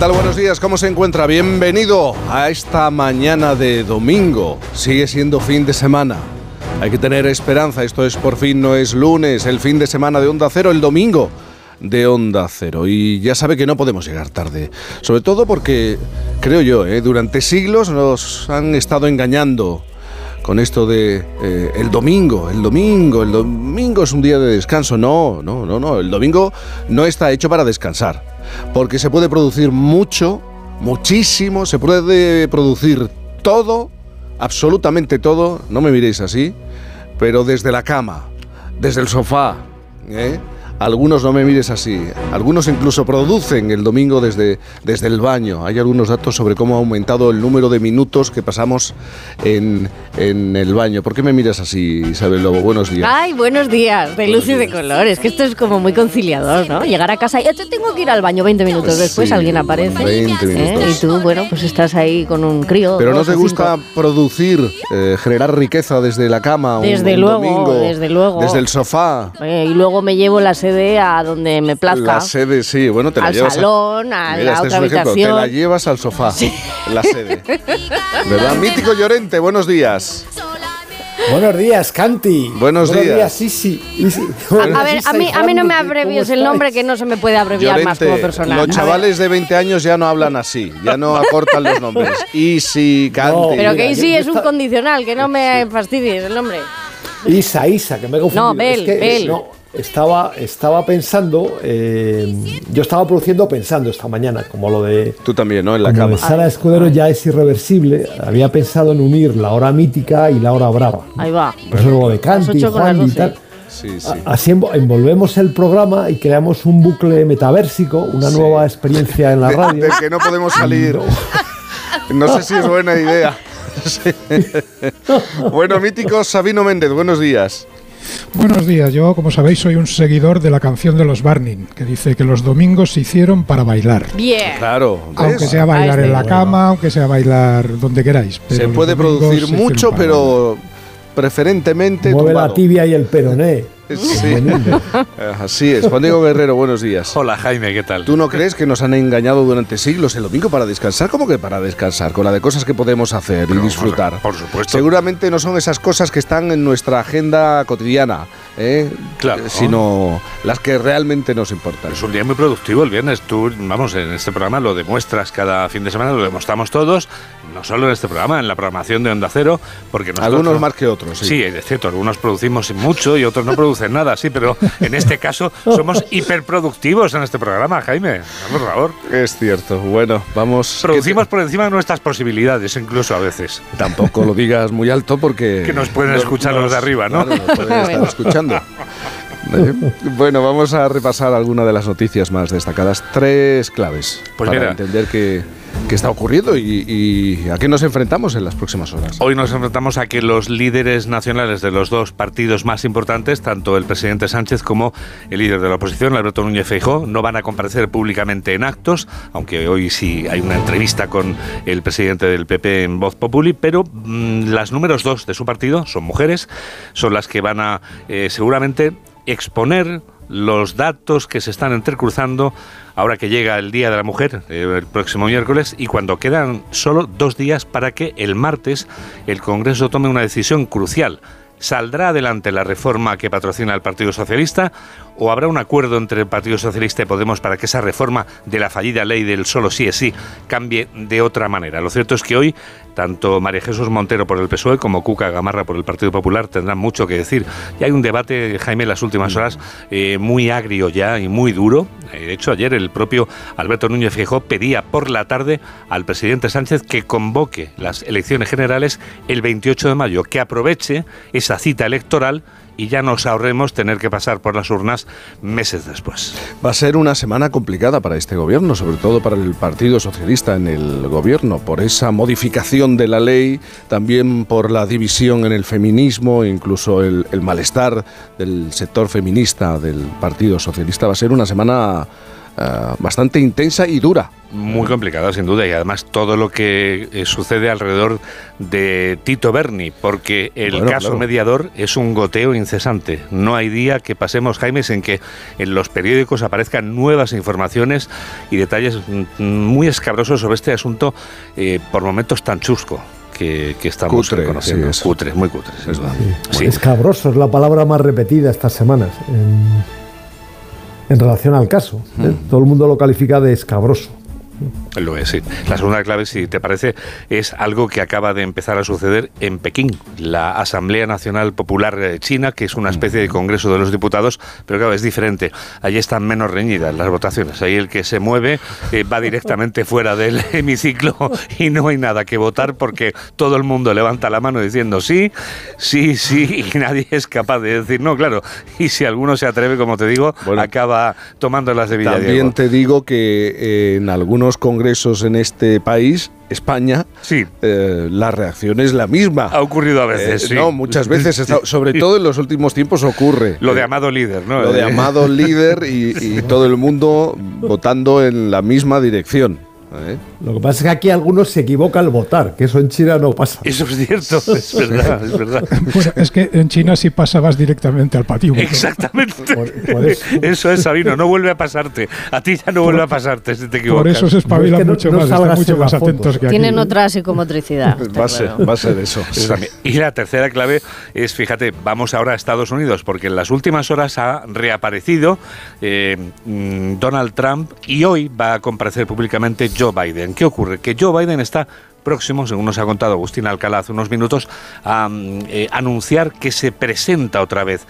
Tal? Buenos días, ¿cómo se encuentra? Bienvenido a esta mañana de domingo. Sigue siendo fin de semana. Hay que tener esperanza, esto es por fin, no es lunes, el fin de semana de Onda Cero, el domingo de Onda Cero. Y ya sabe que no podemos llegar tarde. Sobre todo porque, creo yo, ¿eh? durante siglos nos han estado engañando con esto de eh, el domingo, el domingo, el domingo es un día de descanso. No, no, no, no. El domingo no está hecho para descansar porque se puede producir mucho, muchísimo, se puede producir todo, absolutamente todo, no me miréis así, pero desde la cama, desde el sofá, ¿eh? Algunos no me mires así. Algunos incluso producen el domingo desde, desde el baño. Hay algunos datos sobre cómo ha aumentado el número de minutos que pasamos en, en el baño. ¿Por qué me miras así, Isabel Lobo? Buenos días. Ay, buenos días, de luz y de colores. Que esto es como muy conciliador, ¿no? Llegar a casa y yo tengo que ir al baño 20 minutos después, Sí, alguien aparece. 20 ¿eh? minutos. Y tú, bueno, pues estás ahí con un crío. Pero no te gusta cinco. producir, eh, generar riqueza desde la cama, un- Desde un luego, domingo, desde luego. desde el sofá. Eh, y luego me llevo la sede a donde me plazca. La sede, sí, bueno, te la Al llevas. salón, a Mira, la este otra es un ejemplo, habitación. Te la llevas al sofá, la sede. ¿Verdad? Mítico Llorente, buenos días. Buenos días, Canti. Buenos Buenos días. días. Isi. A ver, a mí, a mí no me abrevies el nombre que no se me puede abreviar más como persona. los chavales de 20 años ya no hablan así, ya no acortan los nombres. Easy, Canti. No, Pero que Mira, sí yo- es un condicional, que no me fastidies el nombre. Isa, Isa, que me he confundido. No, Bel, Es que, Bel. no, estaba, estaba pensando, eh, yo estaba produciendo pensando esta mañana, como lo de, Tú también, ¿no? En la cama. de Sara Escudero ya es irreversible. Había pensado en unir la hora mítica y la hora brava. Ahí va. Pues luego de Canti, Juan y tal. Sí, sí. Así envo- envolvemos el programa y creamos un bucle metaversico, una Sí. nueva experiencia en la radio. de que no podemos salir. No sé si es buena idea. Sí. Bueno, mítico Sabino Méndez, buenos días. Buenos días, yo como sabéis soy un seguidor de la canción de los Barning, que dice que los domingos se hicieron para bailar. Bien. Claro, ¿ves? Aunque sea bailar en la cama, aunque sea bailar donde queráis. pero se puede producir se mucho, pero preferentemente Mueve la tibia y el peroné. Sí. Así es. Juan Diego Guerrero, buenos días. Hola Jaime, ¿qué tal? ¿Tú no crees que nos han engañado durante siglos el domingo para descansar? ¿Cómo que para descansar? Con la de cosas que podemos hacer y disfrutar. por supuesto. Seguramente no son esas cosas que están en nuestra agenda cotidiana, ¿eh? Claro. sino las que realmente nos importan. Es un día muy productivo el viernes. Tú, vamos, en este programa lo demuestras cada fin de semana, lo demostramos todos, no solo en este programa, en la programación de Onda Cero, porque nosotros... Algunos más que otros. Sí. Sí, es cierto, algunos producimos mucho y otros no producen nada, sí, pero en este caso somos hiperproductivos en este programa, Jaime. Por favor. Es cierto. Bueno, vamos. Producimos por encima de nuestras posibilidades, incluso a veces. tampoco lo digas muy alto porque. Que nos pueden escuchar los de arriba, ¿no? Claro, nos pueden estar escuchando. ¿Eh? Bueno, vamos a repasar algunas de las noticias más destacadas. Tres claves Pues para mira. entender qué, qué está ocurriendo y, a qué nos enfrentamos en las próximas horas. Hoy nos enfrentamos a que los líderes nacionales de los dos partidos más importantes, tanto el presidente Sánchez como el líder de la oposición, Alberto Núñez Feijóo, no van a comparecer públicamente en actos, aunque hoy sí hay una entrevista con el presidente del PP en Voz Populi, pero mm, las números dos de su partido son mujeres, son las que van a eh, seguramente exponer los datos que se están entrecruzando ahora que llega el Día de la Mujer, eh, el próximo miércoles, y cuando quedan solo dos días para que el martes el Congreso tome una decisión crucial. ¿Saldrá adelante la reforma que patrocina el Partido Socialista o habrá un acuerdo entre el Partido Socialista y Podemos para que esa reforma de la fallida ley del solo sí es sí cambie de otra manera? Lo cierto es que hoy tanto María Jesús Montero por el PSOE como Cuca Gamarra por el Partido Popular tendrán mucho que decir. Y hay un debate, Jaime, en las últimas horas eh, muy agrio ya y muy duro. Eh, De hecho, ayer el propio Alberto Núñez Feijóo pedía por la tarde al presidente Sánchez que convoque las elecciones generales el 28 de mayo, que aproveche esa cita electoral y ya nos ahorremos tener que pasar por las urnas meses después. Va a ser una semana complicada para este gobierno, sobre todo para el Partido Socialista en el gobierno, por esa modificación de la ley, también por la división en el feminismo, incluso el, el malestar del sector feminista del Partido Socialista. Va a ser una semana eh, bastante intensa y dura. Muy complicada, sin duda, y además todo lo que eh, sucede alrededor de Tito Berni, porque el Bueno, caso claro. mediador es un goteo incesante. No hay día que pasemos, Jaime, en que en los periódicos aparezcan nuevas informaciones y detalles mm, muy escabrosos sobre este asunto, eh, por momentos tan chusco. Que, que estamos Cutre, conociendo. sí, es. cutre, muy cutre. duda. Sí. Escabroso es la palabra más repetida estas semanas en, en relación al caso. ¿eh? Mm. Todo el mundo lo califica de escabroso. Lo es, sí. La segunda clave, si te parece, es algo que acaba de empezar a suceder en Pekín, la Asamblea Nacional Popular eh, China, que es una especie de Congreso de los Diputados, pero claro, es diferente. Allí están menos reñidas las votaciones. Ahí el que se mueve eh, va directamente fuera del hemiciclo y no hay nada que votar porque todo el mundo levanta la mano diciendo sí, sí, sí, y nadie es capaz de decir no, claro. Y si alguno se atreve, como te digo, Bueno, acaba tomando las de Villadiego. También te digo que eh, en algunos congresos en este país, España, Sí. eh, la reacción es la misma. Ha ocurrido a veces, Eh, sí. No, muchas veces, está- sobre todo en los últimos tiempos ocurre. Lo de Eh, amado líder, ¿no? Lo de amado líder y, y todo el mundo votando en la misma dirección. ¿eh? Lo que pasa es que aquí algunos se equivocan al votar, que eso en China no pasa. Eso es cierto, es verdad, es verdad. Bueno, es que en China sí pasabas directamente al patíbulo. Exactamente. Por- por eso. eso. es, Sabino, no vuelve a pasarte. A ti ya no vuelve a pasarte si te equivocas. Por eso se espabilan No, es que no- mucho no más, están mucho más foto. atentos que aquí. Tienen otra psicomotricidad. Va a, ser, va a ser eso. Y la tercera clave es, fíjate, vamos ahora a Estados Unidos, porque en las últimas horas ha reaparecido eh, mm, Donald Trump y hoy va a comparecer públicamente Joe Biden. ¿Qué ocurre? Que Joe Biden está próximo, según nos ha contado Agustín Alcalá hace unos minutos, a mm, eh, anunciar que se presenta otra vez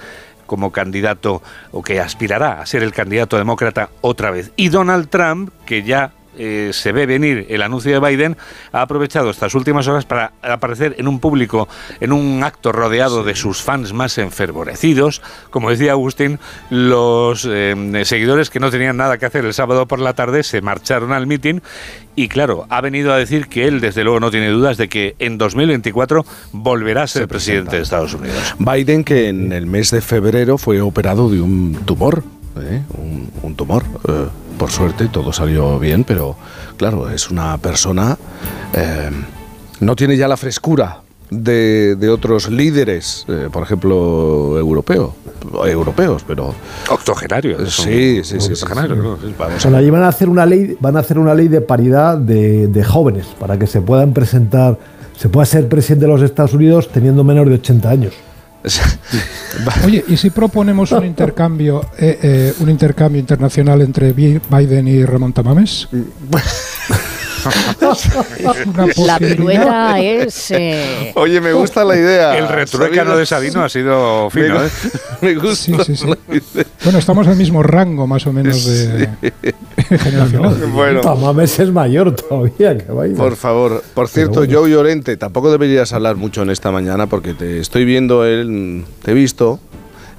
como candidato o que aspirará a ser el candidato demócrata otra vez. Y Donald Trump, que ya eh, se ve venir el anuncio de Biden, ha aprovechado estas últimas horas para aparecer en un público, en un acto rodeado de sus fans más enfervorecidos. Como decía Agustín, los eh, seguidores que no tenían nada que hacer el sábado por la tarde se marcharon al mitin y claro, ha venido a decir que él desde luego no tiene dudas de que en 2024 volverá a ser presidente de Estados Unidos. Biden, que en el mes de febrero fue operado de un tumor, ¿eh? un, un tumor. Por suerte todo salió bien, pero claro, es una persona, eh, no tiene ya la frescura de, de otros líderes, eh, por ejemplo, europeo, europeos, pero Octogenario. es un- sí, sí, sí, sí, octogenario, sí. ¿no? Sí. Allí van a hacer una ley, van a hacer una ley de paridad de, de jóvenes para que se puedan presentar, se pueda ser presidente de los Estados Unidos teniendo menos de 80 años. Oye, ¿y si proponemos un intercambio, eh, eh, un intercambio internacional entre Bi- Biden y Ramón Tamames? La pirueta es. eh, Oye, me gusta la idea. El retruécano de Sabino ha sido fino, Me, ¿eh? me gusta. Sí, sí, sí. la idea. Bueno, estamos en el mismo rango más o menos de generacional. Bueno. Tamames es mayor todavía que Biden. Por favor, por cierto, bueno. Joe Llorente, tampoco deberías hablar mucho en esta mañana porque te estoy viendo, él, te he visto,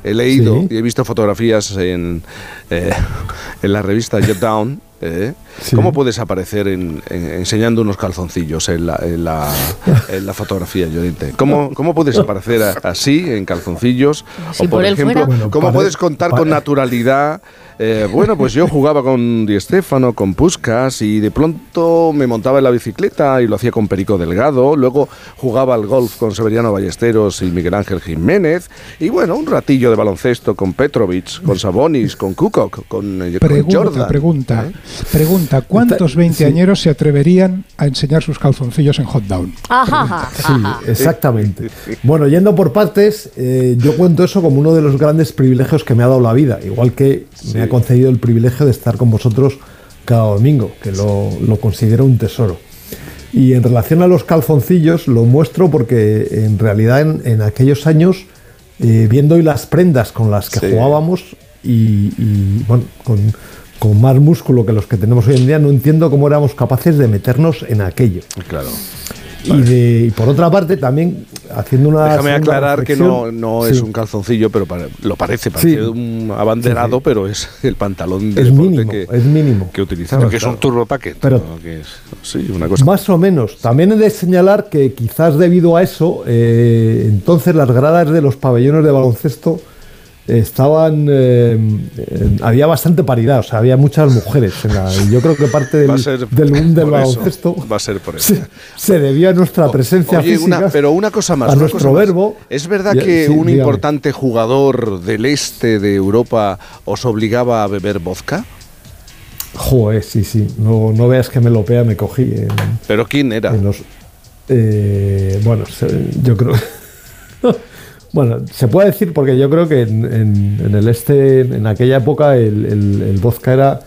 he leído Sí. y he visto fotografías en, eh, en la revista Get Down. ¿eh? Sí. ¿Cómo puedes aparecer en- en- enseñando unos calzoncillos en la, en la, en la fotografía, Llorente? ¿Cómo, ¿Cómo puedes aparecer así, en calzoncillos? Si por fuera. Bueno, ¿cómo pare- puedes contar con naturalidad? Eh, bueno, pues yo jugaba con Di Stéfano, con Puskas y de pronto me montaba en la bicicleta y lo hacía con Perico Delgado. Luego jugaba al golf con Severiano Ballesteros y Miguel Ángel Jiménez. Y bueno, un ratillo de baloncesto con Petrovic, con Sabonis, con Kukoc, con, eh, con Pregunta, Jordan. pregunta, ¿eh? pregunta, ¿cuántos Sí. veinteañeros se atreverían a enseñar sus calzoncillos en hot down? ajá, ajá, Sí, ajá. exactamente. Bueno, yendo por partes, eh, yo cuento eso como uno de los grandes privilegios que me ha dado la vida, igual que me ha concedido el privilegio de estar con vosotros cada domingo, que lo, lo considero un tesoro. Y en relación a los calzoncillos, lo muestro porque en realidad en, en aquellos años, eh, viendo hoy las prendas con las que Sí. jugábamos y, y, bueno, con, con más músculo que los que tenemos hoy en día, no entiendo cómo éramos capaces de meternos en aquello. Claro. Y, de, y por otra parte, también haciendo una. Déjame aclarar que no, no Sí. es un calzoncillo, pero pare- lo parece, parece Sí. un abanderado, Sí, sí. pero es el pantalón de Es deporte mínimo, que, es mínimo. que utilizaba. que es un turbo packet. Pero- ¿no? Que es- Sí, una cosa. Más o menos. También he de señalar que quizás debido a eso, eh, entonces las gradas de los pabellones de baloncesto estaban. eh, había bastante paridad, o sea, había muchas mujeres. En la, yo creo que parte del, Va a ser del boom del por eso, baloncesto va a ser por eso. se, se debió a nuestra presencia Oye, física. una- pero una cosa más. a una nuestro más. verbo. ¿Es verdad Ya, que sí, un dígame. importante jugador del este de Europa os obligaba a beber vodka? Joder, sí, sí. No, no veas que me lo pea, me cogí. en- ¿Pero quién era? en los- eh, bueno, yo creo. bueno, se puede decir porque yo creo que en, en- en el este, en aquella época, el, el, el vodka era.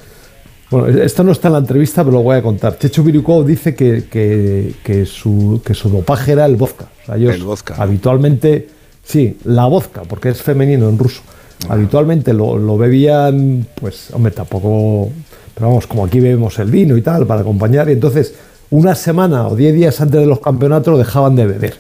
Bueno, esto no está en la entrevista, pero lo voy a contar. Chechu Birukov dice que, que, que su, que su dopaje era el vodka. O sea, ellos El vodka. Habitualmente, sí, la vodka, porque es femenino en ruso. Ah. Habitualmente lo, lo bebían, pues, hombre, tampoco. Pero vamos, como aquí bebemos el vino y tal, para acompañar. Y entonces, una semana o diez días antes de los campeonatos lo dejaban de beber.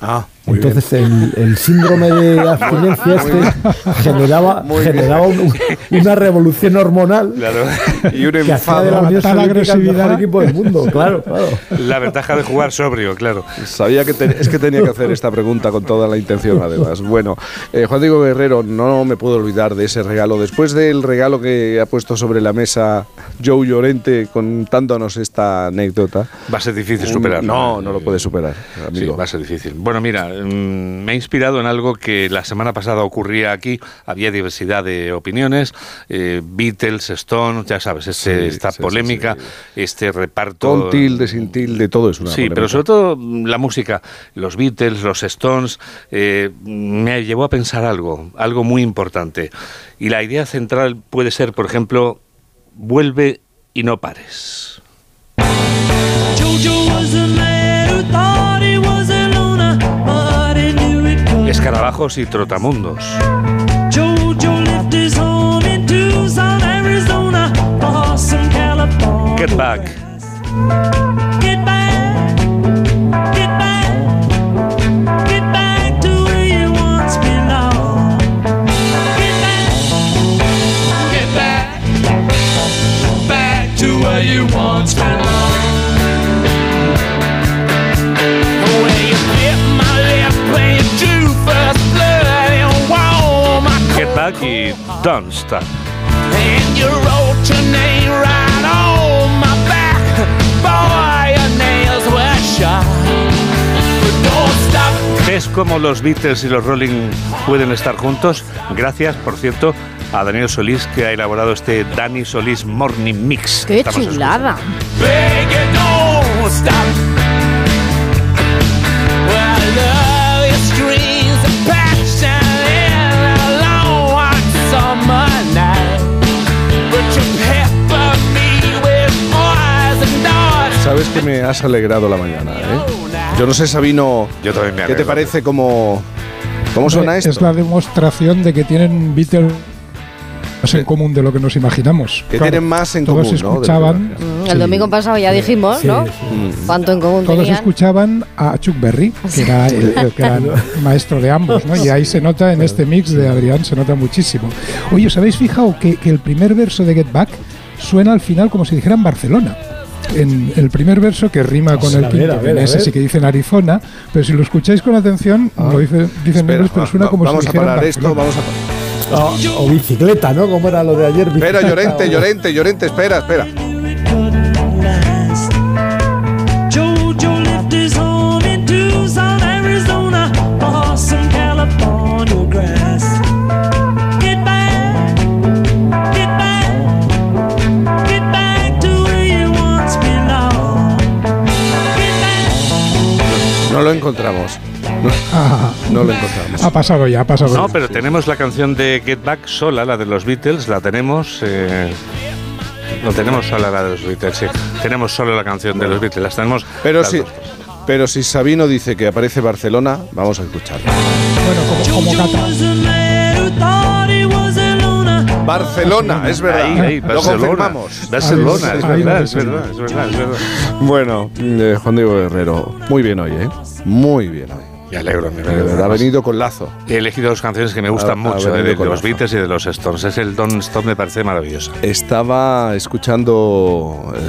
Ah, muy. Entonces el, el síndrome de abstinencia este generaba, Muy generaba un- una revolución hormonal Claro. Y un hacía de la enfado. Tal agresividad. equipo del mundo, claro, claro. La ventaja de jugar sobrio, claro. Sabía que te- es que tenía que hacer esta pregunta con toda la intención, además. Bueno, eh, Juan Diego Guerrero, no me puedo olvidar de ese regalo. Después del regalo que ha puesto sobre la mesa Joe Llorente contándonos esta anécdota. Va a ser difícil superar. No, no lo puede superar, Sí, amigo. va a ser difícil. Bueno, mira, me he inspirado en algo que la semana pasada ocurría aquí. Había diversidad de opiniones. eh, Beatles, Stones, ya sabes, este- Sí, esta sí, polémica, sí. este reparto. Con tilde, sin tilde, todo es una Sí, polémica. pero sobre todo mm, la música, los Beatles, los Stones, eh, me llevó a pensar algo, algo muy importante. Y la idea central puede ser, por ejemplo, vuelve y no pares. Jojo was Escarabajos y trotamundos. Get back. Get back, get back, get back to where you once belonged. Get back, get back, back to where you once belonged. Sharp. But don't stop. ¿Ves cómo los Beatles y los Rolling pueden estar juntos? Gracias, por cierto, a Daniel Solís, que ha elaborado este Dani Solís Morning Mix. ¡Qué chulada! Sabes que me has alegrado la mañana, ¿eh? Yo no sé, Sabino, Yo también me ¿qué te parece como... ¿Cómo suena Es esto? la demostración de que tienen Beatles más en común de lo que nos imaginamos. Que tienen más en todos común, ¿no? De escuchaban, verdad. Mm, El domingo pasado ya dijimos, Sí, ¿no? sí. Mm. Cuánto en común todos tenían. escuchaban a Chuck Berry, que era el, el gran maestro de ambos, ¿no? Y ahí se nota en este mix de Adrián, se nota muchísimo. Oye, ¿os habéis fijado que, que el primer verso de Get Back suena al final como si dijeran Barcelona? En el primer verso que rima con el quinto, ver, en ese sí que dicen Arizona, pero si lo escucháis con atención, lo dice, dicen Espera, inglés, pero suena va- como vamos si a parar esto, vamos a parar. O, o bicicleta, ¿no? Como era lo de ayer. Espera, bicicleta, Llorente, Llorente, Llorente, espera, espera. Encontramos. No, Ah, no lo encontramos. ha pasado ya, ha pasado No, ya. pero tenemos la canción de Get Back sola, la de los Beatles, la tenemos. Eh, no tenemos sola la de los Beatles, sí. Tenemos solo la canción de los Beatles, las tenemos. Pero las si, dos. pero si Sabino dice que aparece Barcelona, vamos a escucharlo. Bueno, como, como Cata. Barcelona, es verdad. Ahí, ahí, Lo Barcelona. confirmamos. Barcelona, es verdad, es verdad, es verdad, es verdad. Bueno, eh, Juan Diego Guerrero, muy bien hoy, ¿eh? Muy bien hoy. Me alegro, me alegro. ha venido con lazo. He elegido dos canciones que me gustan Ha- ha mucho, eh, de, los. Beatles y de los Stones. Es el Don't Stop, me parece maravillosa. Estaba escuchando eh,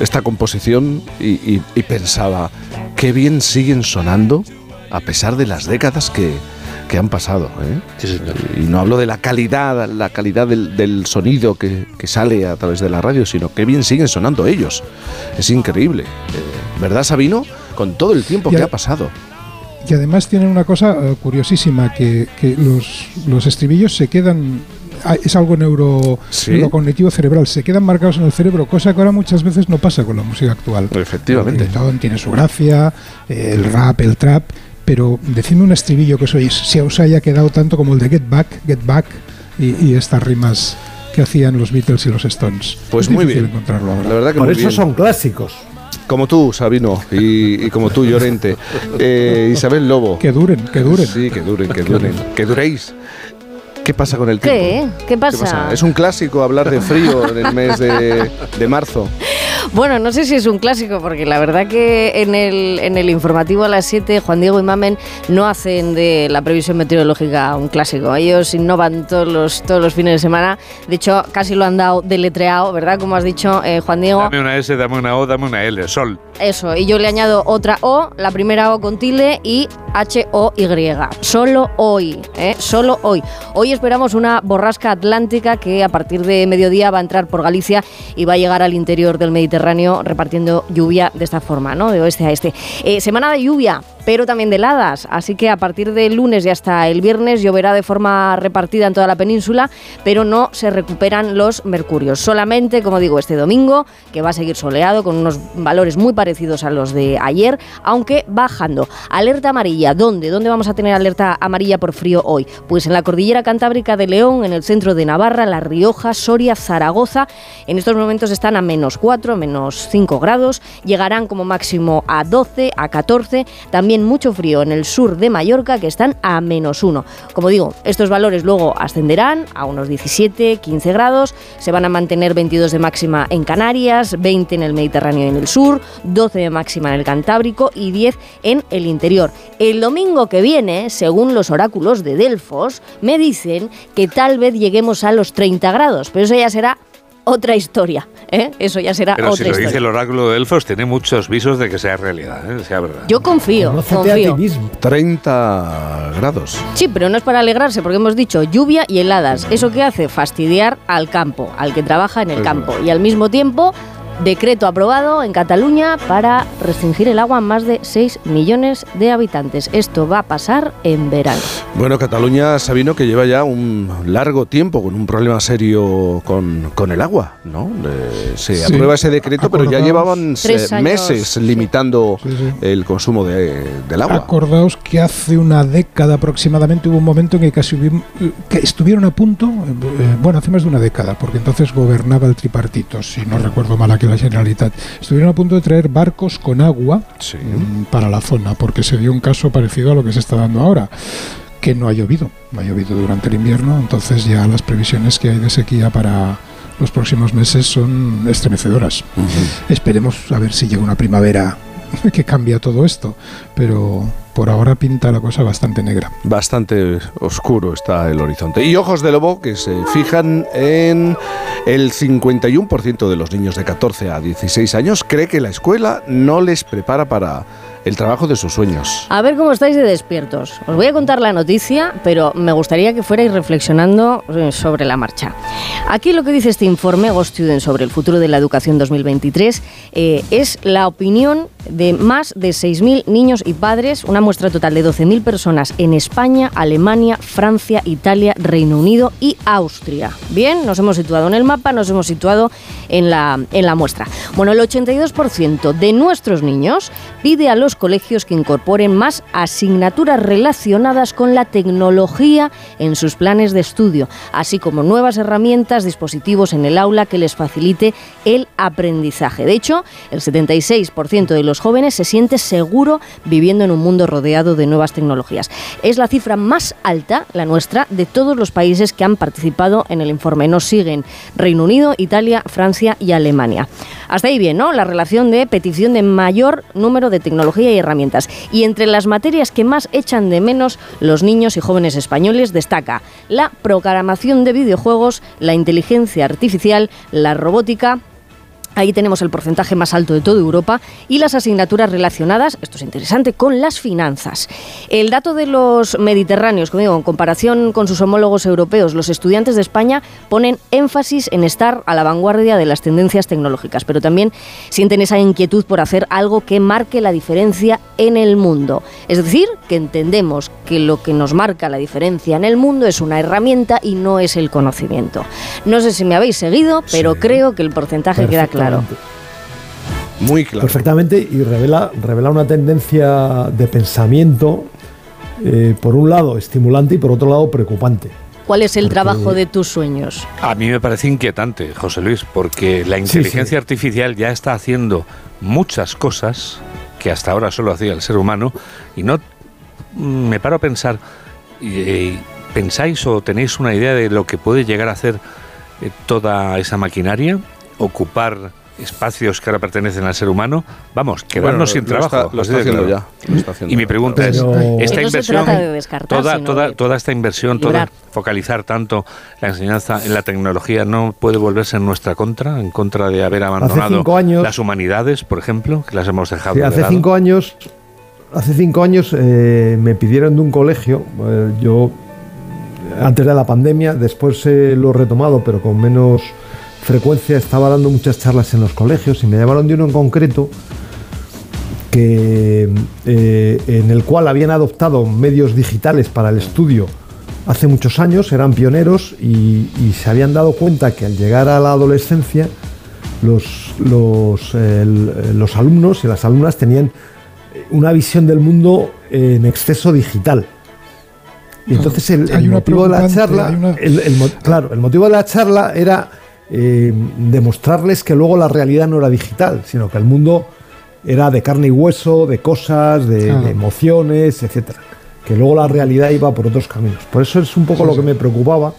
esta composición y, y- y pensaba, qué bien siguen sonando a pesar de las décadas que, que han pasado. ¿eh? Sí, señor. Y no hablo de la calidad, la calidad del, del sonido que, que sale a través de la radio, sino que bien siguen sonando ellos. Es increíble. Eh, ¿Verdad, Sabino? Con todo el tiempo Y que ha pasado. Y además tienen una cosa eh, curiosísima, que, que los, los estribillos se quedan, ah, es algo neuro, Sí. neurocognitivo cerebral, se quedan marcados en el cerebro, cosa que ahora muchas veces no pasa con la música actual. Efectivamente. El reggaetón tiene su gracia, eh, el rap, el trap, pero decidme un estribillo que os oís, si os haya quedado tanto como el de Get Back, Get Back y, y estas rimas que hacían los Beatles y los Stones. Pues Es muy bien. encontrarlo ahora. La verdad que Por muy eso bien. son clásicos. Como tú, Sabino, y, y como tú, Llorente. Eh, Isabel Lobo. Que duren, que duren. Sí, que duren, que duren. Que duréis. ¿Qué pasa con el tiempo? ¿Qué? ¿Qué pasa? Es un clásico hablar de frío en el mes de, de marzo. Bueno, no sé si es un clásico, porque la verdad que en el, en el informativo a las 7, Juan Diego y Mamen no hacen de la previsión meteorológica un clásico. Ellos innovan todos los, todos los fines de semana. De hecho, casi lo han dado deletreado, ¿verdad? Como has dicho, eh, Juan Diego. Dame una S, dame una O, dame una L. Sol. Eso, y yo le añado otra O, la primera O con tilde y H-O-Y. Solo hoy, ¿eh? Solo hoy. Hoy esperamos una borrasca atlántica que a partir de mediodía va a entrar por Galicia y va a llegar al interior del Mediterráneo repartiendo lluvia de esta forma, ¿no? De oeste a este. Eh, semana de lluvia, pero también de heladas, así que a partir del lunes y hasta el viernes lloverá de forma repartida en toda la península, pero no se recuperan los mercurios. Solamente, como digo, este domingo, que va a seguir soleado con unos valores muy parecidos a los de ayer, aunque bajando. Alerta amarilla, ¿dónde? ¿Dónde vamos a tener alerta amarilla por frío hoy? Pues en la cordillera cantábrica de León, en el centro de Navarra, La Rioja, Soria, Zaragoza. En estos momentos están a menos 4, menos 5 grados. Llegarán como máximo a 12, a 14. También mucho frío en el sur de Mallorca, que están a menos 1. Como digo, estos valores luego ascenderán a unos 17, 15 grados. Se van a mantener 22 de máxima en Canarias, 20 en el Mediterráneo y en el sur, 12 de máxima en el Cantábrico y 10 en el interior. El domingo que viene, según los oráculos de Delfos, me dicen que tal vez lleguemos a los 30 grados, pero eso ya será otra historia. ¿eh? Eso ya será Pero otra si lo historia. dice el oráculo de Delfos, tiene muchos visos de que sea realidad, ¿eh? sea verdad. Yo confío, ti confío. mismo. 30 grados. Sí, pero no es para alegrarse, porque hemos dicho lluvia y heladas. ¿Eso qué hace? Fastidiar al campo, al que trabaja en el campo. Y al mismo tiempo, decreto aprobado en Cataluña para restringir el agua a más de 6 millones de habitantes. Esto va a pasar en verano. Bueno, Cataluña, Sabino, que lleva ya un largo tiempo con un problema serio con, con el agua, ¿no? Eh, se Sí. aprueba ese decreto, pero ya llevaban eh, años. meses limitando Sí, sí. el consumo de- del agua. Acordaos que hace una década aproximadamente hubo un momento en que casi hubim- que estuvieron a punto, eh, bueno, hace más de una década, porque entonces gobernaba el tripartito, si no recuerdo mal aquí la Generalitat, estuvieron a punto de traer barcos con agua Sí. mm, para la zona, porque se dio un caso parecido a lo que se está dando ahora, que no ha llovido, no ha llovido durante el invierno, entonces ya las previsiones que hay de sequía para los próximos meses son estremecedoras. Esperemos a ver si llega una primavera que cambia todo esto, pero por ahora pinta la cosa bastante negra. Bastante oscuro está el horizonte. Y ojos de lobo que se fijan en el 51% de los niños de 14 a 16 años cree que la escuela no les prepara para el trabajo de sus sueños. A ver cómo estáis de despiertos. Os voy a contar la noticia, pero me gustaría que fuerais reflexionando eh, sobre la marcha. Aquí lo que dice este informe, Go Student, sobre el futuro de la educación 2023, eh, es la opinión de más de 6.000 niños y padres, una muestra total de 12.000 personas en España, Alemania, Francia, Italia, Reino Unido y Austria. Bien, nos hemos situado en el mapa, nos hemos situado en la, en la muestra. Bueno, el 82% de nuestros niños pide a los colegios que incorporen más asignaturas relacionadas con la tecnología en sus planes de estudio, así como nuevas herramientas, dispositivos en el aula que les facilite el aprendizaje. De hecho, el 76% de los jóvenes se siente seguro viviendo en un mundo rodeado de nuevas tecnologías. Es la cifra más alta, la nuestra, de todos los países que han participado en el informe. Nos siguen Reino Unido, Italia, Francia y Alemania. Hasta ahí bien, ¿no? La relación de petición de mayor número de y herramientas. Y entre las materias que más echan de menos los niños y jóvenes españoles destaca la programación de videojuegos, la inteligencia artificial, la robótica, Ahí tenemos el porcentaje más alto de toda Europa y las asignaturas relacionadas, esto es interesante, con las finanzas. El dato de los mediterráneos, como digo, en comparación con sus homólogos europeos, los estudiantes de España ponen énfasis en estar a la vanguardia de las tendencias tecnológicas, pero también sienten esa inquietud por hacer algo que marque la diferencia en el mundo. Es decir, que entendemos que lo que nos marca la diferencia en el mundo es una herramienta y no es el conocimiento. No sé si me habéis seguido, pero creo que el porcentaje queda claro. Muy claro. Perfectamente y revela, revela una tendencia de pensamiento, eh, por un lado estimulante y por otro lado preocupante. ¿Cuál es el Porque- trabajo de tus sueños? A mí me parece inquietante, José Luis, porque la inteligencia artificial ya está haciendo muchas cosas que hasta ahora solo hacía el ser humano y no mm, me paro a pensar, eh, ¿pensáis o tenéis una idea de lo que puede llegar a hacer eh, toda esa maquinaria? ¿Ocupar espacios que ahora pertenecen al ser humano? Vamos, quedarnos Bueno, sin lo trabajo. está- lo está de haciendo claro. ya, lo está haciendo Y mi pregunta es, esta inversión, trata de descartar, toda, sino toda, de toda esta inversión, toda, focalizar tanto la enseñanza en la tecnología, ¿no puede volverse en nuestra contra? En contra de haber abandonado cinco años- las humanidades, por ejemplo, que las hemos dejado Sí, de hace lado? cinco años, hace cinco años eh, me pidieron de un colegio, eh, yo antes de la pandemia, después eh, lo he retomado, pero con menos frecuencia, estaba dando muchas charlas en los colegios y me llamaron de uno en concreto que eh, en el cual habían adoptado medios digitales para el estudio hace muchos años, eran pioneros y, y se habían dado cuenta que al llegar a la adolescencia los, los, eh, los alumnos y las alumnas tenían una visión del mundo en exceso digital. Y entonces el, motivo de la charla, hay una- el- el mo- claro, el motivo de la charla era eh, demostrarles que luego la realidad no era digital, sino que el mundo era de carne y hueso, de cosas, de, de emociones, etcétera. Que luego la realidad iba por otros caminos. Por eso es un poco lo que me preocupaba.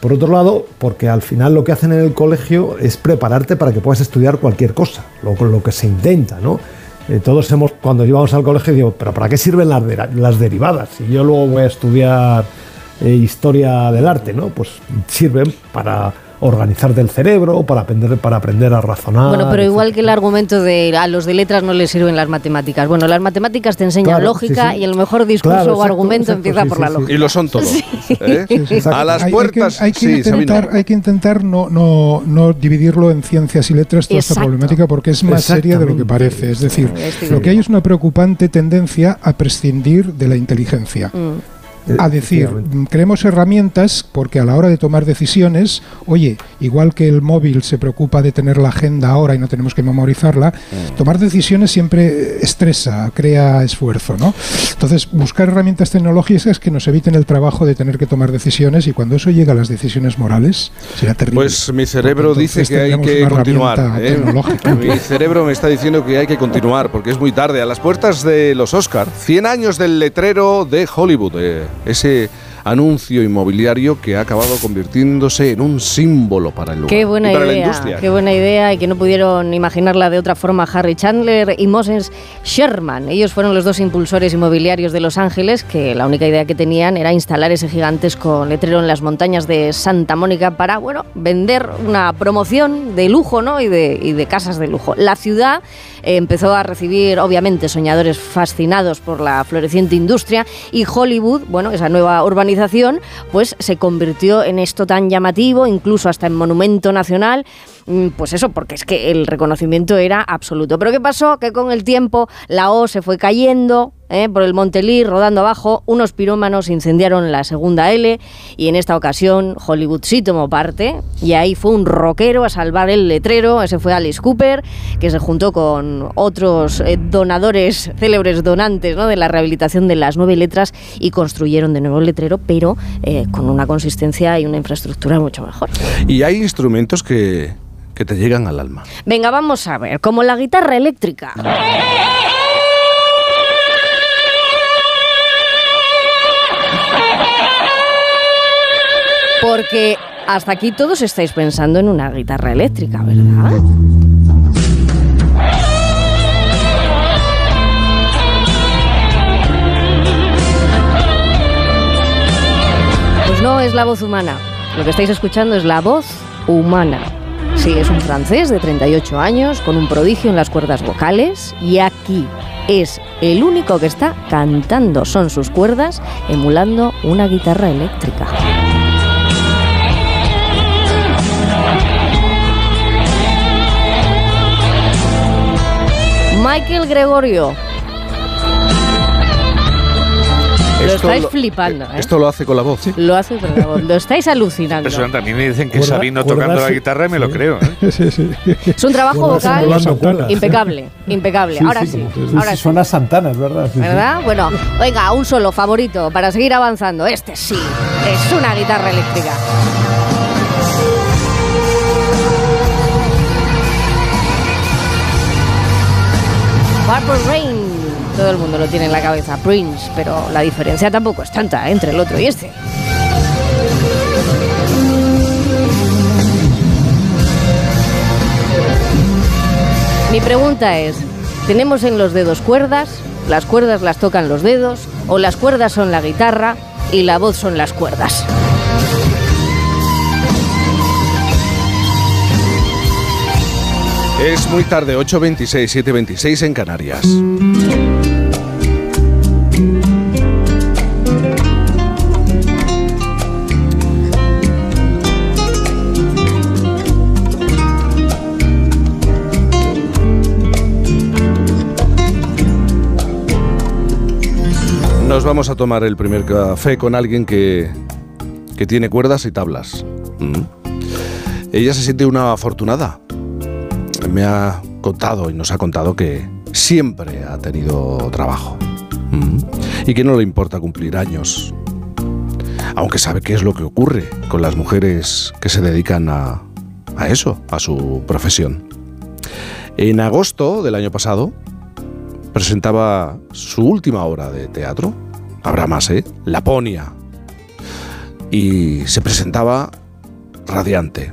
Por otro lado, porque al final lo que hacen en el colegio es prepararte para que puedas estudiar cualquier cosa, lo, lo que se intenta, ¿no? Eh, todos hemos, cuando íbamos al colegio, digo, pero ¿para qué sirven las derivadas? Si yo luego voy a estudiar eh, historia del arte, ¿no? Pues sirven para organizarte el cerebro, para aprender, para aprender a razonar. Bueno, pero igual etcétera. que el argumento de a los de letras no les sirven las matemáticas. Bueno, las matemáticas te enseñan Claro, lógica sí, sí. y el mejor discurso Claro, o argumento exacto, empieza sí, por sí, la lógica. Y lo son todos. ¿eh? Sí, sí, exacto. A las Hay- puertas. Hay que, hay que sí, Sabino. intentar, hay que intentar no, no, no dividirlo en ciencias y letras toda esta problemática porque es más seria de lo que parece. Es decir, lo que hay es una preocupante tendencia a prescindir de la inteligencia. Mm. A decir, Efectivamente. mm, creemos herramientas porque a la hora de tomar decisiones, oye, igual que el móvil se preocupa de tener la agenda ahora y no tenemos que memorizarla, tomar decisiones siempre estresa, crea esfuerzo, ¿no? Entonces, buscar herramientas tecnológicas que nos eviten el trabajo de tener que tomar decisiones y cuando eso llega a las decisiones morales, será terrible. Pues mi cerebro dice que hay que continuar. ¿eh? Mi cerebro me está diciendo que hay que continuar porque es muy tarde. A las puertas de los Oscar, 100 años del letrero de Hollywood. eh, ese anuncio inmobiliario que ha acabado convirtiéndose en un símbolo para el lugar. Qué buena y para la idea, industria. qué buena idea y que no pudieron imaginarla de otra forma Harry Chandler y Moses Sherman. Ellos fueron los dos impulsores inmobiliarios de Los Ángeles que la única idea que tenían era instalar ese gigantesco letrero en las montañas de Santa Mónica para, bueno, vender una promoción de lujo, ¿no? Y de, y de casas de lujo. La ciudad eh, empezó a recibir, obviamente, soñadores fascinados por la floreciente industria y Hollywood, bueno, esa nueva urbanización, pues se convirtió en esto tan llamativo, incluso hasta en monumento nacional. Mm, Pues eso, porque es que el reconocimiento era absoluto. Pero ¿qué pasó? Que con el tiempo la O se fue cayendo ¿eh? por el Montelí, rodando abajo. Unos pirómanos incendiaron la segunda L y en esta ocasión Hollywood sí tomó parte. Y ahí fue un rockero a salvar el letrero. Ese fue Alice Cooper, que se juntó con otros eh, donadores, célebres donantes ¿no? de la rehabilitación de las nueve letras y construyeron de nuevo el letrero, pero eh, con una consistencia y una infraestructura mucho mejor. Y hay instrumentos que, que te llegan al alma. Venga, vamos a ver, como la guitarra eléctrica. Porque hasta aquí todos estáis pensando en una guitarra eléctrica, ¿verdad? Pues no es la voz humana. Lo que estáis escuchando es la voz humana. Sí, es un francés de 38 años con un prodigio en las cuerdas vocales y aquí es el único que está cantando. Son sus cuerdas emulando una guitarra eléctrica. Michael Gregorio. Lo Esto estáis lo- flipando, eh, ¿eh? Esto lo hace con la voz. Lo hace con la voz. Lo estáis alucinando. Impresionante. A mí me dicen que Cuerda- Sabino cuerdas, tocando la sí. guitarra y me lo Sí. creo. ¿eh? Sí, sí. Es un trabajo vocal impecable, impecable. Ahora sí, ahora sí. Suena Santana, es verdad. sí, sí. ¿Verdad? Bueno, venga, un solo favorito para seguir avanzando. Este sí, es una guitarra eléctrica. Purple Rain. Todo el mundo lo tiene en la cabeza, Prince, pero la diferencia tampoco es tanta ¿eh? entre el otro y este. Mi pregunta es, ¿tenemos en los dedos cuerdas? ¿Las cuerdas las tocan los dedos? ¿O las cuerdas son la guitarra y la voz son las cuerdas? Es muy tarde, 8.26, 7.26 en Canarias. Nos vamos a tomar el primer café con alguien que, que tiene cuerdas y tablas. Mm. Ella se siente una afortunada me ha contado y nos ha contado que siempre ha tenido trabajo Mm. y que no le importa cumplir años, aunque sabe qué es lo que ocurre con las mujeres que se dedican a, a eso, a su profesión. En agosto del año pasado presentaba su última obra de teatro, habrá más, ¿eh? Laponia, y se presentaba radiante.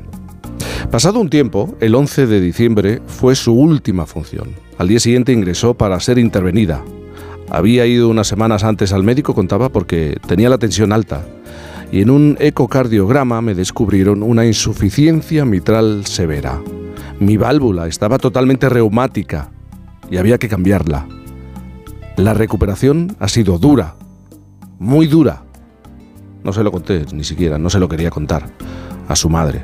Pasado un tiempo, el 11 de diciembre fue su última función. Al día siguiente ingresó para ser intervenida. Había ido unas semanas antes al médico, contaba, porque tenía la tensión alta. Y en un ecocardiograma me descubrieron una insuficiencia mitral severa. Mi válvula estaba totalmente reumática y había que cambiarla. La recuperación ha sido dura, muy dura. No se lo conté ni siquiera, no se lo quería contar a su madre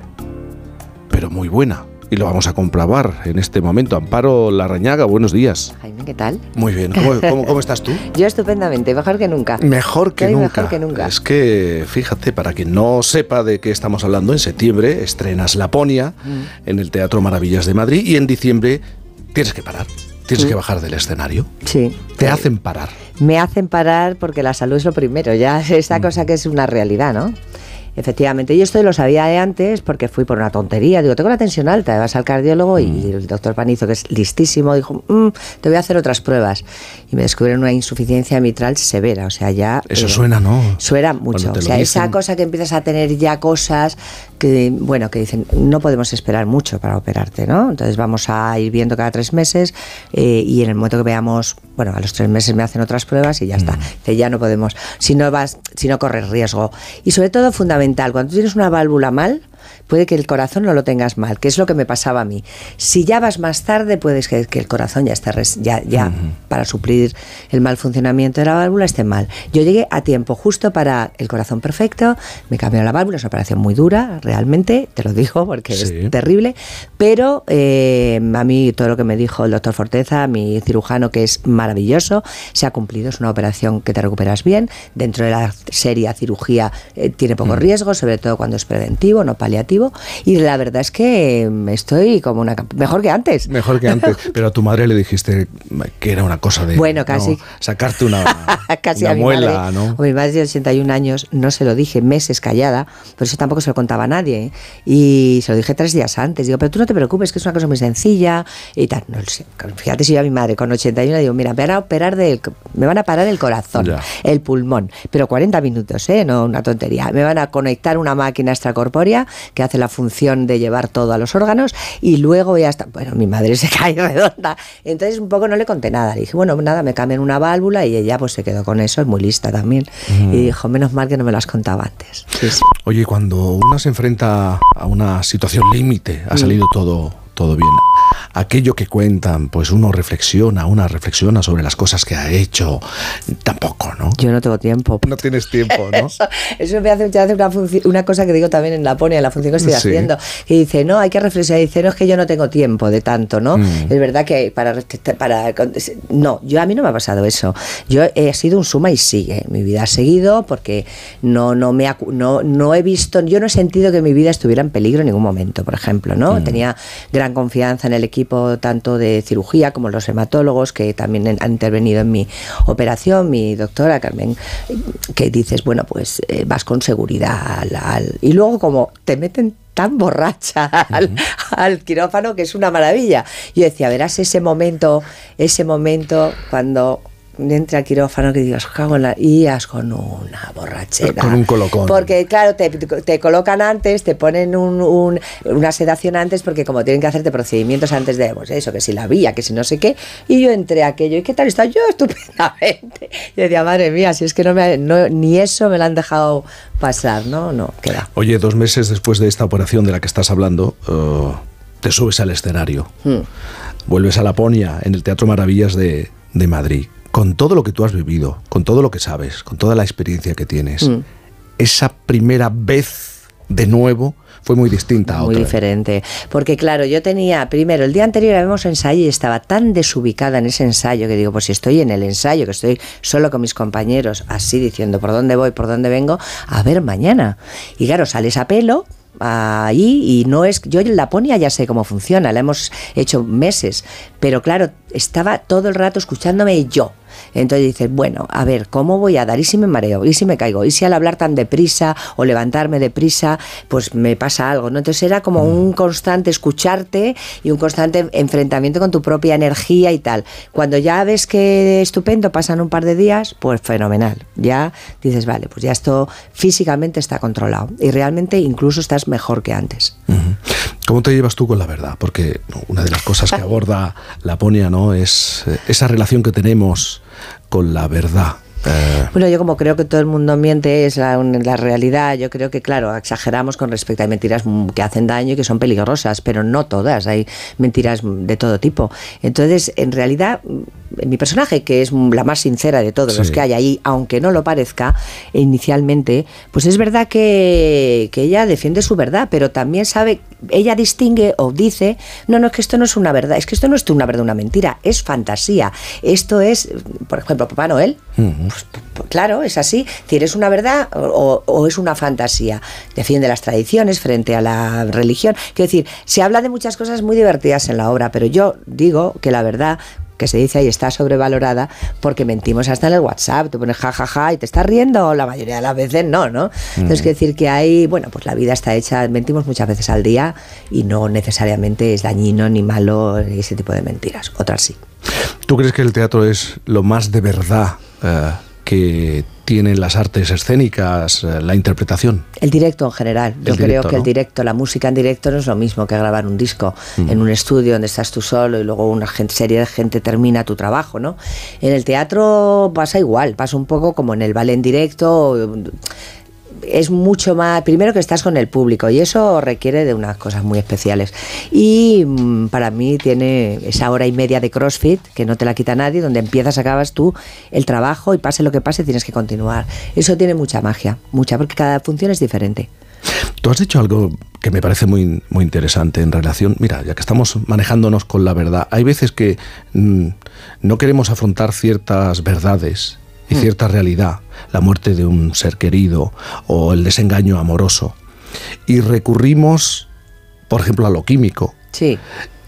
pero muy buena. Y lo vamos a comprobar en este momento. Amparo Larrañaga, buenos días. Jaime, ¿qué tal? Muy bien. ¿Cómo, cómo- cómo estás tú? Yo estupendamente, mejor que nunca. Mejor que Estoy nunca. mejor que nunca. Es que, fíjate, para quien no sepa de qué estamos hablando, en septiembre estrenas Laponia Mm. en el Teatro Maravillas de Madrid y en diciembre tienes que parar. Tienes que bajar del escenario. Sí. Te hacen parar. Me hacen parar porque la salud es lo primero, ya esta Mm. cosa que es una realidad, ¿no? Efectivamente, yo esto lo sabía de antes porque fui por una tontería. Digo, tengo la tensión alta, vas al cardiólogo y Mm. el doctor Panizo, que es listísimo, dijo, "Mm, te voy a hacer otras pruebas. Y me descubrieron una insuficiencia mitral severa, o sea, ya... Eso eh, suena, ¿no? Suena mucho. O sea, esa cosa que empiezas a tener ya cosas que, bueno, que dicen, no podemos esperar mucho para operarte, ¿no? Entonces vamos a ir viendo cada tres meses eh, y en el momento que veamos, bueno, a los tres meses me hacen otras pruebas y ya está. Dice, ya no podemos, si no vas, si no corres riesgo. Y sobre todo fundamental, cuando tú tienes una válvula mal, puede que el corazón no lo tengas mal, que es lo que me pasaba a mí. Si ya vas más tarde, puedes que, que el corazón ya esté res- ya, ya para suplir el mal funcionamiento de la válvula esté mal. Yo llegué a tiempo justo para el corazón perfecto, me cambiaron la válvula, es una operación muy dura, realmente, te lo digo porque Sí. es terrible, pero eh, a mí todo lo que me dijo el doctor Forteza, mi cirujano, que es maravilloso, se ha cumplido, es una operación que te recuperas bien, dentro de la seria cirugía eh, tiene poco riesgo, sobre todo cuando es preventivo, no paliativo, y la verdad es que mm, estoy como una mejor que antes. Mejor que antes. Pero a tu madre le dijiste que era una cosa de. Bueno, casi. ¿no? Sacarte una, Casi una a mi muela, madre. ¿no? O mi madre de 81 años, no se lo dije meses callada, pero eso tampoco se lo contaba a nadie. ¿eh? Y se lo dije tres días antes. Digo, pero tú no te preocupes, que es una cosa muy sencilla y tal. No. Fíjate si yo a mi madre con 81 le digo, mira, me van a operar del, me van a parar el corazón, Ya. el pulmón, pero 40 minutos, ¿eh? no una tontería. Me van a conectar una máquina extracorpórea que hace la función de llevar todo a los órganos y luego ya está. Bueno, mi madre se cae redonda. Entonces un poco no le conté nada. Le dije, bueno, nada, me cambian una válvula y ella pues se quedó con eso, es muy lista también. Y dijo, menos mal que no me lo has contado antes. Sí, sí. Oye, cuando uno se enfrenta a una situación límite, Mm. ha salido todo, todo bien. Aquello que cuentan, pues uno reflexiona, una reflexiona sobre las cosas que ha hecho. Tampoco, ¿no? Yo no tengo tiempo. No tienes tiempo, ¿no? Eso, eso me hace, me hace una, una cosa que digo también en la pone, en la función que estoy Sí. haciendo, que dice, no, hay que reflexionar, dice, no, es que yo no tengo tiempo de tanto, ¿no? Mm. Es verdad que para, para... No, yo a mí no me ha pasado eso. Yo he sido un suma y sigue. Mi vida ha seguido porque no, no, me, no, no he visto, yo no he sentido que mi vida estuviera en peligro en ningún momento, por ejemplo, ¿no? Mm. Tenía gran confianza en el equipo tanto de cirugía como los hematólogos que también han intervenido en mi operación, mi doctora Carmen, que dices, bueno, pues eh, vas con seguridad al, al- y luego como te meten tan borracha al, al quirófano que es una maravilla. Yo decía, verás ese momento, ese momento cuando entra al quirófano que digas, cago en la... y as con una borrachera. Con un colocón. Porque claro, te, te colocan antes, te ponen un- un- una sedación antes, porque como tienen que hacerte procedimientos antes de, pues eso, que si la vía, que si no sé qué, y yo entré a aquello, ¿y qué tal está? Yo estupendamente. Y decía, madre mía, si es que no me, no- ni eso me lo han dejado pasar, ¿no? No, queda. Oye, dos meses después de esta operación de la que estás hablando, eh, te subes al escenario. Hmm. Vuelves a Laponia, en el Teatro Maravillas de, de Madrid. Con todo lo que tú has vivido, con todo lo que sabes, con toda la experiencia que tienes, Mm. esa primera vez de nuevo fue muy distinta a Muy diferente. Porque claro, yo tenía, primero, el día anterior habíamos ensayo y estaba tan desubicada en ese ensayo que digo, pues si estoy en el ensayo, que estoy solo con mis compañeros, así diciendo por dónde voy, por dónde vengo, a ver mañana. Y claro, sales a pelo ahí y no es yo en Laponia ya sé cómo funciona la hemos hecho meses pero claro estaba todo el rato escuchándome yo entonces dices, bueno, a ver, ¿cómo voy a dar? ¿Y si me mareo? ¿Y si me caigo? ¿Y si al hablar tan deprisa o levantarme deprisa, pues me pasa algo? ¿no? Entonces era como un constante escucharte y un constante enfrentamiento con tu propia energía y tal. Cuando ya ves que estupendo, pasan un par de días, pues fenomenal. Ya dices, vale, pues ya esto físicamente está controlado. Y realmente incluso estás mejor que antes. ¿Cómo te llevas tú con la verdad? Porque una de las cosas que aborda Laponia ¿no? es eh, esa relación que tenemos con la verdad. Eh, Bueno, yo como creo que todo el mundo miente, es la, la realidad, yo creo que, claro, exageramos con respecto a mentiras que hacen daño y que son peligrosas, pero no todas, hay mentiras de todo tipo. Entonces, en realidad, mi personaje, que es la más sincera de todos los que hay ahí, aunque no lo parezca inicialmente, pues es verdad que, que ella defiende su verdad, pero también sabe, ella distingue o dice, no, no, es que esto no es una verdad, es que esto no es una verdad, una mentira, es fantasía. Esto es, por ejemplo, Papá Noel. Pues, claro, es así. ¿Tienes una verdad o, o es una fantasía? Defiende las tradiciones frente a la religión. Quiero decir, se habla de muchas cosas muy divertidas en la obra, pero yo digo que la verdad que se dice ahí está sobrevalorada porque mentimos hasta en el WhatsApp, tú pones jajaja y te estás riendo, la mayoría de las veces no, ¿no? Entonces, quiero decir que hay, bueno, pues la vida está hecha, mentimos muchas veces al día y no necesariamente es dañino ni malo ese tipo de mentiras, otras sí. ¿Tú crees que el teatro es lo más de verdad eh, que tienen las artes escénicas, eh, la interpretación? El directo en general. Yo El creo directo, que el directo, la música en directo no es lo mismo que grabar un disco en un estudio donde estás tú solo y luego una serie de gente termina tu trabajo, ¿no? En el teatro pasa igual, pasa un poco como en el ballet en directo. Es mucho más, primero que estás con el público y eso requiere de unas cosas muy especiales. Y mm, para mí tiene esa hora y media de CrossFit que no te la quita nadie, donde empiezas, acabas tú el trabajo y pase lo que pase, tienes que continuar. Eso tiene mucha magia, mucha, porque cada función es diferente. Tú has dicho algo que me parece muy, muy interesante en relación, mira, ya que estamos manejándonos con la verdad, hay veces que mm, no queremos afrontar ciertas verdades y cierta realidad, la muerte de un ser querido o el desengaño amoroso. y recurrimos, por ejemplo, a lo químico Sí.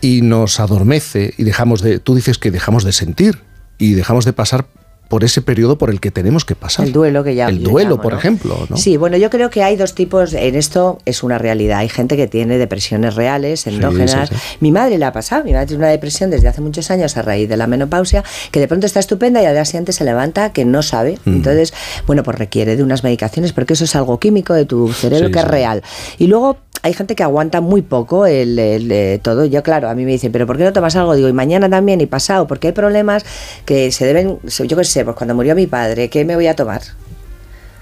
y nos adormece y dejamos de, tú dices que dejamos de sentir y dejamos de pasar por ese periodo por el que tenemos que pasar. El duelo que ya El duelo, llamo, por ¿no? ejemplo, ¿no? Sí, bueno, yo creo que hay dos tipos, en esto es una realidad. Hay gente que tiene depresiones reales, endógenas. sí, Mi madre le ha pasado, mi madre tiene una depresión desde hace muchos años a raíz de la menopausia, que de pronto está estupenda y al día siguiente se levanta que no sabe. Mm. Entonces, bueno, pues requiere de unas medicaciones porque eso es algo químico de tu cerebro que es real. Y luego hay gente que aguanta muy poco el, el, eh, todo. Yo, claro, a mí me dicen, pero ¿por qué no tomas algo? Digo, y mañana también y pasado, porque hay problemas que se deben, yo qué pues cuando murió mi padre, ¿qué me voy a tomar?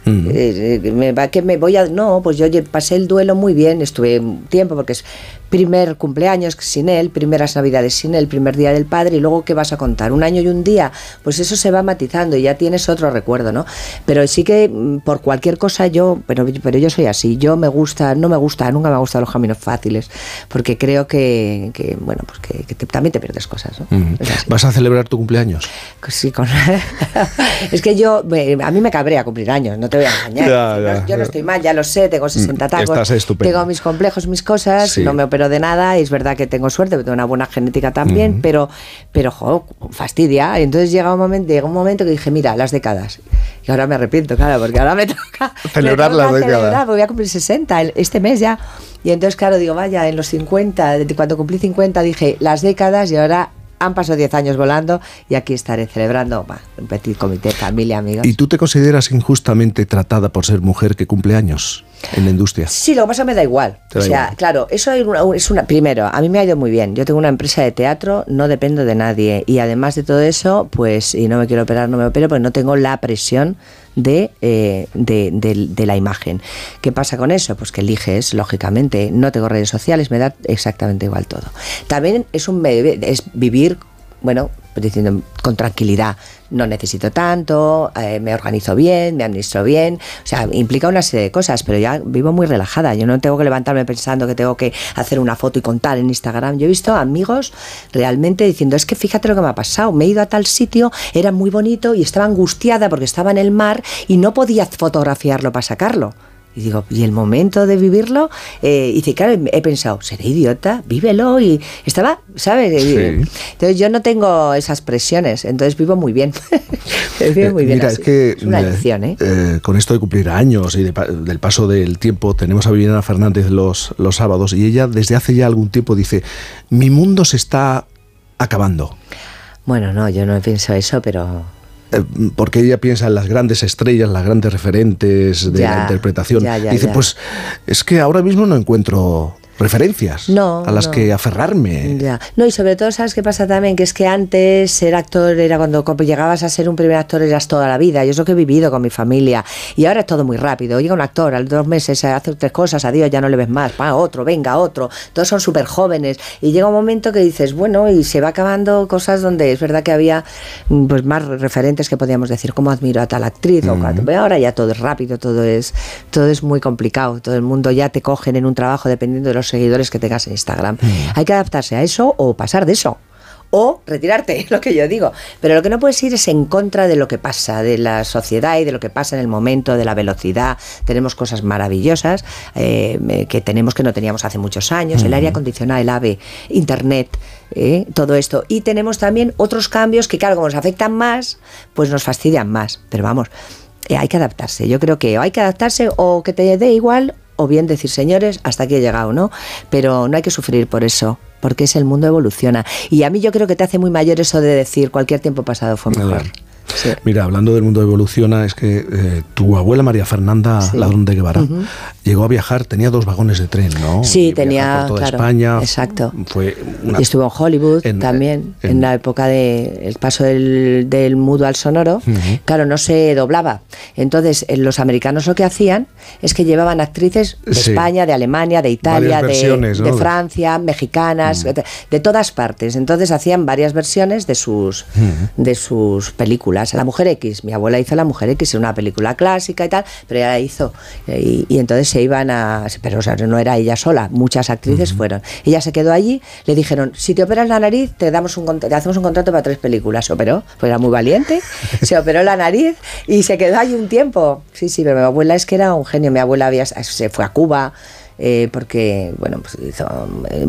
Eh, me que me voy a no pues yo pasé el duelo muy bien estuve un tiempo porque es primer cumpleaños sin él primeras navidades sin él primer día del padre y luego qué vas a contar un año y un día pues eso se va matizando y ya tienes otro recuerdo no pero sí que mm, por cualquier cosa yo pero pero yo soy así yo me gusta no me gusta nunca me han gustado los caminos fáciles porque creo que, que, bueno pues que, que te- también te pierdes cosas ¿no? Mm. ¿Vas a celebrar tu cumpleaños? Sí, con... es que yo, me- a mí me cabrea cumplir años, no te voy a engañar. Ya, ya. yo no estoy mal, ya lo sé, tengo 60 Mm, tacos. estás. Tengo mis complejos, mis cosas, Sí. no me opero de nada, y es verdad que tengo suerte, tengo una buena genética también, pero, pero jo, fastidia. Y entonces llega un, momento, llega un momento que dije, mira, las décadas. Y ahora me arrepiento, claro, porque ahora me toca Celebrar me las décadas. celebrar, voy a cumplir 60 el- este mes ya. Y entonces, claro, digo, vaya, en los 50, de- cuando cumplí 50 dije, las décadas y ahora han pasado 10 años volando y aquí estaré celebrando bah, un petit comité, familia, amigos. ¿Y tú te consideras injustamente tratada por ser mujer que cumple años en la industria? Sí, lo que pasa me da igual. O sea, igual. claro, eso hay una- es una. Primero, a mí me ha ido muy bien. Yo tengo una empresa de teatro, no dependo de nadie. Y además de todo eso, pues, y no me quiero operar, no me opero, porque no tengo la presión de, eh, de, de- de la imagen. ¿Qué pasa con eso? Pues que eliges, lógicamente. No tengo redes sociales, me da exactamente igual todo. También es un es vivir bueno, pues diciendo con tranquilidad, no necesito tanto, eh, me organizo bien, me administro bien, o sea, implica una serie de cosas, pero ya vivo muy relajada, yo no tengo que levantarme pensando que tengo que hacer una foto y contar en Instagram, yo he visto amigos realmente diciendo, es que fíjate lo que me ha pasado, me he ido a tal sitio, era muy bonito y estaba angustiada porque estaba en el mar y no podía fotografiarlo para sacarlo. Y digo, ¿y el momento de vivirlo? Eh, y dice, claro, he pensado, seré idiota, vívelo. Y estaba, ¿sabes? Sí. Entonces yo no tengo esas presiones, entonces vivo muy bien. vivo muy Eh, bien. Mira, así. es que una lección, ¿eh? eh, con esto de cumplir años y de del paso del tiempo, tenemos a Viviana Fernández los, los sábados y ella desde hace ya algún tiempo dice, mi mundo se está acabando. Bueno, no, yo no pienso eso, pero porque ella piensa en las grandes estrellas, las grandes referentes de Ya, la interpretación. ya, ya, dice, pues es que ahora mismo no encuentro referencias No, a las no. que aferrarme. Ya. No, y sobre todo, ¿sabes qué pasa también? Que es que antes ser actor era cuando co- llegabas a ser un primer actor eras toda la vida. Yo es lo que he vivido con mi familia. Y ahora es todo muy rápido. Llega un actor, a los dos meses hace tres cosas, adiós, ya no le ves más. Va, otro, venga, otro. Todos son súper jóvenes. Y llega un momento que dices, bueno, y se va acabando cosas donde es verdad que había mm, pues más referentes que podíamos decir, como admiro a tal actriz. o cuando- pero ahora ya todo es rápido, todo es, todo es muy complicado. Todo el mundo ya te cogen en un trabajo dependiendo de los seguidores que tengas en Instagram. Hay que adaptarse a eso o pasar de eso. O retirarte, lo que yo digo. Pero lo que no puedes ir es en contra de lo que pasa, de la sociedad y de lo que pasa en el momento, de la velocidad. Tenemos cosas maravillosas eh, que tenemos que no teníamos hace muchos años. El aire acondicionado, el AVE, Internet, eh, todo esto. Y tenemos también otros cambios que, claro, como nos afectan más, pues nos fastidian más. Pero vamos, eh, hay que adaptarse. Yo creo que o hay que adaptarse o que te dé igual o bien decir, señores, hasta aquí he llegado, ¿no? Pero no hay que sufrir por eso, porque es el mundo evoluciona. Y a mí yo creo que te hace muy mayor eso de decir, cualquier tiempo pasado fue mejor. Sí. Mira, hablando del mundo evoluciona, es que eh, tu abuela María Fernanda Sí. Ladrón de Guevara llegó a viajar, tenía dos vagones de tren, ¿no? Sí, Y tenía, por toda claro, España. exacto. Fue una- Y estuvo en Hollywood en- también, en, en- la época del el paso del, del mudo al sonoro. Claro, no se doblaba. Entonces, eh, los americanos lo que hacían es que llevaban actrices de Sí. España, de Alemania, de Italia, de, de Francia, mexicanas, de, de todas partes. Entonces hacían varias versiones de sus, de sus películas. Películas. La Mujer X, mi abuela hizo La Mujer X, una película clásica y tal, pero ella la hizo. Y, y entonces se iban a. Pero o sea, no era ella sola, muchas actrices fueron. Ella se quedó allí, le dijeron: si te operas la nariz, te, damos un, te hacemos un contrato para tres películas. Se operó, pues era muy valiente, se operó la nariz y se quedó allí un tiempo. Sí, sí, pero mi abuela es que era un genio. Mi abuela había, se fue a Cuba. Eh, porque, bueno, pues hizo,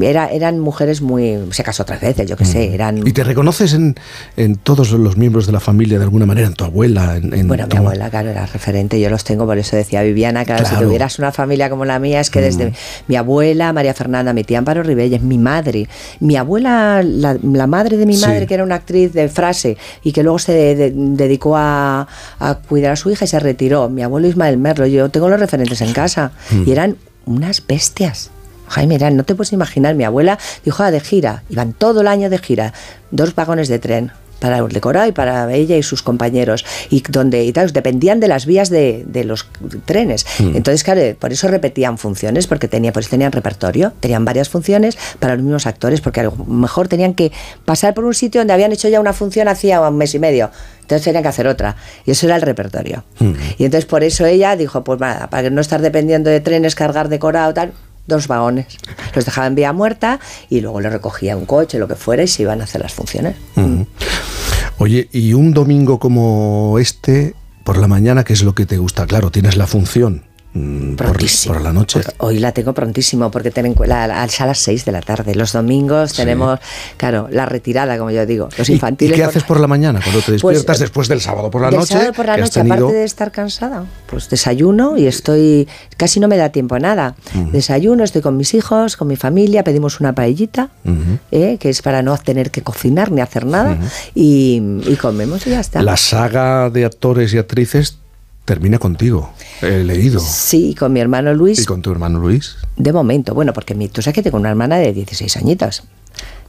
era, eran mujeres muy. Se casó otras veces, yo qué sé, eran. ¿Y te reconoces en, en todos los miembros de la familia de alguna manera? En tu abuela, en, en Bueno, mi abuela, claro, era referente, yo los tengo, por eso decía Viviana, claro, Claro. si tuvieras una familia como la mía, es que desde mi abuela, María Fernanda, mi tía Amparo Ribelles, mi madre, mi abuela, la, la madre de mi Sí. madre, que era una actriz de frase y que luego se de- de- dedicó a, a cuidar a su hija y se retiró, mi abuelo Ismael Merlo, yo tengo los referentes en casa y eran unas bestias. Jaime, eran, no te puedes imaginar, mi abuela dijo, ah, de gira, iban todo el año de gira, dos vagones de tren, para el decorado y para ella y sus compañeros y donde y tal, dependían de las vías de, de los trenes. Entonces claro por eso repetían funciones porque tenía pues tenían repertorio tenían varias funciones para los mismos actores porque a lo mejor tenían que pasar por un sitio donde habían hecho ya una función hacía un mes y medio entonces tenían que hacer otra y eso era el repertorio. Y entonces por eso ella dijo pues nada para no estar dependiendo de trenes cargar decorado tal dos vagones. Los dejaba en vía muerta y luego le recogía un coche lo que fuera y se iban a hacer las funciones. Ujú. Oye, y un domingo como este, por la mañana, ¿qué es lo que te gusta? Claro, tienes la función mm, por, Prontísimo. por la noche. Pues hoy la tengo prontísimo porque ten en cu- la, la- a las 6 de la tarde. Los domingos tenemos, claro, la retirada, como yo digo. Los ¿Y- infantiles. ¿Y, qué por- haces por la mañana cuando te Pues, despiertas eh, después del sábado por la del noche? sábado por la noche, tenido- aparte de estar cansada, pues desayuno y estoy. Casi no me da tiempo a nada. Desayuno, estoy con mis hijos, con mi familia, pedimos una paellita. ¿eh? que es para no tener que cocinar ni hacer nada, y, y comemos y ya está. La saga de actores y actrices termina contigo. He leído. Sí, con mi hermano Luis. Y con tu hermano Luis. De momento, bueno, porque mi, tú sabes que tengo una hermana de 16 añitos.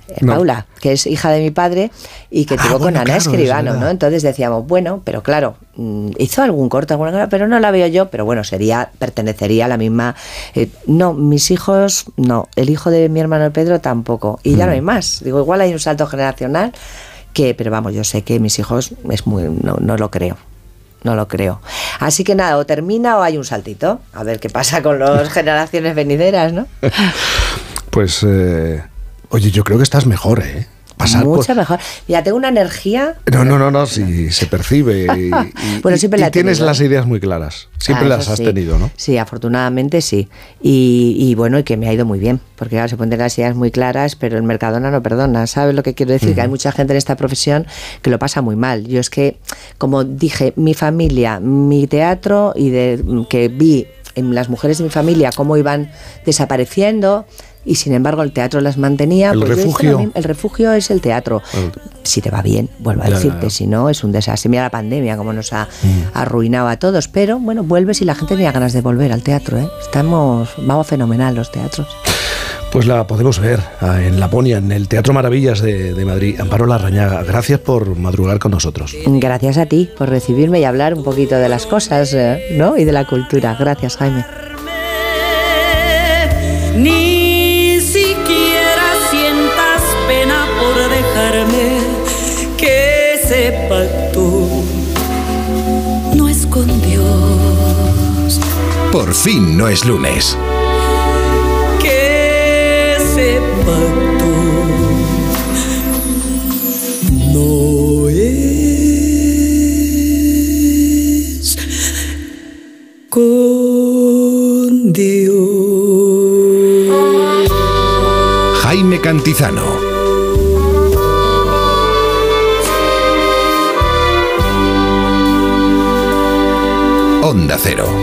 eh, No. Paula, que es hija de mi padre y que Ah, tuvo con Ana claro, Escribano. ¿no? Entonces decíamos, bueno, pero claro, mm, hizo algún corto, alguna cosa, pero no la veo yo, pero bueno, sería, pertenecería a la misma. eh, no, mis hijos, no, el hijo de mi hermano Pedro tampoco, y ya no hay Mm. más. Digo, igual hay un salto generacional que, pero vamos, yo sé que mis hijos es muy, no, no lo creo. No lo creo. Así que nada, o termina o hay un saltito. A ver qué pasa con las generaciones venideras, ¿no? Pues, eh, oye, yo creo que estás mejor, ¿eh? Pasar por- Mucho mejor. Mira, tengo una energía. No, no, no, no, sí, se percibe. Y, y- Bueno, siempre y la he tienes las ideas muy claras. Siempre Ah, las has sí. tenido, ¿no? Sí, afortunadamente sí. Y, y bueno, y que me ha ido muy bien, porque claro, se ponen las ideas muy claras, pero el Mercadona no perdona. ¿Sabes lo que quiero decir? Que hay mucha gente en esta profesión que lo pasa muy mal. Yo es que, como dije, mi familia, mi teatro y de que vi en las mujeres de mi familia cómo iban desapareciendo. Y sin embargo el teatro las mantenía. El pues refugio. mismo. El refugio es el teatro. Si te va bien, vuelvo a Ya, decirte. ya. Si no, es un desastre. Mira la pandemia, como nos ha Mm. arruinado a todos. Pero bueno, vuelves y la gente tenía ganas de volver al teatro. ¿eh? Estamos, vamos fenomenal los teatros. Pues la podemos ver ah, en Laponia, en el Teatro Maravillas de, de Madrid. Amparo Larrañaga, gracias por madrugar con nosotros. Gracias a ti por recibirme y hablar un poquito de las cosas eh, ¿no? y de la cultura. Gracias, Jaime. Por fin no es lunes. que ese pacto no es con Dios. Jaime Cantizano. Onda Cero.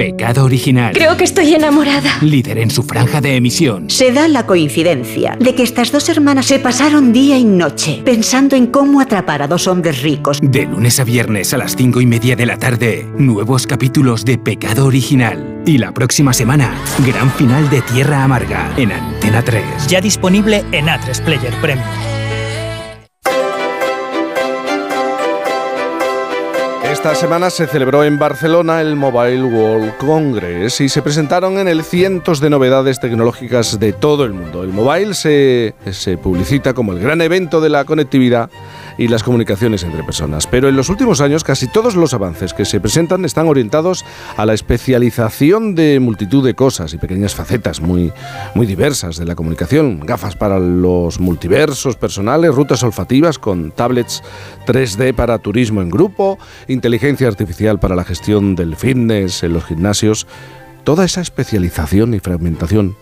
Pecado original. Creo que estoy enamorada. Líder en su franja de emisión. Se da la coincidencia de que estas dos hermanas se pasaron día y noche pensando en cómo atrapar a dos hombres ricos. De lunes a viernes a las cinco y media de la tarde, nuevos capítulos de Pecado original. Y la próxima semana, gran final de Tierra Amarga en Antena 3. Ya disponible en A3 Player Premium. Esta semana se celebró en Barcelona el Mobile World Congress y se presentaron en él cientos de novedades tecnológicas de todo el mundo. El mobile se, se publicita como el gran evento de la conectividad y las comunicaciones entre personas. Pero en los últimos años casi todos los avances que se presentan están orientados a la especialización de multitud de cosas y pequeñas facetas muy, muy diversas de la comunicación. Gafas para los multiversos personales, rutas olfativas con tablets 3D para turismo en grupo, inteligencia artificial para la gestión del fitness en los gimnasios. Toda esa especialización y fragmentación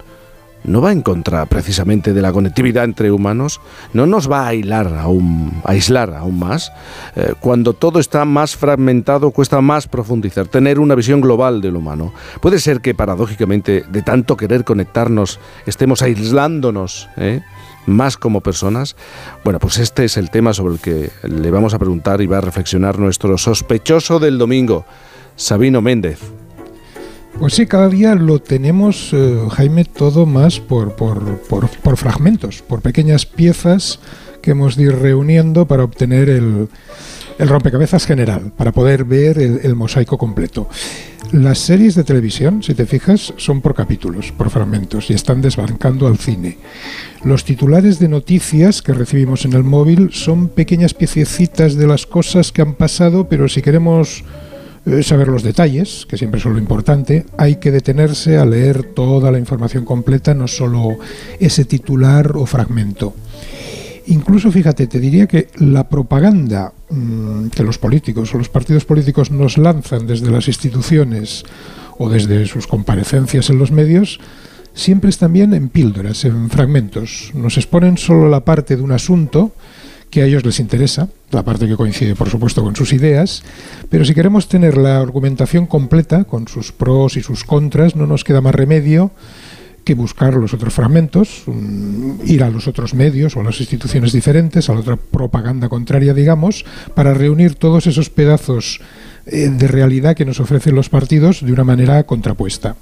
no va en contra precisamente de la conectividad entre humanos, no nos va a aislar aún, a aislar aún más. Eh, cuando todo está más fragmentado, cuesta más profundizar, tener una visión global del humano. Puede ser que paradójicamente, de tanto querer conectarnos, estemos aislándonos. ¿eh? más como personas? Bueno, pues este es el tema sobre el que le vamos a preguntar y va a reflexionar nuestro sospechoso del domingo, Sabino Méndez. Pues sí, cada día lo tenemos, eh, Jaime, todo más por, por, por, por fragmentos, por pequeñas piezas que hemos de ir reuniendo para obtener el, el rompecabezas general, para poder ver el, mosaico completo. Las series de televisión, si te fijas, son por capítulos, por fragmentos, y están desbancando al cine. Los titulares de noticias que recibimos en el móvil son pequeñas piececitas de las cosas que han pasado, pero si queremos saber los detalles, que siempre son lo importante, hay que detenerse a leer toda la información completa, no solo ese titular o fragmento. Incluso, fíjate, te diría que la propaganda mmm, que los políticos o los partidos políticos nos lanzan desde las instituciones o desde sus comparecencias en los medios, siempre es también en píldoras, en fragmentos. Nos exponen solo la parte de un asunto que a ellos les interesa, la parte que coincide por supuesto con sus ideas, pero si queremos tener la argumentación completa, con sus pros y sus contras, no nos queda más remedio que buscar los otros fragmentos, ir a los otros medios o a las instituciones diferentes, a la otra propaganda contraria, digamos, para reunir todos esos pedazos eh, de realidad que nos ofrecen los partidos de una manera contrapuesta.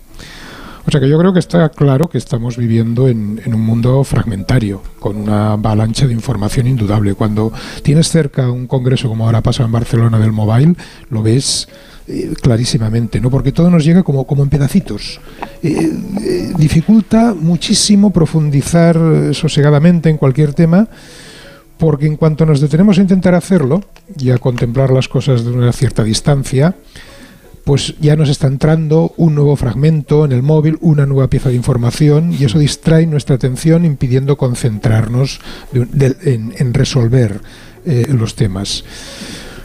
O sea que yo creo que está claro que estamos viviendo en, un mundo fragmentario, con una avalancha de información indudable. Cuando tienes cerca un congreso como ahora pasa en Barcelona del mobile, lo ves eh, clarísimamente, ¿no? Porque todo nos llega como, como en pedacitos. Eh, eh, dificulta muchísimo profundizar sosegadamente en cualquier tema, porque en cuanto nos detenemos a intentar hacerlo y a contemplar las cosas de una cierta distancia, pues ya nos está entrando un nuevo fragmento en el móvil, una nueva pieza de información y eso distrae nuestra atención impidiendo concentrarnos en, resolver eh, los temas.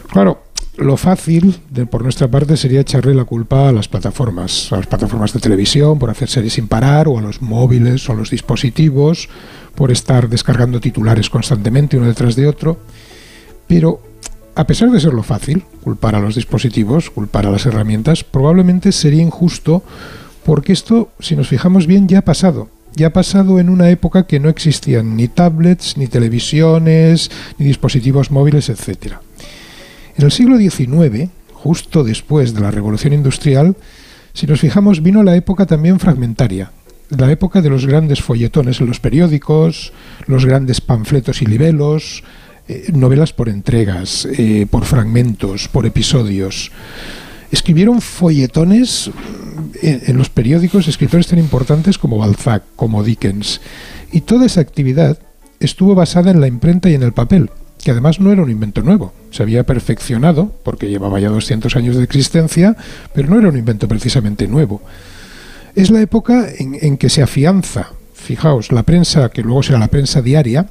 Claro, lo fácil por nuestra parte sería echarle la culpa a las plataformas, a las plataformas de televisión por hacer series sin parar, o a los móviles o a los dispositivos por estar descargando titulares constantemente uno detrás de otro. Pero a pesar de ser lo fácil, culpar a los dispositivos, culpar a las herramientas, probablemente sería injusto porque esto, si nos fijamos bien, ya ha pasado. Ya ha pasado en una época que no existían ni tablets, ni televisiones, ni dispositivos móviles, etc. En el siglo XIX, justo después de la Revolución Industrial, si nos fijamos, vino la época también fragmentaria, la época de los grandes folletones en los periódicos, los grandes panfletos y libelos, eh, novelas por entregas, eh, por fragmentos, por episodios. Escribieron folletones en, en, los periódicos escritores tan importantes como Balzac, como Dickens. Y toda esa actividad estuvo basada en la imprenta y en el papel, que además no era un invento nuevo. Se había perfeccionado, porque llevaba ya 200 años de existencia, pero no era un invento precisamente nuevo. Es la época en, en que se afianza, fijaos, la prensa, que luego será la prensa diaria,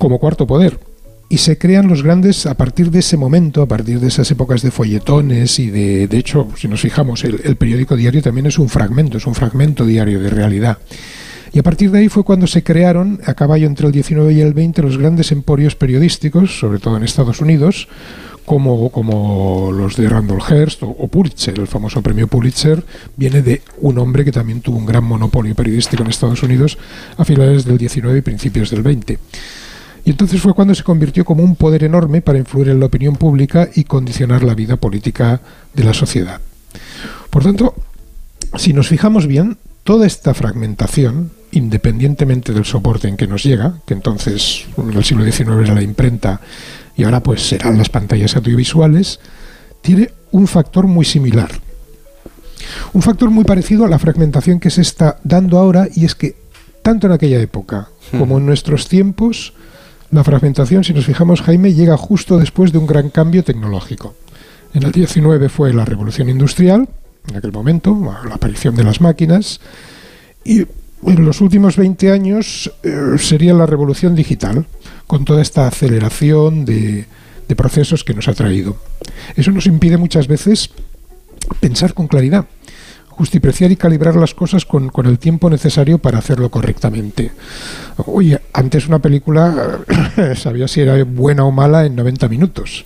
como cuarto poder. Y se crean los grandes a partir de ese momento, a partir de esas épocas de folletones y de, de hecho, si nos fijamos, el, periódico diario también es un fragmento, es un fragmento diario de realidad. Y a partir de ahí fue cuando se crearon, a caballo entre el 19 y el 20, los grandes emporios periodísticos, sobre todo en Estados Unidos, como, como los de Randall Hearst o, o Pulitzer. El famoso premio Pulitzer viene de un hombre que también tuvo un gran monopolio periodístico en Estados Unidos a finales del 19 y principios del 20. Y entonces fue cuando se convirtió como un poder enorme para influir en la opinión pública y condicionar la vida política de la sociedad. Por tanto, si nos fijamos bien, toda esta fragmentación, independientemente del soporte en que nos llega, que entonces en el siglo XIX era la imprenta y ahora pues serán las pantallas audiovisuales, tiene un factor muy similar. Un factor muy parecido a la fragmentación que se está dando ahora y es que tanto en aquella época como en nuestros tiempos, la fragmentación, si nos fijamos, Jaime, llega justo después de un gran cambio tecnológico. En el 19 fue la revolución industrial, en aquel momento, la aparición de las máquinas, y en los últimos 20 años eh, sería la revolución digital, con toda esta aceleración de, de procesos que nos ha traído. Eso nos impide muchas veces pensar con claridad, justipreciar y calibrar las cosas con, con el tiempo necesario para hacerlo correctamente. Oye, antes una película sabía si era buena o mala en 90 minutos.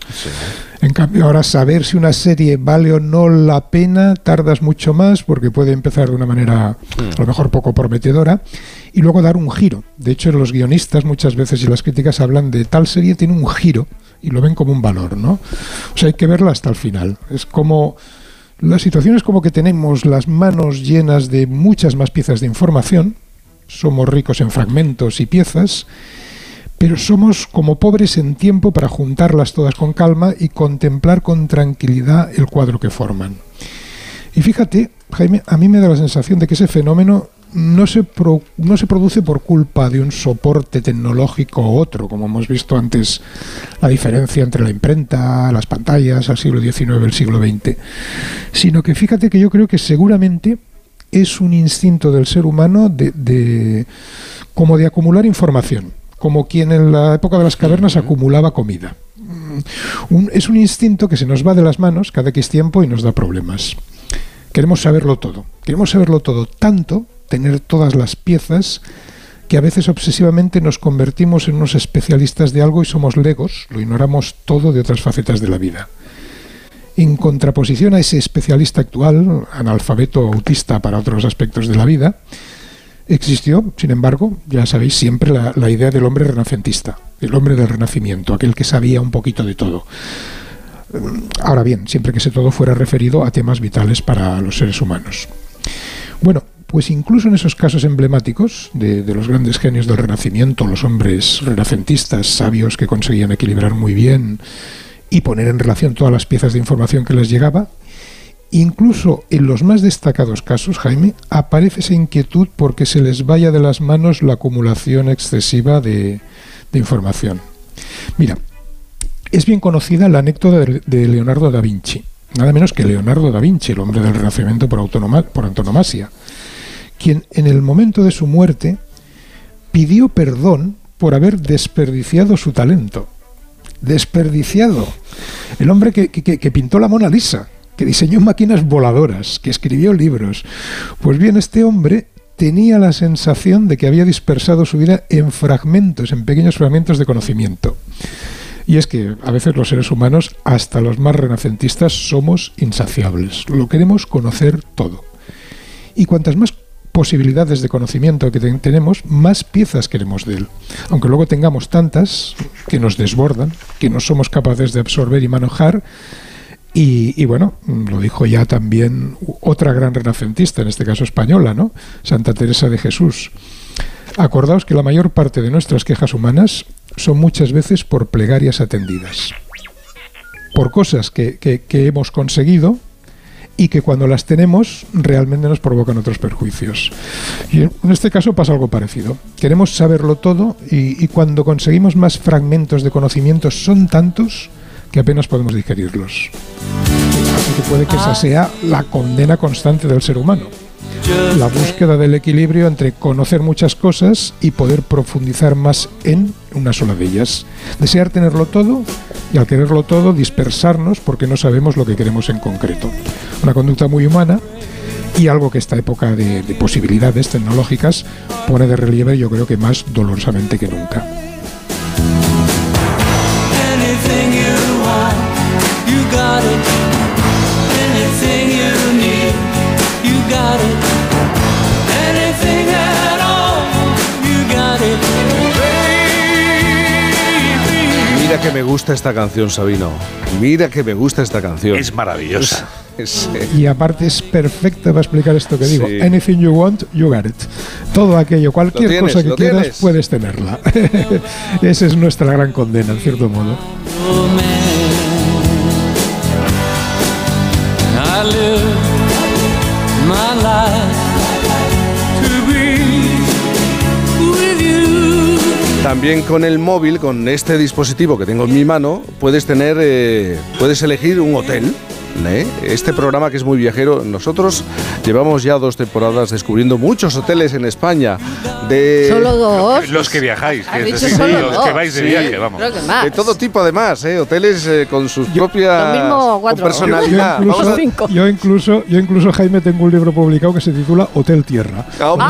En cambio, ahora saber si una serie vale o no la pena, tardas mucho más porque puede empezar de una manera a lo mejor poco prometedora y luego dar un giro. De hecho, los guionistas muchas veces y las críticas hablan de tal serie tiene un giro y lo ven como un valor, ¿no? O sea, hay que verla hasta el final. Es como la situación es como que tenemos las manos llenas de muchas más piezas de información, somos ricos en fragmentos y piezas, pero somos como pobres en tiempo para juntarlas todas con calma y contemplar con tranquilidad el cuadro que forman. Y fíjate, Jaime, a mí me da la sensación de que ese fenómeno no se, pro- no se produce por culpa de un soporte tecnológico u otro, como hemos visto antes la diferencia entre la imprenta, las pantallas, al siglo XIX el siglo XX, sino que fíjate que yo creo que seguramente es un instinto del ser humano de, de- como de acumular información, como quien en la época de las cavernas acumulaba comida. Mm, un- es un instinto que se nos va de las manos cada X tiempo y nos da problemas. Queremos saberlo todo. Queremos saberlo todo tanto, tener todas las piezas, que a veces obsesivamente nos convertimos en unos especialistas de algo y somos legos, lo ignoramos todo de otras facetas de la vida. En contraposición a ese especialista actual, analfabeto autista para otros aspectos de la vida, existió, sin embargo, ya sabéis siempre la idea del hombre renacentista, el hombre del renacimiento, aquel que sabía un poquito de todo. Ahora bien, siempre que ese todo fuera referido a temas vitales para los seres humanos. Bueno, pues incluso en esos casos emblemáticos de, los grandes genios del Renacimiento, los hombres renacentistas, sabios que conseguían equilibrar muy bien y poner en relación todas las piezas de información que les llegaba, incluso en los más destacados casos, Jaime, aparece esa inquietud porque se les vaya de las manos la acumulación excesiva de, de información. Mira, es bien conocida la anécdota de, Leonardo da Vinci, nada menos que Leonardo da Vinci, el hombre del Renacimiento por, por antonomasia, quien en el momento de su muerte pidió perdón por haber desperdiciado su talento. Desperdiciado. El hombre que, que- que- pintó la Mona Lisa, que diseñó máquinas voladoras, que escribió libros. Pues bien, este hombre tenía la sensación de que había dispersado su vida en fragmentos, en pequeños fragmentos de conocimiento. Y es que a veces los seres humanos, hasta los más renacentistas, somos insaciables. Lo queremos conocer todo. Y cuantas más posibilidades de conocimiento que ten- tenemos, más piezas queremos de él. Aunque luego tengamos tantas que nos desbordan, que no somos capaces de absorber y manejar. Y, bueno, lo dijo ya también otra gran renacentista, en este caso española, ¿no? Santa Teresa de Jesús. Acordaos que la mayor parte de nuestras quejas humanas son muchas veces por plegarias atendidas, por cosas que hemos conseguido y que cuando las tenemos realmente nos provocan otros perjuicios. Y en este caso pasa algo parecido. Queremos saberlo todo y, y cuando conseguimos más fragmentos de conocimientos son tantos que apenas podemos digerirlos. Así que puede que esa sea la condena constante del ser humano. La búsqueda del equilibrio entre conocer muchas cosas y poder profundizar más en una sola de ellas. Desear tenerlo todo y al quererlo todo dispersarnos porque no sabemos lo que queremos en concreto. Una conducta muy humana y algo que esta época de, de posibilidades tecnológicas pone de relieve yo creo que más dolorosamente que nunca. Mira que me gusta esta canción, Sabino. Mira que me gusta esta canción. Es maravillosa. Y aparte es perfecta para explicar esto que digo. Sí. Anything you want, you got it. Todo aquello, cualquier tienes, cosa que quieras, tienes. puedes tenerla. Esa es nuestra gran condena, en cierto modo. También con el móvil, con este dispositivo que tengo en mi mano, puedes tener, eh, puedes elegir un hotel. ¿Eh? Este programa que es muy viajero, nosotros llevamos ya dos temporadas descubriendo muchos hoteles en España. De, Solo dos. Los que viajáis, que es decir, solo los dos. que vais de Sí. viaje, vamos. Creo que más. de todo tipo además, ¿eh? hoteles eh, con sus propias Lo mismo con cuatro. Yo personalidad. Vamos incluso, a- Cinco. yo incluso, yo incluso, Jaime, tengo un libro publicado que se titula Hotel Tierra. Hombre,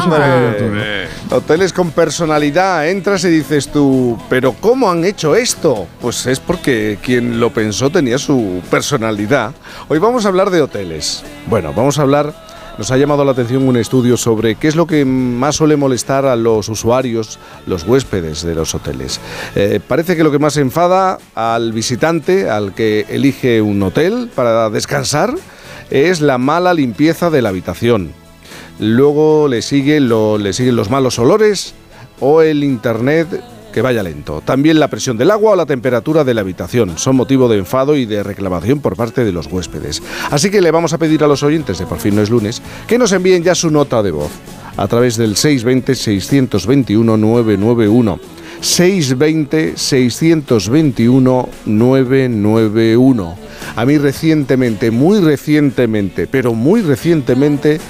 Ah. Hoteles con personalidad, entras y dices tú, pero ¿cómo han hecho esto? Pues es porque quien lo pensó tenía su personalidad. Hoy vamos a hablar de hoteles. Bueno, vamos a hablar, nos ha llamado la atención un estudio sobre qué es lo que más suele molestar a los usuarios, los huéspedes de los hoteles. Eh, parece que lo que más enfada al visitante, al que elige un hotel para descansar, es la mala limpieza de la habitación. Luego le, sigue le siguen los malos olores o el internet que vaya lento. También la presión del agua o la temperatura de la habitación son motivo de enfado y de reclamación por parte de los huéspedes. Así que le vamos a pedir a los oyentes de Por fin no es lunes que nos envíen ya su nota de voz a través del 620-621-991. 620-621-991. A mí recientemente, muy recientemente, pero muy recientemente,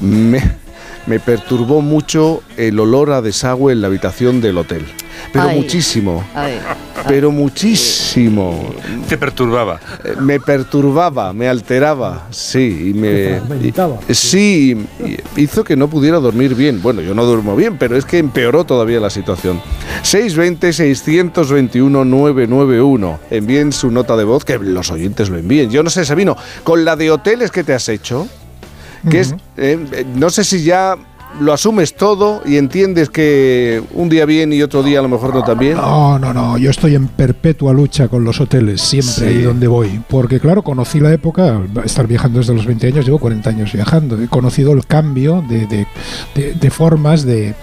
me, me perturbó mucho el olor a desagüe en la habitación del hotel. Pero Ay. muchísimo. Ay, Pero muchísimo. Te perturbaba. Eh, Me perturbaba, me alteraba, sí, y me... Y- sí, y hizo que no pudiera dormir bien. Bueno, yo no duermo bien, pero es que empeoró todavía la situación. 620-621-991. Envíen su nota de voz, que los oyentes lo envíen. Yo no sé, Sabino, con la de hoteles que te has hecho, que es, eh, eh, no sé si ya lo asumes todo y entiendes que un día bien y otro día a lo mejor no tan bien. No, no, no, yo estoy en perpetua lucha con los hoteles, siempre Sí. ahí donde voy. Porque claro, conocí la época, estar viajando desde los 20 años, llevo 40 años viajando. He conocido el cambio de, de- de- de formas, de,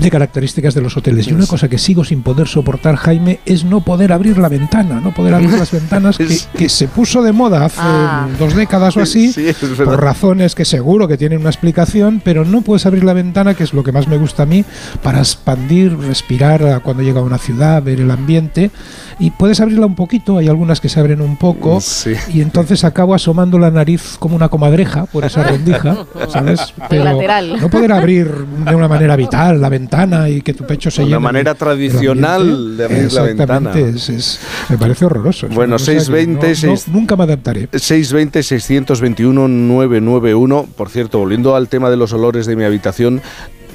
de características de los hoteles. Y una cosa que sigo sin poder soportar, Jaime, es no poder abrir la ventana, no poder abrir las ventanas, que, que se puso de moda hace Ah. dos décadas o así, Sí, por razones que seguro que tienen una explicación, pero no puedes abrir la ventana, que es lo que más me gusta a mí, para expandir, respirar cuando llega a una ciudad, ver el ambiente. Y puedes abrirla un poquito, hay algunas que se abren un poco, Sí. y entonces acabo asomando la nariz como una comadreja por esa rendija, ¿sabes? lateral. no poder abrir de una manera vital la ventana y que tu pecho se Una llene. manera del tradicional de abrir la ventana. Exactamente, es- es- me parece horroroso. Bueno, una cosa que 620, no- no- seis- nunca me adaptaré. 620-621-991. Por cierto, volviendo al tema de los olores de mi habitación,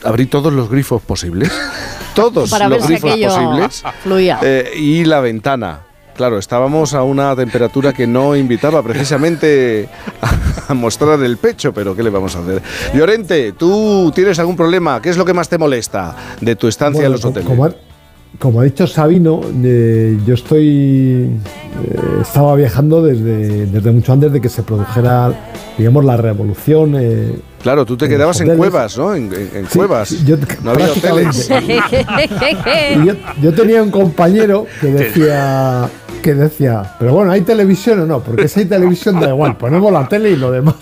abrí todos los grifos posibles. Todos para ver los si grifos posibles. fluía. Eh, y la ventana. Claro, estábamos a una temperatura que no invitaba precisamente a, a mostrar el pecho, pero ¿qué le vamos a hacer? Llorente, ¿tú tienes algún problema? ¿Qué es lo que más te molesta de tu estancia en los hoteles? Como como ha dicho Sabino, eh, yo estoy. eh, estaba viajando desde, desde mucho antes de que se produjera, digamos, la revolución. eh, Claro, tú te quedabas en cuevas, ¿no? En, en- en Sí, cuevas. yo- no había hoteles. Y yo, yo tenía un compañero que decía. Que decía, pero bueno, ¿hay televisión o no? Porque si hay televisión da igual, ponemos la tele y lo demás.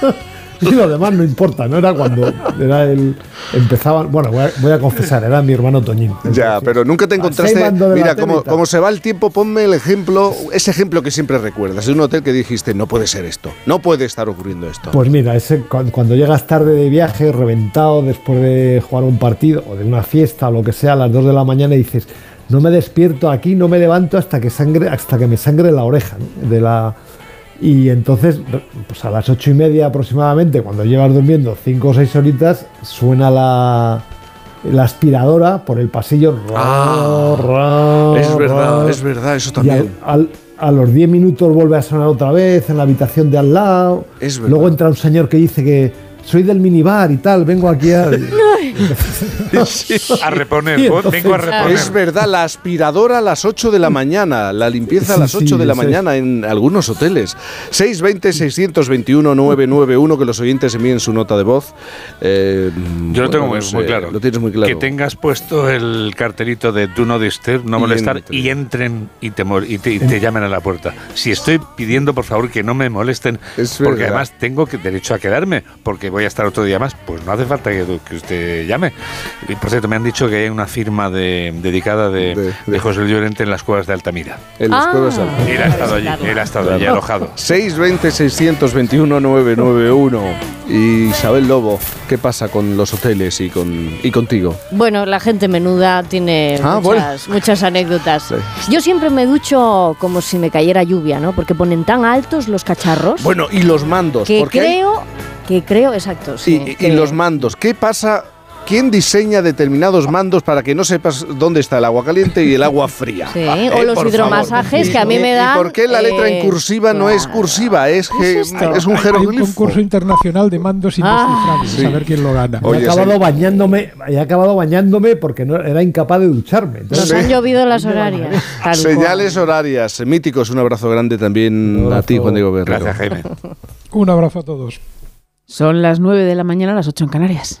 y lo demás no importa, ¿no? Era cuando era el. Empezaban. Bueno, voy a, voy a confesar, era mi hermano Toñín. Ya, pero nunca te encontraste. de Mira, como, como se va el tiempo, ponme el ejemplo, ese ejemplo que siempre recuerdas. Es un hotel que dijiste, no puede ser esto, no puede estar ocurriendo esto. Pues mira, ese, cu- cuando llegas tarde de viaje, reventado después de jugar un partido o de una fiesta o lo que sea a las 2 de la mañana y dices, no me despierto aquí, no me levanto hasta que sangre, hasta que me sangre la oreja, ¿no? de la y entonces, pues a las ocho y media aproximadamente, cuando llevas durmiendo cinco o seis horitas, suena la, la aspiradora por el pasillo. Ah, Ra, ra, es verdad, ra. es verdad, eso Y también. al, al- a los 10 minutos vuelve a sonar otra vez en la habitación de al lado. Es verdad. Luego entra un señor que dice que soy del minibar y tal, vengo aquí a... A reponer, entonces- vengo a reponer. Es verdad, la aspiradora a las 8 de la mañana, la limpieza a las 8 sí, de la mañana en algunos hoteles. 620-621-991, que los oyentes envíen su nota de voz. Eh, Yo lo bueno, tengo muy, no sé, muy claro. Lo tienes muy claro. Que tengas puesto el cartelito de Do Not Disturb, no Y molestar, y entren y te, mol- y te, y te llamen a la puerta. Si estoy pidiendo, por favor, que no me molesten, Es porque verdad. además tengo que, derecho a quedarme, porque voy a estar otro día más, pues no hace falta que, que usted llame. Y por cierto, me han dicho que hay una firma de, dedicada de, De- de José Llorente en las cuevas de Altamira. En las Ah. cuevas al- Él ha estado allí, él ha estado allí alojado. 620-621-991. Y Isabel Lobo, ¿qué pasa con los hoteles y, con, y contigo? Bueno, la gente menuda tiene Ah, muchas, muchas anécdotas. Yo siempre me ducho como si me cayera lluvia, ¿no? Porque ponen tan altos los cacharros Bueno, y los mandos. que porque hay- creo, que creo, exacto, sí. y, y los mandos, ¿qué pasa? ¿Quién diseña determinados mandos para que no sepas dónde está el agua caliente y el agua fría? Sí, Eh, o los por hidromasajes favor. que a mí ¿Y- me y dan. por qué la letra en eh, cursiva no es cursiva? Es, que, es es un Hay un concurso internacional de mandos Ah. indescifrables, Sí. a ver quién lo gana. he acabado bañándome, he acabado bañándome porque no, era incapaz de ducharme. Nos han llovido las horarias. tal cual. Señales horarias. Míticos, un abrazo grande también a ti, Juan Diego Guerrero. Gracias, Jaime. Un abrazo a todos. Son las 9 de la mañana, las 8 en Canarias.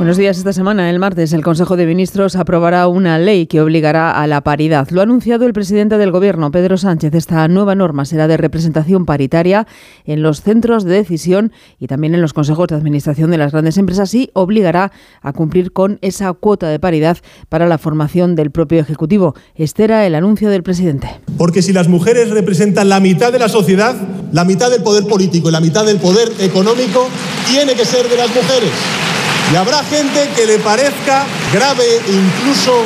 Buenos días. Esta semana, el martes, el Consejo de Ministros aprobará una ley que obligará a la paridad. Lo ha anunciado el presidente del Gobierno, Pedro Sánchez. Esta nueva norma será de representación paritaria en los centros de decisión y también en los consejos de administración de las grandes empresas y obligará a cumplir con esa cuota de paridad para la formación del propio Ejecutivo. Este era el anuncio del presidente. Porque si las mujeres representan la mitad de la sociedad, la mitad del poder político y la mitad del poder económico tiene que ser de las mujeres. Y habrá gente que le parezca grave, incluso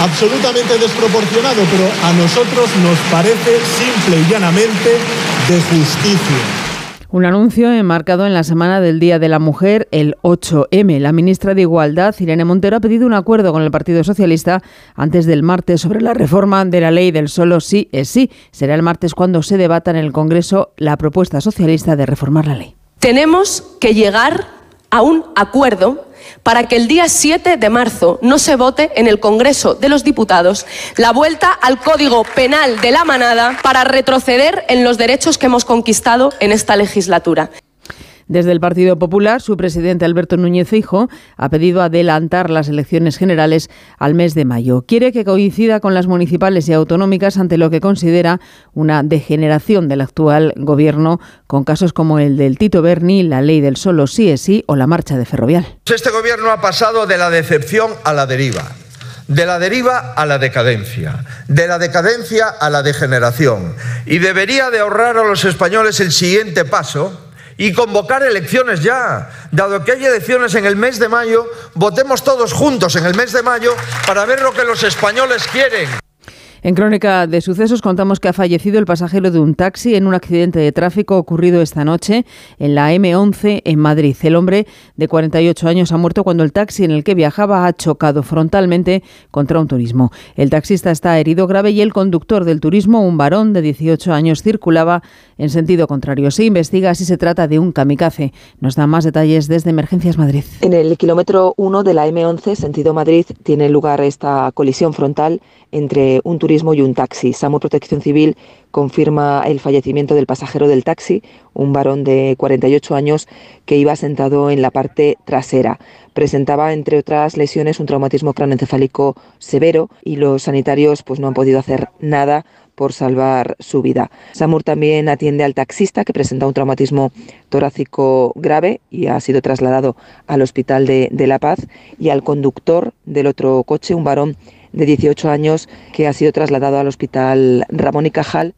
absolutamente desproporcionado, pero a nosotros nos parece simple y llanamente de justicia. Un anuncio enmarcado en la Semana del Día de la Mujer, el 8M. La ministra de Igualdad, Irene Montero, ha pedido un acuerdo con el Partido Socialista antes del martes sobre la reforma de la ley del solo sí es sí. Será el martes cuando se debata en el Congreso la propuesta socialista de reformar la ley. Tenemos que llegar a un acuerdo para que el día 7 de marzo no se vote en el Congreso de los Diputados la vuelta al Código Penal de la Manada para retroceder en los derechos que hemos conquistado en esta legislatura. Desde el Partido Popular, su presidente Alberto Núñez Feijóo ha pedido adelantar las elecciones generales al mes de mayo. Quiere que coincida con las municipales y autonómicas ante lo que considera una degeneración del actual gobierno con casos como el del Tito Berni, la ley del solo sí es sí o la marcha de Ferrovial. Este gobierno ha pasado de la decepción a la deriva, de la deriva a la decadencia, de la decadencia a la degeneración y debería de ahorrar a los españoles el siguiente paso y convocar elecciones ya. Dado que hay elecciones en el mes de mayo, votemos todos juntos en el mes de mayo para ver lo que los españoles quieren. En Crónica de Sucesos contamos que ha fallecido el pasajero de un taxi en un accidente de tráfico ocurrido esta noche en la M11 en Madrid. El hombre de 48 años ha muerto cuando el taxi en el que viajaba ha chocado frontalmente contra un turismo. El taxista está herido grave y el conductor del turismo, un varón de 18 años, circulaba en sentido contrario. Se investiga si se trata de un kamikaze. Nos da más detalles desde Emergencias Madrid. En el kilómetro 1 de la M11, sentido Madrid, tiene lugar esta colisión frontal entre un turismo y un taxi. SAMUR Protección Civil confirma el fallecimiento del pasajero del taxi, un varón de 48 años que iba sentado en la parte trasera. Presentaba, entre otras lesiones, un traumatismo craneoencefálico severo y los sanitarios pues, no han podido hacer nada por salvar su vida. SAMUR también atiende al taxista que presenta un traumatismo torácico grave y ha sido trasladado al hospital de, de La Paz y al conductor del otro coche, un varón de 18 años que ha sido trasladado al hospital Ramón y Cajal.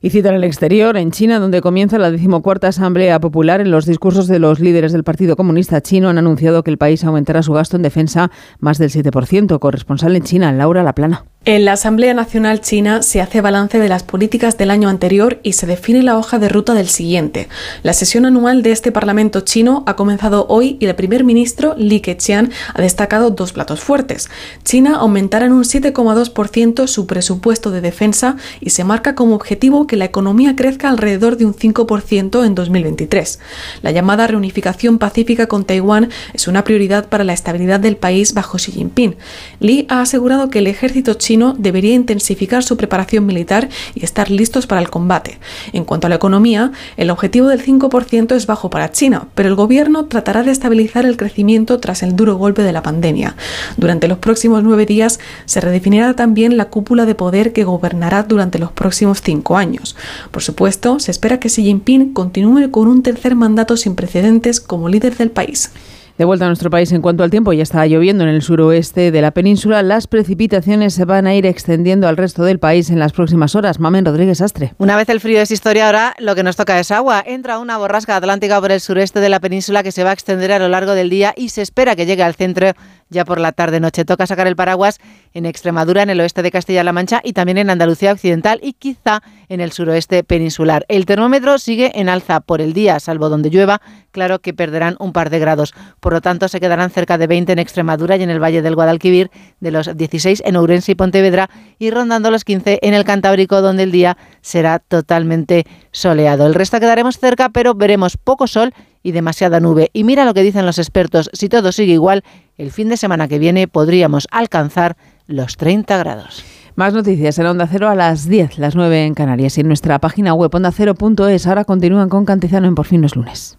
Y cita en el exterior, en China, donde comienza la decimocuarta Asamblea Popular, en los discursos de los líderes del Partido Comunista Chino han anunciado que el país aumentará su gasto en defensa más del 7%. Corresponsal en China, Laura Laplana. En la Asamblea Nacional China se hace balance de las políticas del año anterior y se define la hoja de ruta del siguiente. La sesión anual de este Parlamento chino ha comenzado hoy y el primer ministro Li Keqiang ha destacado dos platos fuertes. China aumentará en un 7,2% su presupuesto de defensa y se marca como objetivo que la economía crezca alrededor de un 5% en 2023. La llamada reunificación pacífica con Taiwán es una prioridad para la estabilidad del país bajo Xi Jinping. Li ha asegurado que el ejército chino debería intensificar su preparación militar y estar listos para el combate. En cuanto a la economía, el objetivo del 5% es bajo para China, pero el gobierno tratará de estabilizar el crecimiento tras el duro golpe de la pandemia. Durante los próximos nueve días se redefinirá también la cúpula de poder que gobernará durante los próximos cinco años. Por supuesto, se espera que Xi Jinping continúe con un tercer mandato sin precedentes como líder del país. De vuelta a nuestro país en cuanto al tiempo, ya está lloviendo en el suroeste de la península. Las precipitaciones se van a ir extendiendo al resto del país en las próximas horas. Mamen Rodríguez Astre. Una vez el frío es historia, ahora lo que nos toca es agua. Entra una borrasca atlántica por el sureste de la península que se va a extender a lo largo del día y se espera que llegue al centro ya por la tarde-noche. Toca sacar el paraguas en Extremadura, en el oeste de Castilla-La Mancha y también en Andalucía Occidental y quizá en el suroeste peninsular. El termómetro sigue en alza por el día, salvo donde llueva, claro que perderán un par de grados. Por lo tanto, se quedarán cerca de 20 en Extremadura y en el Valle del Guadalquivir, de los 16 en Ourense y Pontevedra y rondando los 15 en el Cantábrico, donde el día será totalmente soleado. El resto quedaremos cerca, pero veremos poco sol y demasiada nube. Y mira lo que dicen los expertos, si todo sigue igual, el fin de semana que viene podríamos alcanzar los 30 grados. Más noticias en Onda Cero a las 10, las 9 en Canarias y en nuestra página web ondacero.es. Ahora continúan con Cantizano en Por fin no es lunes.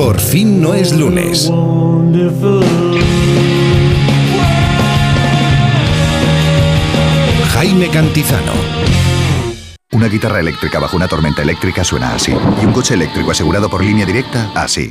Por fin no es lunes. Jaime Cantizano. Una guitarra eléctrica bajo una tormenta eléctrica suena así. Y un coche eléctrico asegurado por línea directa, así.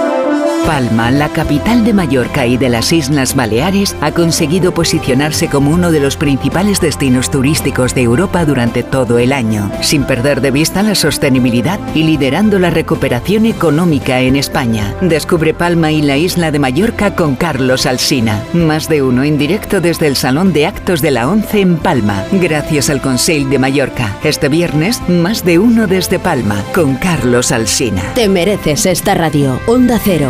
Palma, la capital de Mallorca y de las Islas Baleares, ha conseguido posicionarse como uno de los principales destinos turísticos de Europa durante todo el año, sin perder de vista la sostenibilidad y liderando la recuperación económica en España. Descubre Palma y la isla de Mallorca con Carlos Alsina. Más de uno en directo desde el Salón de Actos de la ONCE en Palma, gracias al Conseil de Mallorca. Este viernes, más de uno desde Palma con Carlos Alsina. Te mereces esta radio. Onda Cero,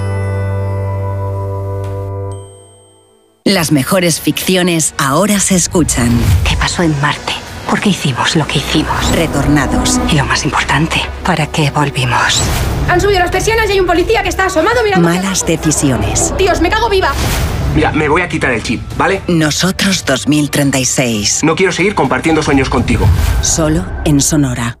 Las mejores ficciones ahora se escuchan. ¿Qué pasó en Marte? ¿Por qué hicimos lo que hicimos? Retornados. Y lo más importante, ¿para qué volvimos? Han subido las persianas y hay un policía que está asomado mirando. Malas decisiones. Dios, me cago viva. Mira, me voy a quitar el chip, ¿vale? Nosotros 2036. No quiero seguir compartiendo sueños contigo. Solo en Sonora.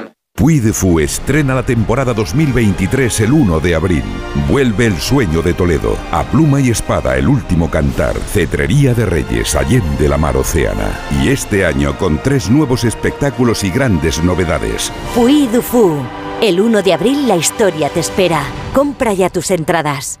Puy de Fu estrena la temporada 2023 el 1 de abril. Vuelve el sueño de Toledo. A pluma y espada, el último cantar. Cetrería de Reyes, Allende la Mar Océana. Y este año con tres nuevos espectáculos y grandes novedades. Puy Fu. El 1 de abril la historia te espera. Compra ya tus entradas.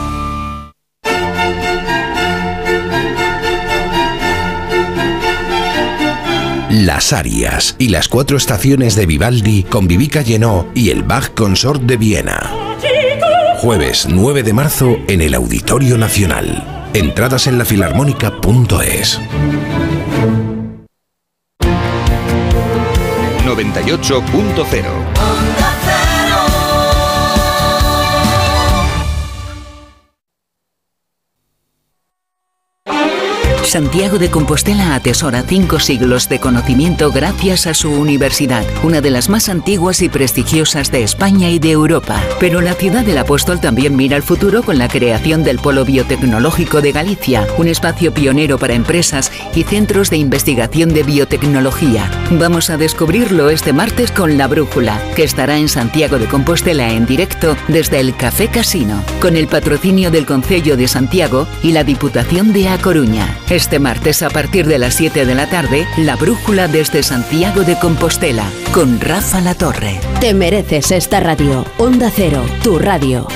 Las Arias y las cuatro estaciones de Vivaldi con Vivica Llenó y el Bach Consort de Viena. Jueves 9 de marzo en el Auditorio Nacional. Entradas en lafilarmónica.es. 98.0 Santiago de Compostela atesora cinco siglos de conocimiento gracias a su universidad, una de las más antiguas y prestigiosas de España y de Europa. Pero la ciudad del apóstol también mira al futuro con la creación del Polo Biotecnológico de Galicia, un espacio pionero para empresas y centros de investigación de biotecnología. Vamos a descubrirlo este martes con La Brújula, que estará en Santiago de Compostela en directo desde el Café Casino, con el patrocinio del Concello de Santiago y la Diputación de A Coruña. Este martes a partir de las 7 de la tarde, La Brújula desde Santiago de Compostela, con Rafa La Torre. Te mereces esta radio. Onda Cero, tu radio.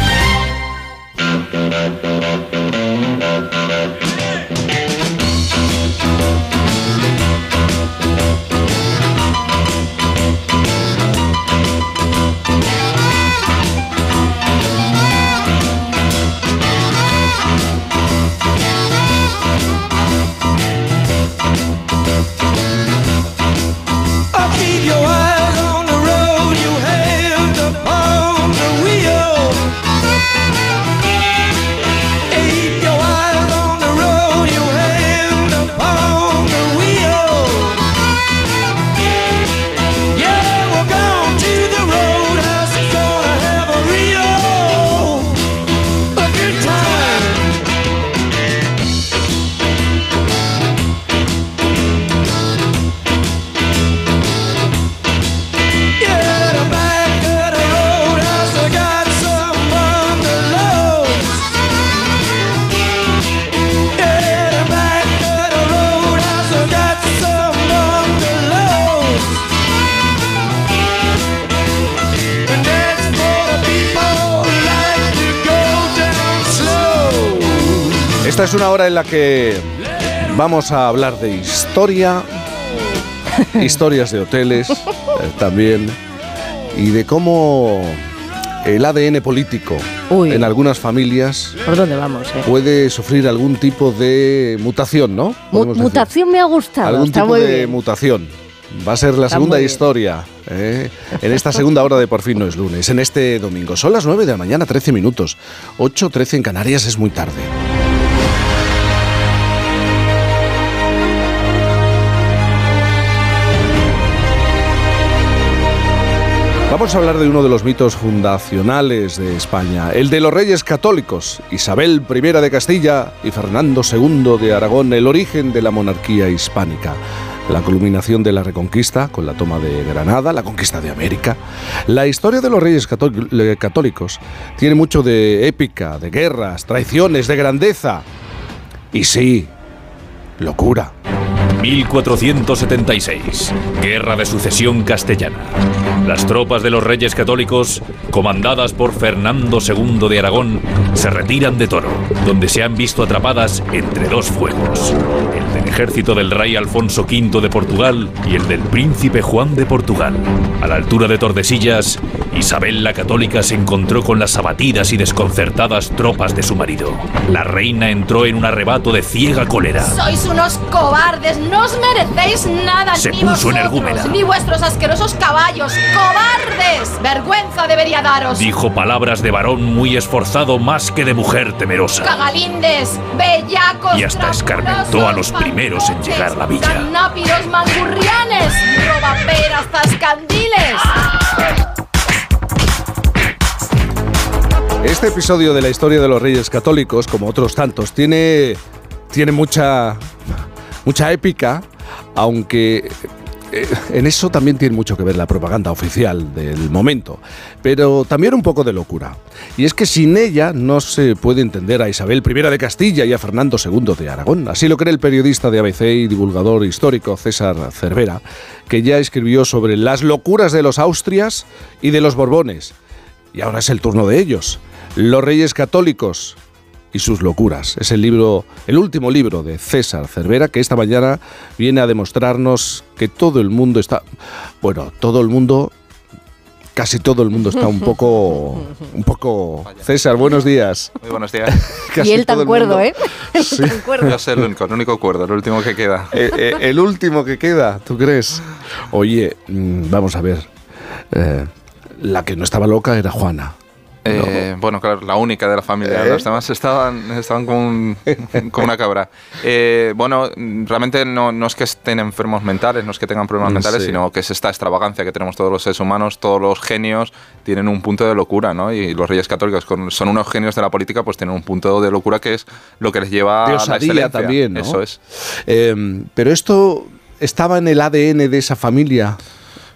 Esta es una hora en la que vamos a hablar de historia, historias de hoteles eh, también, y de cómo el ADN político en algunas familias ¿Por dónde vamos? eh? puede sufrir algún tipo de mutación, ¿no? Mu- Podemos decir. mutación me ha gustado. Algún está tipo muy de bien. mutación. Va a ser la Está segunda historia ¿eh? en esta segunda hora de Por fin no es lunes, en este domingo. Son las 9 de la mañana, 13 minutos. 8.13 en Canarias es muy tarde. Vamos a hablar de uno de los mitos fundacionales de España, el de los reyes católicos, Isabel I de Castilla y Fernando II de Aragón, el origen de la monarquía hispánica, la culminación de la Reconquista con la toma de Granada, la conquista de América. La historia de los reyes cató- católicos tiene mucho de épica, de guerras, traiciones, de grandeza. Y sí, locura. 1476. Guerra de sucesión castellana. Las tropas de los reyes católicos, comandadas por Fernando II de Aragón, se retiran de Toro, donde se han visto atrapadas entre dos fuegos. Ejército del rey Alfonso V de Portugal y el del príncipe Juan de Portugal. A la altura de Tordesillas, Isabel la Católica se encontró con las abatidas y desconcertadas tropas de su marido. La reina entró en un arrebato de ciega cólera. Sois unos cobardes, no os merecéis nada, Se ni puso vosotros, energúmena. ni vuestros asquerosos caballos. ¡Cobardes! Vergüenza debería daros. Dijo palabras de varón muy esforzado más que de mujer temerosa. Cagalindes, bellacos, Y hasta escarmentó a los primeros en llegar a la villa. Canápidos mangurrianes, robaperas, zascandiles. Este episodio de la historia de los reyes católicos, como otros tantos, tiene, tiene mucha, mucha épica, aunque en eso también tiene mucho que ver la propaganda oficial del momento, pero también un poco de locura. Y es que sin ella no se puede entender a Isabel I de Castilla y a Fernando II de Aragón. Así lo cree el periodista de ABC y divulgador histórico César Cervera, que ya escribió sobre las locuras de los Austrias y de los Borbones. Y ahora es el turno de ellos. Los Reyes Católicos y sus locuras. Es el libro, el último libro de César Cervera que esta mañana viene a demostrarnos que todo el mundo está, bueno, todo el mundo, casi todo el mundo está un poco, un poco. César, buenos días. Muy buenos días. Casi y él tan cuerdo, mundo. ¿eh? Tan cuerdo. Yo soy el único, el único cuerdo, el último que queda. Eh, eh, el último que queda, ¿tú crees? Oye, mm, vamos a ver. Eh, la que no estaba loca era Juana. Eh, Bueno, claro, la única de la familia. ¿Eh? Los demás estaban, estaban con, un- con una cabra. Eh, bueno, realmente no, no es que estén enfermos mentales, no es que tengan problemas Mm, mentales, sí. sino que es esta extravagancia que tenemos todos los seres humanos, todos los genios tienen un punto de locura, ¿no? Y los reyes católicos con- son unos genios de la política, pues tienen un punto de locura que es lo que les lleva a la excelencia. también, ¿no? Eso es. Pero esto estaba en el ADN de esa familia.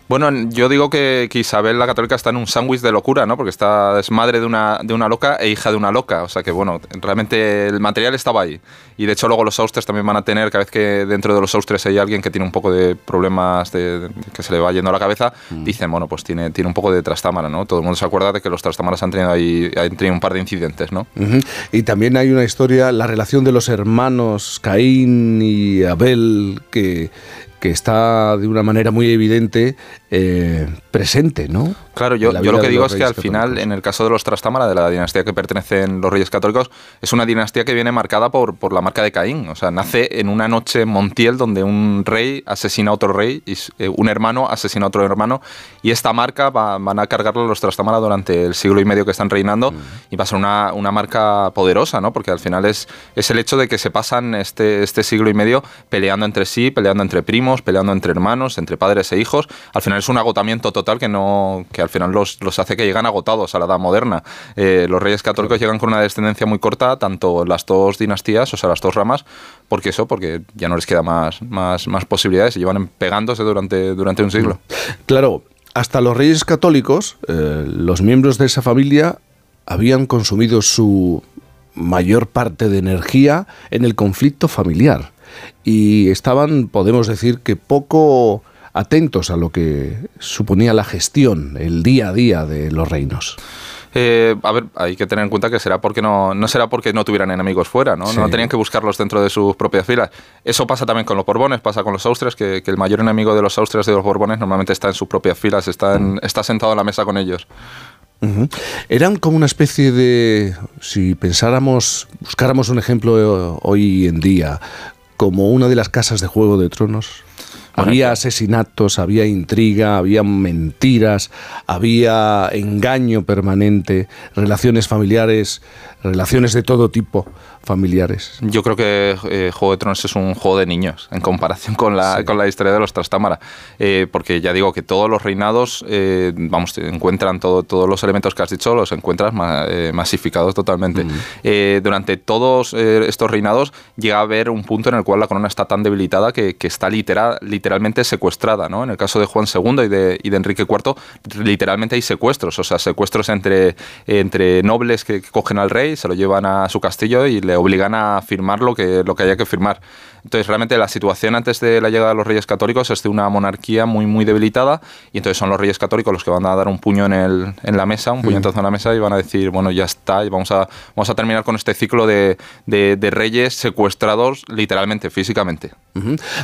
Bueno, yo digo que, que Isabel la Católica está en un sándwich de locura, ¿no? Porque está, es madre de una, de una loca e hija de una loca. O sea que, bueno, realmente el material estaba ahí. Y de hecho luego los austres también van a tener, cada vez que dentro de los austres hay alguien que tiene un poco de problemas de, de que se le va yendo la cabeza, dicen, bueno, pues tiene, tiene un poco de trastámara, ¿no? Todo el mundo se acuerda de que los trastámaras han tenido ahí han tenido un par de incidentes, ¿no? Ujú. Y también hay una historia, la relación de los hermanos Caín y Abel, que, que está de una manera muy evidente eh, presente, ¿no? Claro, yo, lo que digo es que al final, en el caso de los Trastámara, de la dinastía que pertenecen los reyes católicos, es una dinastía que viene marcada por, por la marca de Caín. O sea, nace en una noche montiel donde un rey asesina a otro rey y eh, un hermano asesina a otro hermano. Y esta marca va- van a cargarla los Trastámara durante el siglo y medio que están reinando y va a ser una, una marca poderosa, ¿no? Porque al final es, es el hecho de que se pasan este, este siglo y medio peleando entre sí, peleando entre primos, peleando entre hermanos, entre padres e hijos. Al final es un agotamiento total que no que al final los, los hace que llegan agotados a la edad moderna. Eh, los reyes católicos llegan con una descendencia muy corta, tanto las dos dinastías, o sea, las dos ramas, porque eso, porque ya no les queda más, más, más posibilidades y llevan pegándose durante, durante un siglo. Claro, hasta los reyes católicos, eh, los miembros de esa familia habían consumido su mayor parte de energía en el conflicto familiar y estaban, podemos decir que poco atentos a lo que suponía la gestión, el día a día de los reinos. Eh, a ver, hay que tener en cuenta que será porque no, no será porque no tuvieran enemigos fuera, ¿no? No tenían que buscarlos dentro de sus propias filas. Eso pasa también con los Borbones, pasa con los Austrias, que, el mayor enemigo de los Austrias de los Borbones normalmente está en sus propias filas, está, mm. está sentado a la mesa con ellos. Eran como una especie de, si pensáramos, buscáramos un ejemplo hoy en día, como una de las casas de Juego de Tronos. Había asesinatos, había intriga, había mentiras, había engaño permanente, relaciones familiares, relaciones de todo tipo familiares. Yo creo que eh, Juego de Tronos es un juego de niños en comparación con la, con la historia de los Trastámara, eh, porque ya digo que todos los reinados, eh, vamos, encuentran todo, todos los elementos que has dicho, los encuentras masificados totalmente. durante todos estos reinados llega a haber un punto en el cual la corona está tan debilitada que, que está literal, literalmente secuestrada, ¿no? En el caso de Juan II y de, y de Enrique IV, literalmente hay secuestros, o sea, secuestros entre, entre nobles que cogen al rey, se lo llevan a su castillo y le obligan a firmar lo que, lo que haya que firmar. Entonces, realmente la situación antes de la llegada de los reyes católicos es de una monarquía muy, muy debilitada y entonces son los reyes católicos los que van a dar un puño en, el, en la mesa, un puñetazo en la mesa y van a decir, bueno, ya está, y vamos a, vamos a terminar con este ciclo de, de, reyes secuestrados literalmente, físicamente.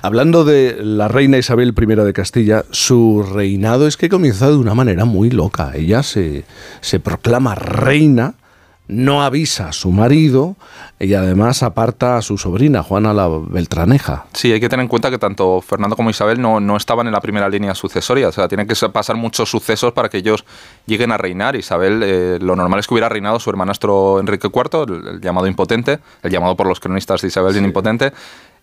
Hablando de la reina Isabel I de Castilla, su reinado es que comienza de una manera muy loca. Ella se, se proclama reina no avisa a su marido y además aparta a su sobrina, Juana la Beltraneja. Sí, hay que tener en cuenta que tanto Fernando como Isabel no, no estaban en la primera línea sucesoria, o sea, tienen que pasar muchos sucesos para que ellos lleguen a reinar. Isabel, eh, lo normal es que hubiera reinado su hermanastro Enrique IV, el, llamado impotente, el llamado por los cronistas de Isabel el impotente,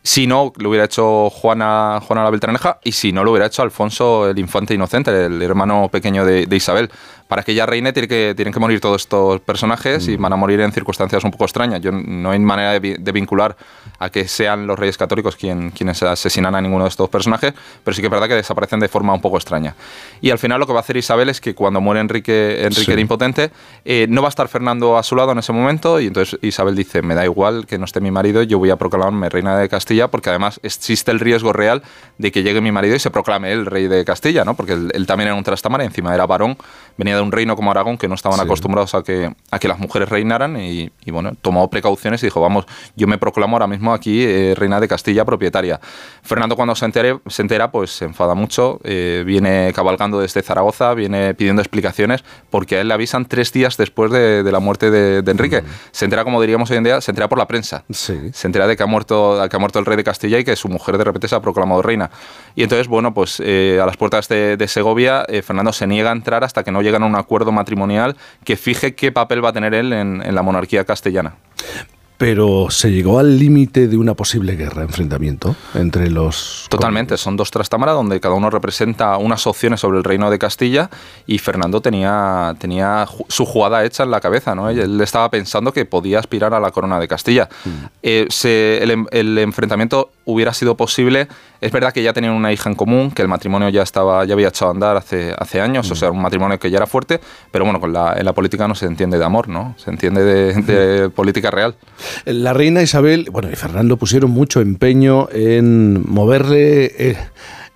si no, lo hubiera hecho Juana, Juana la Beltraneja y si no, lo hubiera hecho Alfonso el Infante Inocente, el hermano pequeño de, de Isabel para que ella reine tiene que, tienen que morir todos estos personajes y mm. van a morir en circunstancias un poco extrañas. Yo, no hay manera de, vincular a que sean los reyes católicos quien, quienes asesinan a ninguno de estos personajes, pero sí que es verdad que desaparecen de forma un poco extraña. Y al final lo que va a hacer Isabel es que cuando muere Enrique, Enrique el Impotente, eh, no va a estar Fernando a su lado en ese momento y entonces Isabel dice, me da igual que no esté mi marido, yo voy a proclamarme reina de Castilla porque además existe el riesgo real de que llegue mi marido y se proclame él rey de Castilla, ¿no? porque él, él también era un trastamara, encima era varón, venía de un reino como Aragón que no estaban acostumbrados a que, a que las mujeres reinaran y, bueno, tomó precauciones y dijo, vamos, yo me proclamo ahora mismo aquí eh, reina de Castilla propietaria. Fernando cuando se, entere, se entera, pues se enfada mucho, eh, viene cabalgando desde Zaragoza, viene pidiendo explicaciones porque a él le avisan tres días después de, la muerte de, Enrique. Se entera, como diríamos hoy en día, se entera por la prensa. Se entera de que ha, muerto, que ha muerto el rey de Castilla y que su mujer de repente se ha proclamado reina. Y entonces, bueno, pues eh, a las puertas de, Segovia, Fernando se niega a entrar hasta que no llegan a un acuerdo matrimonial que fije qué papel va a tener él en, la monarquía castellana pero se llegó al límite de una posible guerra, enfrentamiento entre los... Totalmente, son dos trastámaras donde cada uno representa unas opciones sobre el reino de Castilla y Fernando tenía, tenía su jugada hecha en la cabeza, ¿no? Él estaba pensando que podía aspirar a la corona de Castilla. Mm. Eh, el, el, enfrentamiento hubiera sido posible. Es verdad que ya tenían una hija en común, que el matrimonio ya estaba, ya había echado a andar hace, hace años, o sea, un matrimonio que ya era fuerte, pero bueno, con la, en la política no se entiende de amor, ¿no? Se entiende de, política real. La reina Isabel, bueno, y Fernando pusieron mucho empeño en moverle eh,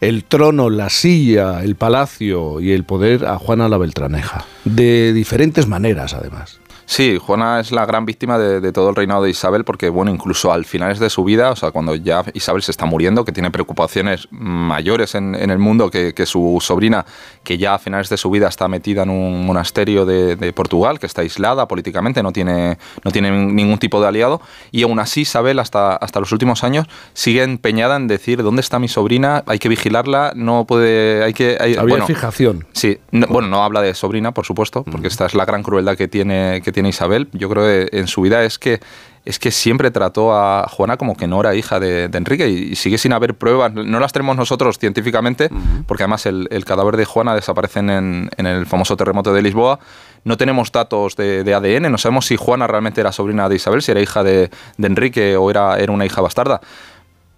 el trono, la silla, el palacio y el poder a Juana la Beltraneja, de diferentes maneras además. Sí, Juana es la gran víctima de, todo el reinado de Isabel porque, bueno, incluso al finales de su vida, o sea, cuando ya Isabel se está muriendo, que tiene preocupaciones mayores en, el mundo que, su sobrina, que ya a finales de su vida está metida en un monasterio de, Portugal, que está aislada políticamente, no tiene, no tiene ningún tipo de aliado, y aún así Isabel hasta, hasta los últimos años sigue empeñada en decir, ¿dónde está mi sobrina? Hay que vigilarla, no puede... Hay que, Había fijación. Sí, bueno, no habla de sobrina, por supuesto, porque esta es la gran crueldad que tiene, que tiene Isabel, yo creo que en su vida es que es que siempre trató a Juana como que no era hija de, Enrique y, sigue sin haber pruebas. No las tenemos nosotros científicamente, porque además el, cadáver de Juana desaparece en, el famoso terremoto de Lisboa. No tenemos datos de, ADN, no sabemos si Juana realmente era sobrina de Isabel, si era hija de, Enrique o era, era una hija bastarda.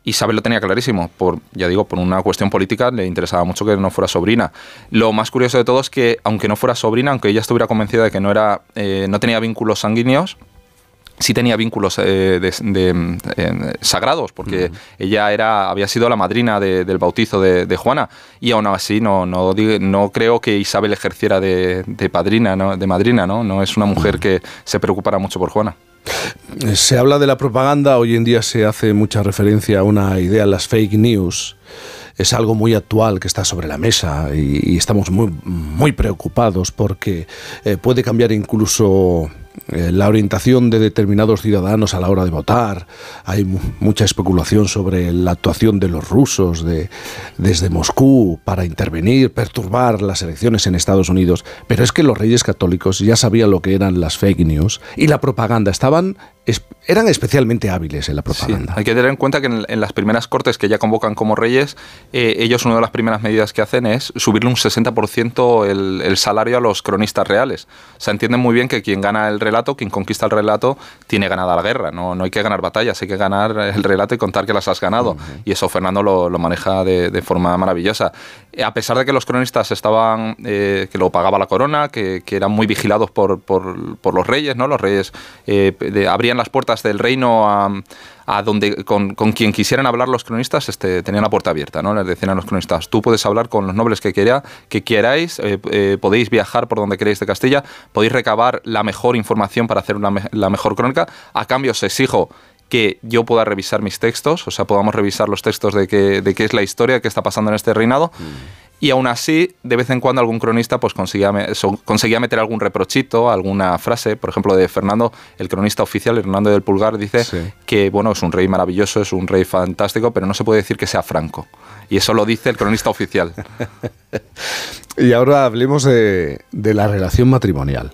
Isabel lo tenía clarísimo, por, ya digo, por una cuestión política le interesaba mucho que no fuera sobrina. Lo más curioso de todo es que, aunque no fuera sobrina, aunque ella estuviera convencida de que no, era, eh, no tenía vínculos sanguíneos, sí tenía vínculos eh, de, de, eh, sagrados, porque ella era, había sido la madrina de, del bautizo de, Juana, y aún así no, no, no creo que Isabel ejerciera de, padrina, ¿no? de madrina, ¿no? No es una mujer que se preocupara mucho por Juana. Se habla de la propaganda, hoy en día se hace mucha referencia a una idea, las fake news. Es algo muy actual que está sobre la mesa y, y estamos muy, muy preocupados porque eh, puede cambiar incluso eh, la orientación de determinados ciudadanos a la hora de votar. Hay mucha especulación sobre la actuación de los rusos de, desde Moscú para intervenir, perturbar las elecciones en Estados Unidos. Pero es que los reyes católicos ya sabían lo que eran las fake news y la propaganda. Estaban eran especialmente hábiles en la propaganda. hay que tener en cuenta que en, las primeras cortes que ya convocan como reyes, eh, ellos una de las primeras medidas que hacen es subirle un 60% el, el, salario a los cronistas reales. O sea, entienden muy bien que quien gana el relato, quien conquista el relato, tiene ganada la guerra. No, no hay que ganar batallas, hay que ganar el relato y contar que las has ganado. Y eso Fernando lo, lo maneja de, de, forma maravillosa. Eh, a pesar de que los cronistas estaban, eh, que lo pagaba la corona, que, que eran muy vigilados por, por, por, los reyes, ¿no? Los reyes de, abrían las puertas del reino a, a donde con, con, quien quisieran hablar los cronistas este, tenían la puerta abierta, ¿no? Les decían a los cronistas, tú puedes hablar con los nobles que, quiera, que queráis, eh, eh, podéis viajar por donde queréis de Castilla, podéis recabar la mejor información para hacer una, la mejor crónica, a cambio os exijo que yo pueda revisar mis textos, o sea, podamos revisar los textos de qué, de qué es la historia que está pasando en este reinado. Mm y aún así, de vez en cuando algún cronista pues conseguía, conseguía meter algún reprochito, alguna frase, por ejemplo, de Fernando, el cronista oficial, Hernando del Pulgar, dice que bueno, es un rey maravilloso, es un rey fantástico, pero no se puede decir que sea franco. Y eso lo dice el cronista oficial. y ahora hablemos de, de la relación matrimonial,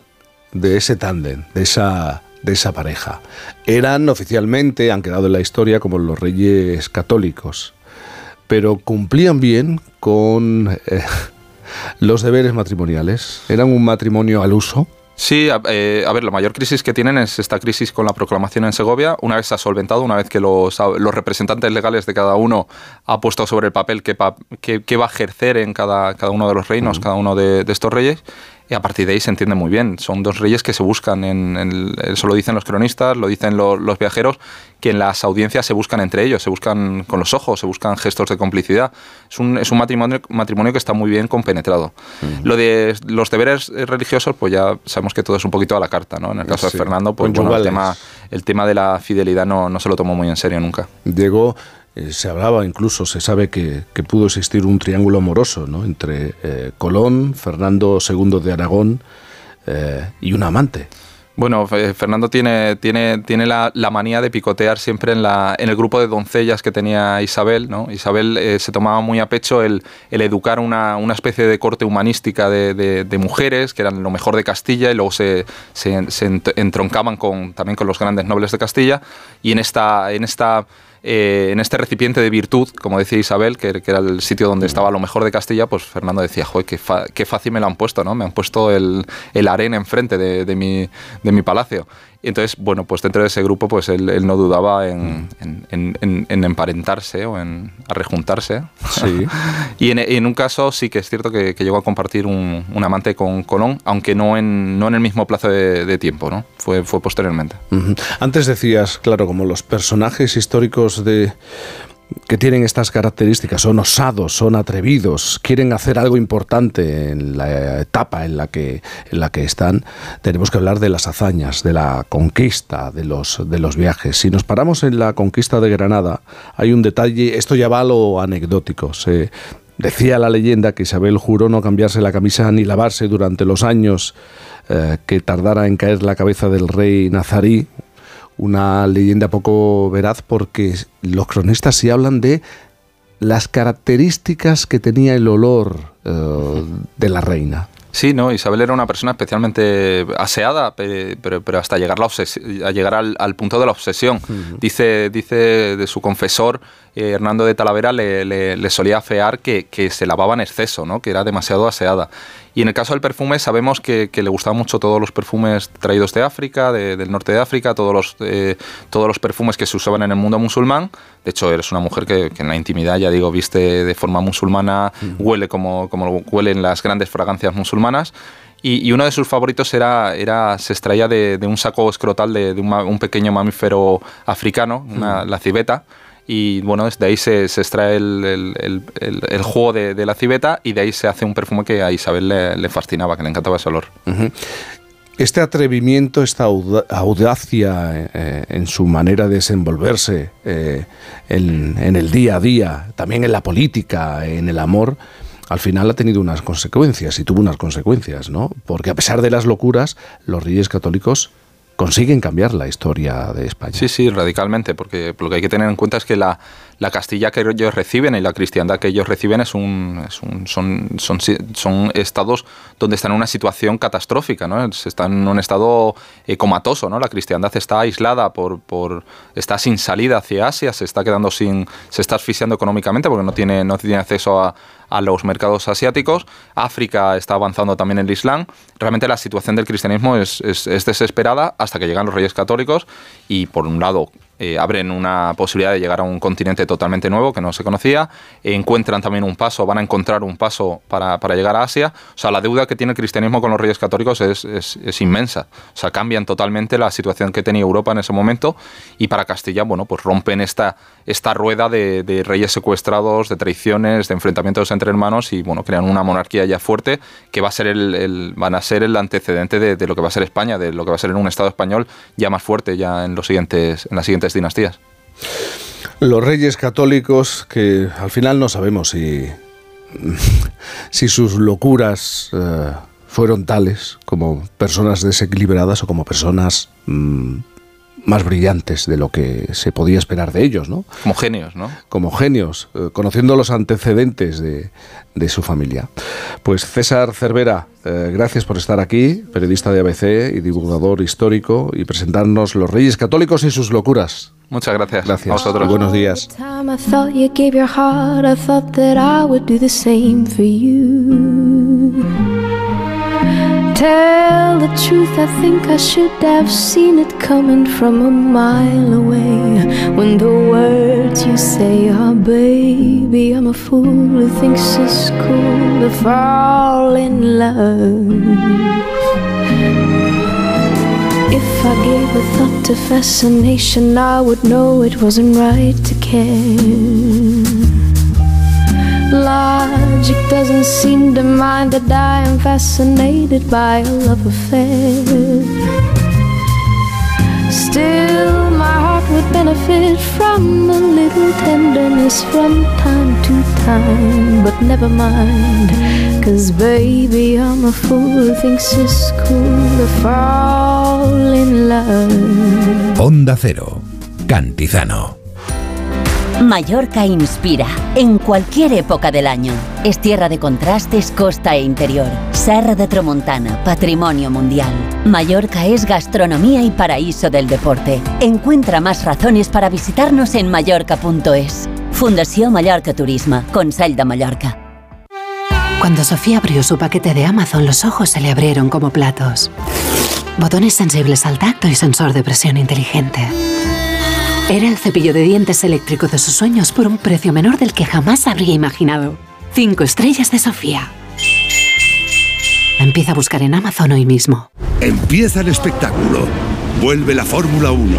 de ese tándem, de esa de esa pareja. Eran oficialmente, han quedado en la historia como los reyes católicos, pero cumplían bien con eh, los deberes matrimoniales. ¿Eran un matrimonio al uso? Sí, eh, a, ver, la mayor crisis que tienen es esta crisis con la proclamación en Segovia. Una vez se ha solventado, una vez que los, los representantes legales de cada uno ha puesto sobre el papel qué, qué, va a ejercer en cada, cada uno de los reinos, cada uno de, de estos reyes, y a partir de ahí se entiende muy bien. Son dos reyes que se buscan, en, eso lo dicen los cronistas, lo dicen los viajeros, que en las audiencias se buscan entre ellos, se buscan con los ojos, se buscan gestos de complicidad. Es un, es un matrimonio, matrimonio que está muy bien compenetrado. Lo de los deberes religiosos, pues ya sabemos que todo es un poquito a la carta, ¿no? En el caso de Fernando, pues el, tema, el tema de la fidelidad no, no se lo tomó muy en serio nunca. Llegó eh, se hablaba, incluso se sabe que, pudo existir un triángulo amoroso ¿no? entre eh, Colón, Fernando II de Aragón eh, y un amante. Bueno, Fernando tiene, tiene, tiene la, manía de picotear siempre en, la, en el grupo de doncellas que tenía Isabel. ¿no? Isabel se tomaba muy a pecho el, educar una, una, especie de corte humanística de, de, mujeres, que eran lo mejor de Castilla, y luego se, se, se entroncaban con, también con los grandes nobles de Castilla. Y en esta, en esta eh, en este recipiente de virtud, como decía Isabel, que, era el sitio donde estaba lo mejor de Castilla, pues Fernando decía, joder, qué, qué fácil me lo han puesto, ¿no? Me han puesto el, el harén enfrente de, de, mi, de mi palacio. Y entonces, bueno, pues dentro de ese grupo, pues él, no dudaba en, emparentarse o en rejuntarse. Sí. y en, un caso sí que es cierto que, llegó a compartir un, amante con Colón, aunque no en, no en el mismo plazo de, tiempo, ¿no? Fue, fue posteriormente. Antes decías, claro, como los personajes históricos de que tienen estas características, son osados, son atrevidos, quieren hacer algo importante en la etapa en la que, en la que están, tenemos que hablar de las hazañas, de la conquista, de los, de los viajes. Si nos paramos en la conquista de Granada, hay un detalle, esto ya va a lo anecdótico. Se, decía la leyenda que Isabel juró no cambiarse la camisa ni lavarse durante los años eh, que tardara en caer la cabeza del rey nazarí, una leyenda poco veraz porque los cronistas sí hablan de las características que tenía el olor eh, de la reina. Sí, no, Isabel era una persona especialmente aseada, pero, pero hasta llegar, la a llegar al, punto de la obsesión. Dice, dice de su confesor, eh, Hernando de Talavera, le, le, solía afear que, que, se lavaba en exceso, ¿no? que era demasiado aseada. Y en el caso del perfume sabemos que, le gustaban mucho todos los perfumes traídos de África, del norte de África, todos los, eh, todos los perfumes que se usaban en el mundo musulmán. De hecho, eres una mujer que, en la intimidad, ya digo, viste de forma musulmana, huele como, como huelen las grandes fragancias musulmanas. Y, y uno de sus favoritos era, era se extraía de, de un saco escrotal de, de un, pequeño mamífero africano, una- la civeta. Y bueno, de ahí se, se extrae el, el, el- el- jugo de, la civeta y de ahí se hace un perfume que a Isabel le, fascinaba, que le encantaba ese olor. Este atrevimiento, esta auda- audacia eh, en su manera de desenvolverse eh, en el día a día, también en la política, en el amor, al final ha tenido unas consecuencias y tuvo unas consecuencias, ¿no? Porque a pesar de las locuras, los reyes católicos consiguen cambiar la historia de España. Sí, sí, radicalmente, porque lo que hay que tener en cuenta es que la, la Castilla que ellos reciben y la cristiandad que ellos reciben es un, es un- son, son, son estados donde están en una situación catastrófica, ¿no? Están en un estado eh, comatoso, ¿no? La cristiandad está aislada, por, por, está sin salida hacia Asia, se está quedando sin, se está asfixiando económicamente porque no tiene, no tiene acceso a, a los mercados asiáticos. África está avanzando también en el Islam. Realmente la situación del cristianismo es, es- es desesperada hasta que llegan los reyes católicos y por un lado eh, abren una posibilidad de llegar a un continente totalmente nuevo que no se conocía, encuentran también un paso, van a encontrar un paso para, para llegar a Asia. O sea, la deuda que tiene el cristianismo con los reyes católicos es, es- inmensa. O sea, cambian totalmente la situación que tenía Europa en ese momento y para Castilla, bueno, pues rompen esta, esta rueda de, reyes secuestrados, de traiciones, de enfrentamientos entre hermanos y, bueno, crean una monarquía ya fuerte que va a ser el, el- van a ser el antecedente de, de lo que va a ser España, de lo que va a ser en un Estado español ya más fuerte ya en, los siguientes, en las siguientes dinastías. Los reyes católicos que al final no sabemos si, si sus locuras eh, fueron tales como personas desequilibradas o como personas mm, más brillantes de lo que se podía esperar de ellos, ¿no? Como genios, ¿no? Como genios, eh, conociendo los antecedentes de, de su familia. Pues César Cervera, eh, gracias por estar aquí, periodista de ABC y divulgador histórico, y presentarnos los reyes católicos y sus locuras. Muchas gracias. Gracias. A vosotros. Y buenos días. Tell the truth, I think I should have seen it coming from a mile away. When the words you say are, baby, I'm a fool who thinks it's cool to fall in love. If I gave a thought to fascination, I would know it wasn't right to care. Logic doesn't seem to mind that I am fascinated by a love affair. Still, my heart would benefit from a little tenderness from time to time. But never mind, cause baby, I'm a fool who thinks it's cool to fall in love. Onda Cero, Cantizano. Mallorca inspira en cualquier época del año. Es tierra de contrastes, costa e interior. Serra de Tramontana, patrimonio mundial. Mallorca es gastronomía y paraíso del deporte. Encuentra más razones para visitarnos en mallorca.es. Fundació Mallorca Turisme, Consell de Mallorca. Cuando Sofía abrió su paquete de Amazon, los ojos se le abrieron como platos. Botones sensibles al tacto y sensor de presión inteligente. Era el cepillo de dientes eléctrico de sus sueños por un precio menor del que jamás habría imaginado. Cinco estrellas de Sofía. Empieza a buscar en Amazon hoy mismo. Empieza el espectáculo. Vuelve la Fórmula 1.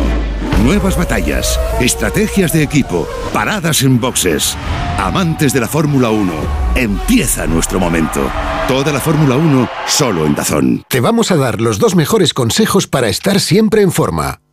Nuevas batallas, estrategias de equipo, paradas en boxes. Amantes de la Fórmula 1, empieza nuestro momento. Toda la Fórmula 1 solo en Dazón. Te vamos a dar los dos mejores consejos para estar siempre en forma.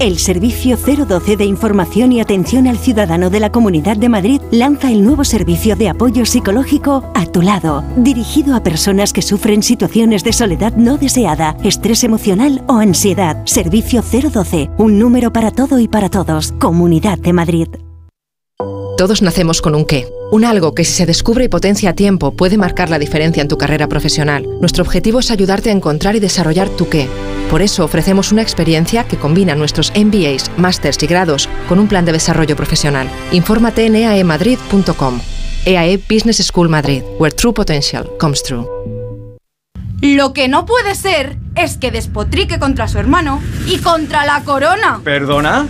El Servicio 012 de Información y Atención al Ciudadano de la Comunidad de Madrid lanza el nuevo servicio de apoyo psicológico A tu lado, dirigido a personas que sufren situaciones de soledad no deseada, estrés emocional o ansiedad. Servicio 012, un número para todo y para todos. Comunidad de Madrid. Todos nacemos con un qué, un algo que si se descubre y potencia a tiempo puede marcar la diferencia en tu carrera profesional. Nuestro objetivo es ayudarte a encontrar y desarrollar tu qué. Por eso ofrecemos una experiencia que combina nuestros MBAs, másters y grados con un plan de desarrollo profesional. Infórmate en eaemadrid.com. EAE Business School Madrid, where true potential comes true. Lo que no puede ser es que despotrique contra su hermano y contra la corona. ¿Perdona?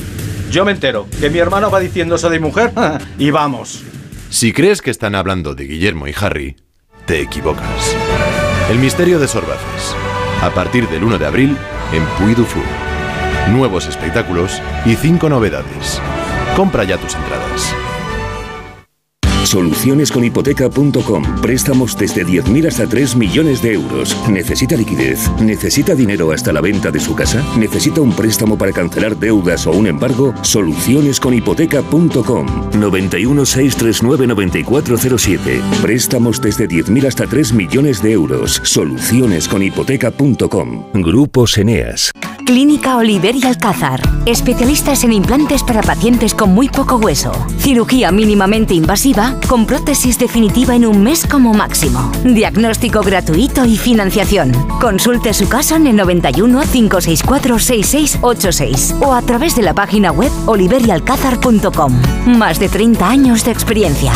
Yo me entero que mi hermano va diciendo eso de mujer y vamos. Si crees que están hablando de Guillermo y Harry, te equivocas. El misterio de Sorbaces. A partir del 1 de abril en Puy du Fou. Nuevos espectáculos y cinco novedades. Compra ya tus entradas. Solucionesconhipoteca.com. Préstamos desde 10.000 hasta 3 millones de euros. ¿Necesita liquidez? ¿Necesita dinero hasta la venta de su casa? ¿Necesita un préstamo para cancelar deudas o un embargo? Solucionesconhipoteca.com. 91 639 9407. Préstamos desde 10.000 hasta 3 millones de euros. Solucionesconhipoteca.com. Grupos Eneas. Clínica Oliver y Alcázar. Especialistas en implantes para pacientes con muy poco hueso. Cirugía mínimamente invasiva con prótesis definitiva en un mes como máximo. Diagnóstico gratuito y financiación. Consulte su caso en el 91 564 6686 o a través de la página web oliverialcázar.com. Más de 30 años de experiencia.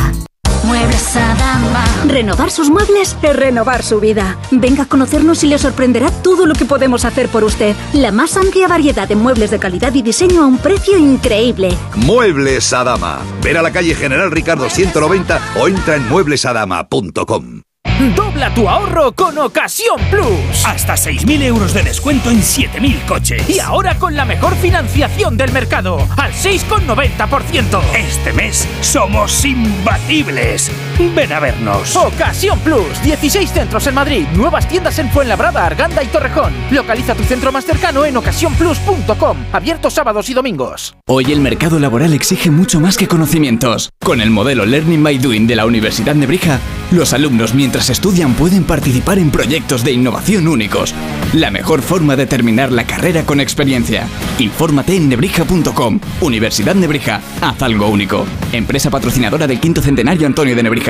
Muebles Adama. Renovar sus muebles es renovar su vida. Venga a conocernos y le sorprenderá todo lo que podemos hacer por usted. La más amplia variedad de muebles de calidad y diseño a un precio increíble. Muebles Adama. Ver a la calle General Ricardo 190 o entra en mueblesadama.com. Dobla tu ahorro con Ocasión Plus. Hasta 6.000 euros de descuento en 7.000 coches. Y ahora con la mejor financiación del mercado, al 6,90%. Este mes somos imbatibles. Ven a vernos. Ocasión Plus. 16 centros en Madrid. Nuevas tiendas en Fuenlabrada, Arganda y Torrejón. Localiza tu centro más cercano en ocasiónplus.com. Abierto sábados y domingos. Hoy el mercado laboral exige mucho más que conocimientos. Con el modelo Learning by Doing de la Universidad de Nebrija, los alumnos mientras estudian pueden participar en proyectos de innovación únicos. La mejor forma de terminar la carrera con experiencia. Infórmate en nebrija.com. Universidad Nebrija. Haz algo único. Empresa patrocinadora del quinto centenario Antonio de Nebrija.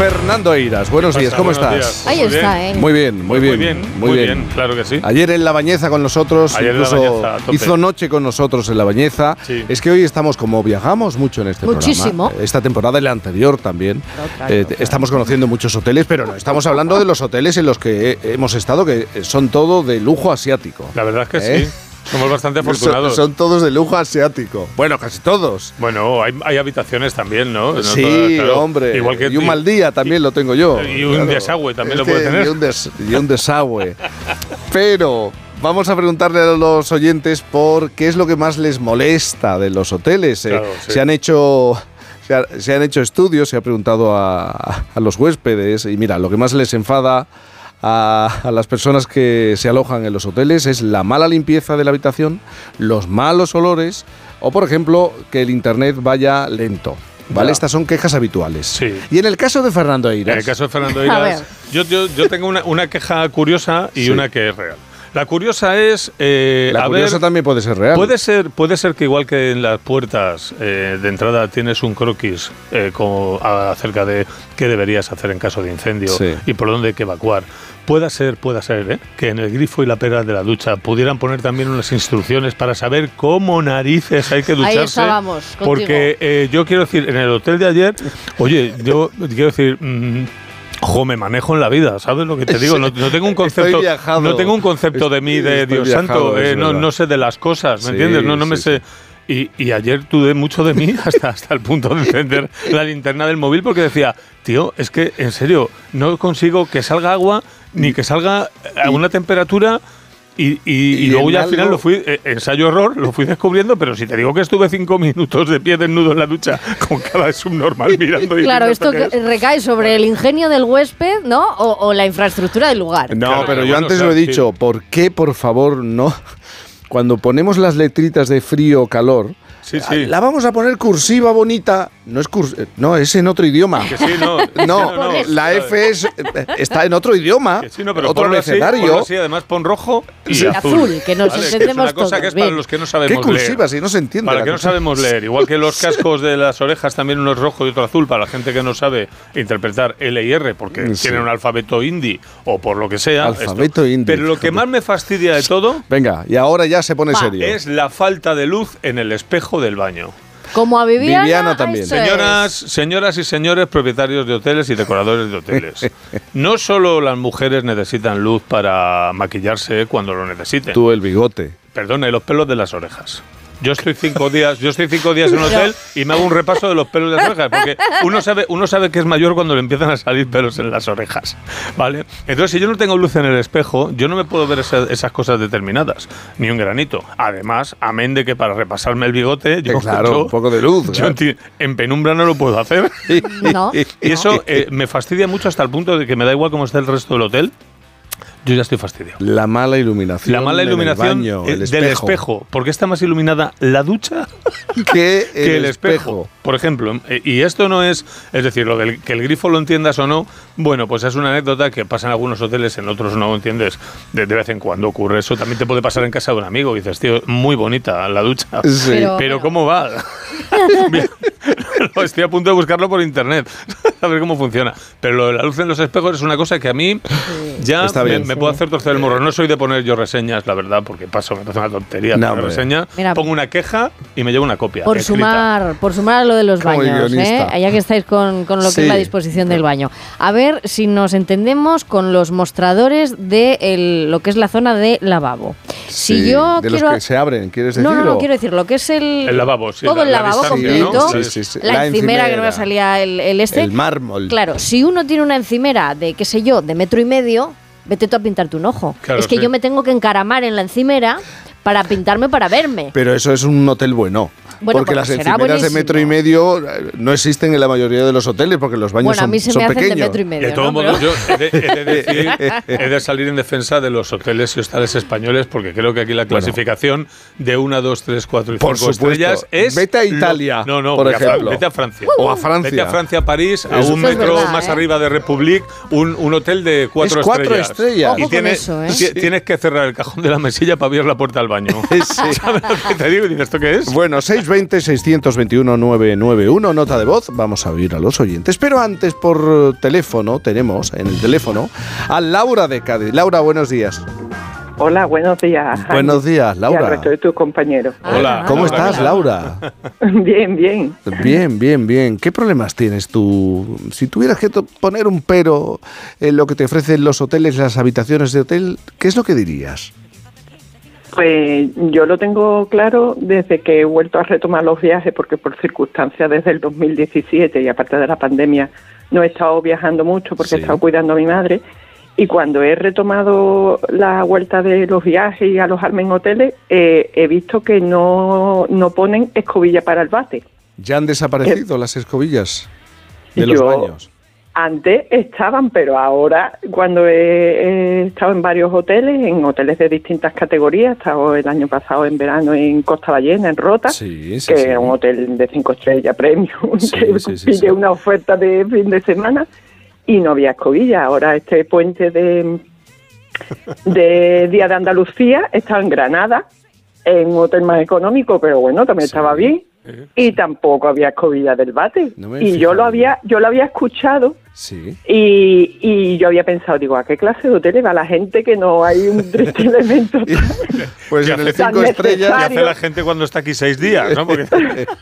Fernando Eiras, buenos ¿Qué días? ¿cómo Buenos estás? días. Ahí Muy está, bien. ¿eh? Muy bien, muy bien. Muy bien, muy bien, claro que sí. Ayer en La Bañeza con nosotros, Ayer en La incluso Bañeza, hizo noche con nosotros en La Bañeza. Sí. Es que hoy estamos como viajamos mucho en este Muchísimo. programa. Esta temporada y la anterior también. claro, Eh, Estamos conociendo muchos hoteles, pero no, estamos hablando de los hoteles en los que hemos estado, que son todo de lujo asiático. La verdad es que ¿Eh? sí. Somos bastante afortunados. son todos de lujo asiático. Bueno, casi todos. Bueno, hay, hay habitaciones también, ¿no? No sí, todas, claro. hombre. Igual que y un mal día también lo tengo yo. Y un desagüe también Es lo puede tener. Y un, des- y un desagüe. Pero vamos a preguntarle a los oyentes por qué es lo que más les molesta de los hoteles. Eh, Claro, sí. Se han hecho. Se han hecho estudios, se ha preguntado a, a los huéspedes y mira, lo que más les enfada a, a las personas que se alojan en los hoteles es la mala limpieza de la habitación, los malos olores o, por ejemplo, que el internet vaya lento. ¿Vale? Ya. Estas son quejas habituales. Sí. Y en el caso de Fernando Eiras. En el caso de Fernando Eiras, yo, yo, yo tengo una, una queja curiosa y Sí. una que es real. La curiosa es. eh, La a curiosa ver, también puede ser real. Puede ser, puede ser que igual que en las puertas eh, de entrada tienes un croquis eh, como acerca de qué deberías hacer en caso de incendio Sí. y por dónde hay que evacuar. Pueda ser, pueda ser, ¿eh? que en el grifo y la pera de la ducha pudieran poner también unas instrucciones para saber cómo narices hay que Ahí ducharse. estábamos, contigo. Porque eh, yo quiero decir, en el hotel de ayer, oye, yo quiero decir. mm, Me manejo en la vida, ¿sabes lo que te digo? No, no tengo un concepto, no tengo un concepto de mí, de Estoy Dios viajado, santo, eh, no, sé de las cosas, ¿me Sí, entiendes? No, no me sé. Y, y ayer dudé mucho de mí hasta, hasta el punto de encender la linterna del móvil porque decía, tío, es que en serio, no consigo que salga agua ni que salga a una temperatura. Y, y- y y luego ya al final lo fui, eh, ensayo-error, lo fui descubriendo, pero si te digo que estuve cinco minutos de pie desnudo en la ducha con cada subnormal mirando y Claro, esto recae sobre el ingenio del huésped, ¿no? O, o la infraestructura del lugar. No, Claro, pero yo bueno, antes o sea, lo he sí. dicho, ¿por qué, por favor, no? cuando ponemos las letritas de frío o calor, Sí, sí. la vamos a poner cursiva bonita. No es curs- eh, no, es en otro idioma. Que sí, no. No, No, no. la F es, está en otro idioma, Sí, no, pero otro abecedario. así, además pon rojo y Sí. azul. Azul, que nos Vale, entendemos es una cosa todos, que es para bien. los que no ¿Qué sabemos cursiva? leer. Si no se entiende. Para la que no sabemos leer, igual que los cascos de las orejas, también uno es rojo y otro azul, para la gente que no sabe interpretar L y R, porque Sí. tienen un alfabeto hindi o por lo que sea. Alfabeto esto. hindi, Pero lo que más me fastidia de todo Venga, y ahora ya se pone serio. es la falta de luz en el espejo del baño. Como a Viviana. Viviana también. Señoras, señoras y señores propietarios de hoteles y decoradores de hoteles, no solo las mujeres necesitan luz para maquillarse cuando lo necesiten. Tú el bigote. Perdona, y los pelos de las orejas. Yo estoy cinco días, yo estoy cinco días en un hotel y me hago un repaso de los pelos de las orejas, porque uno sabe, uno sabe que es mayor cuando le empiezan a salir pelos en las orejas, ¿vale? Entonces, si yo no tengo luz en el espejo, yo no me puedo ver esa- esas cosas determinadas, ni un granito. Además, amén de que para repasarme el bigote, yo, Eh, claro, yo- un poco de luz, yo claro. en penumbra no lo puedo hacer. No. Y eso eh, me fastidia mucho hasta el punto de que me da igual cómo esté el resto del hotel. Yo ya estoy fastidiado. La mala iluminación. La mala iluminación baño, eh, el del espejo. ¿Por qué está más iluminada la ducha Que que el el espejo? Por ejemplo, eh, y esto no es, es decir, lo del que el grifo lo entiendas o no, bueno, pues es una anécdota que pasa en algunos hoteles, en otros no, ¿entiendes? De, de vez en cuando ocurre eso. También te puede pasar en casa de un amigo. Y dices, tío, muy bonita la ducha. Sí. Pero- Pero, ¿cómo va? Estoy a punto de buscarlo por internet, a ver cómo funciona. Pero lo de la luz en los espejos es una cosa que a mí ya Está me, bien. Me puedo hacer torcer el morro. No soy de poner yo reseñas, la verdad, porque paso, me parece una tontería No, reseña. Mira. pongo una queja y me llevo una copia. Por escrita. sumar, por sumar a lo de los Como baños, ¿eh? ya que estáis con, con lo que Sí. es la disposición del baño. A ver si nos entendemos con los mostradores de el- lo que es la zona de lavabo. Sí, si yo de quiero... los que se abren, ¿quieres no, decirlo? no, no, quiero decir, lo que es el... El lavabo, sí, Todo la- el la lavabo distancia, completo. ¿no? Sí, sí, sí. La, La encimera, que no me salía el, el este. El mármol. Claro, si uno tiene una encimera de, qué sé yo, de metro y medio, vete tú a pintarte un ojo. Claro, es que sí. yo me tengo que encaramar en la encimera para pintarme para verme. Pero eso es un hotel bueno. Bueno, porque pues las encimeras de metro y medio eh, no existen en la mayoría de los hoteles porque los baños Bueno, a son, mí se me hacen de pequeños. metro y medio. de todos ¿no? modos, Pero- yo he de, he de decir, he de salir en defensa de los hoteles y hostales españoles, porque creo que aquí la clasificación de 1, 2, 3, 4 y 5 Por supuesto. estrellas es. Vete a lo- Italia, no, no, por vete a Fra- ejemplo. vete a Francia. O a Francia. Vete a Francia, París, a Eso un metro verdad, más ¿eh? arriba de Republic, un, un hotel de 4 Es cuatro estrellas. estrellas. Ojo Y con tienes, eso, ¿eh? tienes que cerrar el cajón de la mesilla para abrir la puerta al baño. Sí. ¿Sabes lo que te digo? ¿esto qué es? Bueno, 620-621-991, nota de voz. Vamos a oír a los oyentes. Pero antes, por teléfono, tenemos en el teléfono a Laura de Cádiz. Laura, buenos días. Hola, buenos días. Jaime. Buenos días, Y Laura. al resto de tus compañeros. Hola. ¿Cómo Laura, estás. Laura? bien, bien. Bien, bien, bien. ¿Qué problemas tienes tú? Si tuvieras que poner un pero en lo que te ofrecen los hoteles, las habitaciones de hotel, ¿qué es lo que dirías? Pues yo lo tengo claro desde que he vuelto a retomar los viajes, porque por circunstancias desde el 2017 y aparte de la pandemia no he estado viajando mucho porque Sí. he estado cuidando a mi madre. Y cuando he retomado la vuelta de los viajes y alojarme en hoteles, eh, he visto que no, no ponen escobilla para el bate. ¿Ya han desaparecido las escobillas de los Yo- baños? Antes estaban, pero ahora cuando he, he estado en varios hoteles, en hoteles de distintas categorías, he estado el año pasado en verano en Costa Ballena, en Rota, Sí, sí, que sí. era un hotel de cinco estrellas premium, que sí. una oferta de fin de semana y no había escobilla. Ahora este puente de, de Día de Andalucía estaba en Granada, en un hotel más económico, pero bueno, también estaba bien. Y tampoco había escobilla del bate. No y yo lo había, yo lo había escuchado Sí. y, y yo había pensado, digo, ¿a qué clase de hoteles va la gente que no hay un triste elemento? Pues ¿Qué en el cinco estrellas. ¿Qué hace la gente cuando está aquí seis días? ¿no? Porque-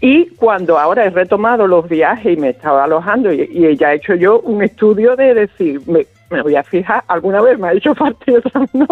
Y cuando ahora he retomado los viajes y me estaba alojando y, y ya he hecho yo un estudio de decir, me, me voy a fijar, alguna vez me ha hecho falta y otra no,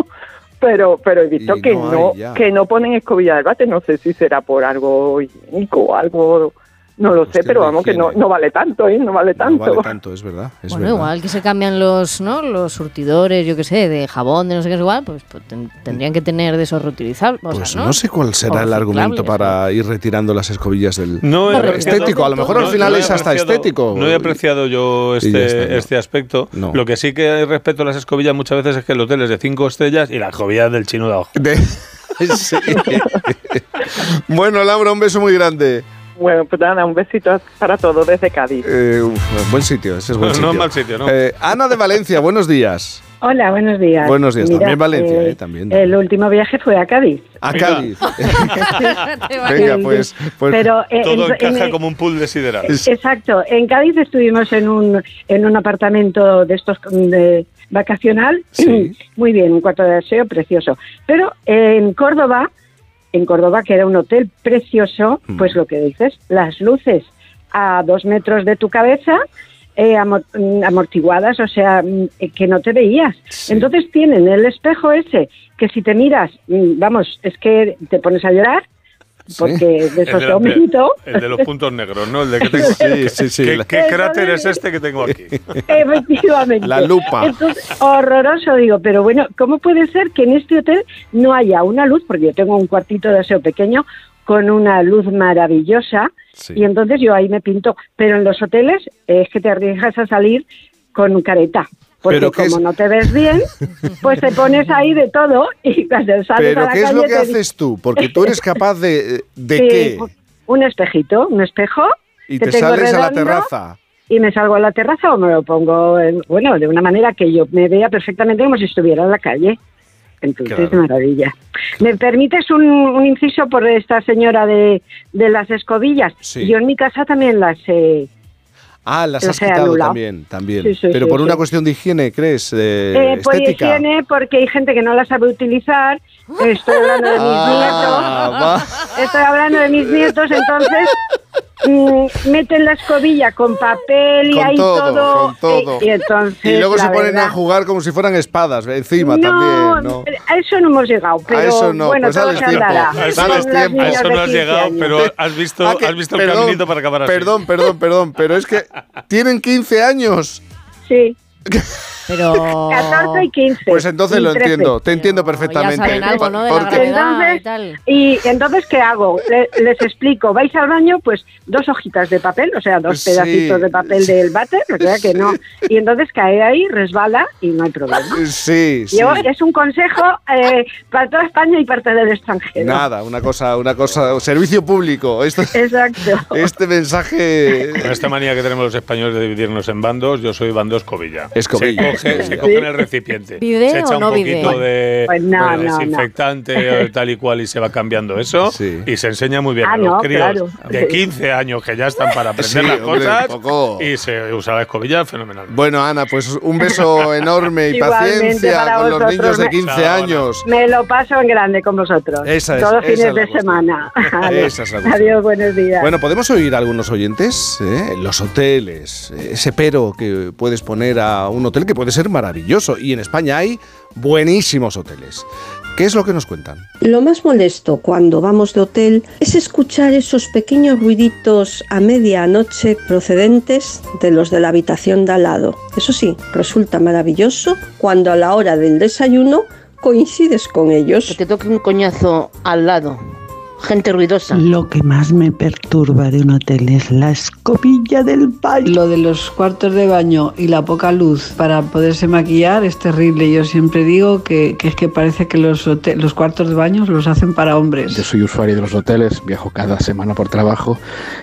pero pero he visto Y que no que no ponen escobilla del bate, no sé si será por algo higiénico o algo No lo sé, pero vamos que no, no vale tanto, ¿eh? No vale tanto. No vale tanto, es verdad. Es bueno, verdad. igual que se cambian los, ¿no? los surtidores, yo qué sé, de jabón, de no sé qué es igual, pues, pues ten- tendrían que tener de esos reutilizables. o sea, Pues no sé cuál será el argumento para ir retirando las escobillas del No he estético. A lo mejor al final es hasta estético. No he apreciado yo ya está, este, no. este aspecto. No. Lo que sí que respeto a las escobillas muchas veces es que el hotel es de cinco estrellas y la escobilla es del chino de abajo. Sí. bueno, Laura, un beso muy grande. Bueno, pues nada, un besito para todos desde Cádiz. Eh, uf, buen sitio, ese es buen No, sitio. no es mal sitio, ¿no? Eh, Ana de Valencia, buenos días. Hola, buenos días. Buenos días, Mira, también Valencia, eh, eh, también. El último viaje fue a Cádiz. A Cádiz. Venga, pues, pues Pero, eh, Todo en- encaja en- como un pool de sideral. Exacto. En Cádiz estuvimos en un, en un apartamento de estos de vacacional. Muy bien, un cuarto de aseo precioso. Pero en Córdoba, en Córdoba, que era un hotel precioso, Mm. pues lo que dices, las luces a dos metros de tu cabeza. eh, mm, amortiguadas, o sea, mm, eh, que no te veías. Entonces tienen el espejo ese, que si te miras, vamos, es que te pones a llorar, porque de El esos de, la- aumento. el de los puntos negros, ¿no? El de que tengo. Sí, sí, sí. ¿Qué, qué cráter es. es este que tengo aquí? Efectivamente. La lupa. Entonces, horroroso, digo, pero bueno, ¿cómo puede ser que en este hotel no haya una luz? Porque yo tengo un cuartito de aseo pequeño con una luz maravillosa y entonces yo ahí me pinto. Pero en los hoteles es que te arriesgas a salir con careta. Porque Pero ¿qué como es? no te ves bien, pues te pones ahí de todo y cuando sales a Pero la ¿qué es lo que te- haces tú? Porque tú eres capaz de... ¿De Sí, qué? Un espejito, un espejo. Y te sales a la terraza. y me salgo a la terraza o me lo pongo, en- bueno, de una manera que yo me vea perfectamente como si estuviera en la calle. Entonces, Claro. maravilla. ¿Me permites un, un inciso por esta señora de, de las escobillas? Sí. Yo en mi casa también las he... Ah, las has quitado también, también. Sí, sí, Pero sí, por una cuestión de higiene, ¿crees? Eh, Eh, por estética. higiene, porque hay gente que no las sabe utilizar. Estoy hablando de mis Ah, nietos. Estoy hablando de mis nietos, entonces mm, meten la escobilla con papel y Con ahí todo, todo. con todo. eh, y, entonces, Y luego se ponen verdad- a jugar como si fueran espadas encima no, también, ¿no? A eso no hemos llegado, pero eso no, bueno, pues todo dales se tiempo, andará. A eso no has 15 llegado, años. pero has visto, Ah, que- has visto el perdón, caminito para acabar así. Perdón, perdón, perdón, pero es que tienen 15 años. Sí. Pero... 14 y 15. Pues entonces y lo 13. entiendo, te entiendo perfectamente. saben algo, ¿no? De la Porque- gravedad y tal. Y entonces, ¿qué hago? Le- les explico, vais al baño, pues dos hojitas de papel, o sea, dos Sí. pedacitos de papel del váter, o sea que no. Y entonces cae ahí, resbala y no hay problema. Sí, sí. Yo, es un consejo eh, para toda España y parte del extranjero. Nada, una cosa, una cosa, servicio público. Esto, Exacto. este mensaje. Con esta manía que tenemos los españoles de dividirnos en bandos, yo soy bando escobilla. Escobilla. Se coge, se coge en el recipiente. ¿Bidé se echa o un no poquito de Pues no, bueno, no, no. desinfectante o tal y cual y se va cambiando eso. Y se enseña muy bien Ah, a los no, críos claro. de 15 años que ya están para aprender Sí, las hombre, cosas. poco. Y se usa la escobilla fenomenal. Bueno, Ana, pues un beso enorme y paciencia para con los niños de Me- 15 años. Me lo paso en grande con vosotros. Esa es- Todos fines de semana. Esa es la cuestión. Adiós, buenos días. Bueno, podemos oír a algunos oyentes, ¿eh? los hoteles, eh, ese pero que puedes poner a un hotel que puede ser maravilloso. Y en España hay buenísimos hoteles. ¿Qué es lo que nos cuentan? Lo más molesto cuando vamos de hotel es escuchar esos pequeños ruiditos a medianoche procedentes de los de la habitación de al lado. Eso sí, resulta maravilloso cuando a la hora del desayuno coincides con ellos. Que te toque un coñazo al lado. Gente ruidosa. Lo que más me perturba de un hotel es la escobilla del baño. Lo de los cuartos de baño y la poca luz para poderse maquillar es terrible. Yo siempre digo que, que es que parece que los, hote- los cuartos de baño los hacen para hombres. Yo soy usuario de los hoteles, viajo cada semana por trabajo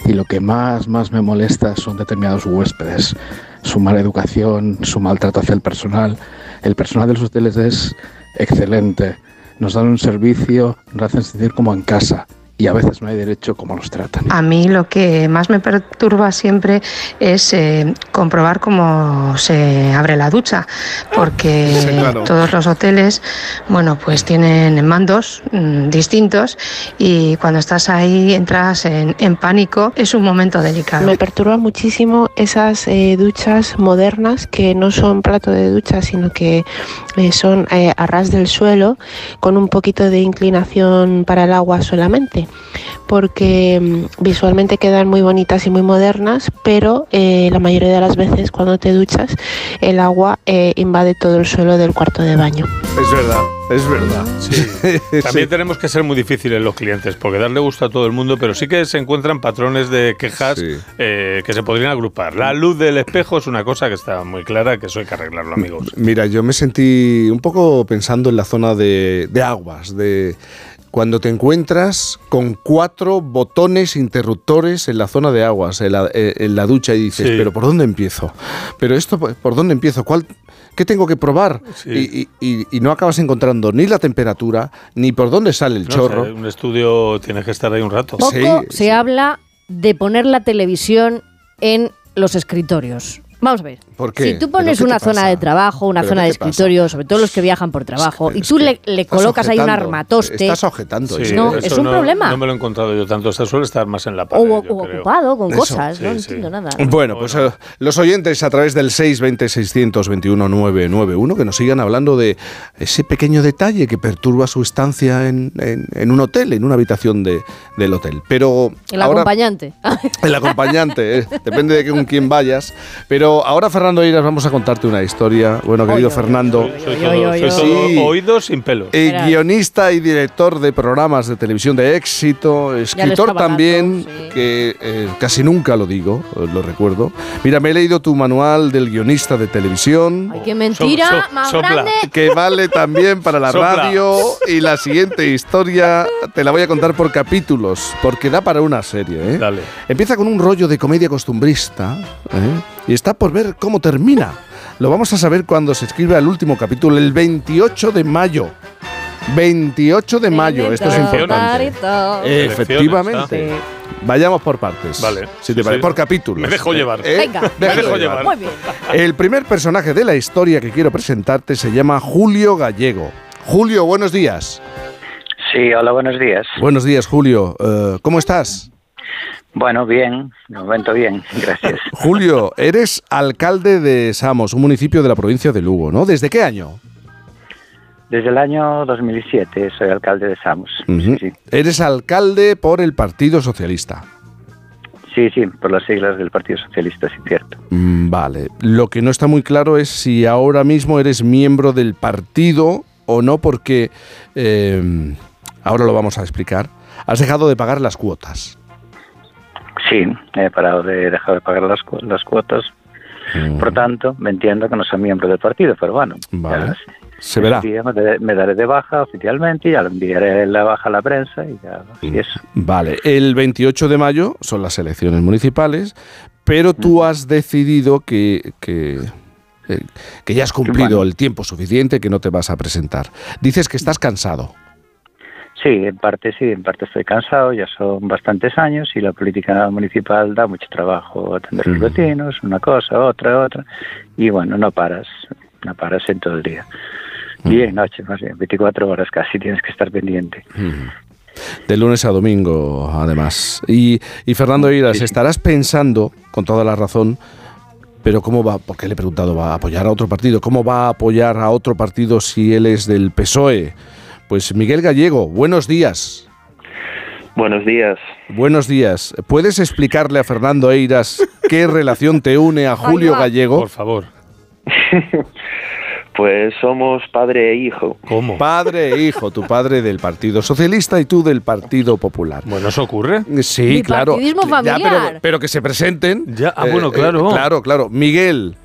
y lo que más, más me molesta son determinados huéspedes. Su mala educación, su maltrato hacia el personal. El personal de los hoteles es excelente. Nos dan un servicio, nos hacen sentir como en casa y a veces no hay derecho como nos tratan. A mí lo que más me perturba siempre es eh, comprobar cómo se abre la ducha, porque Sí, claro. todos los hoteles, bueno, pues tienen mandos mm, distintos y cuando estás ahí entras en, en pánico. Es un momento delicado. Me perturba muchísimo esas eh, duchas modernas que no son plato de ducha, sino que eh, son eh, a ras del suelo con un poquito de inclinación para el agua solamente. Porque mm, visualmente quedan muy bonitas y muy modernas, pero eh, la mayoría de las veces cuando te duchas el agua eh, invade todo el suelo del cuarto de baño. Es verdad, es verdad. Sí. También tenemos que ser muy difíciles los clientes, porque darle gusto a todo el mundo, pero sí que se encuentran patrones de quejas eh, que se podrían agrupar. La luz del espejo es una cosa que está muy clara, que eso hay que arreglarlo, amigos. Mira, yo me sentí un poco pensando en la zona de, de aguas, de cuando te encuentras con cuatro botones interruptores en la zona de aguas, en la, eh, en la ducha, y dices, Sí. pero ¿por dónde empiezo? Pero esto, ¿por dónde empiezo? ¿Cuál, ¿Qué tengo que probar? Y, y- y- y no acabas encontrando ni la temperatura, ni por dónde sale el No chorro. un estudio tienes que estar ahí un rato. Poco se habla de poner la televisión en los escritorios. Vamos a ver. ¿Por qué? Si tú ¿Pero pones una zona pasa? de trabajo, una ¿Pero zona de pasa? escritorio, sobre todo los que viajan por trabajo, y tú le, colocas ahí un armatoste. Estás objetando. Sí, eso. No, eso es un problema. No me lo he encontrado yo tanto. Eso suele estar más en la pared, o yo creo. ocupado con Eso. cosas, no Sí, entiendo nada. Bueno, pues eh, los oyentes a través del 620-621-991 que nos sigan hablando de ese pequeño detalle que perturba su estancia en, en- en un hotel, en una habitación de- del hotel. Pero El ahora, acompañante. el acompañante, eh, depende de con quién vayas. Pero ahora, Fernando Eiras, vamos a contarte una historia. Bueno, querido Fernando. Soy todo, soy todo Sí. oídos sin pelos. Eh, guionista y director de programas de televisión de éxito, escritor también, que eh, casi nunca lo digo, eh, lo recuerdo. Mira, me he leído tu manual del guionista de televisión. Ay, qué mentira So- so- más sopla. grande. Que vale también para la Sopla. radio y la siguiente historia te la voy a contar por capítulos, porque da para una serie. ¿eh? Dale. Empieza con un rollo de comedia costumbrista ¿eh? Y está por ver cómo termina. Lo vamos a saber cuando se escriba el último capítulo, el 28 de mayo. 28 de mayo, esto es importante. Efectivamente. Vayamos por partes. Vale. Si te Sí, parece, sí. por capítulos. Me dejo llevar. ¿Eh? Venga, Me venga. dejo llevar. Muy bien. El primer personaje de la historia que quiero presentarte se llama Julio Gallego. Julio, buenos días. Sí, hola, buenos días. Buenos días, Julio. Eh, ¿Cómo estás? Bueno, bien, de momento bien, gracias. Julio, eres alcalde de Samos, un municipio de la provincia de Lugo, ¿no? ¿Desde qué año? Desde el año 2007 soy alcalde de Samos. Ujú. Eres alcalde por el Partido Socialista. Sí, sí, por las siglas del Partido Socialista, sí, cierto. Mm, Vale. Lo que no está muy claro es si ahora mismo eres miembro del partido o no, porque eh, ahora lo vamos a explicar. Has dejado de pagar las cuotas. Sí, he parado de dejar de pagar las, las cuotas. Por tanto, me entiendo que no soy miembro del partido, pero bueno, Vale. ya Se verá. me, daré- de baja oficialmente, ya lo enviaré la baja a la prensa y ya, y eso. Vale, el 28 de mayo son las elecciones municipales, pero tú has decidido que, que, eh, que ya has cumplido el tiempo suficiente, que no te vas a presentar. Dices que estás cansado. Sí, en parte sí, en parte estoy cansado, ya son bastantes años y la política municipal da mucho trabajo atender los vecinos, una cosa, otra, otra, y bueno, no paras, no paras en todo el día. Día y noche, más bien, 24 horas casi tienes que estar pendiente. De lunes a domingo, además. Y, y Fernando Iras, estarás pensando, con toda la razón, pero ¿cómo va? Porque le he preguntado, ¿va a apoyar a otro partido? ¿Cómo va a apoyar a otro partido si él es del PSOE? Pues Miguel Gallego, buenos días. Buenos días. Buenos días. ¿Puedes explicarle a Fernando Eiras qué relación te une a Julio Gallego? Por favor. Pues somos padre e hijo. ¿Cómo? Padre e hijo, tu padre del Partido Socialista y tú del Partido Popular. Bueno, ¿eso ocurre? Sí, claro. Bipartidismo Ya, pero, familiar. pero que se presenten. Ya, ah, bueno, claro. claro, claro. Miguel,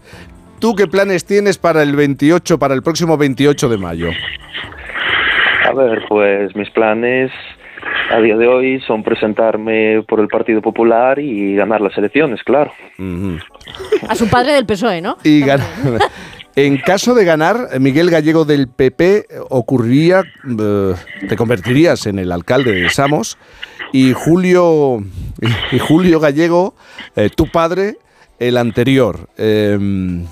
¿tú qué planes tienes para el 28, para el próximo 28 de mayo? A ver, pues mis planes a día de hoy son presentarme por el Partido Popular y ganar las elecciones, claro. A su padre del PSOE, ¿no? Y gan- En caso de ganar, Miguel Gallego del PP ocurriría, eh, te convertirías en el alcalde de Samos y Julio, y Julio Gallego, eh, tu padre, el anterior. Em,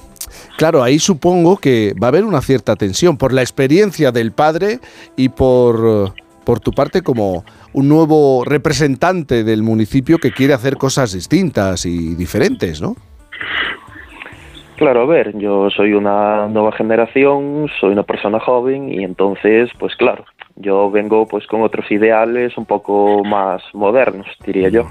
claro, ahí supongo que va a haber una cierta tensión por la experiencia del padre y por, por tu parte como un nuevo representante del municipio que quiere hacer cosas distintas y diferentes, ¿no? Claro, a ver, yo soy una nueva generación, soy una persona joven y entonces, pues claro, Yo vengo pues con otros ideales un poco más modernos, diría yo.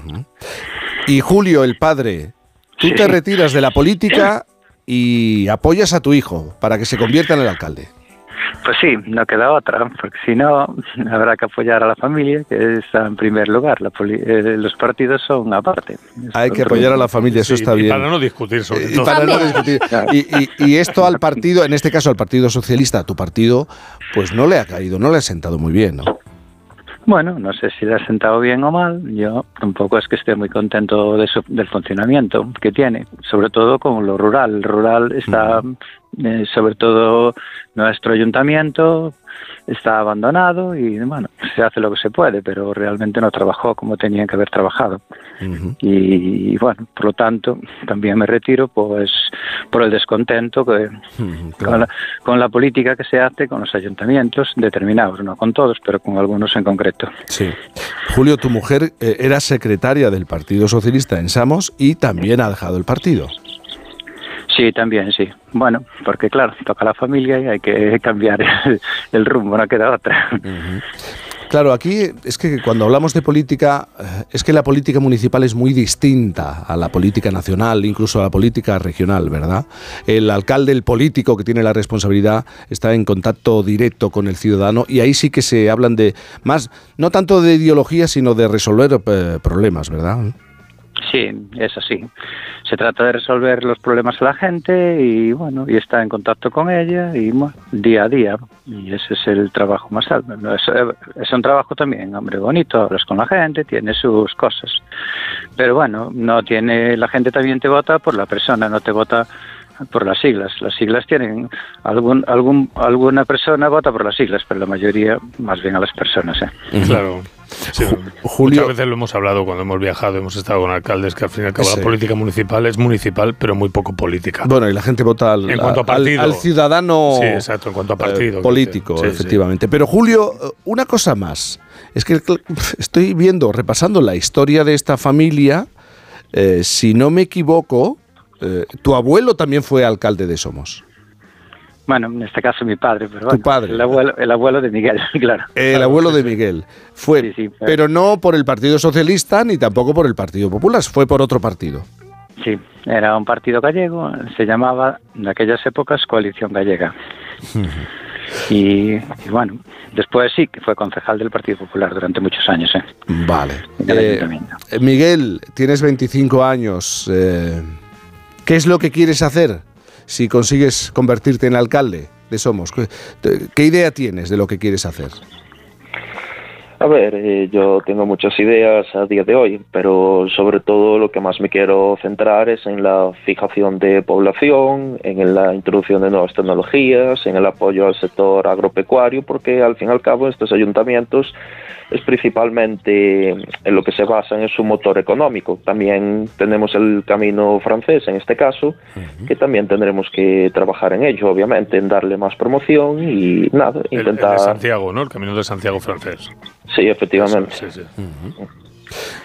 Y Julio, el padre, tú Sí. te retiras de la política y apoyas a tu hijo para que se convierta en el alcalde. Pues sí, no queda otra, porque si no, habrá que apoyar a la familia, que está en primer lugar. La poli- eh, los partidos son aparte. Hay que apoyar a la familia, eso Sí, está y bien. para no discutir sobre Y todo. para no discutir. Y, y- y esto al partido, en este caso al Partido Socialista, a tu partido, pues no le ha caído, no le ha sentado muy bien, ¿no? Bueno, no sé si le ha sentado bien o mal. Yo tampoco es que esté muy contento de su- del funcionamiento que tiene, sobre todo con lo rural. El rural está, eh, sobre todo nuestro ayuntamiento, está abandonado y bueno, se hace lo que se puede, pero realmente no trabajó como tenían que haber trabajado. Y, bueno, por lo tanto, también me retiro pues por el descontento que, con, la, con la política que se hace con los ayuntamientos determinados, no con todos, pero con algunos en concreto. Sí. Julio, tu mujer eh, era secretaria del Partido Socialista en Samos y también ha dejado el partido. Sí, también, sí. Bueno, porque claro, toca la familia y hay que cambiar el, rumbo, no queda otra. Claro, aquí es que cuando hablamos de política, eh, es que la política municipal es muy distinta a la política nacional, incluso a la política regional, ¿verdad? El alcalde, el político que tiene la responsabilidad, está en contacto directo con el ciudadano y ahí sí que se hablan de más, no tanto de ideología, sino de resolver eh, problemas, ¿verdad? Sí, es así. Se trata de resolver los problemas a la gente y bueno, y estar en contacto con ella y bueno, día a día. Y ese es el trabajo más alto. Es un trabajo también, hombre, bonito, hablas con la gente, tiene sus cosas. Pero bueno, no tiene, la gente también te vota por la persona, no te vota por las siglas. Las siglas tienen, algún, algún, alguna persona vota por las siglas, pero la mayoría más bien a las personas. ¿eh? Claro. Sí, Muchas veces lo hemos hablado cuando hemos viajado, hemos estado con alcaldes que al fin y al cabo Sí. la política municipal es municipal, pero muy poco política. Bueno, y la gente vota al, En cuanto a partido. al ciudadano Sí, exacto, en cuanto a partido, eh, político, Sí, sí. efectivamente. Pero Julio, eh, una cosa más. Es que estoy viendo, repasando la historia de esta familia, eh, si no me equivoco, eh, tu abuelo también fue alcalde de Somos. Bueno, en este caso mi padre, pero Tu bueno, padre. El abuelo, el abuelo de Miguel, claro. El abuelo de Miguel fue, pero no por el Partido Socialista ni tampoco por el Partido Popular, fue por otro partido. Sí, era un partido gallego, se llamaba en aquellas épocas Coalición Gallega. Y, y bueno, después sí que fue concejal del Partido Popular durante muchos años. ¿eh? Vale. Eh, Miguel, tienes 25 años. eh, ¿Qué es lo que quieres hacer si consigues convertirte en alcalde de Somos? ¿Qué, idea tienes de lo que quieres hacer? A ver, eh, yo tengo muchas ideas a día de hoy, pero sobre todo lo que más me quiero centrar es en la fijación de población, en la introducción de nuevas tecnologías, en el apoyo al sector agropecuario, porque al fin y al cabo estos ayuntamientos es principalmente en lo que se basan en su motor económico. También tenemos el camino francés en este caso, que también tendremos que trabajar en ello, obviamente, en darle más promoción y nada, El, el intentar... de Santiago, ¿no? El camino de Santiago francés. Sí, efectivamente. Sí, sí.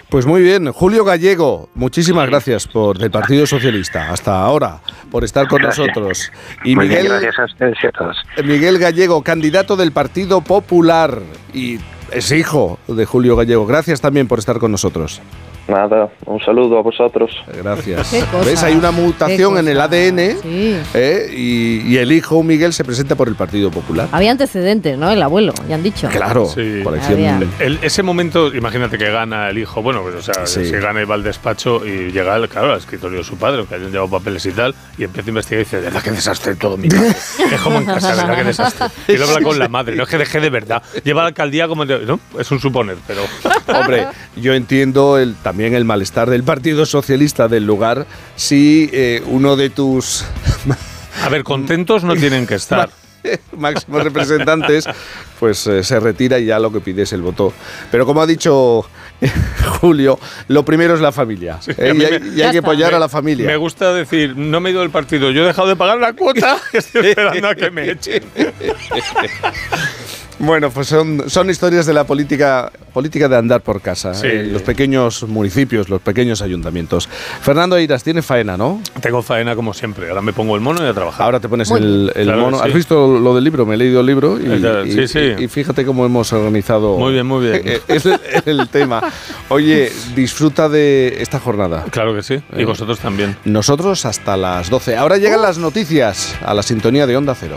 Pues muy bien, Julio Gallego, muchísimas gracias por del Partido Socialista. Hasta ahora, por estar con Gracias. nosotros. Y Muy bien, Miguel, gracias a ustedes y a todos. Miguel Gallego, candidato del Partido Popular y es hijo de Julio Gallego. Gracias también por estar con nosotros. Nada, un saludo a vosotros. Gracias. ¿Ves? Hay una mutación en el. ADN Sí. ¿eh? y, y el hijo Miguel se presenta por el Partido Popular. Había antecedentes, ¿no? El abuelo, ya han dicho. Claro, Sí. El- ese momento, imagínate que gana el hijo, bueno, pues, o sea, Sí. se gana y va al despacho y llega, al- claro, al escritorio de su padre, que hayan llevado papeles y tal, y empieza a investigar y dice, de verdad que desastre todo mi casa. es como en casa, de verdad que desastre. Y lo habla con la madre, no es que deje de verdad. Lleva a la alcaldía como, de- no, es un suponer, pero... Hombre, yo entiendo el, también el malestar del Partido Socialista del lugar si eh, uno de tus A ver, contentos no tienen que estar. máximos representantes pues eh, se retira y ya lo que pide es el voto. Pero como ha dicho Julio, lo primero es la familia. ¿eh? a mí y hay, me- y hay que apoyar a la familia. Me gusta decir, no me he ido del partido, yo he dejado de pagar la cuota, estoy esperando a que me echen. Bueno, pues son, son historias de la política, política de andar por casa, Sí. eh, los pequeños municipios, los pequeños ayuntamientos. Fernando Eiras, tiene faena, ¿no? Tengo faena como siempre. Ahora me pongo el mono y a trabajar. Ahora te pones el, bien. el Claro, mono. sí. ¿Has visto lo del libro? Me he leído el libro y, y- sí, sí. y- y fíjate cómo hemos organizado Muy bien, muy bien. el, el tema. Oye, disfruta de esta jornada. Claro que sí. Y Eh, vosotros también. Nosotros hasta las 12. Ahora llegan las noticias a la sintonía de Onda Cero.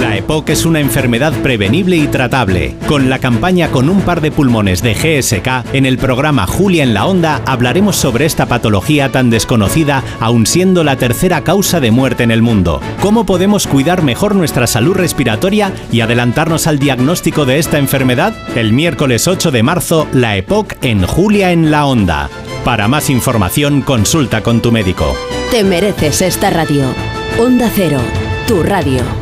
La EPOC es una enfermedad prevenible y tratable. Con la campaña Con un par de pulmones de GSK, en el programa Julia en la Onda hablaremos sobre esta patología tan desconocida, aun siendo la tercera causa de muerte en el mundo. ¿Cómo podemos cuidar mejor nuestra salud respiratoria y adelantarnos al diagnóstico de esta enfermedad? El miércoles 8 de marzo, la EPOC en Julia en la Onda. Para más información, consulta con tu médico. Te mereces esta radio. Onda Cero, tu radio.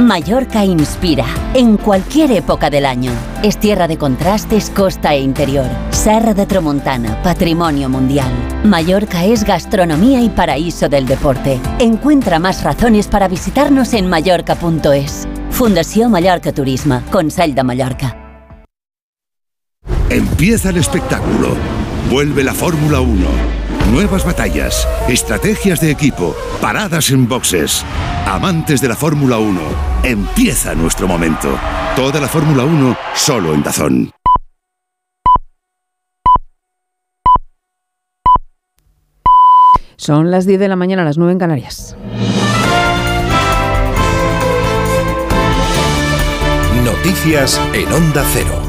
Mallorca inspira en cualquier época del año. Es tierra de contrastes, costa e interior. Serra de Tramontana, patrimonio mundial. Mallorca es gastronomía y paraíso del deporte. Encuentra más razones para visitarnos en mallorca.es. Fundació Mallorca Turisme, Consell de Mallorca. Empieza el espectáculo. Vuelve la Fórmula 1. Nuevas batallas, estrategias de equipo, paradas en boxes. Amantes de la Fórmula 1, empieza nuestro momento. Toda la Fórmula 1 solo en Dazón. Son las 10 de la mañana, las 9 en Canarias. Noticias en Onda Cero.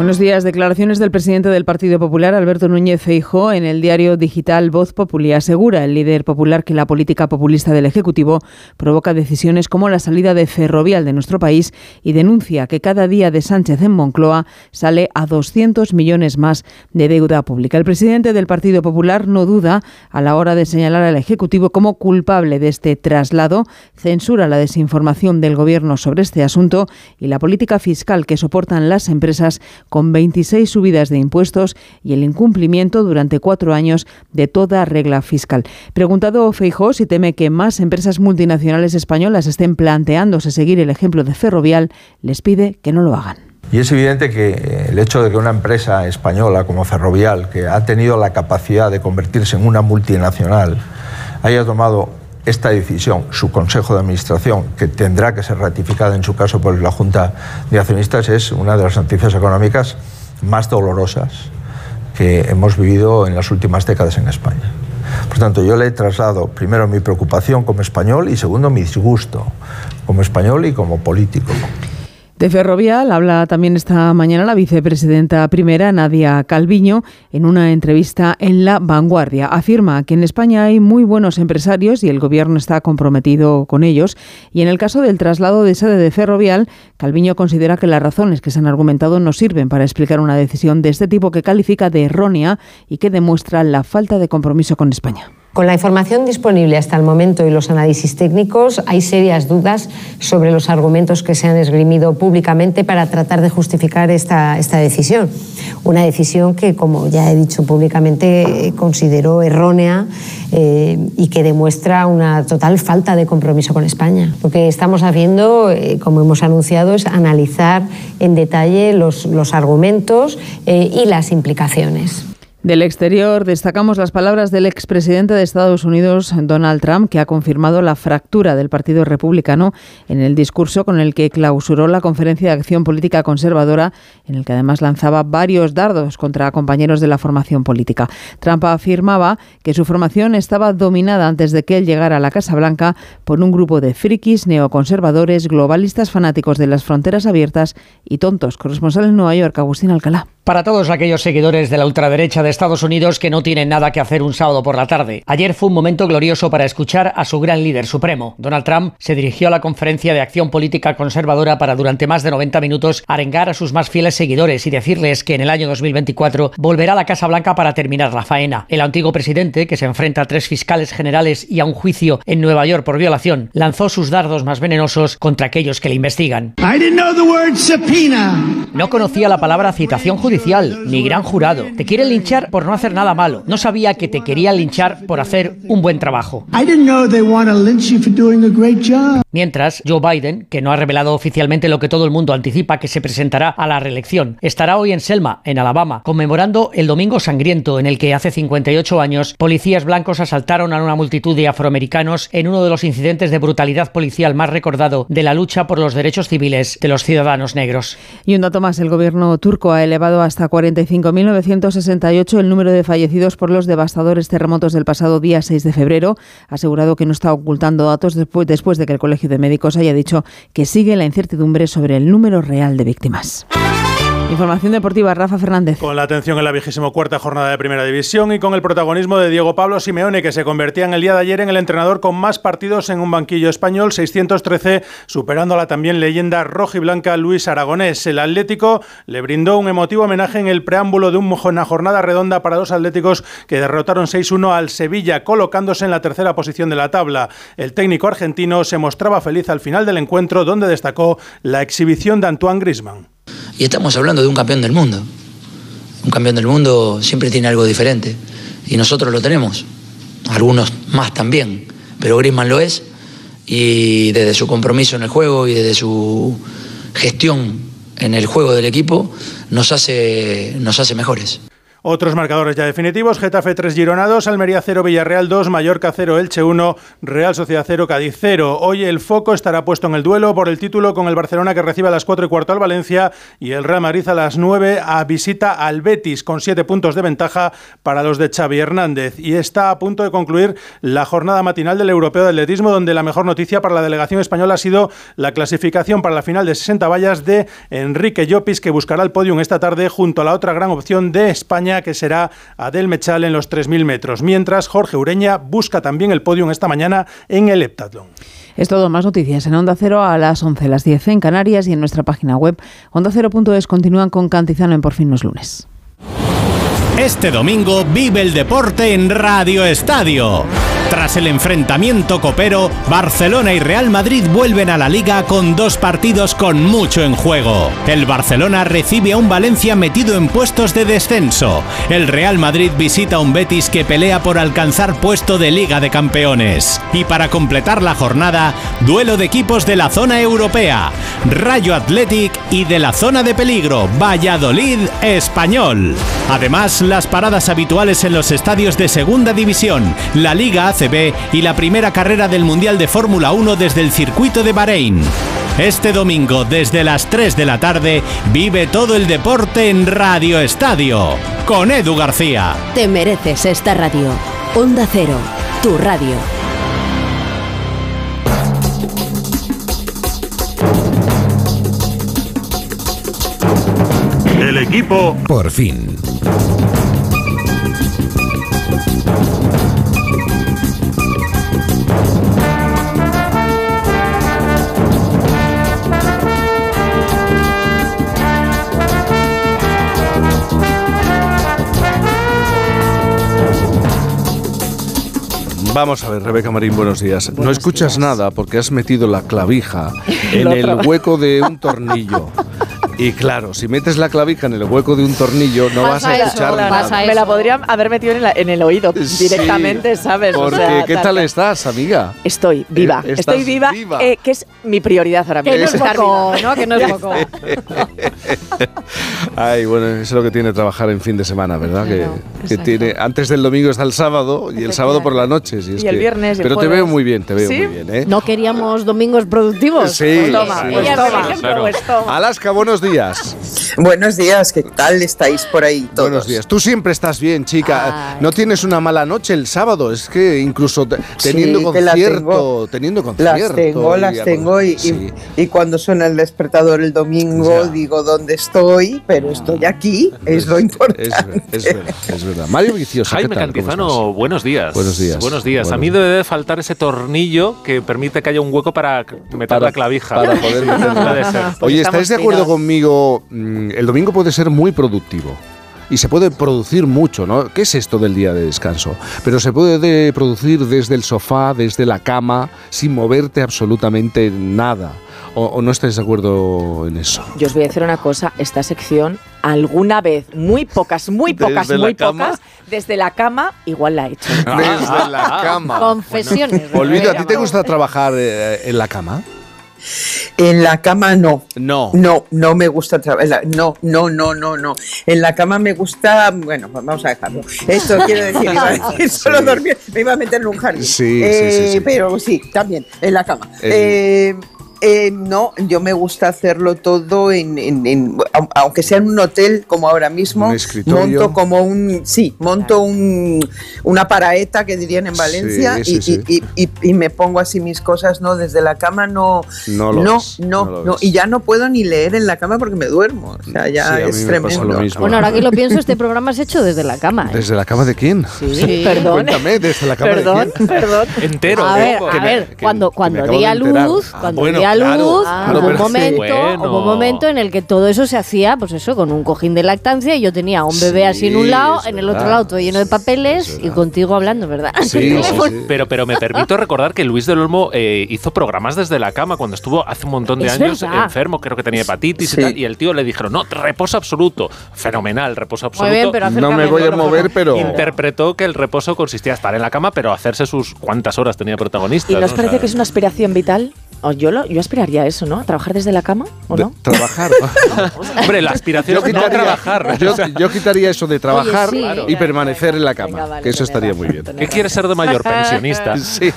Buenos días. Declaraciones del presidente del Partido Popular, Alberto Núñez Feijóo, en el diario digital Voz Populi. Asegura el líder popular que la política populista del Ejecutivo provoca decisiones como la salida de Ferrovial de nuestro país y denuncia que cada día de Sánchez en Moncloa sale a 200 millones más de deuda pública. El presidente del Partido Popular no duda a la hora de señalar al Ejecutivo como culpable de este traslado, censura la desinformación del Gobierno sobre este asunto y la política fiscal que soportan las empresas con 26 subidas de impuestos y el incumplimiento durante cuatro años de toda regla fiscal. Preguntado Feijó si teme que más empresas multinacionales españolas estén planteándose seguir el ejemplo de Ferrovial, les pide que no lo hagan. Y es evidente que el hecho de que una empresa española como Ferrovial, que ha tenido la capacidad de convertirse en una multinacional, haya tomado esta decisión, su Consejo de Administración, que tendrá que ser ratificada en su caso por la Junta de Accionistas, es una de las noticias económicas más dolorosas que hemos vivido en las últimas décadas en España. Por tanto, yo le he trasladado primero mi preocupación como español y segundo mi disgusto como español y como político. De Ferrovial habla también esta mañana la vicepresidenta primera, Nadia Calviño, en una entrevista en La Vanguardia. Afirma que en España hay muy buenos empresarios y el gobierno está comprometido con ellos. Y en el caso del traslado de sede de Ferrovial, Calviño considera que las razones que se han argumentado no sirven para explicar una decisión de este tipo que califica de errónea y que demuestra la falta de compromiso con España. Con la información disponible hasta el momento y los análisis técnicos, hay serias dudas sobre los argumentos que se han esgrimido públicamente para tratar de justificar esta, esta decisión. Una decisión que, como ya he dicho públicamente, considero errónea eh, y que demuestra una total falta de compromiso con España. Lo que estamos haciendo, eh, como hemos anunciado, es analizar en detalle los, los argumentos eh, y las implicaciones. Del exterior destacamos las palabras del expresidente de Estados Unidos, Donald Trump, que ha confirmado la fractura del Partido Republicano en el discurso con el que clausuró la Conferencia de Acción Política Conservadora, en el que además lanzaba varios dardos contra compañeros de la formación política. Trump afirmaba que su formación estaba dominada antes de que él llegara a la Casa Blanca por un grupo de frikis, neoconservadores, globalistas fanáticos de las fronteras abiertas y tontos. Corresponsal en Nueva York, Agustín Alcalá. Para todos aquellos seguidores de la ultraderecha de Estados Unidos que no tienen nada que hacer un sábado por la tarde, ayer fue un momento glorioso para escuchar a su gran líder supremo. Donald Trump se dirigió a la conferencia de acción política conservadora para durante más de 90 minutos arengar a sus más fieles seguidores y decirles que en el año 2024 volverá a la Casa Blanca para terminar la faena. El antiguo presidente, que se enfrenta a tres fiscales generales y a un juicio en Nueva York por violación, lanzó sus dardos más venenosos contra aquellos que le investigan. No conocía la palabra citación judicial ni gran jurado. Te quieren linchar por no hacer nada malo. No sabía que te querían linchar por hacer un buen trabajo. Mientras, Joe Biden, que no ha revelado oficialmente lo que todo el mundo anticipa que se presentará a la reelección, estará hoy en Selma, en Alabama, conmemorando el Domingo Sangriento en el que hace 58 años policías blancos asaltaron a una multitud de afroamericanos en uno de los incidentes de brutalidad policial más recordado de la lucha por los derechos civiles de los ciudadanos negros. Y un dato más, el gobierno turco ha elevado hasta 45.968 el número de fallecidos por los devastadores terremotos del pasado día 6 de febrero. Ha asegurado que no está ocultando datos después, después de que el Colegio de Médicos haya dicho que sigue la incertidumbre sobre el número real de víctimas. Información deportiva, Rafa Fernández. Con la atención en la vigésimo cuarta jornada de Primera División y con el protagonismo de Diego Pablo Simeone, que se convertía en el día de ayer en el entrenador con más partidos en un banquillo español, 613, superando a la también leyenda roja y blanca Luis Aragonés. El Atlético le brindó un emotivo homenaje en el preámbulo de una jornada redonda para dos atléticos que derrotaron 6-1 al Sevilla, colocándose en la tercera posición de la tabla. El técnico argentino se mostraba feliz al final del encuentro, donde destacó la exhibición de Antoine Grisman. Y estamos hablando de un campeón del mundo. Un campeón del mundo siempre tiene algo diferente. Y nosotros lo tenemos. Algunos más también. Pero Griezmann lo es. Y desde su compromiso en el juego y desde su gestión en el juego del equipo, nos hace, nos hace mejores. Otros marcadores ya definitivos, Getafe 3 Girona 2, Almería 0, Villarreal 2, Mallorca 0, Elche 1, Real Sociedad 0, Cádiz 0. Hoy el foco estará puesto en el duelo por el título con el Barcelona que recibe a las 4 y cuarto al Valencia y el Real Madrid a las 9 a visita al Betis con 7 puntos de ventaja para los de Xavi Hernández. Y está a punto de concluir la jornada matinal del Europeo de Atletismo donde la mejor noticia para la delegación española ha sido la clasificación para la final de 60 vallas de Enrique Llopis que buscará el podium esta tarde junto a la otra gran opción de España que será Adel Mechal en los 3.000 metros, mientras Jorge Ureña busca también el podio esta mañana en el heptatlón. Es todo, más noticias en Onda Cero a las 11, las 10 en Canarias y en nuestra página web ondacero.es continúan con Cantizano en Por fin los lunes. Este domingo vive el deporte en Radio Estadio. Tras el enfrentamiento copero, Barcelona y Real Madrid vuelven a la liga con dos partidos con mucho en juego. El Barcelona recibe a un Valencia metido en puestos de descenso. El Real Madrid visita a un Betis que pelea por alcanzar puesto de Liga de Campeones. Y para completar la jornada, duelo de equipos de la zona europea. Rayo Athletic y de la zona de peligro, Valladolid Español. Además, las paradas habituales en los estadios de Segunda División, la Liga ACB y la primera carrera del Mundial de Fórmula 1 desde el circuito de Bahrein. Este domingo, desde las 3 de la tarde, vive todo el deporte en Radio Estadio, con Edu García. Te mereces esta radio. Onda Cero, tu radio. El equipo Por fin. Vamos a ver, Rebeca Marín, buenos días. no escuchas nada porque has metido la clavija en el hueco de un tornillo. Y claro, si metes la clavija en el hueco de un tornillo, no vas a escuchar nada. Me la podrían haber metido en, la- en el oído directamente, ¿sabes? O Porque, sea, ¿qué tal estás, amiga? Estoy viva, Eh, estoy viva, viva. eh, que es mi prioridad ahora mismo. Que no es estar poco, viva. ¿no? Que no es poco. Ay, bueno, eso es lo que tiene trabajar en fin de semana, ¿verdad? Que, tiene antes del domingo está el sábado y el sábado por la noche. si es Y el que- viernes el Pero te veo muy bien, te veo ¿Sí? muy bien, ¿eh? ¿No queríamos domingos productivos? Sí, Pues toma, sí. Pues toma, pues toma. Alaska, buenos días. Buenos días, ¿qué tal estáis por ahí todos? Buenos días. Tú siempre estás bien, chica. No tienes una mala noche el sábado. Es que incluso te- teniendo Sí, que la concierto, tengo. teniendo concierto. Las tengo, y las tengo y, y- Sí. y cuando suena el despertador el domingo digo dónde estoy, pero estoy aquí, es lo importante. Es, ver- es verdad, es verdad. Mario Vicioso, ¿qué Jaime tal? ¿Cómo Cantizano, buenos días. Buenos días. Buenos días. A mí debe de faltar ese tornillo que permite que haya un hueco para meter Para- la clavija. para poder meterla. Puede ser. Oye, ¿estáis de acuerdo conmigo? Mm, El domingo puede ser muy productivo. Y se puede producir mucho, ¿no? ¿Qué es esto del día de descanso? Pero se puede de- producir desde el sofá, desde la cama, sin moverte absolutamente nada. ¿O, o no estáis de acuerdo en eso? Yo os voy a decir una cosa, esta sección alguna vez, muy pocas, muy pocas, ¿Desde muy cama? pocas, desde la cama igual la he hecho. Desde la cama. Confesiones. Olvido, ¿a ti te gusta trabajar eh, en la cama? En la cama no. No. No, no me gusta trabajar. No, no, no, no, no. En la cama me gusta. Bueno, vamos a dejarlo. Esto quiero decir, iba a decir solo Sí. dormir. Me iba a meter en un jardín. Sí, Eh, sí, sí, sí. Pero sí, también, en la cama. Eh, eh, no, yo me gusta hacerlo todo en, en- en- au- aunque sea en un hotel como ahora mismo, Un escritorio. monto como un, sí, monto un, una paraeta que dirían en Valencia Sí, sí, y, sí. y- y- y me pongo así mis cosas, no, desde la cama no, No lo no, ves, no, no lo no, ves. y ya no puedo ni leer en la cama porque me duermo, o sea, ya es me tremendo. Bueno, ahora que lo pienso, este programa se ha hecho desde la cama. ¿eh? ¿Desde la cama de quién? Sí. Perdón. Cuéntame, ¿desde la cama Perdón, de quién? perdón. Entero. A ver, a ver, cuando, cuando di a luz, Ah, cuando bueno, di a claro, luz, claro, hubo, un momento, Bueno. hubo un momento en el que todo eso se hacía, pues eso, con un cojín de lactancia y yo tenía un bebé así en un Sí, lado, en el otro lado todo lleno de papeles y contigo hablando, ¿verdad? Pero, pero me permito recordar que Luis del Olmo eh, hizo programas desde la cama cuando estuvo hace un montón de Es años verdad. enfermo, creo que tenía hepatitis Sí. y tal, y el tío le dijeron, no, reposo absoluto. Fenomenal, reposo absoluto. bien, pero No me voy a mover, pero... Interpretó que el reposo consistía en estar en la cama, pero hacerse sus cuántas horas tenía protagonista. ¿Y no os parece que es una aspiración vital? O yo, lo, yo aspiraría a eso, ¿no? ¿A trabajar desde la cama o no? Trabajar. Hombre, la aspiración Yo es no quitaría, trabajar. yo, yo quitaría eso de trabajar Oye, sí. y permanecer en la cama, venga, vale, que eso estaría muy bien. ¿Qué quieres ser de mayor? Pensionista. Sí.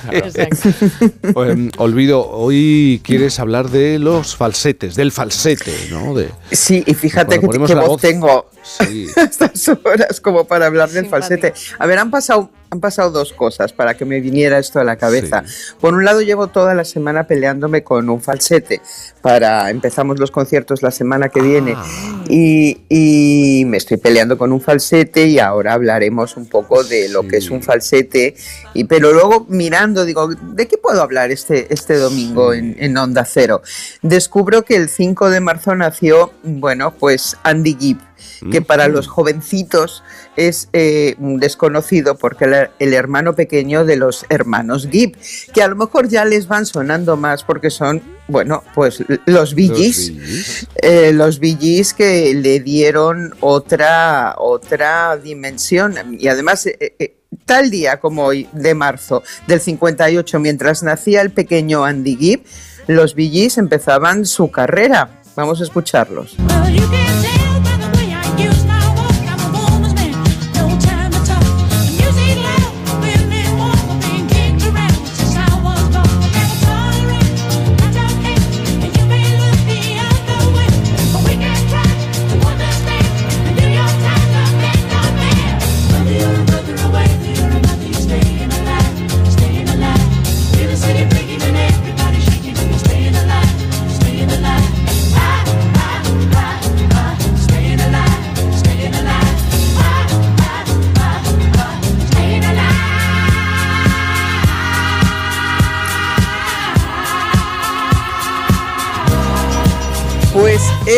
Em, olvido, hoy quieres hablar de los falsetes, del falsete, ¿no? De, Sí, y fíjate que, que voz. tengo Sí. a estas horas como para hablar del falsete. A ver, han pasado, han pasado dos cosas para que me viniera esto a la cabeza. Por un lado, llevo toda la semana peleándome con un falsete. Para empezamos los conciertos la semana que viene y, y me estoy peleando con un falsete y ahora hablaremos un poco de lo que es un falsete. Y, pero luego mirando, digo, ¿de qué puedo hablar este, este domingo en, en Onda Cero? Descubro que el 5 de marzo nació, bueno, pues Andy Gibb que para los jovencitos es eh, desconocido porque era el hermano pequeño de los hermanos Gibb, que a lo mejor ya les van sonando más porque son, bueno, pues los eh, los Bee Gees que le dieron otra, otra dimensión y además... eh, eh, Tal día como hoy, de marzo del 58, mientras nacía el pequeño Andy Gibb, los Gees empezaban su carrera. Vamos a escucharlos.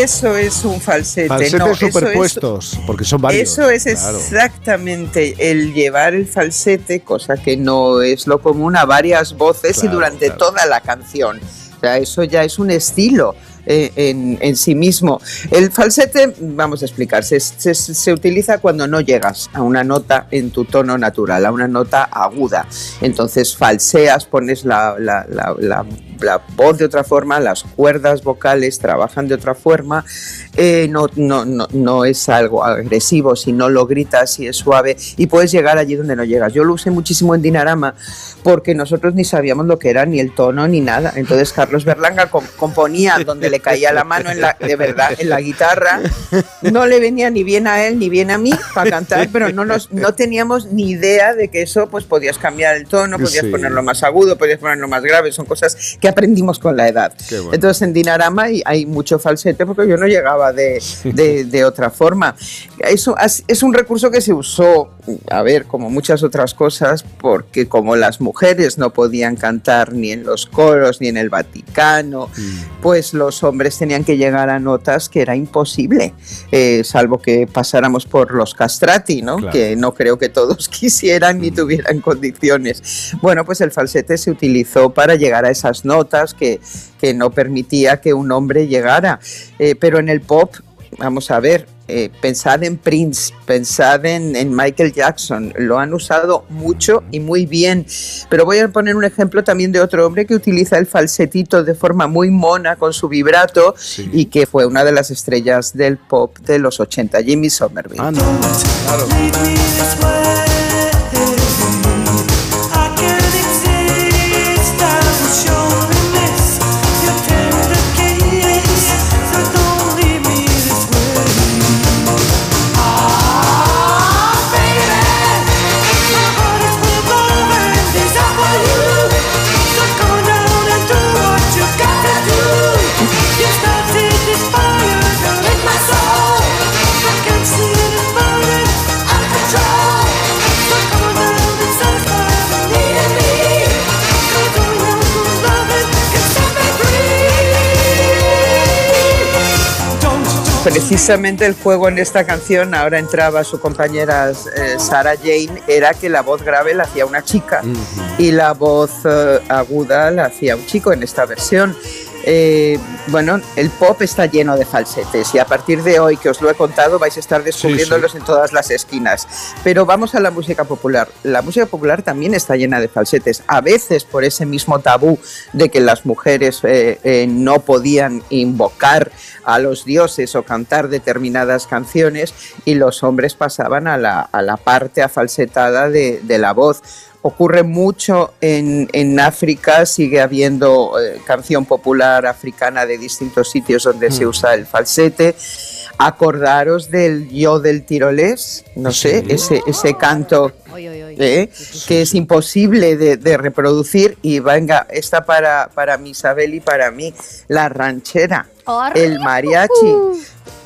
Eso es un falsete. Falsetes no, eso es- superpuestos, porque son varios. Eso es claro. exactamente el llevar el falsete, cosa que no es lo común, a varias voces y Claro, durante claro. toda la canción. O sea, eso ya es un estilo. eh, en, en sí mismo. El falsete, vamos a explicar, se, se- se utiliza cuando no llegas a una nota en tu tono natural, a una nota aguda. Entonces falseas, pones la, la- la- la- la voz de otra forma, las cuerdas vocales trabajan de otra forma, eh, no, no, no, no es algo agresivo, si no lo gritas y es suave y puedes llegar allí donde no llegas. Yo lo usé muchísimo en Dinarama porque nosotros ni sabíamos lo que era, ni el tono, ni nada. Entonces Carlos Berlanga com- componía donde le caía la mano en la, de verdad en la guitarra. No le venía ni bien a él ni bien a mí para cantar, pero no, nos, no teníamos ni idea de que eso pues podías cambiar el tono, podías Sí. ponerlo más agudo, podías ponerlo más grave. Son cosas que aprendimos con la edad. Bueno. Entonces en Dinarama hay, hay mucho falsete porque yo no llegaba de, de- de otra forma. Eso es un recurso que se usó, a ver, como muchas otras cosas, porque como las mujeres no podían cantar ni en los coros ni en el Vaticano, pues los hombres tenían que llegar a notas que era imposible, eh, salvo que pasáramos por los castrati, ¿no? Claro. Que no creo que todos quisieran ni tuvieran condiciones. Bueno, pues el falsete se utilizó para llegar a esas notas que, que no permitía que un hombre llegara. Eh, pero en el pop, vamos a ver, eh, pensad en Prince, pensad en, en Michael Jackson, lo han usado mucho y muy bien. Pero voy a poner un ejemplo también de otro hombre que utiliza el falsetito de forma muy mona con su vibrato y que fue una de las estrellas del pop de los 80, Jimmy Somerville. Precisamente el juego en esta canción, ahora entraba su compañera eh, Sarah Jane, era que la voz grave la hacía una chica y la voz eh, aguda la hacía un chico en esta versión. Eh, bueno, el pop está lleno de falsetes y a partir de hoy que os lo he contado vais a estar descubriéndolos en todas las esquinas. Pero vamos a la música popular. La música popular también está llena de falsetes, a veces por ese mismo tabú de que las mujeres eh, eh, no podían invocar a los dioses o cantar determinadas canciones y los hombres pasaban a la, a la parte afalsetada de, de la voz ocurre mucho en, en África, sigue habiendo eh, canción popular africana de distintos sitios donde se usa el falsete. Acordaros del yo del tirolés, no sé, ese, ese canto ¿eh? que es imposible de, de reproducir. Y venga, esta para, para mi Isabel y para mí, la ranchera, el mariachi.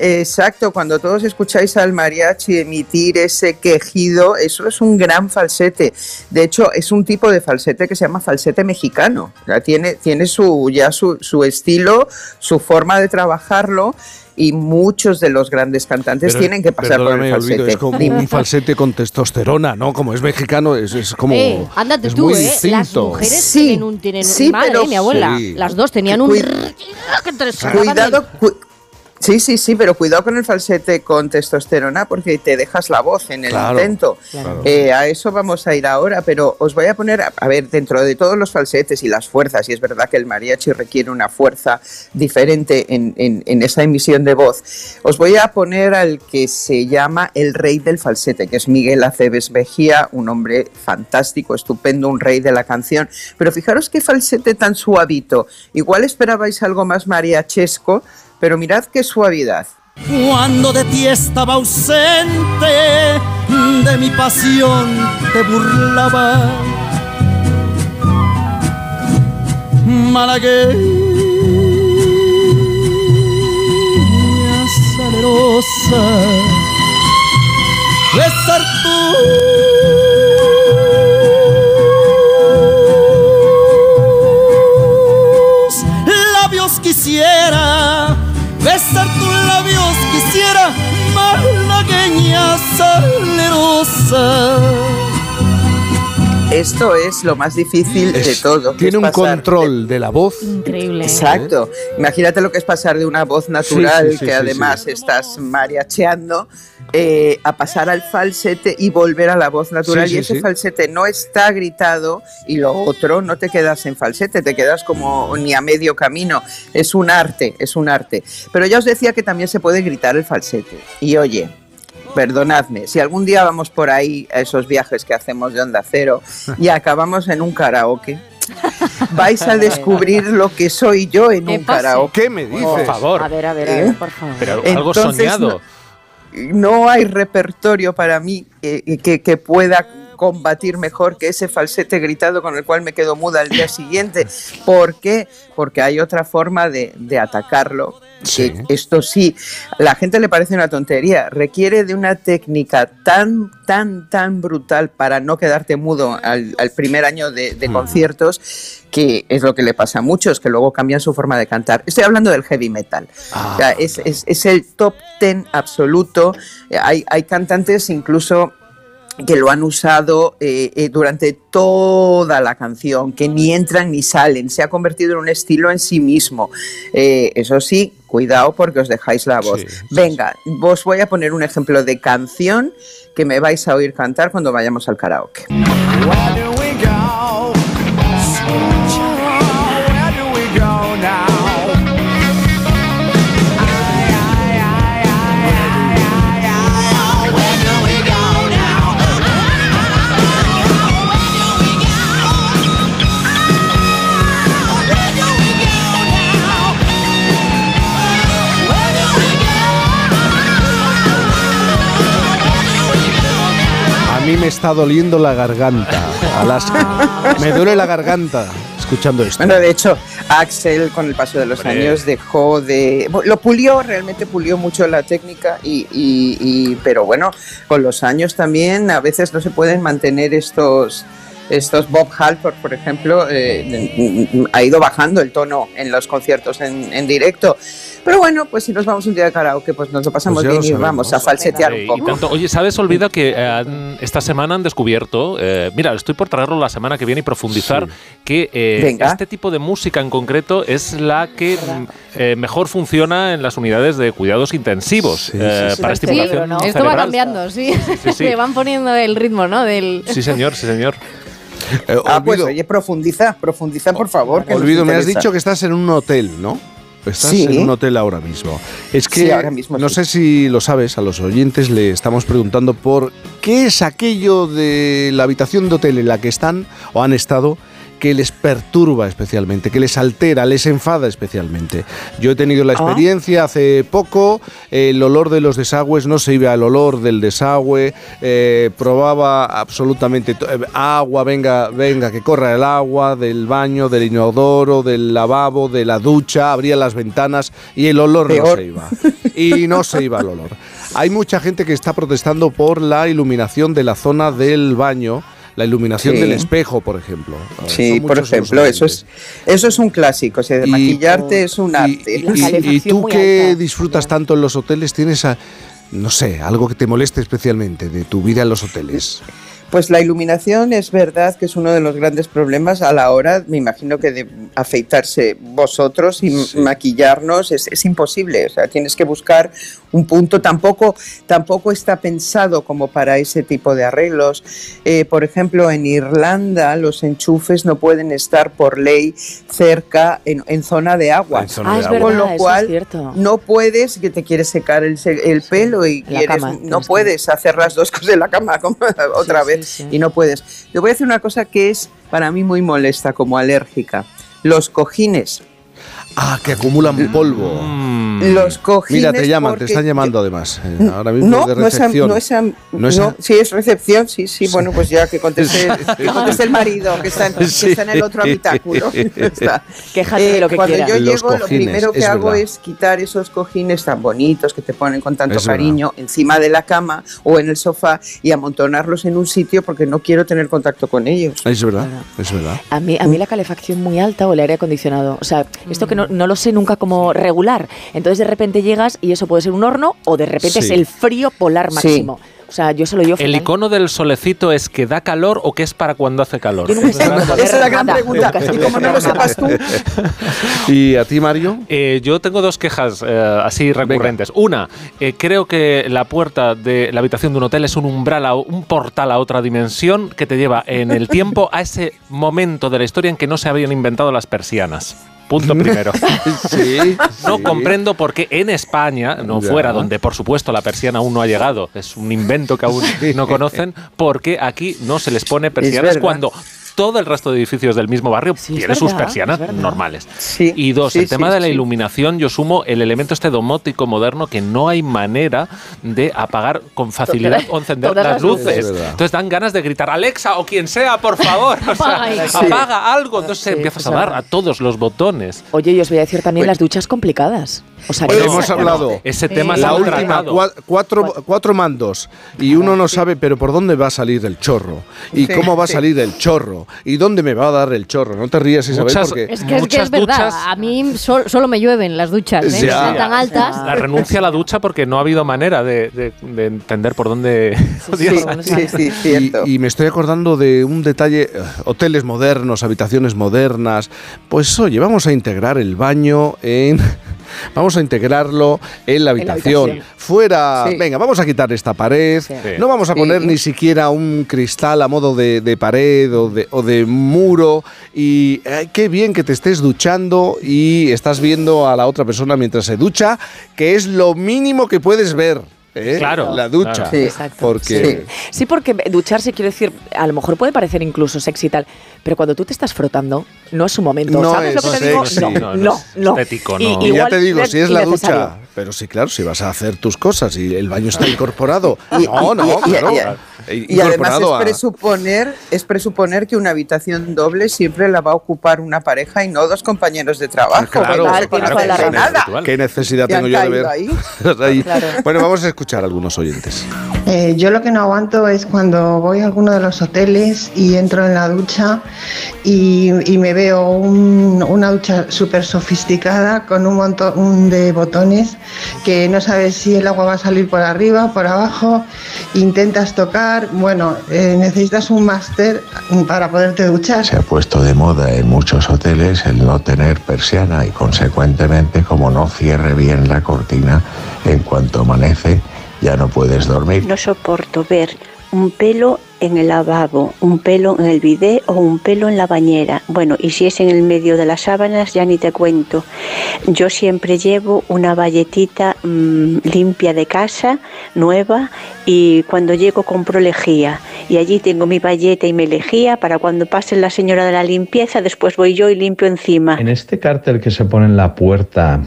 Exacto, cuando todos escucháis al mariachi emitir ese quejido, eso es un gran falsete. De hecho, es un tipo de falsete que se llama falsete mexicano. O sea, tiene, tiene su, ya su, su estilo, su forma de trabajarlo y muchos de los grandes cantantes Pero- tienen que pasar por el Olvido, falsete. es como un falsete con testosterona, ¿no? Como es mexicano, es, es como. Eh, ándate es tú, muy ¿eh? Las distinto. mujeres Sí, tienen un. Tienen sí, mi madre, pero- mi abuela. Sí. Las dos tenían un. Cuidado, cu- sí, sí, sí, pero cuidado con el falsete con testosterona porque te dejas la voz en el Claro, intento. claro. Eh, a eso vamos a ir ahora, pero os voy a poner, a, a ver, dentro de todos los falsetes y las fuerzas, y es verdad que el mariachi requiere una fuerza diferente en, en- en esa emisión de voz, os voy a poner al que se llama el rey del falsete, que es Miguel Aceves Mejía, un hombre fantástico, estupendo, un rey de la canción. Pero fijaros qué falsete tan suavito. Igual esperabais algo más mariachesco, pero mirad qué suavidad. Cuando de ti estaba ausente, de mi pasión te burlaba. Malagueña salerosa, besar tus labios quisiera, besar tus labios quisiera, malagueña salerosa. Esto es lo más difícil de todo. Tiene un control de, la voz. Increíble. Exacto. Imagínate lo que es pasar de una voz natural, que además estás mariacheando, eh, a pasar al falsete y volver a la voz natural. Sí, sí, y ese sí. falsete no está gritado y lo otro no te quedas en falsete, te quedas como ni a medio camino. Es un arte, es un arte. Pero ya os decía que también se puede gritar el falsete. Y oye, Perdonadme, si algún día vamos por ahí a esos viajes que hacemos de Onda Cero y acabamos en un karaoke, vais a descubrir lo que soy yo en ¿Qué un karaoke. ¿Qué me dices? Por favor. A ver, a ver, a ¿Eh? ver, por favor. Pero algo Entonces, soñado. No hay repertorio para mí eh, que, que pueda combatir mejor que ese falsete gritado con el cual me quedo muda al día siguiente. ¿Por qué? Porque hay otra forma de, de atacarlo. Sí. que esto sí, a la gente le parece una tontería, requiere de una técnica tan, tan, tan brutal para no quedarte mudo al, al primer año de, de conciertos, que es lo que le pasa a muchos, que luego cambian su forma de cantar. Estoy hablando del heavy metal. O sea, es, es- es el top ten absoluto. Eh, Hay, hay cantantes incluso que lo han usado eh, eh, durante toda la canción, que ni entran ni salen, se ha convertido en un estilo en sí mismo. Eh, eso sí, cuidado porque os dejáis la voz. Sí, sí, Venga, os voy a poner un ejemplo de canción que me vais a oír cantar cuando vayamos al karaoke. Me está doliendo la garganta, Alaska. Me duele la garganta escuchando esto. Bueno, de hecho, Axel con el paso de los Hombre. años dejó de... Lo pulió, realmente pulió mucho la técnica, y, y- y- pero bueno, con los años también a veces no se pueden mantener estos... Estos Bob Halford, por ejemplo, eh, ha ido bajando el tono en los conciertos en, en directo. Pero bueno, pues si nos vamos un día de karaoke, pues nos lo pasamos Pues bien y sabemos. vamos a falsetear Eh, un y poco. tanto, oye, ¿sabes? Olvida que eh, esta semana han descubierto, eh, mira, estoy por traerlo la semana que viene y profundizar, que eh, este tipo de música en concreto es la que mm, eh, mejor funciona en las unidades de cuidados intensivos eh, para Sí, estimulación esto va cambiando, sí. sí, sí. Le van poniendo el ritmo, ¿no? Del... Sí, señor, sí, señor. ah, pues oye, profundiza, profundiza por favor. que Olvido, me has dicho que estás en un hotel, ¿no? Estás Sí. en un hotel ahora mismo. Es que Sí, ahora mismo no sí. sé si lo sabes, a los oyentes le estamos preguntando por qué es aquello de la habitación de hotel en la que están o han estado que les perturba especialmente, que les altera, les enfada especialmente. Yo he tenido la Ah. experiencia hace poco, el olor de los desagües no se iba al olor del desagüe, eh, probaba absolutamente eh, agua, venga, venga, que corra el agua del baño, del inodoro, del lavabo, de la ducha, abría las ventanas y el olor no se iba. Y no se iba el olor. Hay mucha gente que está protestando por la iluminación de la zona del baño. La iluminación Sí. del espejo, por ejemplo. Sí, Son por ejemplo, eso es, eso es un clásico. O sea, de Y- maquillarte es un arte. Y, y tú que disfrutas tanto en los hoteles, tienes, a- no sé, algo que te moleste especialmente de tu vida en los hoteles. Pues la iluminación es verdad que es uno de los grandes problemas a la hora, me imagino que de afeitarse vosotros y m- maquillarnos es, es imposible. O sea, tienes que buscar un punto. Tampoco, tampoco está pensado como para ese tipo de arreglos. Eh, por ejemplo, en Irlanda los enchufes no pueden estar por ley cerca en, en zona de agua. En zona Ah, de es agua. Con lo cual es cierto. no puedes que te quieres secar el, pelo y quieres- cama, no que- puedes hacer las dos cosas en la cama como otra vez y no puedes. Te voy a decir una cosa que es para mí muy molesta como alérgica. Los cojines. Ah, que acumulan polvo. Los cojines. Mira, te llaman, te están llamando además. eh, ahora mismo No, de no es, am- recepción. no es am- No es no, sí, es recepción, sí, sí, bueno, pues ya que conteste, que conteste el marido, que está, en, que Sí. está en el otro habitáculo. Quéjate de lo que Cuando quieras. yo Los llego, lo primero que es hago verdad. es quitar esos cojines tan bonitos que te ponen con tanto Es verdad. cariño encima de la cama o en el sofá y amontonarlos en un sitio porque no quiero tener contacto con ellos. Es verdad, es verdad. A mí, a mí la calefacción muy alta o el aire acondicionado. O sea, esto que no, no lo sé nunca como regular. Entonces de repente llegas y eso puede ser un horno o de repente Sí. es el frío polar Sí. máximo. O sea, yo solo yo ¿El icono del solecito es que da calor o que es para cuando hace calor? Esa es la gran nada. pregunta. Y como no lo sepas tú, ¿Y a ti, Mario? Eh, yo tengo dos quejas eh, así recurrentes. Una, eh, creo que la puerta de la habitación de un hotel es un umbral, a, un portal a otra dimensión que te lleva en el tiempo a ese momento de la historia en que no se habían inventado las persianas. Punto primero. Sí. No sí. comprendo por qué en España, no Ya. fuera donde por supuesto la persiana aún no ha llegado, es un invento que aún no conocen, porque aquí no se les pone persianas cuando todo el resto de edificios del mismo barrio tiene sus verdad, persianas normales. Sí, Y dos, sí, el tema sí, de la sí. iluminación, yo sumo el elemento este domótico moderno que no hay manera de apagar con facilidad o encender las las luces. Entonces dan ganas de gritar, Alexa o quien sea, por favor, o sea, Apaga algo. Entonces Sí, empiezas a dar a todos los botones. Oye, y os voy a decir también las duchas complicadas. O sea, Hoy hemos hablado. Ese tema La última, cuatro, cuatro mandos. Y uno no sabe, pero ¿por dónde va a salir el chorro? ¿Y Sí, cómo va a sí. salir el chorro? ¿Y dónde me va a dar el chorro? No te rías, Isabel, Muchas- porque... Es que, es, que Muchas es verdad, duchas- a mí sol- solo me llueven las duchas, ¿eh? Ya. Son tan altas. La renuncia a la ducha porque no ha habido manera de, de- de entender por dónde sí, cierto. Y, y me estoy acordando de un detalle, eh, hoteles modernos, habitaciones modernas. Pues oye, vamos a integrar el baño en... Vamos a integrarlo en la habitación. habitación. Fuera, Sí. venga, vamos a quitar esta pared. Sí. No vamos a Sí. poner ni siquiera un cristal a modo de, de pared o de, o de muro. Y eh, qué bien que te estés duchando y estás viendo a la otra persona mientras se ducha, que es lo mínimo que puedes ver. ¿eh? Claro, La ducha. claro. Sí. Exacto. Porque... Sí, porque ducharse, quiero decir, a lo mejor puede parecer incluso sexy y tal, pero cuando tú te estás frotando, no es su momento. No ¿Sabes lo que te digo? No, No, no, no no. es estético, Y- no. Y ya te digo, si es la innecesario. ducha, pero sí, claro, si vas a hacer tus cosas y el baño está incorporado. Y- No, no, y- claro. y- Y además es presuponer, es presuponer que una habitación doble siempre la va a ocupar una pareja y no dos compañeros de trabajo. Claro, de razón. nada. ¿Qué necesidad ¿Que tengo yo de ver? ahí? ahí? Claro. Bueno, vamos a escuchar a algunos oyentes. Eh, yo lo que no aguanto es cuando voy a alguno de los hoteles y entro en la ducha y, me veo un- una ducha súper sofisticada con un montón de botones que no sabes si el agua va a salir por arriba, por abajo, intentas tocar, bueno, eh, necesitas un máster para poderte duchar. Se ha puesto de moda en muchos hoteles el no tener persiana y consecuentemente como no cierre bien la cortina en cuanto amanece ya no puedes dormir. No soporto ver un pelo en el lavabo, un pelo en el bidé o un pelo en la bañera. Bueno, y si es en el medio de las sábanas, ya ni te cuento. Yo siempre llevo una valletita mm, limpia de casa, nueva, y cuando llego compro lejía. Y allí tengo mi valleta y mi lejía para cuando pase la señora de la limpieza, después voy yo y limpio encima. En este cártel que se pone en la puerta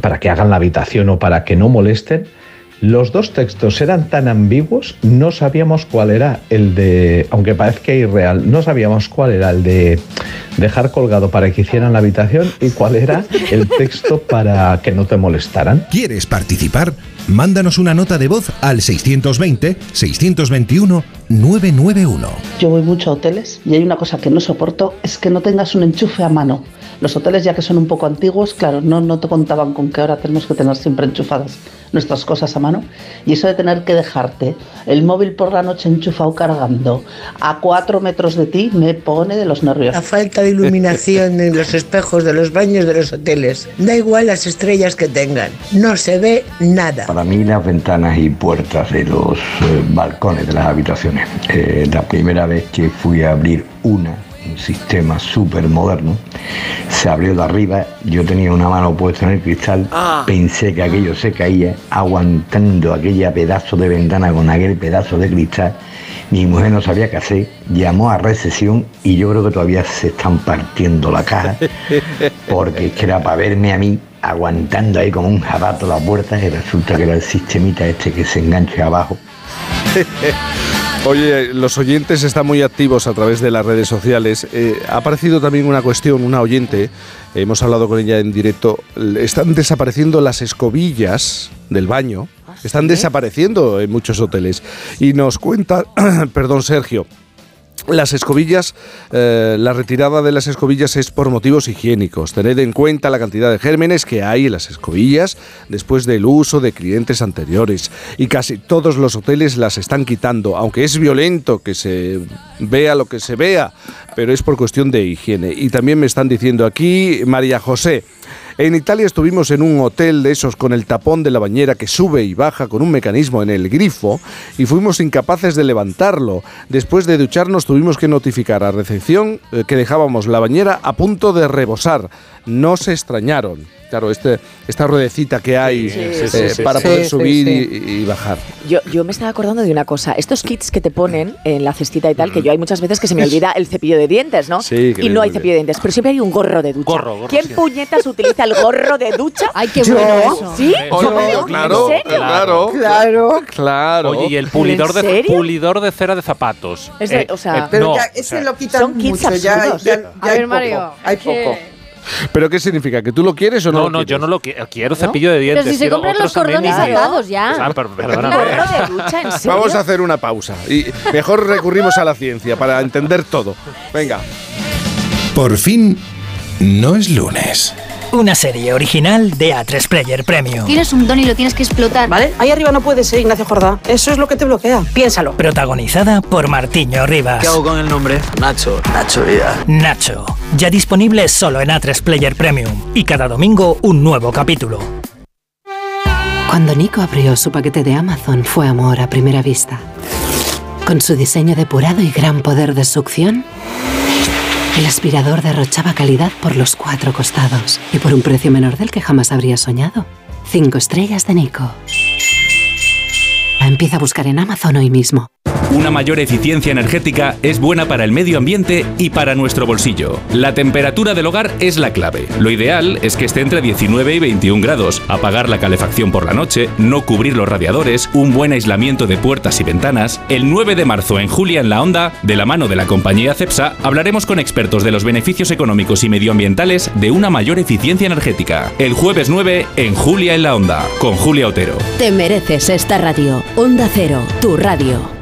para que hagan la habitación o para que no molesten, los dos textos eran tan ambiguos, no sabíamos cuál era el de, aunque parezca irreal, no sabíamos cuál era el de dejar colgado para que hicieran la habitación y cuál era el texto para que no te molestaran. ¿Quieres participar? Mándanos una nota de voz al 620-621-991. Yo voy mucho a hoteles y hay una cosa que no soporto, es que no tengas un enchufe a mano. Los hoteles ya que son un poco antiguos, claro, no, no te contaban con que ahora tenemos que tener siempre enchufadas nuestras cosas a mano. Y eso de tener que dejarte el móvil por la noche enchufado cargando a cuatro metros de ti me pone de los nervios. La falta de iluminación en los espejos de los baños de los hoteles. Da igual las estrellas que tengan. No se ve nada. Para mí las ventanas y puertas de los eh, balcones de las habitaciones. Eh, la primera vez que fui a abrir una, un sistema súper moderno, se abrió de arriba, yo tenía una mano puesta en el cristal, Ah. pensé que aquello se caía, aguantando aquella pedazo de ventana con aquel pedazo de cristal. Mi mujer no sabía qué hacer, llamó a recesión y yo creo que todavía se están partiendo la cara porque es que era para verme a mí aguantando ahí como un jabato la puerta y resulta que era el sistemita este que se engancha abajo. Oye, los oyentes están muy activos a través de las redes sociales. Eh, ha aparecido también una cuestión, una oyente, hemos hablado con ella en directo, están desapareciendo las escobillas del baño, están desapareciendo en muchos hoteles. Y nos cuenta, perdón Sergio, Las escobillas, eh, la retirada de las escobillas es por motivos higiénicos. Tened en cuenta la cantidad de gérmenes que hay en las escobillas después del uso de clientes anteriores. Y casi todos los hoteles las están quitando, aunque es violento que se vea lo que se vea, pero es por cuestión de higiene. Y también me están diciendo aquí, María José, en Italia estuvimos en un hotel de esos con el tapón de la bañera que sube y baja con un mecanismo en el grifo y fuimos incapaces de levantarlo. Después de ducharnos tuvimos que notificar a recepción eh, que dejábamos la bañera a punto de rebosar. No se extrañaron. Claro, este, esta ruedecita que hay Sí, eh, sí, sí, para sí. poder Sí, subir sí, y- Y, bajar. Yo, yo me estaba acordando de una cosa. Estos kits que te ponen en la cestita y tal, que yo hay muchas veces que se me olvida el cepillo de dientes, ¿no? Sí, y no hay cepillo de dientes, pero siempre hay un gorro de ducha. Gorro, gorro, ¿Quién sí. puñetas utiliza el gorro de ducha? Ay, qué Yo. bueno eso. ¿Sí? Yo lo- claro, ¿En serio? claro, Claro. Claro. Oye, y el pulidor de, pulidor de cera de zapatos. Es de- o sea, Pero no, ya o ese sea, lo quitan son kits mucho, absurdos. ya- ya A hay ver, poco, Mario, hay poco. ¿Pero qué significa? ¿Que tú lo quieres o no? No, lo no, yo no lo quiero. Quiero cepillo de dientes. Pero si se compran los cordones atados ya. Ah, pero- ¿Un perdóname. gorro de ducha? ¿En serio? Vamos a hacer una pausa y mejor recurrimos a la ciencia para entender todo. Venga. Por fin, no es lunes. Una serie original de A3 Player Premium. Tienes un don y lo tienes que explotar. ¿Vale? Ahí arriba no puedes ser Ignacio Jordá. Eso es lo que te bloquea. Piénsalo. Protagonizada por Martiño Rivas. ¿Qué hago con el nombre? Nacho. Nacho Vida. Nacho. Ya disponible solo en A3 Player Premium. Y cada domingo un nuevo capítulo. Cuando Nico abrió su paquete de Amazon fue amor a primera vista. Con su diseño depurado y gran poder de succión, el aspirador derrochaba calidad por los cuatro costados y por un precio menor del que jamás habría soñado. Cinco estrellas de Nico. Empieza a buscar en Amazon hoy mismo. Una mayor eficiencia energética es buena para el medio ambiente y para nuestro bolsillo. La temperatura del hogar es la clave. Lo ideal es que esté entre 19 y 21 grados. Apagar la calefacción por la noche, no cubrir los radiadores, un buen aislamiento de puertas y ventanas. El 9 de marzo en Julia en la Onda, de la mano de la compañía Cepsa, hablaremos con expertos de los beneficios económicos y medioambientales de una mayor eficiencia energética. El jueves 9 en Julia en la Onda, con Julia Otero. Te mereces esta radio. Onda Cero, tu radio.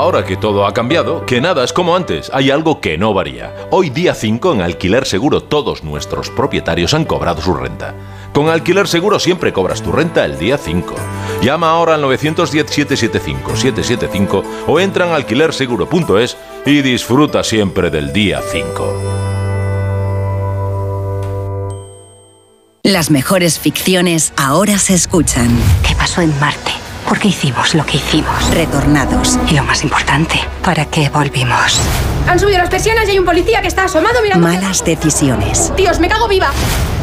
Ahora que todo ha cambiado, que nada es como antes, hay algo que no varía. Hoy día 5 en Alquiler Seguro todos nuestros propietarios han cobrado su renta. Con Alquiler Seguro siempre cobras tu renta el día 5. Llama ahora al 910-775-775 o entra en alquilerseguro.es y disfruta siempre del día 5. Las mejores ficciones ahora se escuchan. ¿Qué pasó en Marte? ¿Por qué hicimos lo que hicimos? Retornados. Y lo más importante, ¿para qué volvimos? Han subido las persianas y hay un policía que está asomado mirando. Malas decisiones. Dios, me cago viva.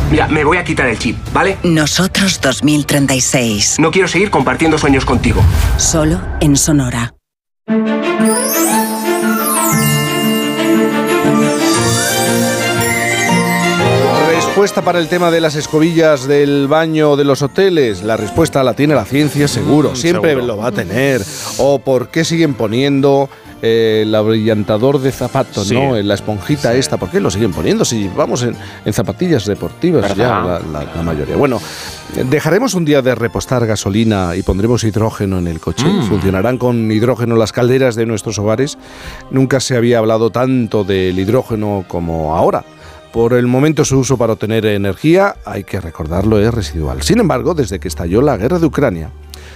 Mira, me voy a quitar el chip, ¿vale? Nosotros 2036. No quiero seguir compartiendo sueños contigo. Solo en Sonora. Respuesta para el tema de las escobillas del baño de los hoteles. La respuesta la tiene la ciencia, seguro. Siempre seguro. lo va a tener. O por qué siguen poniendo eh, el abrillantador de zapatos, Sí. ¿no? En La esponjita esta. ¿Por qué lo siguen poniendo? Si vamos en, en zapatillas deportivas ya, la, ¿Verdad? la- la mayoría. Bueno, dejaremos un día de repostar gasolina y pondremos hidrógeno en el coche. Mm. Funcionarán con hidrógeno las calderas de nuestros hogares. Nunca se había hablado tanto del hidrógeno como ahora. Por el momento su uso para obtener energía, hay que recordarlo, es residual. Sin embargo, desde que estalló la guerra de Ucrania,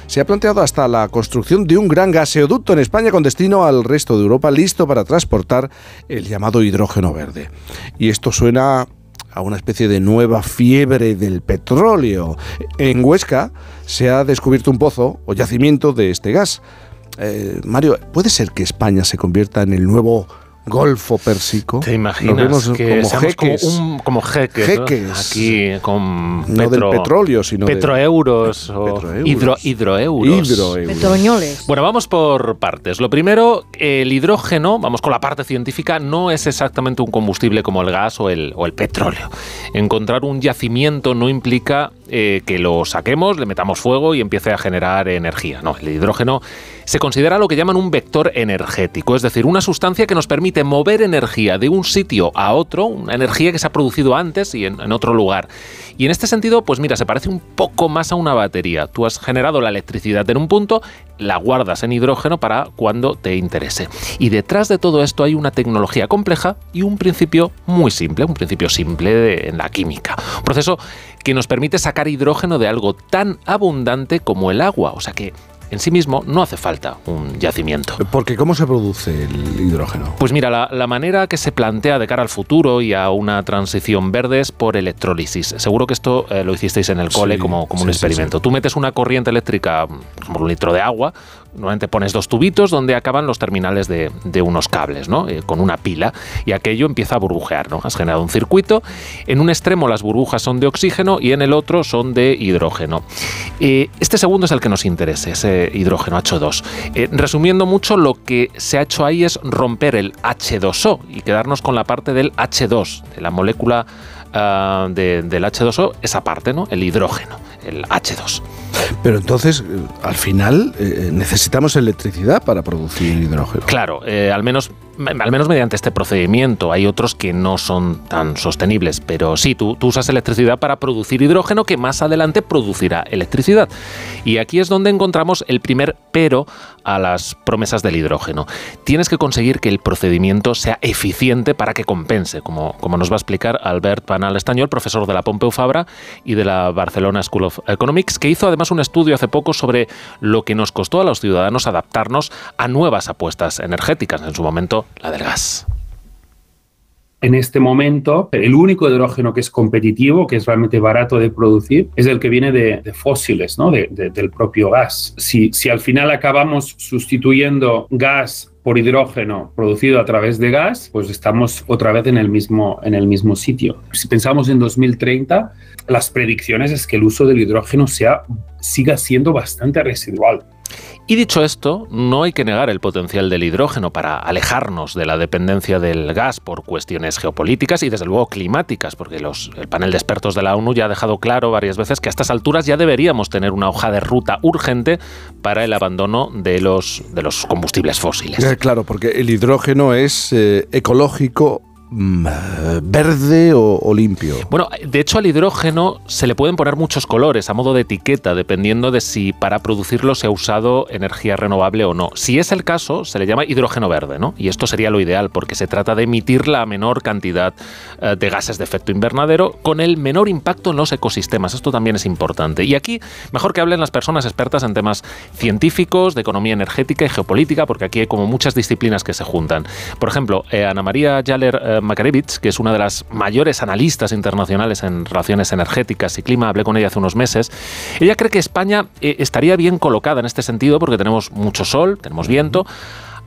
se ha planteado hasta la construcción de un gran gaseoducto en España con destino al resto de Europa, listo para transportar el llamado hidrógeno verde. Y esto suena a una especie de nueva fiebre del petróleo. En Huesca se ha descubierto un pozo o yacimiento de este gas. Eh, Mario, ¿puede ser que España se convierta en el nuevo Golfo Pérsico. ¿Te imaginas que como seamos como, jeques. un- como jeques, ¿no? Jeques. aquí con No del petróleo, sino de- petroeuros o Petroeuros. hidro, hidroeuros. Hidroeuros. Petroñoles. Bueno, vamos por partes. Lo primero, el hidrógeno, vamos con la parte científica, no es exactamente un combustible como el gas o el, o el petróleo. Encontrar un yacimiento no implica eh, que lo saquemos, le metamos fuego y empiece a generar energía. No, el hidrógeno se considera lo que llaman un vector energético, es decir, una sustancia que nos permite mover energía de un sitio a otro, una energía que se ha producido antes y en, otro lugar. Y en este sentido, pues mira, se parece un poco más a una batería. Tú has generado la electricidad en un punto, la guardas en hidrógeno para cuando te interese. Y detrás de todo esto hay una tecnología compleja y un principio muy simple, un principio simple en la química. Un proceso que nos permite sacar hidrógeno de algo tan abundante como el agua. O sea que en sí mismo no hace falta un yacimiento. Porque ¿cómo se produce el hidrógeno? Pues mira, la, la manera que se plantea de cara al futuro y a una transición verde es por electrólisis. Seguro que esto eh, lo hicisteis en el cole Sí, como, como un sí, experimento. Tú metes una corriente eléctrica, por ejemplo, un litro de agua, normalmente pones dos tubitos donde acaban los terminales de, unos cables, ¿no? Eh, con una pila, y aquello empieza a burbujear, ¿no? Has generado un circuito. En un extremo las burbujas son de oxígeno y en el otro son de hidrógeno. Eh, este segundo es el que nos interesa, ese hidrógeno H2. Eh, resumiendo mucho, lo que se ha hecho ahí es romper el H2O y quedarnos con la parte del H2, de la molécula ah, de- del H2O, esa parte, ¿no? El hidrógeno, el H2. Pero entonces, eh, al final, eh, necesitamos electricidad para producir hidrógeno. Claro, eh, al, menos, al menos mediante este procedimiento. Hay otros que no son tan sostenibles, pero sí, tú, usas electricidad para producir hidrógeno que más adelante producirá electricidad. Y aquí es donde encontramos el primer pero a las promesas del hidrógeno. Tienes que conseguir que el procedimiento sea eficiente para que compense, como, como nos va a explicar Albert Panal Estañol, profesor de la Pompeu Fabra y de la Barcelona School of Economics, que hizo además un estudio hace poco sobre lo que nos costó a los ciudadanos adaptarnos a nuevas apuestas energéticas, en su momento la del gas. En este momento, el único hidrógeno que es competitivo, que es realmente barato de producir, es el que viene de, fósiles, ¿no? De- de- del propio gas. Si, si al final acabamos sustituyendo gas por hidrógeno producido a través de gas, pues estamos otra vez en el mismo, en el mismo sitio. Si pensamos en 2030, las predicciones es que el uso del hidrógeno sea, siga siendo bastante residual. Y dicho esto, no hay que negar el potencial del hidrógeno para alejarnos de la dependencia del gas por cuestiones geopolíticas y desde luego climáticas, porque los- el panel de expertos de la ONU ya ha dejado claro varias veces que a estas alturas ya deberíamos tener una hoja de ruta urgente para el abandono de los, de los combustibles fósiles. Eh, Claro, porque el hidrógeno es eh, ecológico, verde o, limpio. Bueno, de hecho al hidrógeno se le pueden poner muchos colores a modo de etiqueta, dependiendo de si para producirlo se ha usado energía renovable o no. Si es el caso, se le llama hidrógeno verde, ¿no? Y esto sería lo ideal, porque se trata de emitir la menor cantidad eh, de gases de efecto invernadero con el menor impacto en los ecosistemas. Esto también es importante. Y aquí, mejor que hablen las personas expertas en temas científicos, de economía energética y geopolítica, porque aquí hay como muchas disciplinas que se juntan. Por ejemplo, eh, Ana María Jaller eh, Makarevich, que es una de las mayores analistas internacionales en relaciones energéticas y clima, hablé con ella hace unos meses, ella cree que España eh, estaría bien colocada en este sentido porque tenemos mucho sol, tenemos viento.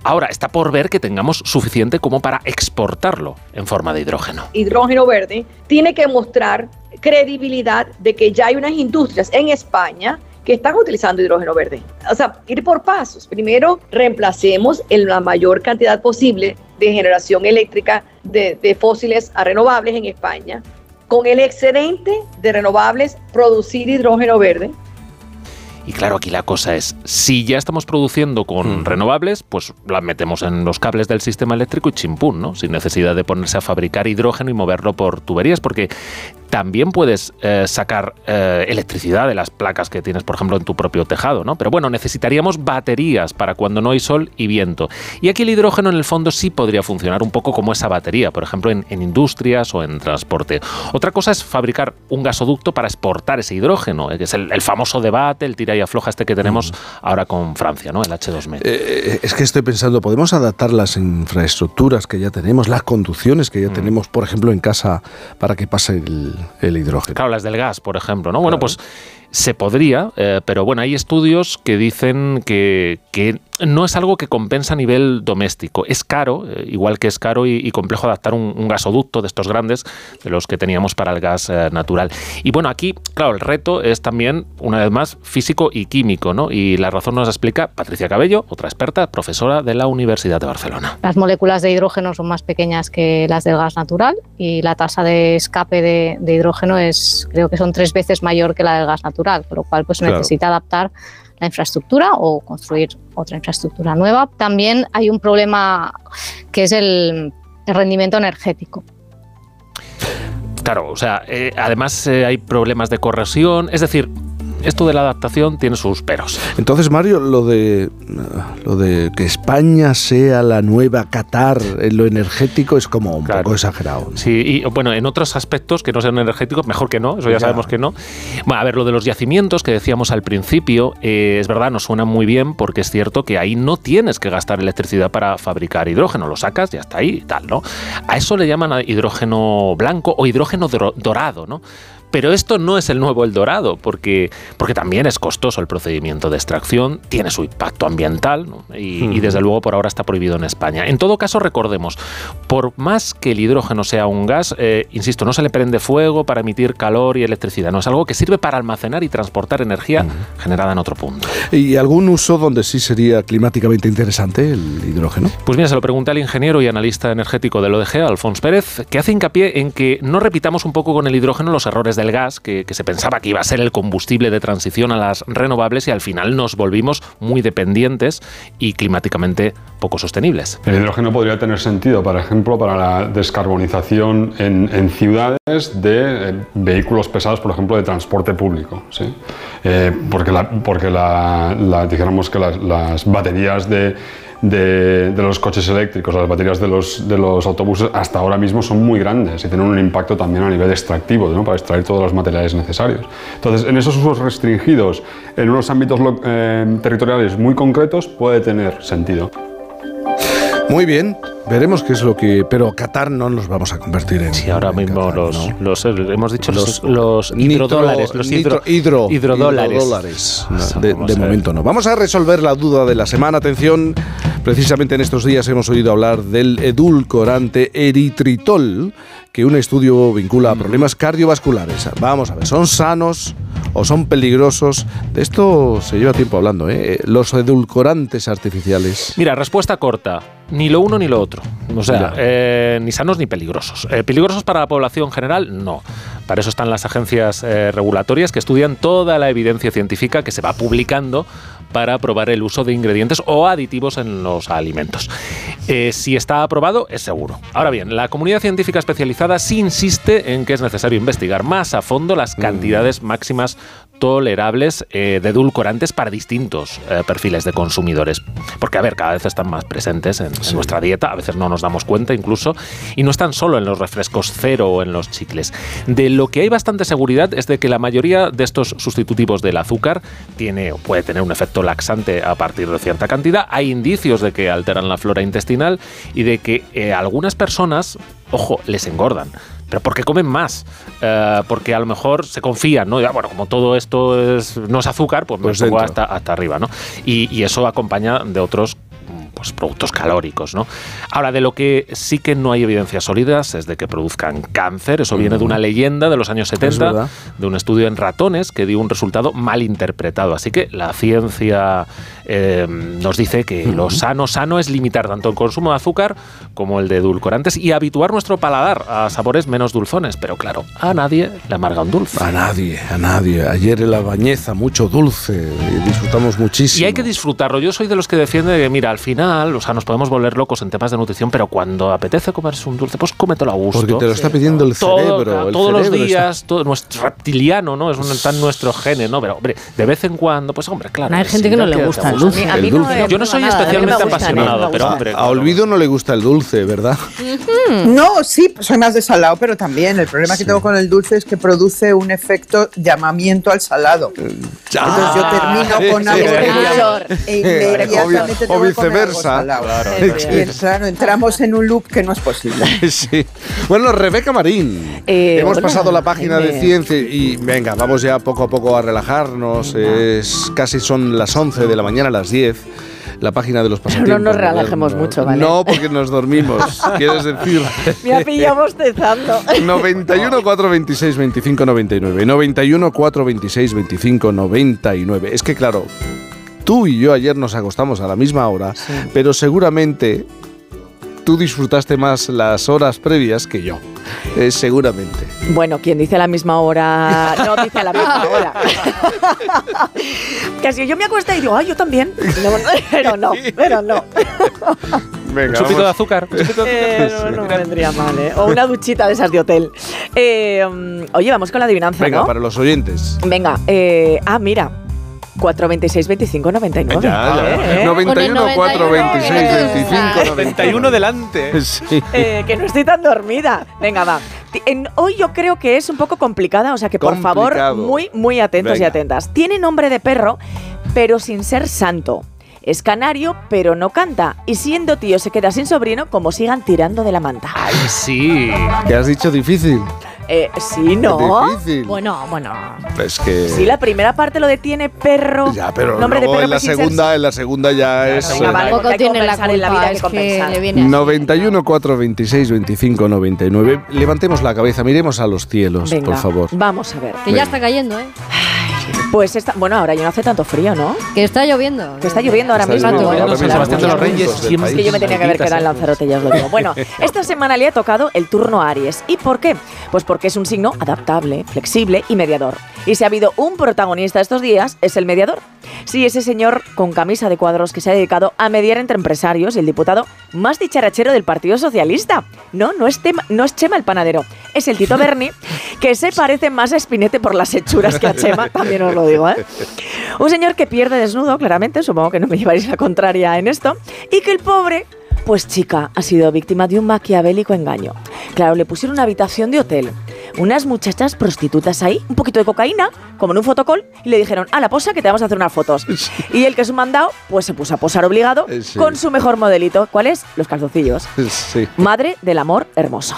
Ahora, está por ver que tengamos suficiente como para exportarlo en forma de hidrógeno. hidrógeno verde, tiene que mostrar credibilidad de que ya hay unas industrias en España que están utilizando hidrógeno verde. O sea, ir por pasos. Primero, reemplacemos en la mayor cantidad posible de generación eléctrica de, de fósiles a renovables en España. Con el excedente de renovables, producir hidrógeno verde. Y claro, aquí la cosa es, si ya estamos produciendo con renovables, pues las metemos en los cables del sistema eléctrico y chimpún, ¿no? Sin necesidad de ponerse a fabricar hidrógeno y moverlo por tuberías, porque también puedes eh, sacar eh, electricidad de las placas que tienes, por ejemplo, en tu propio tejado, ¿no? Pero bueno, necesitaríamos baterías para cuando no hay sol y viento. Y aquí el hidrógeno en el fondo sí podría funcionar un poco como esa batería, por ejemplo, en, en industrias o en transporte. Otra cosa es fabricar un gasoducto para exportar ese hidrógeno, eh, que es el, el famoso debate, el tira y afloja este que tenemos ahora con Francia, ¿no? El H2M. Eh, es que estoy pensando, ¿podemos adaptar las infraestructuras que ya tenemos, las conducciones que ya tenemos, por ejemplo, en casa, para que pase el, el hidrógeno? Claro, las del gas, por ejemplo, ¿no? Bueno, pues se podría, eh, pero bueno, hay estudios que dicen que, que no es algo que compensa a nivel doméstico. Es caro, eh, igual que es caro y, complejo adaptar un, gasoducto de estos grandes, de los que teníamos para el gas eh, natural. Y bueno, aquí, claro, el reto es también, una vez más, físico y químico, ¿no? Y la razón nos explica Patricia Cabello, otra experta, profesora de la Universidad de Barcelona. Las moléculas de hidrógeno son más pequeñas que las del gas natural y la tasa de escape de, hidrógeno es, creo que son tres veces mayor que la del gas natural, por lo cual pues necesita adaptar la infraestructura o construir otra infraestructura nueva. También hay un problema que es el, rendimiento energético. Claro, o sea, eh, además eh, hay problemas de corrosión, es decir, esto de la adaptación tiene sus peros. Entonces, Mario, lo de, lo de que España sea la nueva Qatar en lo energético es como un poco exagerado. Sí, y bueno, en otros aspectos que no sean energéticos, mejor que no, eso ya, sabemos que no. Bueno, a ver, lo de los yacimientos que decíamos al principio, eh, es verdad, nos suena muy bien porque es cierto que ahí no tienes que gastar electricidad para fabricar hidrógeno, lo sacas y hasta ahí y tal, ¿no? A eso le llaman hidrógeno blanco o hidrógeno dorado, ¿no? Pero esto no es el nuevo El Dorado, porque, porque también es costoso el procedimiento de extracción, tiene su impacto ambiental y, desde luego por ahora está prohibido en España. En todo caso, recordemos, por más que el hidrógeno sea un gas, eh, insisto, no se le prende fuego para emitir calor y electricidad, no es algo que sirve para almacenar y transportar energía generada en otro punto. ¿Y algún uso donde sí sería climáticamente interesante el hidrógeno? Pues mira, se lo pregunté al ingeniero y analista energético del ODG, Alfonso Pérez, que hace hincapié en que no repitamos un poco con el hidrógeno los errores de el gas, que, se pensaba que iba a ser el combustible de transición a las renovables y al final nos volvimos muy dependientes y climáticamente poco sostenibles. El hidrógeno podría tener sentido, por ejemplo, para la descarbonización en, ciudades de eh, vehículos pesados, por ejemplo, de transporte público. ¿sí? Eh, porque la, porque la, dijéramos que las baterías de de, los coches eléctricos, las baterías de los, de los autobuses, hasta ahora mismo son muy grandes y tienen un impacto también a nivel extractivo, ¿no? para extraer todos los materiales necesarios. Entonces, en esos usos restringidos, en unos ámbitos eh, territoriales muy concretos, puede tener sentido. Muy bien, veremos qué es lo que. Pero Qatar no nos vamos a convertir en. Sí, ahora mismo los, los, hemos dicho los, los hidrodólares. Los hidro, hidro, hidrodólares. de, momento no. Vamos a resolver la duda de la semana. Atención, precisamente en estos días hemos oído hablar del edulcorante eritritol, que un estudio vincula a problemas cardiovasculares. Vamos a ver, ¿son sanos o son peligrosos? De esto se lleva tiempo hablando, ¿eh? Los edulcorantes artificiales. Mira, respuesta corta ni lo uno ni lo otro. O sea, eh, ni sanos ni peligrosos. Eh, ¿Peligrosos para la población general? No. Para eso están las agencias eh, regulatorias que estudian toda la evidencia científica que se va publicando para probar el uso de ingredientes o aditivos en los alimentos. si está aprobado, es seguro. Ahora bien, la comunidad científica especializada sí insiste en que es necesario investigar más a fondo las mm. cantidades máximas tolerables de edulcorantes para distintos perfiles de consumidores. Porque, a ver, cada vez están más presentes en, en nuestra dieta, a veces no nos damos cuenta incluso, y no están solo en los refrescos cero o en los chicles. De lo que hay bastante seguridad es de que la mayoría de estos sustitutivos del azúcar tiene o puede tener un efecto laxante a partir de cierta cantidad. Hay indicios de que alteran la flora intestinal y de que eh, algunas personas, ojo, les engordan pero porque comen más, eh, porque a lo mejor se confían, ¿no? Ya, bueno, como todo esto es, no es azúcar, pues, pues hasta, hasta arriba, ¿no? Y, y, eso acompaña de otros pues, productos calóricos. ¿no? Ahora, de lo que sí que no hay evidencias sólidas es de que produzcan cáncer. Eso viene de una leyenda de los años 70, de un estudio en ratones que dio un resultado mal interpretado. Así que la ciencia eh, nos dice que lo sano, sano es limitar tanto el consumo de azúcar como el de edulcorantes y habituar nuestro paladar a sabores menos dulzones. Pero claro, a nadie le amarga un dulce. A nadie, a nadie. Ayer en la bañeza, mucho dulce, disfrutamos muchísimo. Y hay que disfrutarlo. Yo soy de los que defiende que, mira, al final, o sea, nos podemos volver locos en temas de nutrición, pero cuando apetece comerse un dulce, pues cómetelo a gusto. Porque te lo está pidiendo el cerebro. todos los días, todo nuestro reptiliano, ¿no? Es un, tan nuestro genes, ¿no? Pero, hombre, de vez en cuando, pues, hombre, claro. hay gente que no le gusta yo no soy especialmente apasionado, pero hombre. A Olvido no le gusta el dulce, ¿verdad? No, sí, soy más de salado, pero también el problema que tengo con el dulce es que produce un efecto llamamiento al salado. Entonces yo termino con algo e inmediatamente o, viceversa. Claro, entramos en un loop que no es posible. Sí. Bueno, Rebeca Marín. Eh, Hemos pasado la página de ciencia y venga, vamos ya poco a poco a relajarnos. Es casi son las 11 de la mañana a las 10 la página de los Pero pasatiempos. no nos relajemos mucho, ¿vale? No, porque nos dormimos. ¿Quieres decir? Me ha pillado bostezando. 91 426 25 99. 91 426 25 99. Es que claro, tú y yo ayer nos acostamos a la misma hora, pero seguramente tú disfrutaste más las horas previas que yo. Eh, seguramente. Bueno, quien dice a la misma hora, no dice a la misma hora. Casi yo me acuesto y digo, ay, yo también. No, no, pero no, pero no. Venga, Un chupito de azúcar. un chupito de Eh, azúcar. no, no vendría mal, ¿eh? O una duchita de esas de hotel. Eh, mm, oye, vamos con la adivinanza, Venga, ¿no? para los oyentes. Venga, eh, ah, mira. 426 25 99. Ya, ya. Eh, eh. 91 426 25 91 delante. Sí. Eh, que no estoy tan dormida. Venga, va. En- hoy yo creo que es un poco complicada, o sea que por favor, muy, muy atentos y atentas. Tiene nombre de perro, pero sin ser santo. Es canario, pero no canta. Y siendo tío se queda sin sobrino, como sigan tirando de la manta. Ay, sí. ¿Qué has dicho difícil? Eh, sí, ¿no? Difícil. Bueno, bueno. Es que. Sí, la primera parte lo detiene perro. Ya, pero nombre luego de perro en la ser segunda, en la segunda ya es. Venga, eh, vale, que tiene la compensar en la vida, culpa, que es que compensar. le viene así. 91 426 25 99. Levantemos la cabeza, miremos a los cielos, Venga, por favor. Vamos a ver. Que ya está cayendo, ¿eh? Pues esta, bueno, ahora ya no hace tanto frío, ¿no? Que está lloviendo. Que está lloviendo ahora Está mismo. Es que yo me tenía que haber quedado en. Lanzarote, ya os lo digo. Bueno, esta semana le ha tocado el turno a Aries. ¿Y por qué? Pues porque es un signo adaptable, flexible y mediador. Y si ha habido un protagonista estos días, es el mediador. Sí, ese señor con camisa de cuadros que se ha dedicado a mediar entre empresarios y el diputado más dicharachero del Partido Socialista. No, no es, Tema- no es Chema el panadero, es el Tito Berni, que se parece más a Espinete por las hechuras que a Chema, también os lo digo, ¿eh? Un señor que pierde desnudo, claramente, supongo que no me llevaréis la contraria en esto, y que el pobre, pues chica, ha sido víctima de un maquiavélico engaño. Claro, le pusieron una habitación de hotel, unas muchachas prostitutas ahí, un poquito de cocaína, como en un fotocall, y le dijeron, a la posa que te vamos a hacer unas fotos. Y el que es un mandado, pues se puso a posar obligado sí. con su mejor modelito. ¿Cuál es? Los calzoncillos. Sí. Madre del amor hermoso.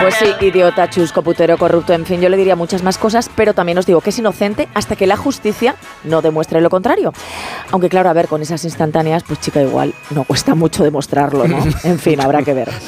Pues sí, idiota, chusco, putero, corrupto, en fin, yo le diría muchas más cosas, pero también os digo que es inocente hasta que la justicia no demuestre lo contrario. Aunque claro, a ver, con esas instantáneas, pues chica, igual no cuesta mucho demostrarlo, ¿no? En fin, habrá que ver.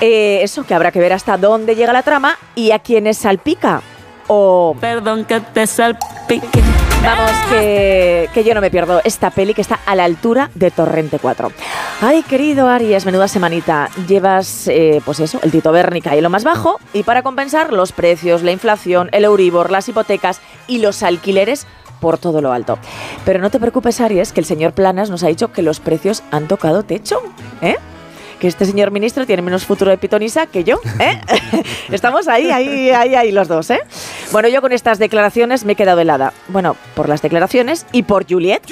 Eh, eso, que habrá que ver hasta dónde llega la trama y a quiénes salpica. O... Perdón que te salpique. Vamos, que, que yo no me pierdo esta peli que está a la altura de Torrente 4. Ay, querido Aries, menuda semanita. Llevas, eh, pues eso, el Tito Bernica y lo más bajo. Y para compensar, los precios, la inflación, el Euribor, las hipotecas y los alquileres por todo lo alto. Pero no te preocupes, Aries, que el señor Planas nos ha dicho que los precios han tocado techo. ¿Eh? Que este señor ministro tiene menos futuro de pitonisa que yo, ¿eh? Estamos ahí, ahí, ahí, ahí los dos, ¿eh? Bueno, yo con estas declaraciones me he quedado helada. Bueno, por las declaraciones y por Juliet.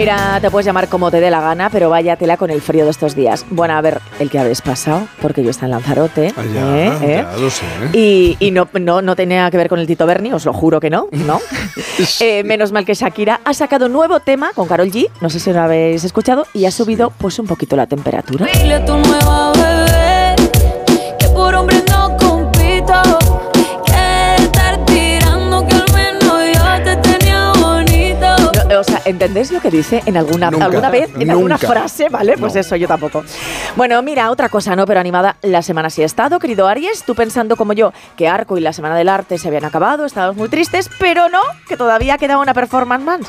Mira, te puedes llamar como te dé la gana, pero vaya tela con el frío de estos días. Bueno, a ver, el que habéis pasado, porque yo está en Lanzarote. Ah, ya, ¿eh? ¿eh? ya lo sé. ¿eh? Y, y no, no, no tenía que ver con el Tito Berni, os lo juro que no, ¿no? Eh, menos mal que Shakira ha sacado nuevo tema con Carol G, no sé si lo habéis escuchado, y ha subido pues un poquito la temperatura. Dile a tu nueva bebé que por hombre o sea, ¿entendéis lo que dice en alguna, Nunca, alguna vez, en alguna frase, ¿vale? Pues eso, yo tampoco. Bueno, mira, otra cosa, ¿no? Pero animada, la semana sí ha estado, querido Aries, tú pensando como yo que Arco y la Semana del Arte se habían acabado, estábamos muy tristes, pero no, que todavía quedaba una performance más.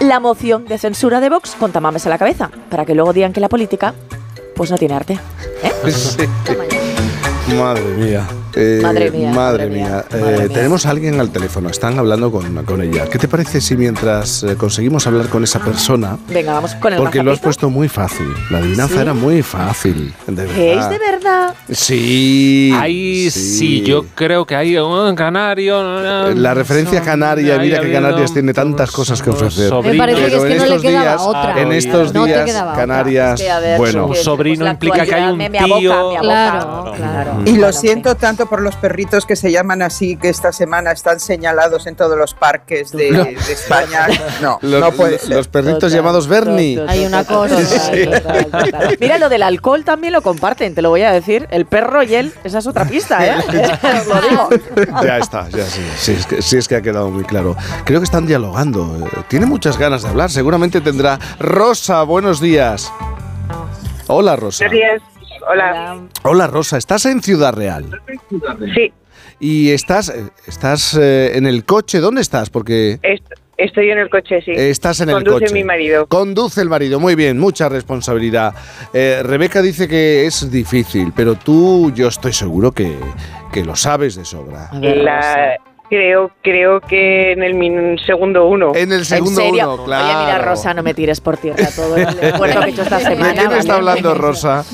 La moción de censura de Vox con tamames a la cabeza, para que luego digan que la política, pues no tiene arte. Sí. Madre mía. Eh, Madre mía, Madre madre mía. mía, Eh, madre mía. tenemos a alguien al teléfono, están hablando con, con ella. ¿Qué te parece si mientras eh, conseguimos hablar con esa persona, Venga, vamos con el porque lo has puesto muy fácil, la adivinanza ¿Sí? era muy fácil, de verdad. ¿Es de verdad? Sí. Ahí sí. yo creo que hay un canario. La referencia canaria, mira que Canarias tiene tantas cosas que ofrecer. Me parece que Pero es que en no le estos quedaba días, otra. en estos No días. Canarias, Es que, a ver, bueno, que- sobrino pues implica que hay un tío. me aboca. Claro, claro. Y lo siento tanto por los perritos que se llaman así, que esta semana están señalados en todos los parques de, No. de España. No, Los, no puede ser. los perritos llamados Bernie. Hay una cosa. Sí. Mira, lo del alcohol también lo comparten, te lo voy a decir. El perro y él, esa es otra pista, ¿eh? Os lo digo. Ya está, ya sí. Sí es, que, sí es que ha quedado muy claro. Creo que están dialogando. Tiene muchas ganas de hablar. Seguramente tendrá. Rosa, buenos días. Hola, Rosa. Buenos días. Hola. Hola, Rosa. ¿Estás en Ciudad Real? Sí, Y estás, estás eh, en el coche. ¿Dónde estás? Porque est- estoy en el coche, sí. estás en el Conduce coche. mi marido. Conduce el marido. Muy bien, mucha responsabilidad. Eh, Rebeca dice que es difícil, pero tú, yo estoy seguro que, que lo sabes de sobra. La- creo, creo que en el min- segundo uno. En el ¿En serio? uno, Oye, mira, claro. Rosa, no me tires por tierra todo el esfuerzo que he hecho esta ¿De semana. quién está ¿vale? hablando Rosa?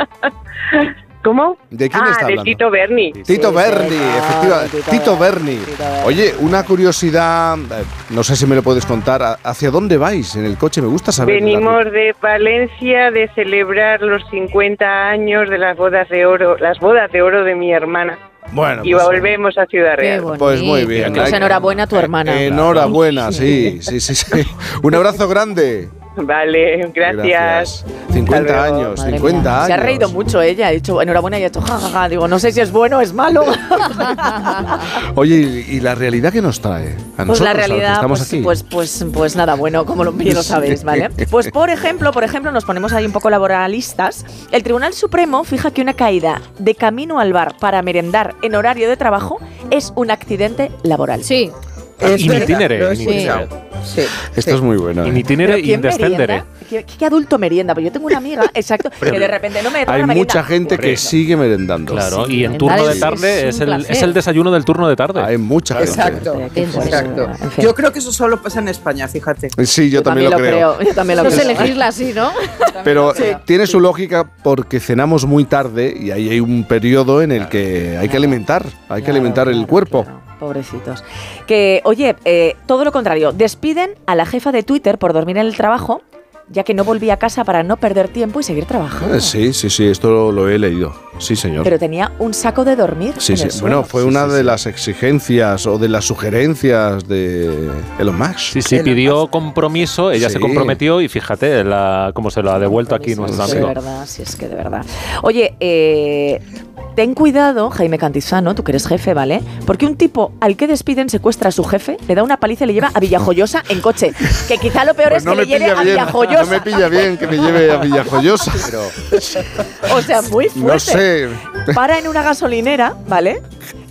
¿Cómo? ¿De quién ah, está de hablando? Tito Berni. Tito Berni, efectivamente. Tito Berni. Oye, una curiosidad, eh, no sé si me lo puedes contar. ¿a- ¿Hacia dónde vais en el coche? Me gusta saber. la- Venimos de Valencia de celebrar los 50 años de las bodas de oro, las bodas de oro de mi hermana. Bueno, y pues, volvemos a Ciudad Real. Pues muy bien. Pues enhorabuena a tu hermana. Enhorabuena, sí, sí, sí, sí. Un abrazo grande. Vale, gracias. 50 años, Madre 50 mía. años. Se ha reído mucho ella, ha dicho enhorabuena y ha hecho jajaja. Digo, no sé si es bueno o es malo. Oye, ¿y, y la realidad que nos trae? A Pues nosotros, la realidad, estamos pues, aquí. pues, pues, pues nada bueno, como lo, bien lo sabéis, ¿vale? Pues por ejemplo, por ejemplo, nos ponemos ahí un poco laboralistas. El Tribunal Supremo fija que una caída de camino al bar para merendar en horario de trabajo es un accidente laboral. Sí. Es In itinere, in itinere. escuchado. Sí. Esto es muy bueno. In ¿eh? itinere ¿Pero quién in descendere. merienda? ¿Qué, qué adulto merienda? Pues yo tengo una amiga, exacto, que de repente no me Hay mucha gente que sigue merendando. Claro, y en turno de tarde es el, es el desayuno del turno de tarde. Hay mucha gente. Exacto, exacto. Yo creo que eso solo pasa en España, fíjate. Sí, yo, también, lo creo. Yo también No sé elegirla así, ¿no? Pero eh, tiene su lógica porque cenamos muy tarde y ahí hay un periodo en el que hay que alimentar, hay que alimentar el cuerpo. Pobrecitos. Que, oye, eh, todo lo contrario, despiden a la jefa de Twitter por dormir en el trabajo, ya que no volvía a casa para no perder tiempo y seguir trabajando. Eh, Sí, sí, sí, esto lo, lo he leído. Sí, señor. Pero tenía un saco de dormir. Sí, en sí. el suelo. Bueno, fue una de las exigencias o de las sugerencias de Elon Musk. Sí, sí, pidió compromiso, ella se comprometió y fíjate la, cómo se lo ha devuelto aquí nuestro Sí, de amigo. verdad, sí, es que de verdad. Oye, eh, ten cuidado, Jaime Cantizano, tú que eres jefe, ¿vale? Porque un tipo al que despiden secuestra a su jefe, le da una paliza y le lleva a Villajoyosa en coche. Que quizá lo peor Pues es que le lleve a bien, Villajoyosa. no me pilla bien que me lleve a Villajoyosa, pero O sea, muy fuerte. no sé. Para en una gasolinera, ¿vale?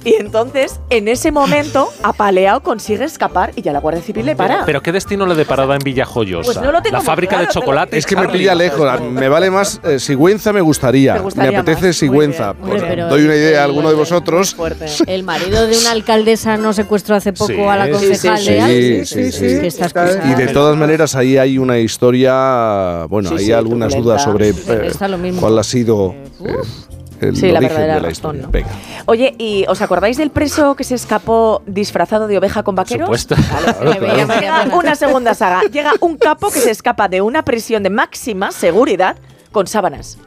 Y entonces, en ese momento, apaleado consigue escapar y ya la Guardia Civil le para. Pero ¿qué destino le deparaba en Villajoyosa? Pues no lo tengo la fábrica claro, de chocolate. Es que me pilla lejos. Me vale más eh, Sigüenza, me gustaría. Me gustaría apetece más. Sigüenza. Pues doy una idea a alguno de vosotros. El marido de una alcaldesa no secuestró hace poco Sí, a la concejal sí, de sí, sí, sí. Y de todas maneras ahí hay una historia, bueno, Sí, hay sí, algunas dudas sobre eh, cuál ha sido eh, el Sí, la origen de la razón, historia. ¿no? Venga. Oye, ¿y os acordáis del preso que se escapó disfrazado de oveja con vaqueros? Supuesto. Claro, una segunda saga. Llega un capo que se escapa de una prisión de máxima seguridad con sábanas.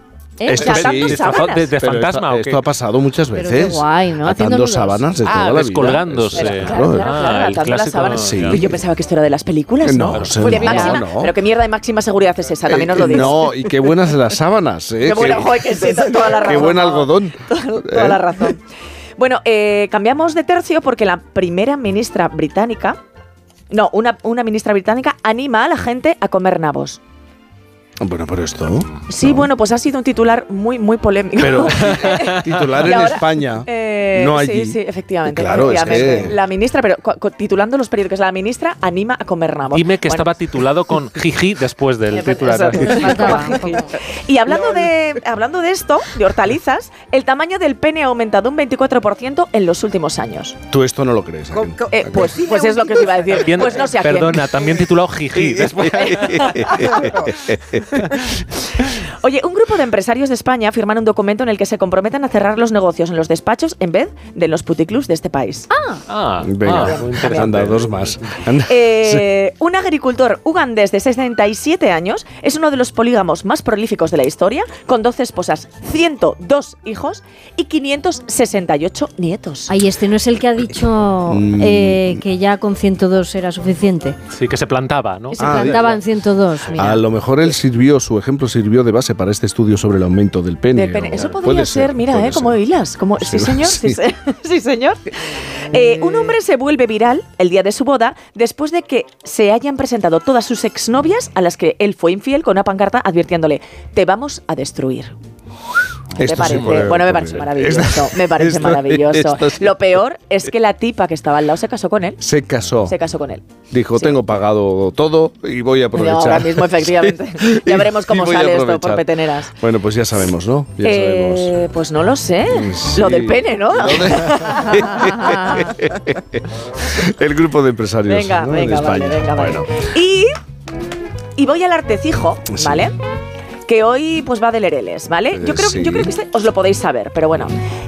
¿Eh? Esto Atando sí, sábanas. de- de Pero fantasma, esto, ¿o qué? esto ha pasado muchas Pero veces. qué guay, ¿no? Haciendo Atando sábanas de Ah, toda la vida. descolgándose. Eso, Claro, claro. claro, claro, Ah, el atando las clásico, sábanas. sí. Pero yo pensaba que esto era de las películas, ¿no? No, Pues seguro, de máxima, no. Pero qué mierda de máxima seguridad es esa, también os lo Eh, digo. No, y qué buenas las sábanas, ¿eh? Qué buena, joder, que sí, toda la qué razón. buen algodón. Toda ¿eh? la razón. Bueno, eh, cambiamos de tercio porque la primera ministra británica, no, una, una ministra británica anima a la gente a comer nabos. Bueno, pero esto. Sí, bueno, pues ha sido un titular muy, muy polémico. Pero titular en ahora, España, eh, no sí, allí. Sí, efectivamente. Claro, es que- La ministra, pero titulando los periódicos, la ministra anima a comer nabos. Dime que Bueno, estaba titulado con jiji después del titular. Y hablando de, hablando de esto, de hortalizas, el tamaño del pene ha aumentado un 24% en los últimos años. Tú esto no lo crees. ¿a Eh, pues, pues es lo que os iba a decir. También- pues no sé a quién. Perdona, también titulado jiji después. Oye, un grupo de empresarios de España firman un documento en el que se comprometen a cerrar los negocios en los despachos en vez de en los puticlubs de este país. Ah, Ah, Venga, ah, muy interesante. anda, dos más. Anda. Eh, Un agricultor ugandés de 67 años es uno de los polígamos más prolíficos de la historia, con 12 esposas, 102 hijos y 568 nietos. Ay, este no es el que ha dicho Mm. eh, que ya con 102 era suficiente. Sí, que se plantaba, ¿no? Que se Ah, plantaban 102. Mira. A lo mejor él sirvió, su ejemplo sirvió de base para este estudio sobre el aumento del pene. Del pene. o- Eso puede podría ser, mira, puede ¿eh? Como hilas. Como, sí, Sí, señor. Sí, sí. se- sí, señor. Eh, un hombre se vuelve viral el día de su boda después de que se hayan presentado todas sus exnovias a las que él fue infiel con una pancarta advirtiéndole: Te vamos a destruir. Me Esto sí parece, bueno, me parece maravilloso. Esto- me parece esto- maravilloso. esto. Lo peor es que la tipa que estaba al lado se casó con él. Se casó. Se casó con él. Dijo, tengo pagado todo y voy a aprovechar. ahora mismo, efectivamente. Sí. Ya veremos cómo sale esto por peteneras. Bueno, pues ya sabemos, ¿no? Ya sabemos. Eh, pues no lo sé. Lo del pene, ¿no? El grupo de empresarios Venga, ¿no? venga, de vale, España. venga, vale. Bueno, Y, y voy al artecijo. ¿vale? Que hoy pues va de Lereles, ¿vale? Yo Eh, creo, sí. yo creo que este os lo podéis saber, pero bueno.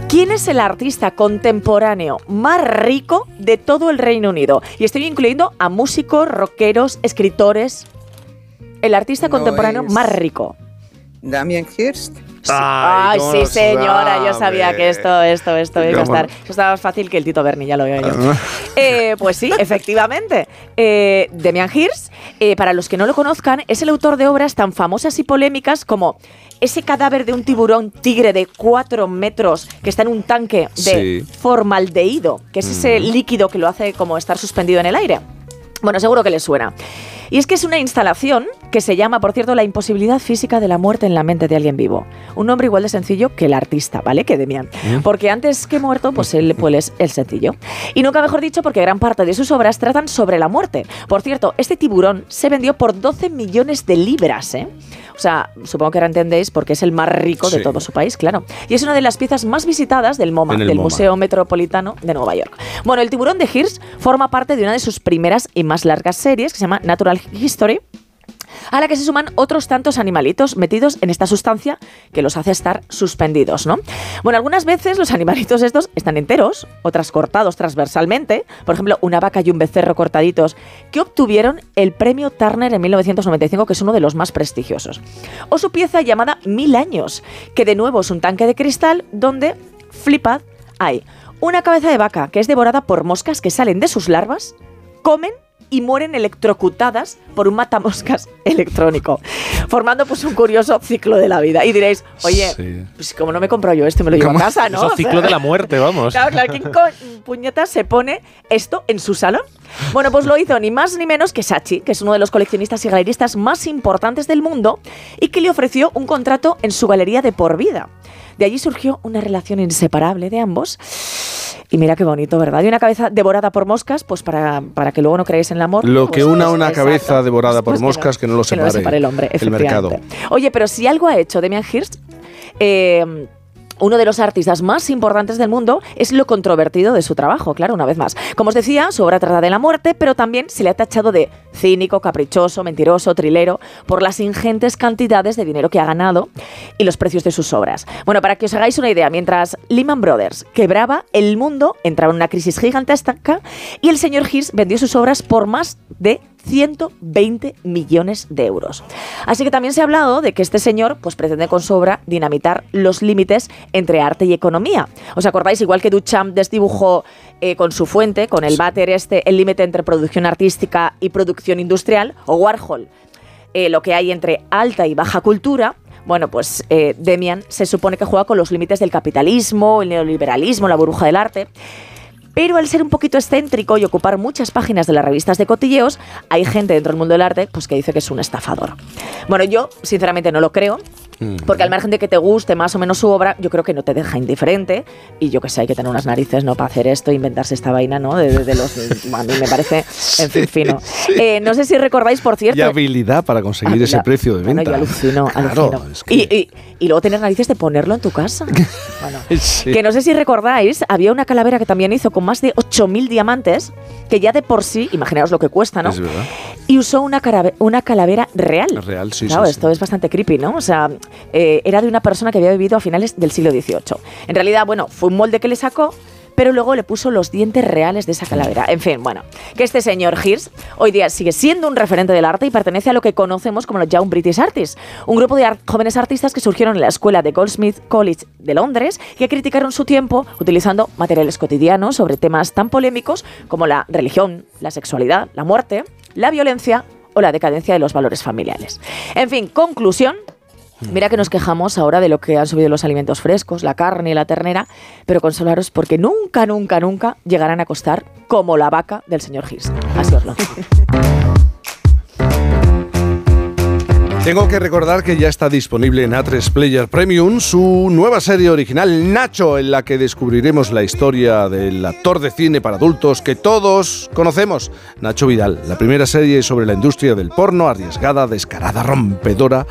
¿Quién es el artista contemporáneo más rico de todo el Reino Unido? Y estoy incluyendo a músicos, rockeros, escritores. El artista No contemporáneo más rico. Damien Hirst. Ay, ¿cómo sí, señora. Yo sabía sabe? que esto, esto, esto iba a estar. Eso estaba más fácil que el Tito Berni, ya lo veo yo. Eh, pues sí, efectivamente. Eh, Demian Hirst, eh, para los que no lo conozcan, es el autor de obras tan famosas y polémicas como ese cadáver de un tiburón tigre de 4 metros que está en un tanque de Sí. formaldehído, que es ese líquido que lo hace como estar suspendido en el aire. Bueno, seguro que les suena. Y es que es una instalación que se llama, por cierto, La imposibilidad física de la muerte en la mente de alguien vivo. Un nombre igual de sencillo que el artista, ¿vale? Que Demian. Porque antes que muerto, pues él pues, es el sencillo. Y nunca mejor dicho, porque gran parte de sus obras tratan sobre la muerte. Por cierto, este tiburón se vendió por 12 millones de libras, ¿eh? O sea, supongo que ahora entendéis porque es el más rico de todo su país, claro. Y es una de las piezas más visitadas del MoMA, del MoMA. Museo Metropolitano de Nueva York. Bueno, el tiburón de Hirsch forma parte de una de sus primeras y más largas series que se llama Natural History a la que se suman otros tantos animalitos metidos en esta sustancia que los hace estar suspendidos, ¿no? Bueno, algunas veces los animalitos estos están enteros, otras cortados transversalmente, por ejemplo, una vaca y un becerro cortaditos, que obtuvieron el premio Turner en 1995, que es uno de los más prestigiosos. O su pieza llamada Mil Años, que de nuevo es un tanque de cristal donde, flipad, hay una cabeza de vaca que es devorada por moscas que salen de sus larvas, comen y mueren electrocutadas por un matamoscas electrónico, formando pues un curioso ciclo de la vida. Y diréis, oye, Sí. pues como no me compro yo esto, me lo llevo a ¿Cómo? casa, ¿no? O sea, ciclo de la muerte, vamos. Claro, claro, ¿quién con puñetas se pone esto en su salón? Bueno, pues lo hizo ni más ni menos que Sachi, que es uno de los coleccionistas y galeristas más importantes del mundo y que le ofreció un contrato en su galería de por vida. De allí surgió una relación inseparable de ambos. Y mira qué bonito, ¿verdad? Y una cabeza devorada por moscas, pues para, para que luego no creáis en el amor. Lo que pues, una pues, una exacto. cabeza devorada por Pues que moscas que no lo que no separe, el hombre, el mercado. Oye, pero si algo ha hecho Demian Hirst, eh, uno de los artistas más importantes del mundo es lo controvertido de su trabajo, claro, una vez más. Como os decía, su obra trata de la muerte, pero también se le ha tachado de cínico, caprichoso, mentiroso, trilero, por las ingentes cantidades de dinero que ha ganado y los precios de sus obras. Bueno, para que os hagáis una idea, mientras Lehman Brothers quebraba, el mundo entraba en una crisis gigantesca y el señor Hirsch vendió sus obras por más de 120 millones de euros. Así que también se ha hablado de que este señor pues, pretende con su obra dinamitar los límites entre arte y economía. ¿Os acordáis? Igual que Duchamp desdibujó eh, con su fuente, con el váter este, el límite entre producción artística y producción industrial, o Warhol, eh, lo que hay entre alta y baja cultura, bueno, pues eh, Demian se supone que juega con los límites del capitalismo, el neoliberalismo, la burbuja del arte. Pero al ser un poquito excéntrico y ocupar muchas páginas de las revistas de cotilleos, hay gente dentro del mundo del arte pues, que dice que es un estafador. Bueno, yo sinceramente no lo creo. Porque al margen de que te guste más o menos su obra, yo creo que no te deja indiferente. Y yo que sé, hay que tener unas narices, ¿no? Para hacer esto, inventarse esta vaina, ¿no? De, de- de los. A mí me parece, en fin, fino. Eh, no sé si recordáis, por Y cierto. habilidad para conseguir ese Habilidad. precio de Bueno, venta. yo alucino, Claro, alucino. es que- Y, y- y luego tener narices de ponerlo en tu casa. Bueno, Sí. que no sé si recordáis, había una calavera que también hizo con más de 8.000 diamantes, que ya de por sí, imaginaos lo que cuesta, ¿no? Es verdad. Y usó una, una calavera real. Real, sí, Claro, sí, esto es bastante creepy, ¿no? O sea, eh, era de una persona que había vivido a finales del siglo XVIII. En realidad, bueno, fue un molde que le sacó, pero luego le puso los dientes reales de esa calavera. En fin, bueno, que este señor Hirsch hoy día sigue siendo un referente del arte y pertenece a lo que conocemos como los Young British Artists, un grupo de jóvenes artistas que surgieron en la escuela de Goldsmith College de Londres que criticaron su tiempo utilizando materiales cotidianos sobre temas tan polémicos como la religión, la sexualidad, la muerte, la violencia o la decadencia de los valores familiares. En fin, conclusión, Mira que nos quejamos ahora de lo que han subido los alimentos frescos, la carne y la ternera, pero consolaros porque nunca, nunca, nunca llegarán a costar como la vaca del señor Hirsch. Así os lo. Tengo que recordar que ya está disponible en A3 Player Premium su nueva serie original Nacho, en la que descubriremos la historia del actor de cine para adultos que todos conocemos, Nacho Vidal. La primera serie sobre la industria del porno, arriesgada, descarada, rompedora,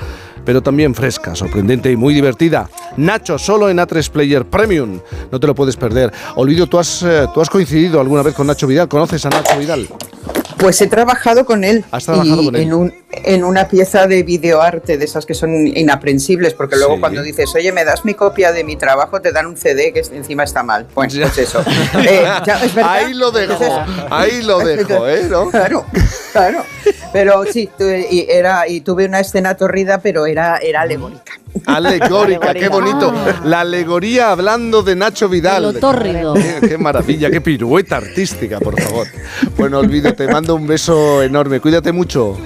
pero también fresca, sorprendente y muy divertida. Nacho, solo en A3 Player Premium. No te lo puedes perder. Olvido, ¿tú has, eh, ¿tú has coincidido alguna vez con Nacho Vidal? ¿Conoces a Nacho Vidal? Pues he trabajado con él. Has trabajado y con él. En, un- en una pieza de videoarte de esas que son inaprensibles, porque luego Sí. cuando dices, oye, me das mi copia de mi trabajo, te dan un CD que encima está mal. Pues, pues eso. Eh, ya, es. Ahí lo dejo, ahí lo dejo, ¿eh? ¿No? Claro, claro. Pero sí, tu- y, era, y tuve una escena torrida, pero era, era alegórica. Alegórica, qué bonito. La alegoría hablando de Nacho Vidal. De lo tórrido. Qué, qué maravilla, qué pirueta artística, por favor. Bueno, olvido, te mando un beso enorme. Cuídate mucho.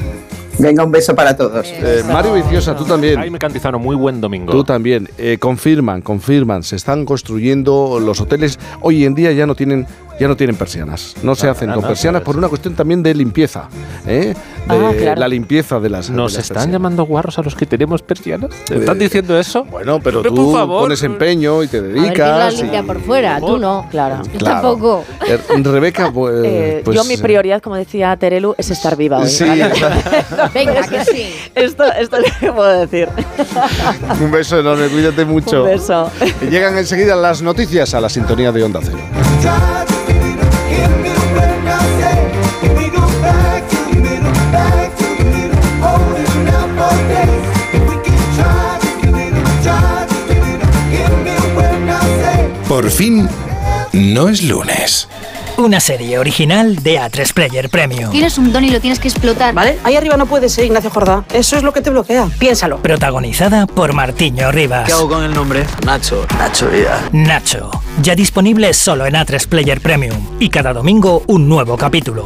Venga, un beso para todos. Eh, Mario Viciosa, tú también. Jaime Cantizano, muy buen domingo. Tú también. Eh, confirman, confirman. Se están construyendo los hoteles. Hoy en día ya no tienen, ya no tienen persianas. No se hacen con persianas por una cuestión también de limpieza. ¿eh? De Ah, claro. La limpieza de las. ¿Nos de las están persianas. llamando guarros a los que tenemos persianas? ¿Te ¿Están diciendo eso? Bueno, pero tú por favor. pones empeño y te A ver la dedicas. y- limpia por fuera, tú no. Claro. Yo Claro. tampoco. Eh, Rebeca, pues. Eh, pues, yo mi prioridad, como decía Terelu, es estar viva hoy. Sí, ¿vale? Venga, que sí. Esto, esto es lo que puedo decir. Un beso enorme, cuídate mucho. Un beso. Llegan enseguida las noticias a la sintonía de Onda Cero. Por fin, no es lunes. Una serie original de A3 Player Premium. Tienes un don y lo tienes que explotar. ¿Vale? Ahí arriba no puedes ser, Ignacio Jordá. Eso es lo que te bloquea. Piénsalo. Protagonizada por Martiño Rivas. ¿Qué hago con el nombre? Nacho. Nacho Vida. Nacho. Ya disponible solo en A3 Player Premium. Y cada domingo un nuevo capítulo.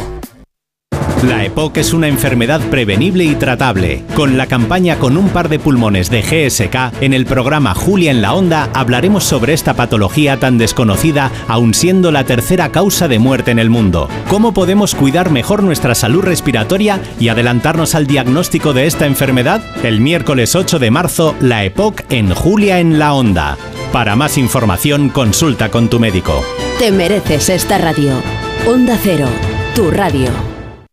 La EPOC es una enfermedad prevenible y tratable. Con la campaña Con un par de pulmones de GSK, en el programa Julia en la Onda hablaremos sobre esta patología tan desconocida, aun siendo la tercera causa de muerte en el mundo. ¿Cómo podemos cuidar mejor nuestra salud respiratoria y adelantarnos al diagnóstico de esta enfermedad? El miércoles 8 de marzo, la EPOC en Julia en la Onda. Para más información, consulta con tu médico. Te mereces esta radio. Onda Cero, tu radio.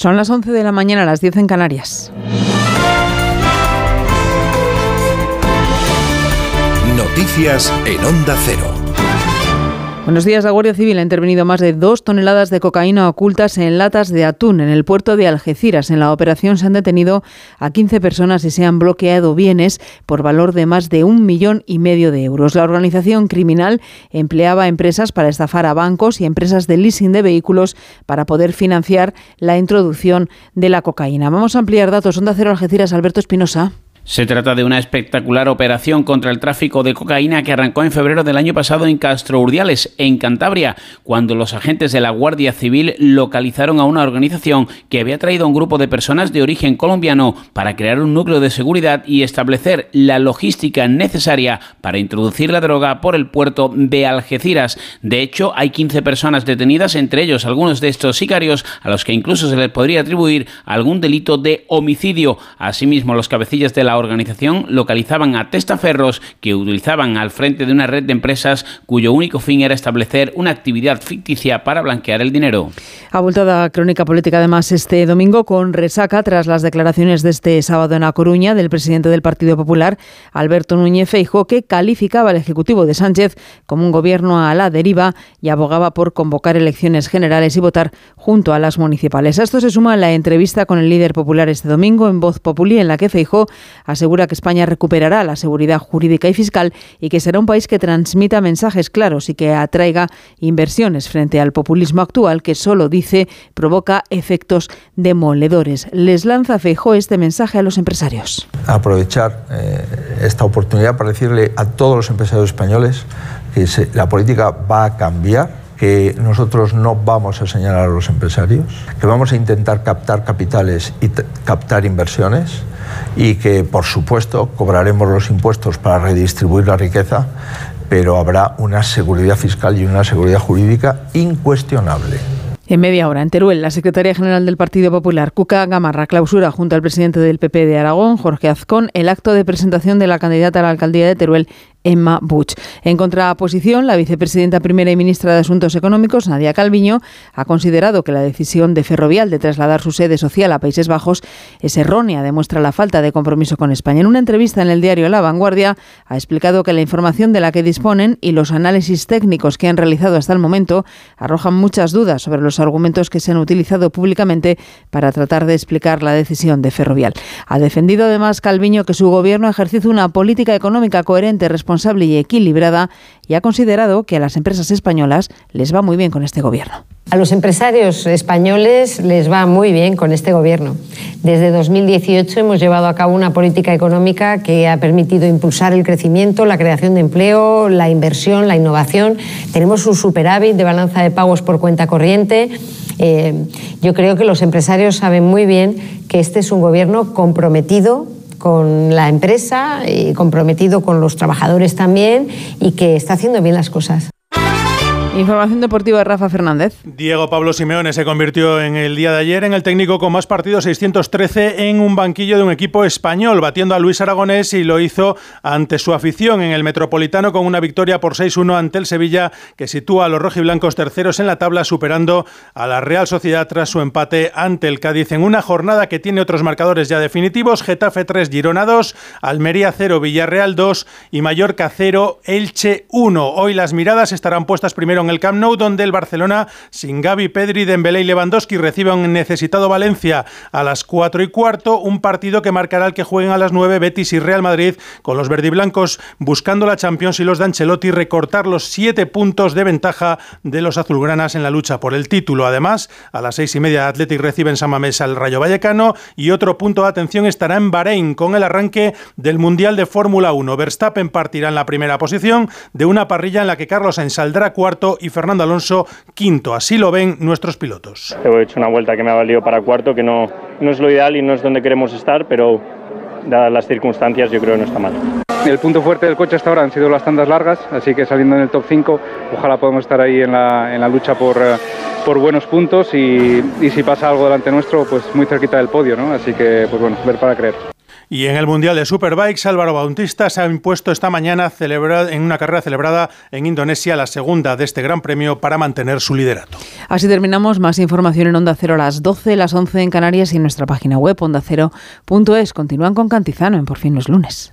Son las 11 de la mañana, las 10 en Canarias. Noticias en Onda Cero. Buenos días. La Guardia Civil ha intervenido más de dos toneladas de cocaína ocultas en latas de atún en el puerto de Algeciras. En la operación se han detenido a 15 personas y se han bloqueado bienes por valor de más de un millón y medio de euros. La organización criminal empleaba empresas para estafar a bancos y empresas de leasing de vehículos para poder financiar la introducción de la cocaína. Vamos a ampliar datos. Onda Cero Algeciras, Alberto Espinosa. Se trata de una espectacular operación contra el tráfico de cocaína que arrancó en febrero del año pasado en Castro Urdiales, en Cantabria, cuando los agentes de la Guardia Civil localizaron a una organización que había traído a un grupo de personas de origen colombiano para crear un núcleo de seguridad y establecer la logística necesaria para introducir la droga por el puerto de Algeciras. De hecho, hay 15 personas detenidas, entre ellos algunos de estos sicarios, a los que incluso se les podría atribuir algún delito de homicidio. Asimismo, los cabecillas de la organización localizaban a testaferros que utilizaban al frente de una red de empresas cuyo único fin era establecer una actividad ficticia para blanquear el dinero. Abultada crónica política además este domingo con resaca tras las declaraciones de este sábado en A Coruña del presidente del Partido Popular, Alberto Núñez Feijo, que calificaba al Ejecutivo de Sánchez como un gobierno a la deriva y abogaba por convocar elecciones generales y votar junto a las municipales. A esto se suma la entrevista con el líder popular este domingo en Voz Populi en la que Feijo asegura que España recuperará la seguridad jurídica y fiscal y que será un país que transmita mensajes claros y que atraiga inversiones frente al populismo actual que solo dice provoca efectos demoledores. Les lanza Feijó este mensaje a los empresarios. Aprovechar eh, esta oportunidad para decirle a todos los empresarios españoles que la política va a cambiar que nosotros no vamos a señalar a los empresarios, que vamos a intentar captar capitales y captar inversiones y que, por supuesto, cobraremos los impuestos para redistribuir la riqueza, pero habrá una seguridad fiscal y una seguridad jurídica incuestionable. En media hora, en Teruel, la secretaria general del Partido Popular, Cuca Gamarra, clausura junto al presidente del PP de Aragón, Jorge Azcón, el acto de presentación de la candidata a la alcaldía de Teruel, Emma Buch. En contraposición, la vicepresidenta primera y ministra de Asuntos Económicos, Nadia Calviño, ha considerado que la decisión de Ferrovial de trasladar su sede social a Países Bajos es errónea, demuestra la falta de compromiso con España. En una entrevista en el diario La Vanguardia, ha explicado que la información de la que disponen y los análisis técnicos que han realizado hasta el momento arrojan muchas dudas sobre los argumentos que se han utilizado públicamente para tratar de explicar la decisión de Ferrovial. Ha defendido además Calviño que su gobierno ejerce una política económica coherente, responsable y equilibrada y ha considerado que a las empresas españolas les va muy bien con este gobierno. A los empresarios españoles les va muy bien con este gobierno. Desde 2018 hemos llevado a cabo una política económica que ha permitido impulsar el crecimiento, la creación de empleo, la inversión, la innovación. Tenemos un superávit de balanza de pagos por cuenta corriente. Eh, yo creo que los empresarios saben muy bien que este es un gobierno comprometido con la empresa y comprometido con los trabajadores también y que está haciendo bien las cosas. Información deportiva de Rafa Fernández. Diego Pablo Simeone se convirtió en el día de ayer en el técnico con más partidos, 613, en un banquillo de un equipo español, batiendo a Luis Aragonés y lo hizo ante su afición en el Metropolitano con una victoria por 6-1 ante el Sevilla, que sitúa a los rojiblancos terceros en la tabla, superando a la Real Sociedad tras su empate ante el Cádiz en una jornada que tiene otros marcadores ya definitivos: Getafe 3, Girona 2, Almería 0, Villarreal 2 y Mallorca 0, Elche 1. Hoy las miradas estarán puestas primero en el Camp Nou, donde el Barcelona, sin Gaby, Pedri, Dembélé y Lewandowski, recibe a un necesitado Valencia a las 4 y cuarto, un partido que marcará el que jueguen a las 9 Betis y Real Madrid, con los verdiblancos buscando la Champions y los de Ancelotti recortar los 7 puntos de ventaja de los azulgranas en la lucha por el título. Además, a las 6 y media Athletic recibe en San Mamés al Rayo Vallecano y otro punto de atención estará en Bahrein con el arranque del Mundial de Fórmula 1. Verstappen partirá en la primera posición de una parrilla en la que Carlos Sainz saldrá cuarto y Fernando Alonso quinto. Así lo ven nuestros pilotos. He hecho una vuelta que me ha valido para cuarto, que no, no es lo ideal y no es donde queremos estar, pero dadas las circunstancias yo creo que no está mal. El punto fuerte del coche hasta ahora han sido las tandas largas, así que saliendo en el top 5, ojalá podamos estar ahí en la, en la lucha por, eh, por buenos puntos y, y, si pasa algo delante nuestro, pues muy cerquita del podio, ¿no? Así que, pues bueno, ver para creer. Y en el Mundial de Superbikes, Álvaro Bautista se ha impuesto esta mañana en una carrera celebrada en Indonesia, la segunda de este Gran Premio, para mantener su liderato. Así terminamos. Más información en Onda Cero a las 12, las 11 en Canarias y en nuestra página web ondacero.es. Continúan con Cantizano en Por fin no es lunes.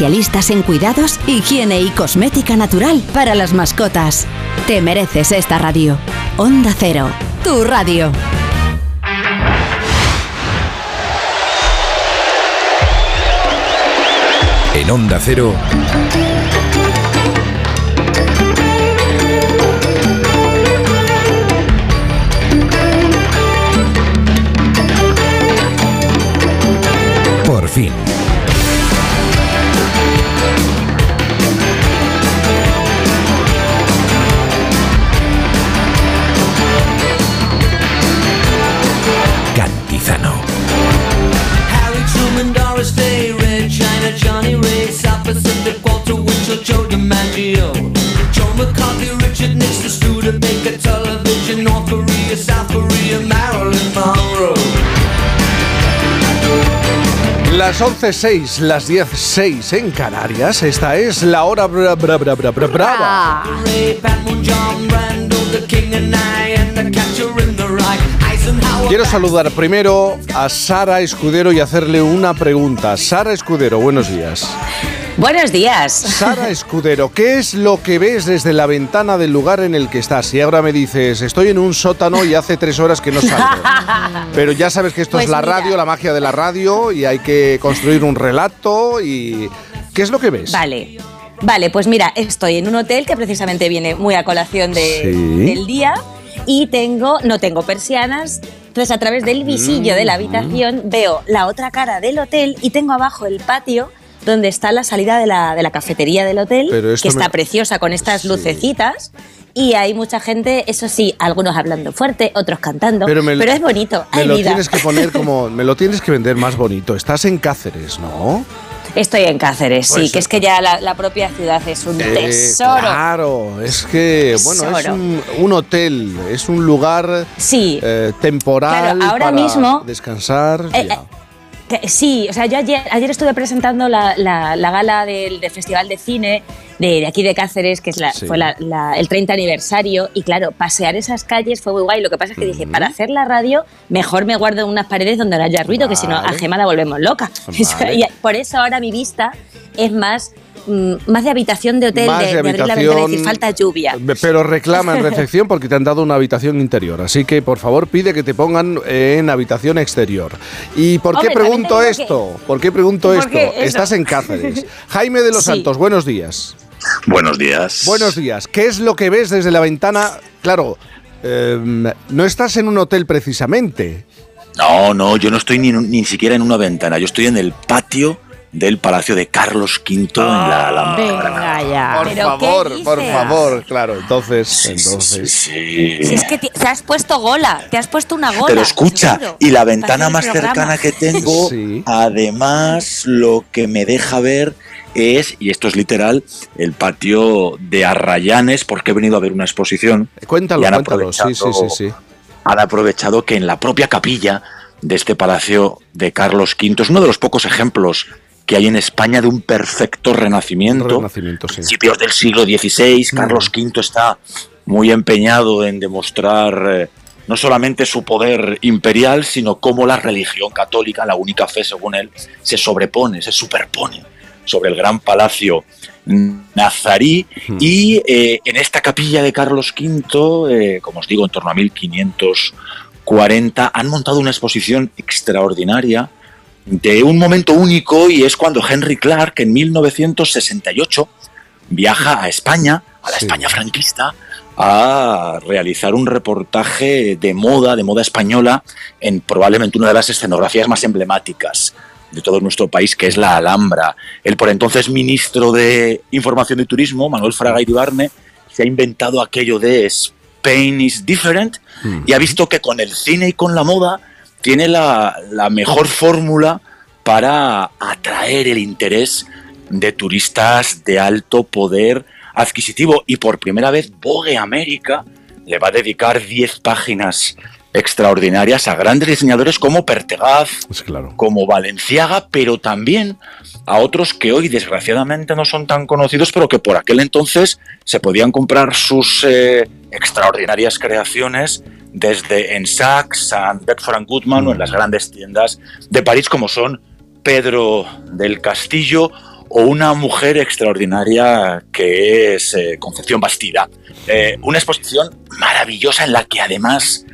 en cuidados, higiene y cosmética natural para las mascotas. Te mereces esta radio. Onda Cero, tu radio. En Onda Cero. Por fin. Doris Day, Red China, Johnny Ray, South Pacific, Walter Winchell, Joe DiMaggio, Joe McCarthy, Richard Nixon, Studebaker, Television, North Korea, South Korea, Marilyn Monroe. Las 11.06, las 10.06 en Canarias. Esta es la hora bra, bra, bra, bra, bra- brava. Quiero saludar primero a Sara Escudero y hacerle una pregunta. Sara Escudero, buenos días. Buenos días. Sara Escudero, ¿qué es lo que ves desde la ventana del lugar en el que estás? Y ahora me dices, estoy en un sótano y hace tres horas que no salgo. Pero ya sabes que esto Pues es la mira. radio, la magia de la radio, y hay que construir un relato. y ¿Qué es lo que ves? Vale. Vale, pues mira, estoy en un hotel que precisamente viene muy a colación de- Sí. del día y tengo, no tengo persianas. Entonces, a través del visillo de la habitación veo la otra cara del hotel y tengo abajo el patio donde está la salida de la, de la cafetería del hotel, que está me- preciosa con estas lucecitas. Y hay mucha gente, eso sí, algunos hablando fuerte, otros cantando. Pero, es bonito, Me hay lo vida. tienes que poner como. Me lo tienes que vender más bonito. Estás en Cáceres, ¿no? Estoy en Cáceres, sí, Pues que es que ya la, la propia ciudad es un Eh, tesoro. Claro, es que, bueno, es un, un hotel, es un lugar Sí. eh, temporal Claro, ahora para mismo- descansar. Eh, que- sí, o sea, yo ayer, ayer estuve presentando la, la- la gala del, del Festival de Cine de, de aquí de Cáceres, que es la- Sí. fue el 30 aniversario, y claro, pasear esas calles fue muy guay. Lo que pasa es que dije, para hacer la radio, mejor me guardo en unas paredes donde no haya ruido, que si no, a. Gemma la volvemos loca. Vale. y por eso ahora mi vista es más, más de habitación de hotel, Más de, de de abrir la ventana y decir, falta lluvia. Pero reclama en recepción porque te han dado una habitación interior. Así que, por favor, pide que te pongan en habitación exterior. ¿Y por qué Hombre, pregunto esto? ¿Por qué pregunto ¿Por esto? eso? Estás en Cáceres. Jaime de los Sí. Santos, buenos días. Buenos días. Buenos días. ¿Qué es lo que ves desde la ventana? Claro, eh, no estás en un hotel precisamente. No, no, yo no estoy ni, ni siquiera en una ventana, yo estoy en el patio del Palacio de Carlos V en la Alhambra. Venga ya. Por ¿Pero qué favor, por favor, claro. Entonces, entonces. Sí. Si es que te, te has puesto gola, te has puesto una gola. Pero escucha, seguro, y la ventana más cercana que tengo, Sí. además, lo que me deja ver es, y esto es literal, el patio de Arrayanes, porque he venido a ver una exposición. Cuéntalo, y han cuéntalo. Sí, sí, sí, aprovechado- sí. han aprovechado que en la propia capilla de este palacio de Carlos V es uno de los pocos ejemplos que hay en España de un perfecto renacimiento. Renacimiento, sí. Principios del siglo XVI, Carlos V está muy empeñado en demostrar eh, no solamente su poder imperial, sino cómo la religión católica, la única fe según él, se sobrepone, se superpone sobre el gran palacio nazarí y eh, en esta capilla de Carlos V, eh, como os digo, en torno a 1540, han montado una exposición extraordinaria de un momento único y es cuando Henry Clark en 1968 viaja a España, a la España franquista, a realizar un reportaje de moda, de moda española, en probablemente una de las escenografías más emblemáticas de todo nuestro país, que es la Alhambra. El por entonces ministro de Información y Turismo, Manuel Fraga Iribarne, se ha inventado aquello de Spain is different y ha visto que con el cine y con la moda tiene la, la mejor fórmula para atraer el interés de turistas de alto poder adquisitivo. Y por primera vez Vogue América le va a dedicar 10 páginas extraordinarias a grandes diseñadores como Pertegaz, como Valenciaga, pero también a otros que hoy desgraciadamente no son tan conocidos, pero que por aquel entonces se podían comprar sus eh, extraordinarias creaciones desde en Saks, San Bedford Goodman o en las grandes tiendas de París como son Pedro del Castillo o una mujer extraordinaria que es eh, Concepción Bastida. Eh, una exposición maravillosa en la que además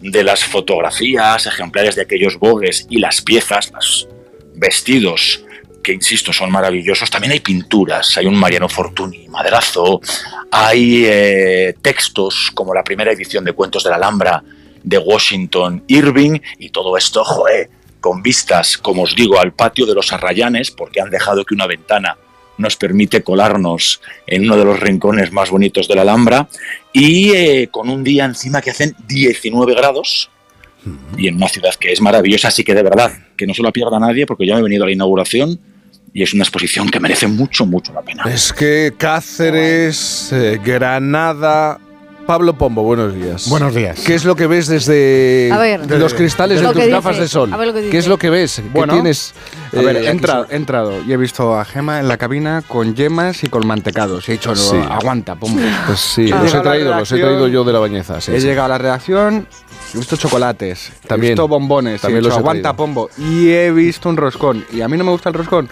de las fotografías, ejemplares de aquellos bogues y las piezas, los vestidos, que insisto, son maravillosos, también hay pinturas, hay un Mariano Fortuny madrazo, hay eh, textos como la primera edición de Cuentos de la Alhambra de Washington Irving. Y todo esto, joe, con vistas, como os digo, al patio de los Arrayanes, porque han dejado que una ventana nos permite colarnos en uno de los rincones más bonitos de la Alhambra. Y eh, con un día encima que hacen 19 grados. Y en una ciudad que es maravillosa, así que de verdad, que no se lo pierda nadie porque ya me he venido a la inauguración y es una exposición que merece mucho, mucho la pena. Es que Cáceres, eh, Granada, Pablo Pombo, buenos días. Buenos días. ¿Qué es lo que ves desde ver. los cristales de Lo tus que gafas dice. de sol? A ver lo que ¿Qué dice. es lo que ves? ¿Qué Bueno, tienes? A ver, eh, he he entrado y he visto a Gema en la cabina con yemas y con mantecados. He dicho, Sí. aguanta, pombo. Pues sí, los he traído, los he traído yo de la bañeza. sí, he sí. llegado a la redacción, he visto chocolates, También. he visto bombones, También he dicho, los he aguanta, traído. pombo. Y he visto un roscón. Y a mí no me gusta el roscón.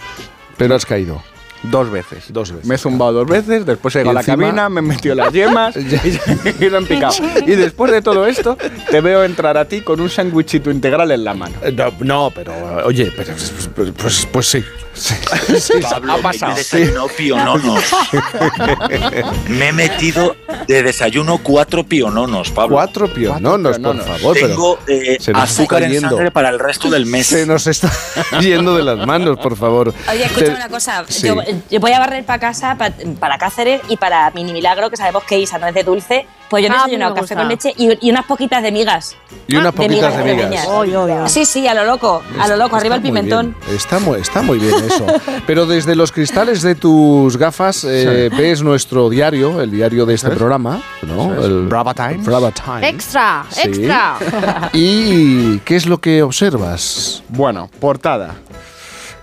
Pero has caído. Dos veces. Dos veces. Me he zumbado dos veces, después he llegado a la encima- cabina, me he metido las yemas y, y lo han picado. Y después de todo esto, te veo entrar a ti con un sándwichito integral en la mano. Eh, No, no, pero oye, pero, pues, pues, pues sí. Sí, sí, Pablo, ha pasado. me he desayunado piononos. me he metido de desayuno cuatro piononos, Pablo. Cuatro piononos, por favor. Tengo eh, se nos está azúcar en yendo. sangre para el resto del mes. Se nos está yendo de las manos, por favor. Oye, escúchame Te- una cosa. Sí. Yo, yo voy a barrer para casa, pa- para Cáceres y para Mini Milagro, que sabemos que Isa no es de dulce. Pues yo Ah, he a mí desayunado me café con leche y, y unas poquitas de migas. Y unas poquitas de migas. pequeñas. Sí, sí, a lo loco, a lo loco, arriba el Está muy pimentón. bien, Está muy, está muy bien eso. Pero desde los cristales de tus gafas eh, ves nuestro diario, el diario de este programa, ¿no? Eso es. El Brava Times. Brava Times. Extra, Sí. extra. ¿Y qué es lo que observas? Bueno, portada.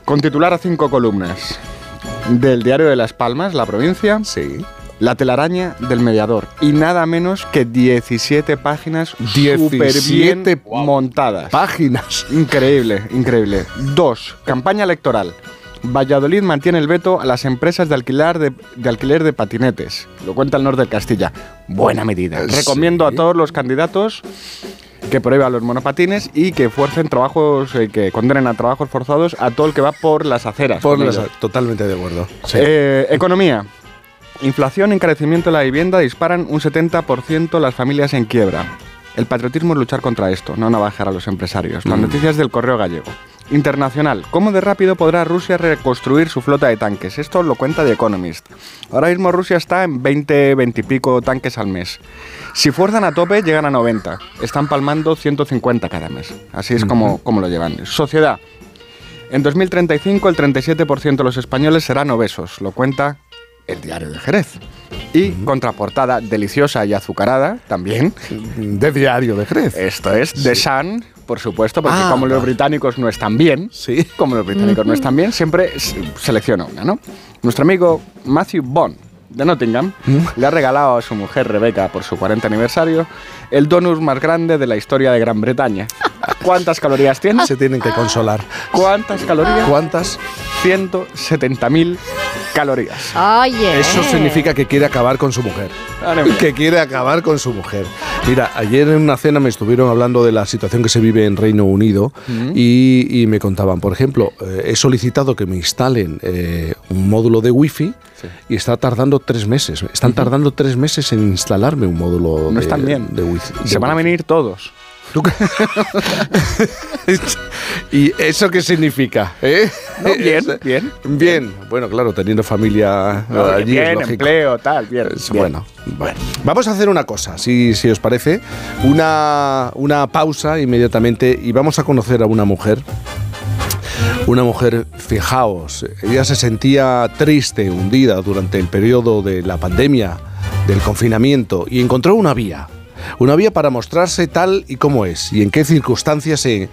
Con titular a cinco columnas. Del diario de Las Palmas, la provincia. Sí. La telaraña del mediador. Y nada menos que 17 páginas 17 súper bien montadas. Páginas. Increíble, increíble. Dos, campaña electoral. Valladolid mantiene el veto a las empresas de alquiler de, de alquiler de patinetes. Lo cuenta el norte de Castilla. Buena medida. Recomiendo a todos los candidatos que prohíban los monopatines y que fuercen trabajos, eh, que condenen a trabajos forzados a todo el que va por las aceras. Por las- totalmente de acuerdo. Sí. Eh, economía. Inflación encarecimiento de la vivienda disparan un 70% las familias en quiebra. El patriotismo es luchar contra esto, no navajar a los empresarios. Las Mm. noticias del correo gallego. Internacional. ¿Cómo de rápido podrá Rusia reconstruir su flota de tanques? Esto lo cuenta The Economist. Ahora mismo Rusia está en 20, 20 y pico tanques al mes. Si fuerzan a tope, llegan a 90. Están palmando 150 cada mes. Así es como, como lo llevan. Sociedad. En 2035 el 37% de los españoles serán obesos, lo cuenta el diario de Jerez. Y contraportada deliciosa y azucarada también. De diario de Jerez. Esto es The Sun, por supuesto, porque Ah, como los británicos no están bien, Sí. como los británicos no están bien, siempre selecciona una, ¿no? Nuestro amigo Matthew Bond de Nottingham le ha regalado a su mujer Rebecca por su 40 aniversario el donut más grande de la historia de Gran Bretaña. ¿Cuántas calorías tiene? Se tienen que consolar. ¿Cuántas calorías? ¿Cuántas? 170.000 calorías. Oye. Eso significa que quiere acabar con su mujer. Que quiere acabar con su mujer. Mira, ayer en una cena me estuvieron hablando de la situación que se vive en Reino Unido y, y me contaban, por ejemplo, eh, he solicitado que me instalen eh, un módulo de wifi y está tardando tres meses. Están tardando tres meses en instalarme un módulo No de, están bien. de wifi. Se van a venir todos. ¿Y eso qué significa? eh? No, bien, bien. Bien. Bueno, claro, teniendo familia No, allí bien, es lógico. empleo, tal, bien. Es bien. Bueno, bueno. Vamos a hacer una cosa, si, si os parece. Una, una pausa inmediatamente y vamos a conocer a una mujer. Una mujer, fijaos, ella se sentía triste, hundida durante el periodo de la pandemia, del confinamiento, y encontró una vía. Una vía para mostrarse tal y como es, y en qué circunstancias eh,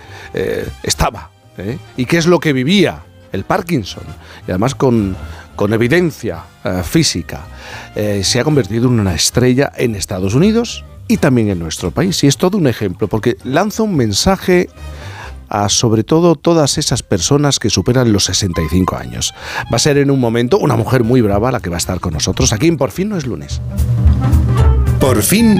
estaba, ¿eh? y qué es lo que vivía el Parkinson, y además con, con evidencia eh, física. Se ha convertido en una estrella en Estados Unidos y también en nuestro país. Y es todo un ejemplo, porque lanza un mensaje a sobre todo todas esas personas que superan los 65 años. Va a ser en un momento una mujer muy brava la que va a estar con nosotros aquí en Por fin no es lunes. Por fin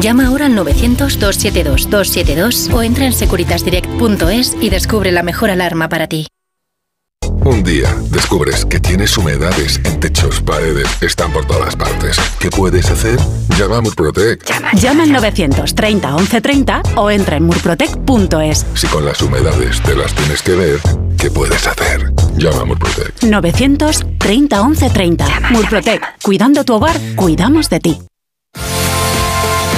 Llama ahora al 900-272-272 o entra en securitasdirect.es y descubre la mejor alarma para ti. Un día descubres que tienes humedades en techos, paredes, están por todas partes. ¿Qué puedes hacer? Llama a Murprotec. Llama al 930 1130 o entra en murprotec.es. Si con las humedades te las tienes que ver, ¿qué puedes hacer? Llama a Murprotec. 930 1130. Murprotec. Cuidando tu hogar, cuidamos de ti.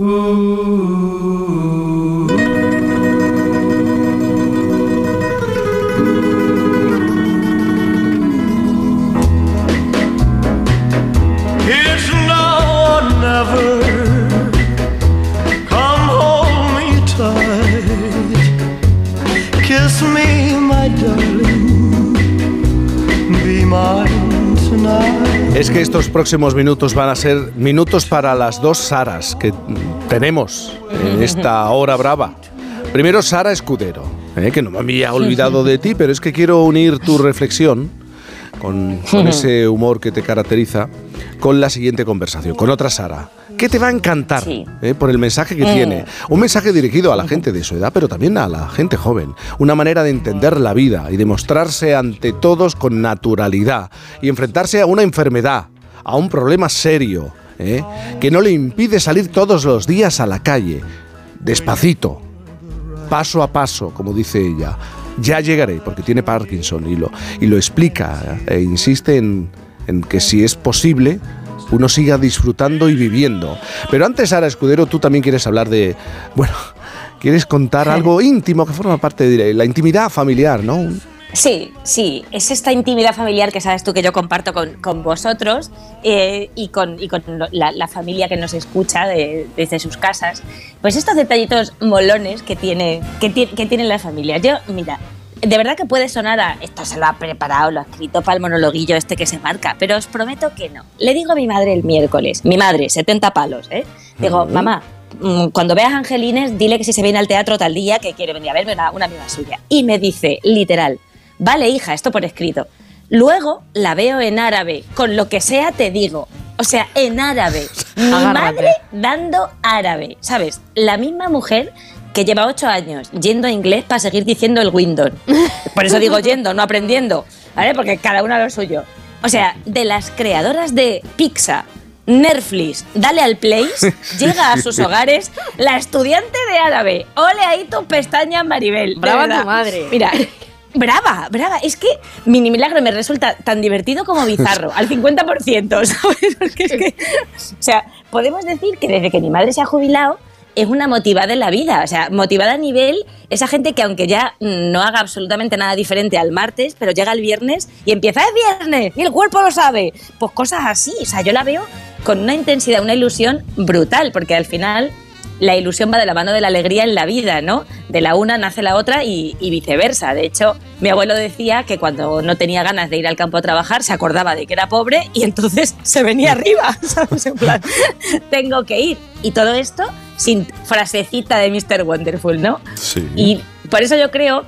Ooh. Es que estos próximos minutos van a ser minutos para las dos Saras que tenemos en esta hora brava. Primero Sara Escudero, ¿eh? que no me había olvidado de ti, pero es que quiero unir tu reflexión con, con ese humor que te caracteriza con la siguiente conversación, con otra Sara, que te va a encantar ¿eh? por el mensaje que Mm. tiene. Un mensaje dirigido a la gente de su edad, pero también a la gente joven. Una manera de entender la vida y de mostrarse ante todos con naturalidad y enfrentarse a una enfermedad, a un problema serio, ¿eh? que no le impide salir todos los días a la calle, despacito, paso a paso, como dice ella. Ya llegaré, porque tiene Parkinson y lo, y lo explica e insiste en, en que si es posible, uno siga disfrutando y viviendo. Pero antes, Sara Escudero, tú también quieres hablar de, bueno, quieres contar algo íntimo que forma parte de la intimidad familiar, ¿no? Sí, sí, es esta intimidad familiar que sabes tú que yo comparto con, con vosotros eh, y con, y con la, la familia que nos escucha de- desde sus casas. Pues estos detallitos molones que, tiene, que, ti- que tienen las familias. Yo, mira, de verdad que puede sonar a esto se lo ha preparado, lo ha escrito para el monologuillo este que se marca, pero os prometo que no. Le digo a mi madre el miércoles, mi madre, 70 palos, ¿eh? Digo, mamá, mm, cuando veas a Angelines, dile que si se viene al teatro tal día que quiere venir a verme una, una amiga suya. Y me dice, literal, vale hija, esto por escrito. Luego la veo en árabe, con lo que sea te digo. O sea, en árabe. Mi Agárrate. madre dando árabe, ¿sabes? La misma mujer que lleva ocho años yendo a inglés para seguir diciendo el Windows. Por eso digo yendo, no aprendiendo, ¿vale? Porque cada una lo suyo. O sea, de las creadoras de Pizza, Netflix, dale al place, llega a sus hogares la estudiante de árabe. Ole ahí tus pestañas, Maribel. Brava tu madre. Mira, brava, brava. Es que Mini Milagro me resulta tan divertido como bizarro, al 50%, ¿sabes? O sea, podemos decir que desde que mi madre se ha jubilado, es una motivada en la vida, o sea, motivada a nivel esa gente que aunque ya no haga absolutamente nada diferente al martes, pero llega el viernes y empieza es viernes y el cuerpo lo sabe, pues cosas así, o sea, yo la veo con una intensidad, una ilusión brutal, porque al final la ilusión va de la mano de la alegría en la vida, ¿no? De la una nace la otra y, y viceversa. De hecho, mi abuelo decía que cuando no tenía ganas de ir al campo a trabajar, se acordaba de que era pobre y entonces se venía arriba, ¿sabes? En plan, tengo que ir. Y todo esto sin frasecita de Mr. Wonderful, ¿no? Sí. Y por eso yo creo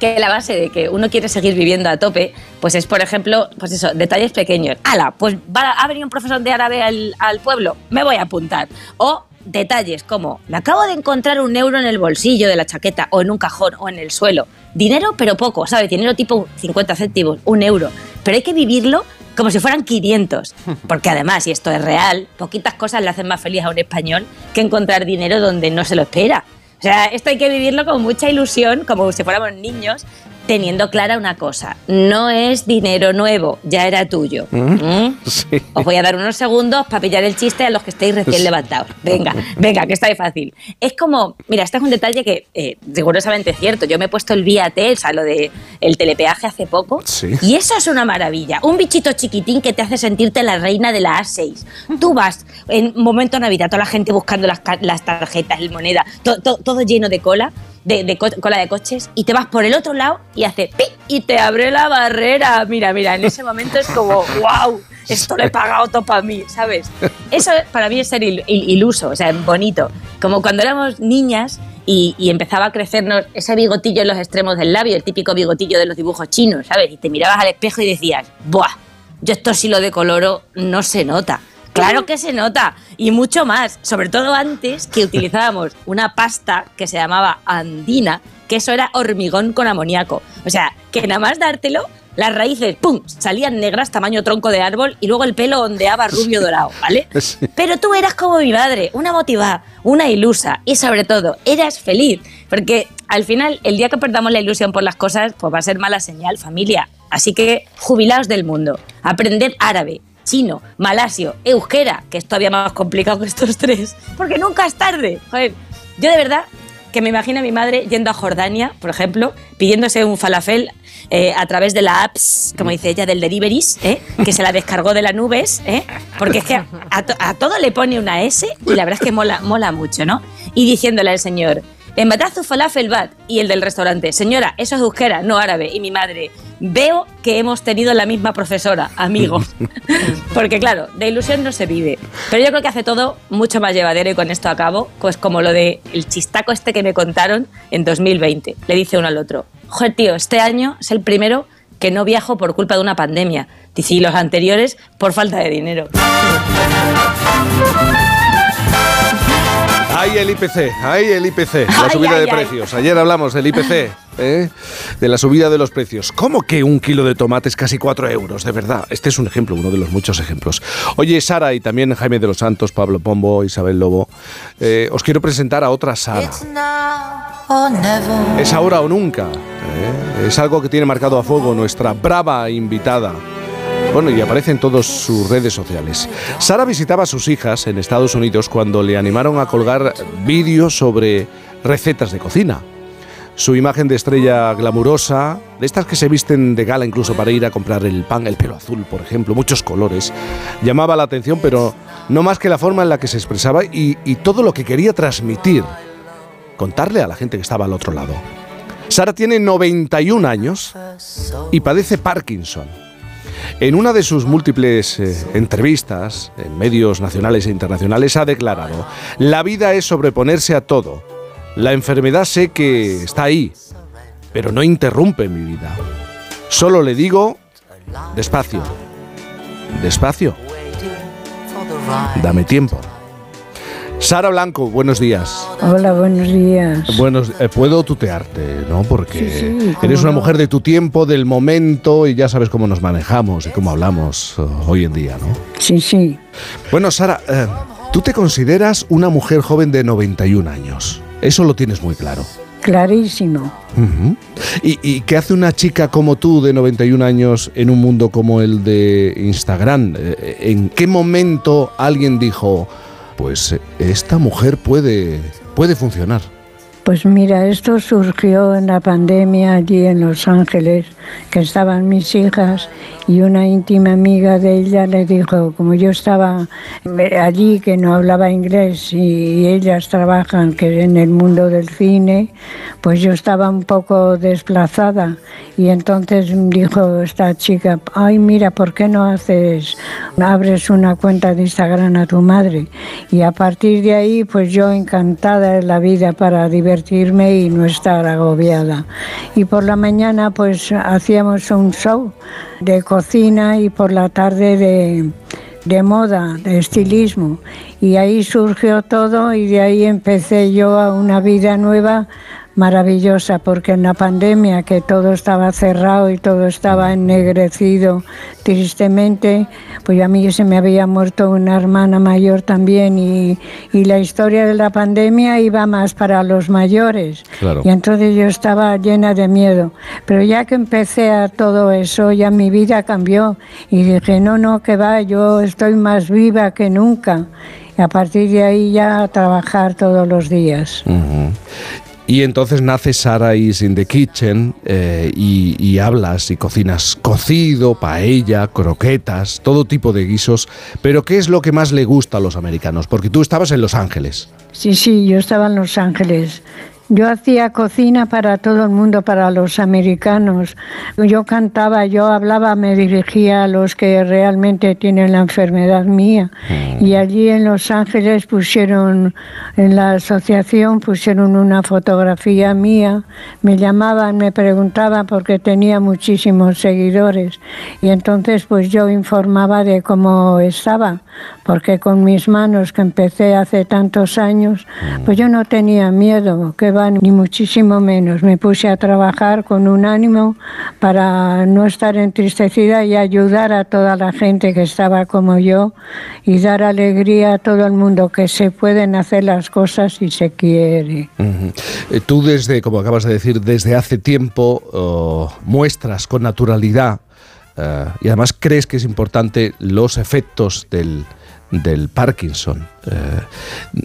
que la base de que uno quiere seguir viviendo a tope, pues es, por ejemplo, pues eso, detalles pequeños. ¡Hala! Pues va, ha venido un profesor de árabe al, al pueblo, me voy a apuntar. O detalles como, me acabo de encontrar un euro en el bolsillo de la chaqueta, o en un cajón, o en el suelo. Dinero, pero poco, ¿sabes? Dinero tipo 50 céntimos, un euro. Pero hay que vivirlo como si fueran 500. Porque además, y esto es real, poquitas cosas le hacen más feliz a un español que encontrar dinero donde no se lo espera. O sea, esto hay que vivirlo con mucha ilusión, como si fuéramos niños, teniendo clara una cosa. No es dinero nuevo, ya era tuyo. ¿Mm? Sí. Os voy a dar unos segundos para pillar el chiste a los que estéis recién levantados. Venga, venga, que está ahí fácil. Es como, mira, este es un detalle que eh, rigurosamente es cierto. Yo me he puesto el VAT, o sea, lo de el telepeaje hace poco, Sí. y eso es una maravilla. Un bichito chiquitín que te hace sentirte la reina de la A6. Tú vas en momento Navidad, toda la gente buscando las, las tarjetas, el moneda, to- to- todo lleno de cola, de, de co- cola de coches, y te vas por el otro lado y hace pi y te abre la barrera. Mira, mira, en ese momento es como, wow, esto lo he pagado todo para mí, ¿sabes? Eso para mí es ser il- il- iluso, o sea, bonito. Como cuando éramos niñas y, y empezaba a crecernos ese bigotillo en los extremos del labio, el típico bigotillo de los dibujos chinos, ¿sabes? Y te mirabas al espejo y decías, ¡buah! Yo esto si lo decoloro no se nota. Claro que se nota y mucho más, sobre todo antes que utilizábamos una pasta que se llamaba andina, que eso era hormigón con amoníaco. O sea, que nada más dártelo, las raíces, ¡pum!, salían negras tamaño tronco de árbol y luego el pelo ondeaba rubio dorado, ¿vale? Pero tú eras como mi madre, una motivada, una ilusa y sobre todo, eras feliz. Porque al final, el día que perdamos la ilusión por las cosas, pues va a ser mala señal, familia. Así que jubilaos del mundo, aprended árabe, chino, malasio, euskera, que es todavía más complicado que estos tres, porque nunca es tarde. Joder, yo de verdad que me imagino a mi madre yendo a Jordania, por ejemplo, pidiéndose un falafel eh, a través de la apps, como dice ella, del deliveries, ¿eh? que se la descargó de la nubes, ¿eh? porque es que a, to- a todo le pone una S y la verdad es que mola mucho, ¿no? Y diciéndole al señor, Embatazu falafel bat y el del restaurante, señora, eso es euskera, no árabe. Y mi madre, veo que hemos tenido la misma profesora, amigo. Porque claro, de ilusión no se vive. Pero yo creo que hace todo mucho más llevadero y con esto acabo, pues como lo de el chistaco este que me contaron en 2020. Le dice uno al otro, joder tío, este año es el primero que no viajo por culpa de una pandemia. Dice, y los anteriores por falta de dinero. Ahí el IPC, ahí el IPC, la subida ay, de ay. precios. Ayer hablamos del IPC, ¿eh? de la subida de los precios. ¿Cómo que un kilo de tomate es casi 4 euros? De verdad, este es un ejemplo, uno de los muchos ejemplos. Oye, Sara y también Jaime de los Santos, Pablo Pombo, Isabel Lobo, eh, os quiero presentar a otra Sara. Es ahora o nunca. ¿eh? Es algo que tiene marcado a fuego nuestra brava invitada. Bueno, y aparece en todas sus redes sociales. Sara visitaba a sus hijas en Estados Unidos cuando le animaron a colgar vídeos sobre recetas de cocina. Su imagen de estrella glamurosa, de estas que se visten de gala incluso para ir a comprar el pan, el pelo azul, por ejemplo, muchos colores, llamaba la atención, pero no más que la forma en la que se expresaba y, y todo lo que quería transmitir, contarle a la gente que estaba al otro lado. Sara tiene 91 años y padece Parkinson. En una de sus múltiples eh, entrevistas en medios nacionales e internacionales ha declarado, la vida es sobreponerse a todo. La enfermedad sé que está ahí, pero no interrumpe mi vida. Solo le digo, despacio, despacio, dame tiempo. Sara Blanco, buenos días. Hola, buenos días. Buenos, eh, puedo tutearte, ¿no? Porque Sí, sí, cómo eres una no. mujer de tu tiempo, del momento y ya sabes cómo nos manejamos y cómo hablamos eh, hoy en día, ¿no? Sí, sí. Bueno, Sara, eh, tú te consideras una mujer joven de 91 años. Eso lo tienes muy claro. Clarísimo. ¿Y, y qué hace una chica como tú de 91 años en un mundo como el de Instagram? Eh, ¿En qué momento alguien dijo, pues eh, esta mujer puede, puede funcionar? Pues mira, esto surgió en la pandemia allí en Los Ángeles, que estaban mis hijas y una íntima amiga de ella le dijo, como yo estaba eh, allí que no hablaba inglés y ellas trabajan que en el mundo del cine, pues yo estaba un poco desplazada y entonces dijo esta chica, ay mira, ¿por qué no haces, abres una cuenta de Instagram a tu madre? Y a partir de ahí, pues yo encantada de la vida para divertirme y no estar agobiada. Y por la mañana, pues hacíamos un show de cocina y por la tarde de, de moda, de estilismo. Y ahí surgió todo y de ahí empecé yo a una vida nueva maravillosa, porque en la pandemia que todo estaba cerrado y todo estaba ennegrecido tristemente, pues a mí se me había muerto una hermana mayor también y, y la historia de la pandemia iba más para los mayores. Claro. Y entonces yo estaba llena de miedo. Pero ya que empecé a todo eso, ya mi vida cambió y dije, no, no, que va, yo estoy más viva que nunca. Y a partir de ahí ya a trabajar todos los días. Y entonces nace Sara is in the kitchen eh, y, y hablas y cocinas cocido, paella, croquetas, todo tipo de guisos. Pero ¿qué es lo que más le gusta a los americanos? Porque tú estabas en Los Ángeles. Sí, sí, yo estaba en Los Ángeles. Yo hacía cocina para todo el mundo, para los americanos. Yo cantaba, yo hablaba, me dirigía a los que realmente tienen la enfermedad mía. Y allí en Los Ángeles pusieron, en la asociación pusieron una fotografía mía, me llamaban, me preguntaban porque tenía muchísimos seguidores. Y entonces pues yo informaba de cómo estaba, porque con mis manos que empecé hace tantos años, pues yo no tenía miedo, que va, ni muchísimo menos. Me puse a trabajar con un ánimo para no estar entristecida y ayudar a toda la gente que estaba como yo y dar alegría a todo el mundo que se pueden hacer las cosas si se quiere. Eh, Tú desde, como acabas de decir, desde hace tiempo oh, muestras con naturalidad eh, y además crees que es importante los efectos del, del Parkinson. Eh,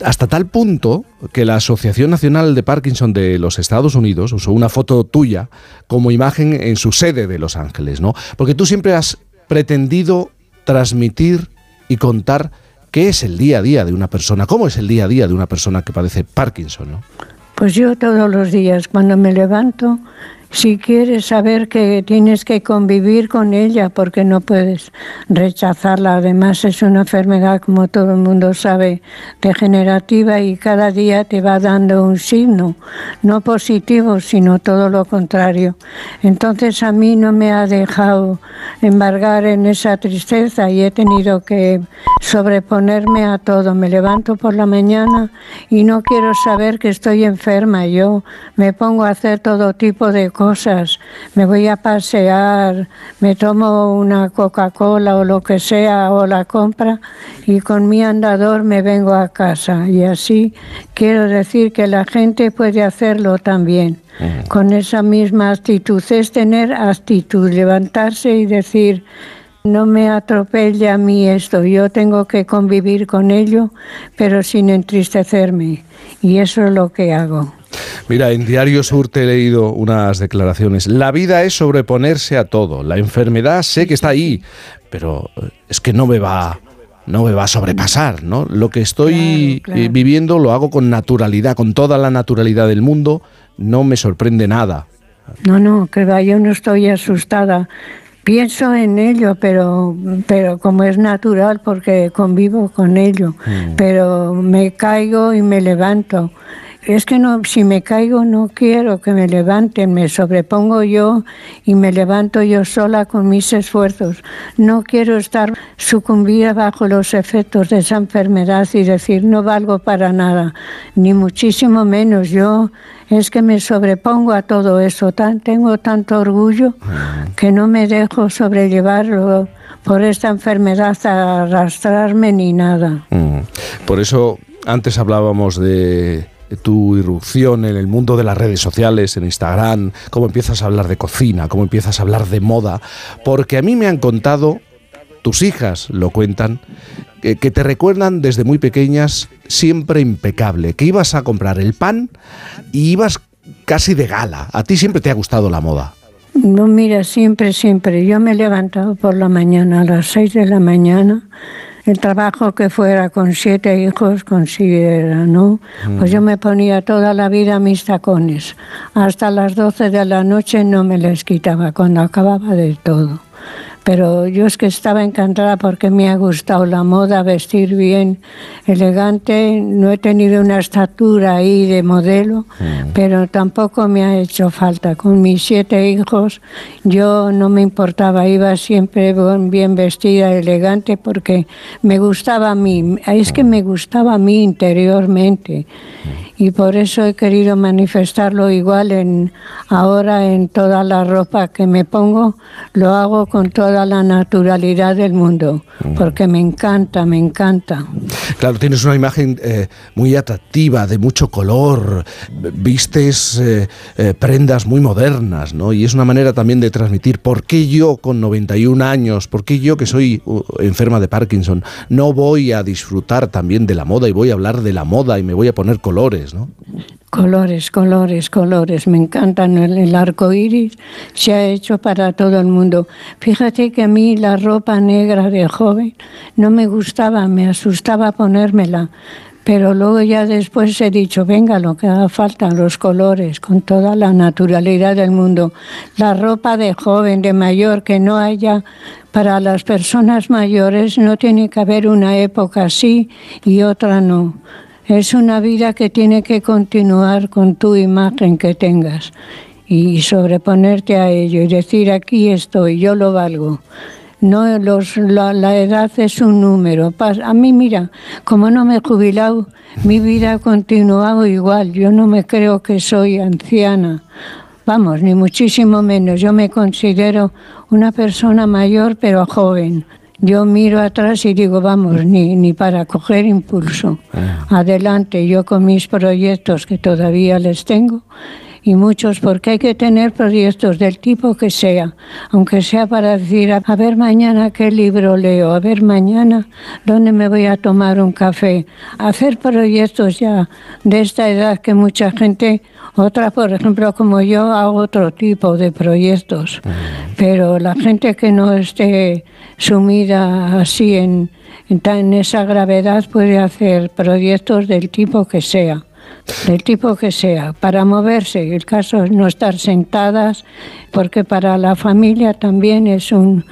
hasta tal punto que la Asociación Nacional de Parkinson de los Estados Unidos usó una foto tuya como imagen en su sede de Los Ángeles, ¿no? Porque tú siempre has pretendido transmitir y contar qué es el día a día de una persona, cómo es el día a día de una persona que padece Parkinson, ¿no? Pues yo todos los días cuando me levanto si quieres saber que tienes que convivir con ella porque no puedes rechazarla. Además es una enfermedad, como todo el mundo sabe, degenerativa y cada día te va dando un signo, no positivo, sino todo lo contrario. Entonces a mí no me ha dejado embargar en esa tristeza y he tenido que sobreponerme a todo. Me levanto por la mañana y no quiero saber que estoy enferma. Yo me pongo a hacer todo tipo de cosas. Me voy a pasear, me tomo una Coca-Cola o lo que sea o la compra y con mi andador me vengo a casa. Y así quiero decir que la gente puede hacerlo también. Con esa misma actitud es tener actitud, levantarse y decir, no me atropella a mí esto, yo tengo que convivir con ello, pero sin entristecerme. Y eso es lo que hago. Mira, en Diario Sur te he leído unas declaraciones. La vida es sobreponerse a todo. La enfermedad sé que está ahí, pero eh, es que no me va no me va a sobrepasar, ¿no? Lo que estoy eh, viviendo lo hago con naturalidad, con toda la naturalidad del mundo, no me sorprende nada. No, no, que va, yo no estoy asustada. Pienso en ello, pero, pero como es natural, porque convivo con ello, pero me caigo y me levanto. Es que no, si me caigo no quiero que me levanten, me sobrepongo yo y me levanto yo sola con mis esfuerzos. No quiero estar sucumbida bajo los efectos de esa enfermedad y decir no valgo para nada, ni muchísimo menos. Yo es que me sobrepongo a todo eso, tan, tengo tanto orgullo que no me dejo sobrellevarlo por esta enfermedad a arrastrarme ni nada. Mm. Por eso antes hablábamos de tu irrupción en el mundo de las redes sociales, en Instagram, cómo empiezas a hablar de cocina, cómo empiezas a hablar de moda, porque a mí me han contado, tus hijas lo cuentan, que, te recuerdan desde muy pequeñas siempre impecable, que ibas a comprar el pan y ibas casi de gala. A ti siempre te ha gustado la moda. No, mira, siempre, siempre. Yo me he levantado por la mañana, a las seis de la mañana, el trabajo que fuera con siete hijos considera, ¿no? Pues yo me ponía toda la vida mis tacones. Hasta las 12 de la noche no me les quitaba cuando acababa de todo. Pero yo es que estaba encantada porque me ha gustado la moda, vestir bien, elegante. No he tenido una estatura ahí de modelo, pero tampoco me ha hecho falta. Con mis siete hijos yo no me importaba, iba siempre bien vestida, elegante, porque me gustaba a mí. Es que me gustaba a mí interiormente. Y por eso he querido manifestarlo igual en ahora en toda la ropa que me pongo, lo hago con toda la naturalidad del mundo, porque me encanta, me encanta. Claro, tienes una imagen eh, muy atractiva, de mucho color, vistes eh, eh, prendas muy modernas, ¿no? Y es una manera también de transmitir por qué yo con 91 años, por qué yo que soy uh, enferma de Parkinson, no voy a disfrutar también de la moda y voy a hablar de la moda y me voy a poner colores, ¿no? Colores, colores, colores. Me encantan. El, el arco iris se ha hecho para todo el mundo. Fíjate que a mí la ropa negra de joven no me gustaba, me asustaba ponérmela. Pero luego ya después he dicho, venga, lo que haga falta, los colores, con toda la naturalidad del mundo. La ropa de joven, de mayor, que no haya para las personas mayores, no tiene que haber una época así y otra no. Es una vida que tiene que continuar con tu imagen que tengas y sobreponerte a ello y decir aquí estoy, yo lo valgo. No, los, la, la edad es un número. A mí, mira, como no me he jubilado, mi vida ha continuado igual. Yo no me creo que soy anciana. Vamos, ni muchísimo menos. Yo me considero una persona mayor, pero joven. Yo miro atrás y digo, vamos, ni, ni para coger impulso. Adelante, yo con mis proyectos que todavía les tengo y muchos, porque hay que tener proyectos del tipo que sea, aunque sea para decir, a ver mañana qué libro leo, a ver mañana dónde me voy a tomar un café, hacer proyectos ya de esta edad que mucha gente, otra por ejemplo como yo, hago otro tipo de proyectos, pero la gente que no esté sumida así en, en esa gravedad puede hacer proyectos del tipo que sea del tipo que sea, para moverse. El caso es no estar sentadas, porque para la familia también es un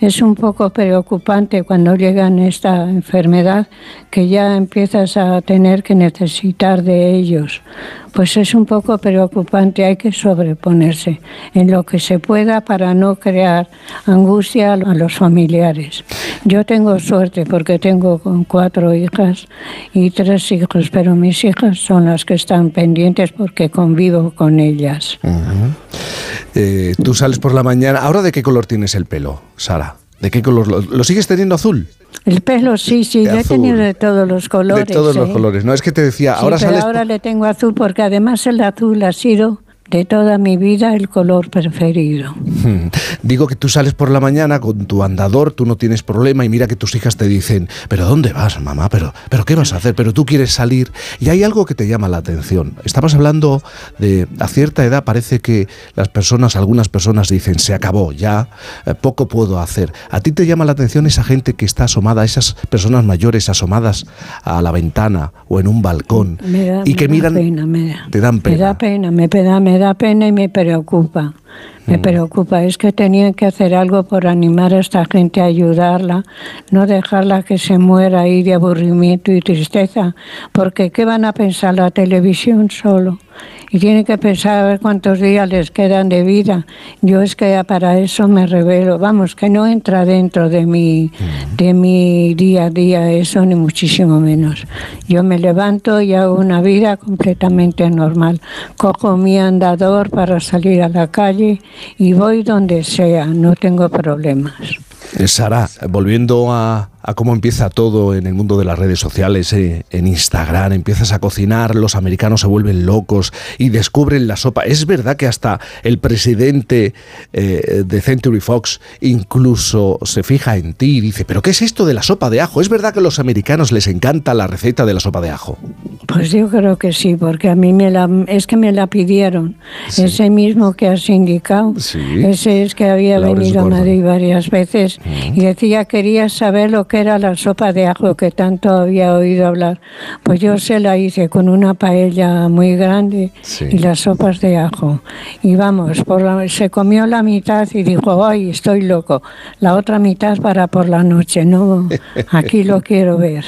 es un poco preocupante cuando llegan esta enfermedad que ya empiezas a tener que necesitar de ellos. Pues es un poco preocupante, hay que sobreponerse en lo que se pueda para no crear angustia a los familiares. Yo tengo suerte porque tengo cuatro hijas y tres hijos, pero mis hijas son las que están pendientes porque convivo con ellas. Eh, tú sales por la mañana. ¿Ahora de qué color tienes el pelo, Sara? ¿De qué color? ¿Lo, lo sigues teniendo azul? El pelo sí, sí, yo he tenido de todos los colores. de todos los ¿eh? colores. No, es que te decía, Sí, ahora pero sales... ahora le tengo azul porque además el azul ha sido de toda mi vida el color preferido. Hmm. Digo que tú sales por la mañana con tu andador, tú no tienes problema y mira que tus hijas te dicen, pero ¿dónde vas, mamá? ¿Pero, pero qué vas a hacer? Pero tú quieres salir y hay algo que te llama la atención. Estabas hablando de, a cierta edad parece que las personas, algunas personas dicen, se acabó, ya eh, poco puedo hacer. ¿A ti te llama la atención esa gente que está asomada, esas personas mayores asomadas a la ventana o en un balcón Me da, y que me da miran, pena, me da, te dan me pena? da pena, me da, me da pena y me preocupa. Me Mm. preocupa, es que tenían que hacer algo por animar a esta gente a ayudarla, no dejarla que se muera ahí de aburrimiento y tristeza, porque ¿qué van a pensar la televisión solo? Y tienen que pensar a ver cuántos días les quedan de vida. Yo es que para eso me revelo, vamos, que no entra dentro de mi, de mi día a día eso, ni muchísimo menos. Yo me levanto y hago una vida completamente normal. Cojo mi andador para salir a la calle y voy donde sea, no tengo problemas. Eh, Sara, volviendo a, a cómo empieza todo en el mundo de las redes sociales, eh, en Instagram, empiezas a cocinar, los americanos se vuelven locos y descubren la sopa. Es verdad que hasta el presidente eh, de Century Fox incluso se fija en ti y dice, pero ¿qué es esto de la sopa de ajo? ¿Es verdad que a los americanos les encanta la receta de la sopa de ajo? Pues yo creo que sí, porque a mí me la, es que me la pidieron. Ese mismo que has indicado, ese es que había venido a. Madrid varias veces y decía quería saber lo que era la sopa de ajo que tanto había oído hablar. Pues yo se la hice con una paella muy grande y las sopas de ajo. Y vamos, por la- se comió la mitad y dijo, ay, estoy loco. La otra mitad para por la noche, no, aquí lo quiero ver.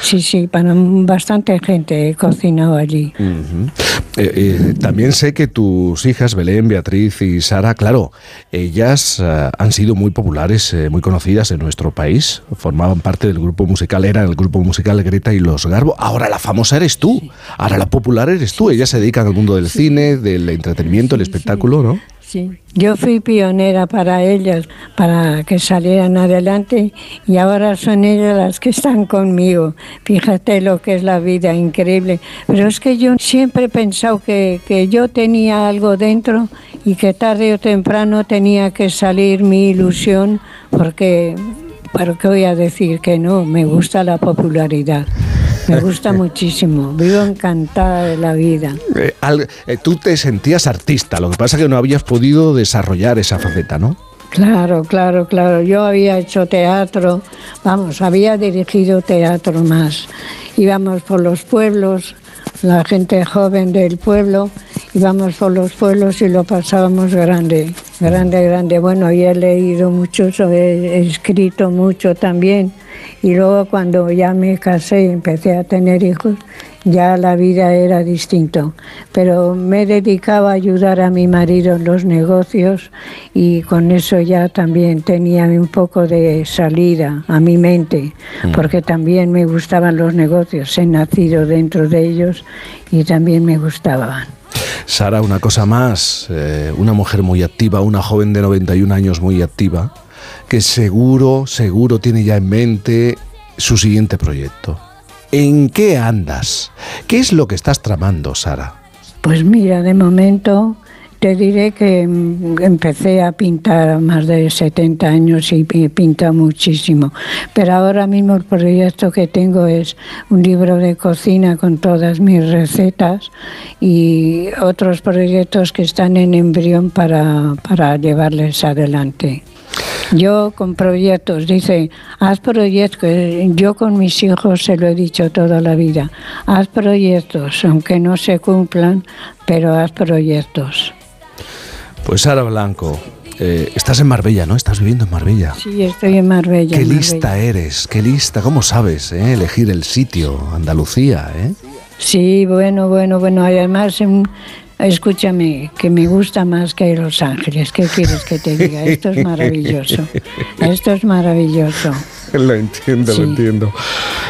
Sí, sí, para bastante gente he cocinado allí. Ujú. Eh, eh, también sé que tus hijas, Belén, Beatriz y Sara, claro, ellas eh, han sido muy populares, eh, muy conocidas en nuestro país. Formaban parte del grupo musical, era el grupo musical Greta y los Garbo. Ahora la famosa eres tú, ahora la popular eres tú. Ellas se dedican al mundo del cine, del entretenimiento, el espectáculo, ¿no? Sí. Yo fui pionera para ellas, para que salieran adelante y ahora son ellas las que están conmigo. Fíjate lo que es la vida, increíble. Pero es que yo siempre he pensado que, que yo tenía algo dentro y que tarde o temprano tenía que salir mi ilusión porque, ¿para qué voy a decir que no? Me gusta la popularidad. Me gusta muchísimo. Vivo encantada de la vida. Eh, al- eh, tú te sentías artista, lo que pasa es que no habías podido desarrollar esa faceta, ¿no? Claro, claro, claro. Yo había hecho teatro, vamos, había dirigido teatro más. Íbamos por los pueblos, la gente joven del pueblo, íbamos por los pueblos y lo pasábamos grande, grande, grande. Bueno, y he leído mucho, he escrito mucho también. Y luego cuando ya me casé y empecé a tener hijos, ya la vida era distinto. Pero me dedicaba a ayudar a mi marido en los negocios y con eso ya también tenía un poco de salida a mi mente, Mm. porque también me gustaban los negocios. He nacido dentro de ellos y también me gustaban. Sara, una cosa más, eh, una mujer muy activa, una joven de 91 años muy activa, que seguro, seguro tiene ya en mente su siguiente proyecto. ¿En qué andas? ¿Qué es lo que estás tramando, Sara? Pues mira, de momento te diré que mm, empecé a pintar a más de 70 años y pi- pinta muchísimo. Pero ahora mismo el proyecto que tengo es un libro de cocina con todas mis recetas y otros proyectos que están en embrión para, para llevarles adelante. Yo con proyectos, dice, haz proyectos. Yo con mis hijos se lo he dicho toda la vida. Haz proyectos, aunque no se cumplan, pero haz proyectos. Pues Sara Blanco, eh, estás en Marbella, ¿no? Estás viviendo en Marbella. Sí, estoy en Marbella. Qué en lista eres, qué lista, ¿cómo sabes eh, elegir el sitio? Andalucía, ¿eh? Sí, bueno, bueno, bueno. Además, em, escúchame, que me gusta más que Los Ángeles. ¿Qué quieres que te diga? Esto es maravilloso. Esto es maravilloso. Lo entiendo, Sí. lo entiendo.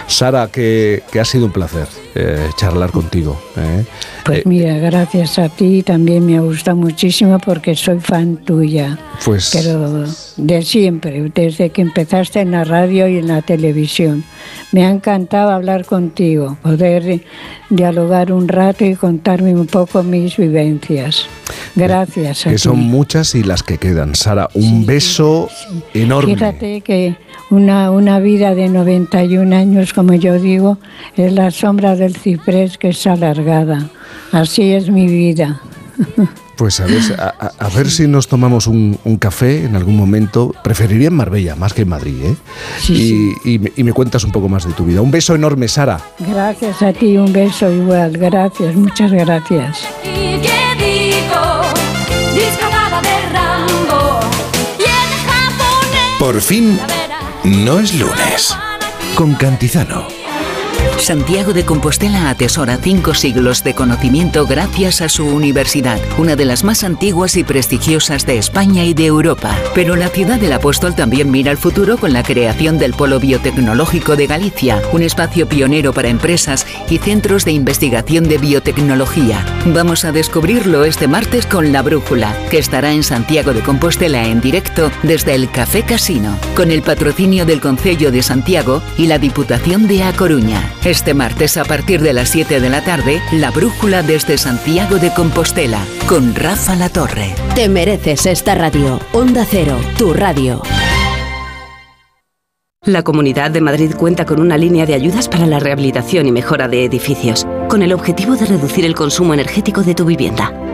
Sara, que, que ha sido un placer eh, charlar contigo. ¿eh? Pues mira, gracias a ti también me ha gustado muchísimo porque soy fan tuya. Pues- Pero de siempre, desde que empezaste en la radio y en la televisión. Me ha encantado hablar contigo, poder dialogar un rato y contarme un poco mis vivencias. Gracias a Que ti. son muchas y las que quedan. Sara, un beso enorme. Fíjate que una, una vida de 91 años, como yo digo, es la sombra del ciprés que es alargada. Así es mi vida. Pues a ver, a, a- ver si nos tomamos un, un café en algún momento. Preferiría en Marbella, más que en Madrid, ¿eh? y, y me- y me cuentas un poco más de tu vida. Un beso enorme, Sara. Gracias a ti, un beso igual. Gracias, muchas gracias. ¿Y. Y. Por fin, no es lunes. Con Cantizano. Santiago de Compostela atesora cinco siglos de conocimiento gracias a su universidad, una de las más antiguas y prestigiosas de España y de Europa. Pero la ciudad del apóstol también mira al futuro con la creación del Polo Biotecnológico de Galicia, un espacio pionero para empresas y centros de investigación de biotecnología. Vamos a descubrirlo este martes con La Brújula, que estará en Santiago de Compostela en directo desde el Café Casino, con el patrocinio del Concello de Santiago y la Diputación de A Coruña. Este martes a partir de las 7 de la tarde, La Brújula desde Santiago de Compostela, con Rafa La Torre. Te mereces esta radio. Onda Cero, tu radio. La Comunidad de Madrid cuenta con una línea de ayudas para la rehabilitación y mejora de edificios, con el objetivo de reducir el consumo energético de tu vivienda.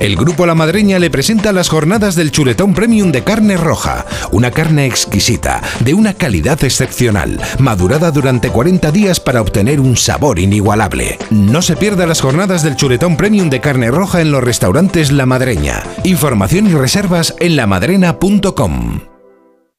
El Grupo La Madreña le presenta las jornadas del chuletón premium de carne roja, una carne exquisita, de una calidad excepcional, madurada durante 40 días para obtener un sabor inigualable. No se pierda las jornadas del chuletón premium de carne roja en los restaurantes La Madreña. Información y reservas en lamadrena.com.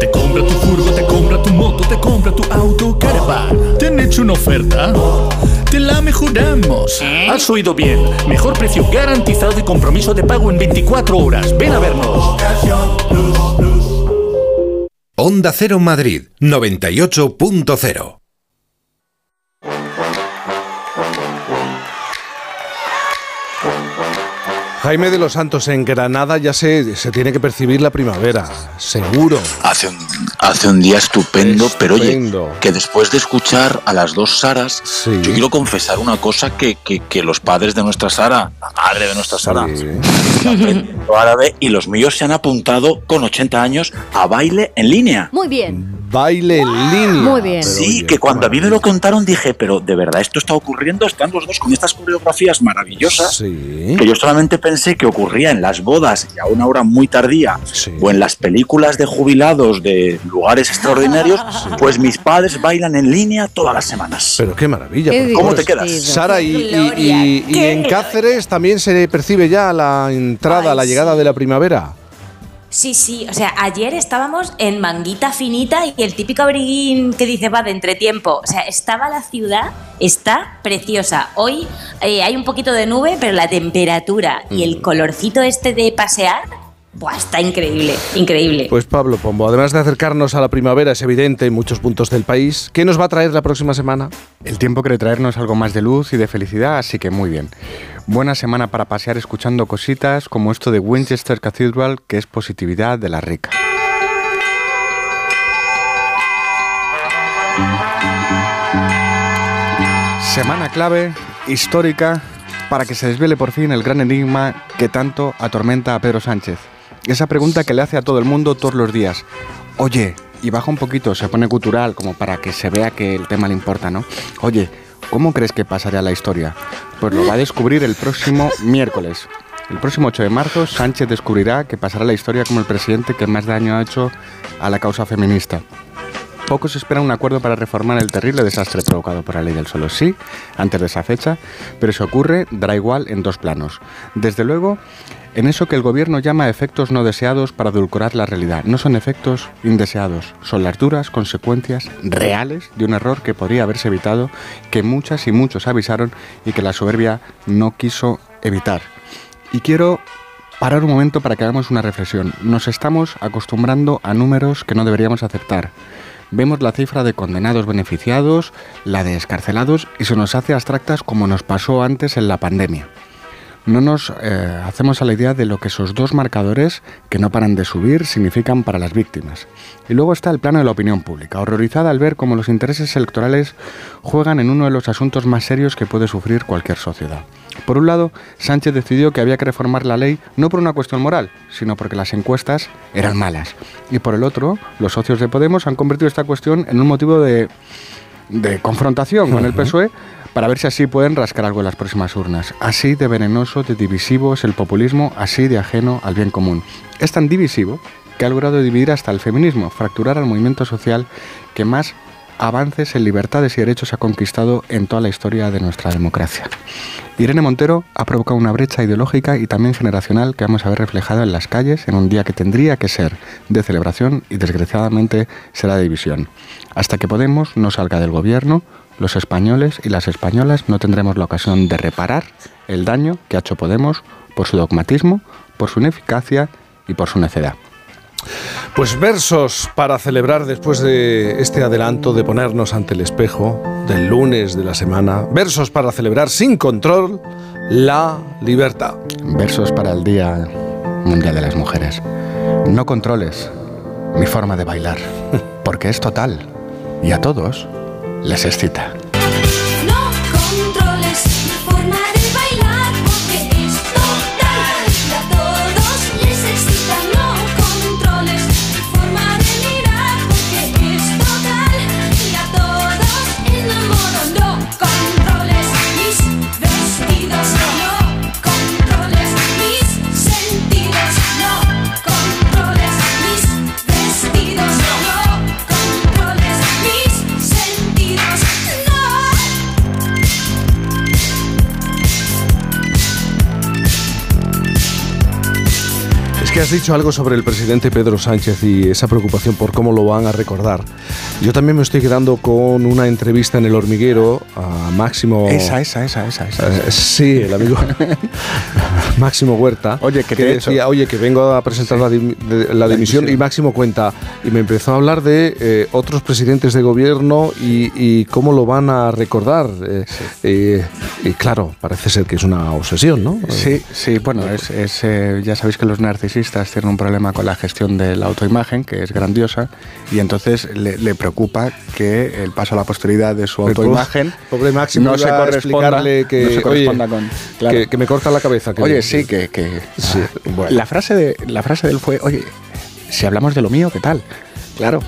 Te compra tu furgo, te compra tu moto, te compra tu auto, caravan. ¿Te han hecho una oferta? Te la mejoramos. Has oído bien. Mejor precio garantizado y compromiso de pago en 24 horas. Ven a vernos. Onda Cero Madrid 98.0 Jaime de los Santos, en Granada ya se, se tiene que percibir la primavera, seguro. Hace un, hace un día estupendo, pero oye, que después de escuchar a las dos Saras, yo quiero confesar una cosa que, que, que los padres de nuestra Sara, la madre de nuestra Sara, están aprendiendo árabe y los míos se han apuntado con 80 años a baile en línea. Muy bien. Baile en línea. Muy bien. Sí, que cuando a mí me lo contaron dije, pero de verdad esto está ocurriendo, están los dos con estas coreografías maravillosas que yo solamente pensé que ocurría en las bodas y a una hora muy tardía o en las películas de jubilados de lugares extraordinarios, pues mis padres bailan en línea todas las semanas. Pero qué maravilla. Qué ¿Cómo te quedas? Sara, y, y- Gloria, y- y qué- en Cáceres también se percibe ya la entrada, Ay, la llegada sí. de la primavera. Sí, sí, o sea, ayer estábamos en manguita finita y el típico abriguín que dice va de entretiempo. O sea, estaba la ciudad, está preciosa. Hoy eh, hay un poquito de nube, pero la temperatura y el colorcito este de pasear, buah, está increíble, increíble. Pues Pablo Pombo, además de acercarnos a la primavera, es evidente en muchos puntos del país. ¿Qué nos va a traer la próxima semana? El tiempo quiere traernos algo más de luz y de felicidad, así que muy bien. Buena semana para pasear escuchando cositas como esto de Winchester Cathedral, que es positividad de la rica. Semana clave, histórica, para que se desvele por fin el gran enigma que tanto atormenta a Pedro Sánchez. Esa pregunta que le hace a todo el mundo todos los días. Oye, y baja un poquito, se pone cultural como para que se vea que el tema le importa, ¿no? Oye, ¿cómo crees que pasará la historia? Pues lo va a descubrir el próximo miércoles. El próximo 8 de marzo, Sánchez descubrirá que pasará la historia como el presidente que más daño ha hecho a la causa feminista. Poco se espera un acuerdo para reformar el terrible desastre provocado por la ley del solo sí antes de esa fecha, pero si ocurre, dará igual en dos planos. Desde luego, en eso que el gobierno llama efectos no deseados para edulcorar la realidad. No son efectos indeseados, son las duras consecuencias reales de un error que podría haberse evitado, que muchas y muchos avisaron y que la soberbia no quiso evitar. Y quiero parar un momento para que hagamos una reflexión. Nos estamos acostumbrando a números que no deberíamos aceptar. Vemos la cifra de condenados beneficiados, la de escarcelados y se nos hace abstractas como nos pasó antes en la pandemia. No nos eh, hacemos a la idea de lo que esos dos marcadores, que no paran de subir, significan para las víctimas. Y luego está el plano de la opinión pública, horrorizada al ver cómo los intereses electorales juegan en uno de los asuntos más serios que puede sufrir cualquier sociedad. Por un lado, Sánchez decidió que había que reformar la ley no por una cuestión moral, sino porque las encuestas eran malas. Y por el otro, los socios de Podemos han convertido esta cuestión en un motivo de, de confrontación con el PSOE para ver si así pueden rascar algo en las próximas urnas. Así de venenoso, de divisivo es el populismo, así de ajeno al bien común. Es tan divisivo que ha logrado dividir hasta el feminismo, fracturar al movimiento social que más avances en libertades y derechos ha conquistado en toda la historia de nuestra democracia. Irene Montero ha provocado una brecha ideológica y también generacional que vamos a ver reflejada en las calles en un día que tendría que ser de celebración y desgraciadamente será de división. Hasta que Podemos no salga del gobierno, los españoles y las españolas no tendremos la ocasión de reparar el daño que ha hecho Podemos por su dogmatismo, por su ineficacia y por su necedad. Pues versos para celebrar después de este adelanto de ponernos ante el espejo del lunes de la semana. Versos para celebrar sin control la libertad. Versos para el Día Mundial de las Mujeres. No controles mi forma de bailar, porque es total y a todos les excita. Que has dicho algo sobre el presidente Pedro Sánchez y esa preocupación por cómo lo van a recordar. Yo también me estoy quedando con una entrevista en El Hormiguero a Máximo... Esa, esa, esa, esa. esa. Eh, sí, el amigo Máximo Huerta. Oye, que, que he decía, hecho. oye, que vengo a presentar la, dim- de- la dimisión y Máximo cuenta. Y me empezó a hablar de eh, otros presidentes de gobierno y, y cómo lo van a recordar. Eh, eh, y claro, parece ser que es una obsesión, ¿no? Sí, sí, bueno, es, es, eh, ya sabéis que los narcisistas tienen un problema con la gestión de la autoimagen, que es grandiosa, y entonces le, le preocupa que el paso a la posteridad de su autoimagen pobre Máximo no se corresponda, explicarle que, no se corresponda oye, con... claro. que, que me corta la cabeza. que- Oye, sí, que... que- Sí, bueno. la, frase de, la frase de él fue, oye, si hablamos de lo mío, ¿qué tal? Claro,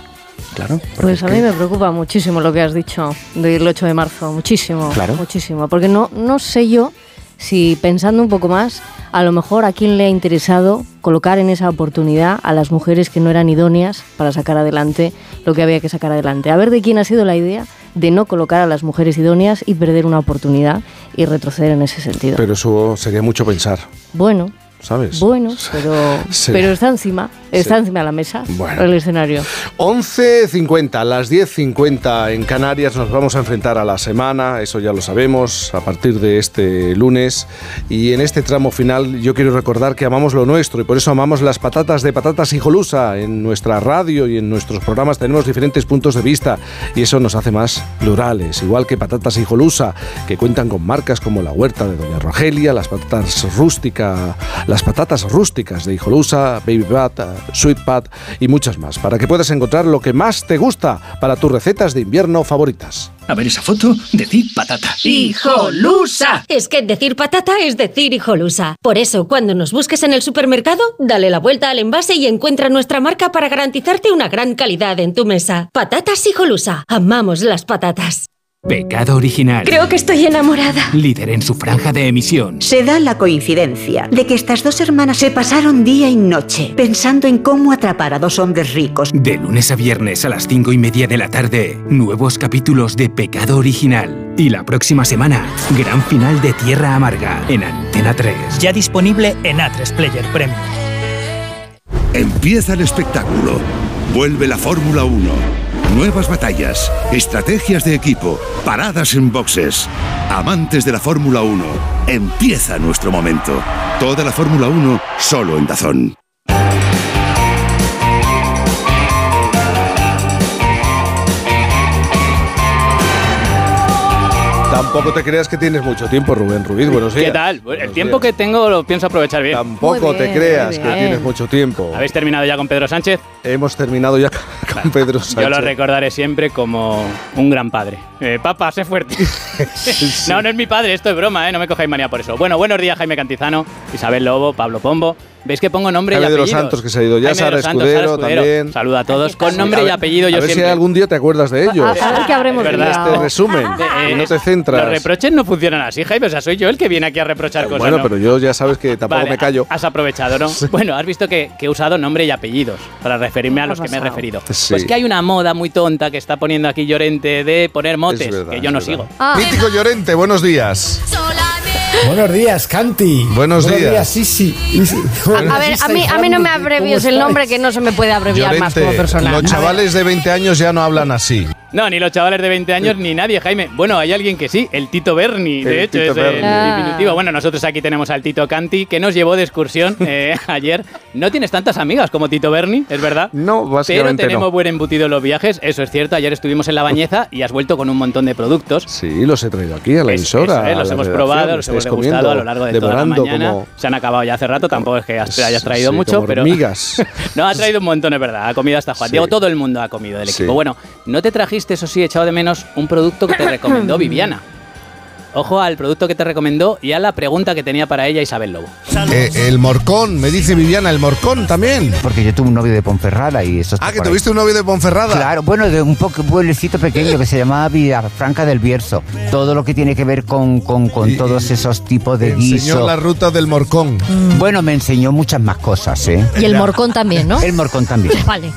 claro. Pues es a que- mí me preocupa muchísimo lo que has dicho del 8 de marzo, muchísimo, Claro. muchísimo, porque no, no sé yo si pensando un poco más, a lo mejor a quién le ha interesado colocar en esa oportunidad a las mujeres que no eran idóneas para sacar adelante lo que había que sacar adelante. A ver de quién ha sido la idea de no colocar a las mujeres idóneas y perder una oportunidad y retroceder en ese sentido. Pero eso sería mucho pensar, bueno, ¿sabes? bueno, pero, pero está encima, está Sí. encima de la mesa, Bueno. el escenario. 11.50, las 10.50 en Canarias nos vamos a enfrentar a la semana, eso ya lo sabemos, a partir de este lunes. Y en este tramo final yo quiero recordar que amamos lo nuestro y por eso amamos las patatas de patatas hijolusa. En nuestra radio y en nuestros programas tenemos diferentes puntos de vista y eso nos hace más plurales. Igual que patatas hijolusa, que cuentan con marcas como la huerta de Doña Rogelia, las patatas rústica, las patatas rústicas de hijolusa, Baby Pat, Sweet Pat y muchas más, para que puedas encontrar lo que más te gusta para tus recetas de invierno favoritas. A ver esa foto, decir patata. ¡Hijolusa! Es que decir patata es decir hijolusa. Por eso, cuando nos busques en el supermercado, dale la vuelta al envase y encuentra nuestra marca para garantizarte una gran calidad en tu mesa. Patatas hijolusa. Amamos las patatas. Pecado original. Creo que estoy enamorada. Líder en su franja de emisión. Se da la coincidencia de que estas dos hermanas se pasaron día y noche pensando en cómo atrapar a dos hombres ricos. De lunes a viernes a las cinco y media de la tarde, nuevos capítulos de Pecado Original. Y la próxima semana, gran final de Tierra Amarga en Antena 3. Ya disponible en A3 Player Premium. Empieza el espectáculo. Vuelve la Fórmula 1. Nuevas batallas, estrategias de equipo, paradas en boxes. Amantes de la Fórmula 1, empieza nuestro momento. Toda la Fórmula 1 solo en Dazón. Tampoco te creas que tienes mucho tiempo, Rubén Ruiz. Buenos días. ¿Qué tal? El tiempo que tengo lo pienso aprovechar bien. Tampoco te creas que tienes mucho tiempo. ¿Habéis terminado ya con Pedro Sánchez? Hemos terminado ya con Pedro Sánchez. Yo lo recordaré siempre como un gran padre. Eh, papá, sé fuerte. No, no es mi padre, esto es broma, ¿eh? no me cojáis manía por eso. Bueno, buenos días, Jaime Cantizano, Isabel Lobo, Pablo Pombo. ¿Veis que pongo nombre Jaime y de los apellido? Santos, que se ha ido ya, de Sara Escudero, también. Saluda a todos. Con nombre A y apellido yo a ver siempre. si algún día te acuerdas de ellos. A ver qué habremos verdad. Este resumen. Eh, y no te centras. Los reproches no funcionan así, Jaime. O sea, soy yo el que viene aquí a reprochar cosas. bueno, ¿no? pero yo ya sabes que tampoco Vale, me callo. Has aprovechado, ¿no? Bueno, has visto que, que he usado nombre y apellidos para referirme a los que me he referido. Sí. Pues que hay una moda muy tonta que está poniendo aquí Llorente de poner motes, verdad, que yo no verdad. sigo. Ah. Mítico Llorente, buenos días. Buenos días, Canti. Buenos días. sí, sí. A, a ver, a mí, a mí no me abrevies el nombre que no se me puede abreviar más como persona. los chavales de 20 años ya no hablan así. No, ni los chavales de 20 años ni nadie, Jaime. Bueno, hay alguien que sí, el Tito Berni, de El hecho, Tito es el Berni. Ah. diminutivo. Bueno, nosotros aquí tenemos al Tito Canti, que nos llevó de excursión eh, ayer. No tienes tantas amigas como Tito Berni, es verdad. No, Pero básicamente tenemos no. buen embutido en los viajes, eso es cierto. Ayer estuvimos en La Bañeza y has vuelto con un montón de productos. Sí, los he traído aquí a la Es- emisora. eso es, los la hemos probado, los hemos degustado comiendo, a lo largo de toda la mañana. como- Se han acabado ya hace rato, tampoco es que has- hayas traído sí, mucho, como pero. hormigas. no, ha traído un montón, es verdad. Ha comido hasta Juan Sí. Diego, todo el mundo ha comido del Sí. equipo. Bueno, no te trajiste, eso sí, he echado de menos un producto que te recomendó Viviana. Ojo al producto que te recomendó y a la pregunta que tenía para ella Isabel Lobo. Eh, el morcón, me dice Viviana, el morcón también. Porque yo tuve un novio de Ponferrada y eso Ah, que tuviste un novio de Ponferrada. Claro, bueno, de un poco pueblecito pequeño que se llamaba Villafranca del Bierzo. Todo lo que tiene que ver con, con, con todos esos tipos de Enseñó guisos. la ruta del morcón. Bueno, me enseñó muchas más cosas, ¿eh? Y el morcón también, ¿no? El morcón también. Vale.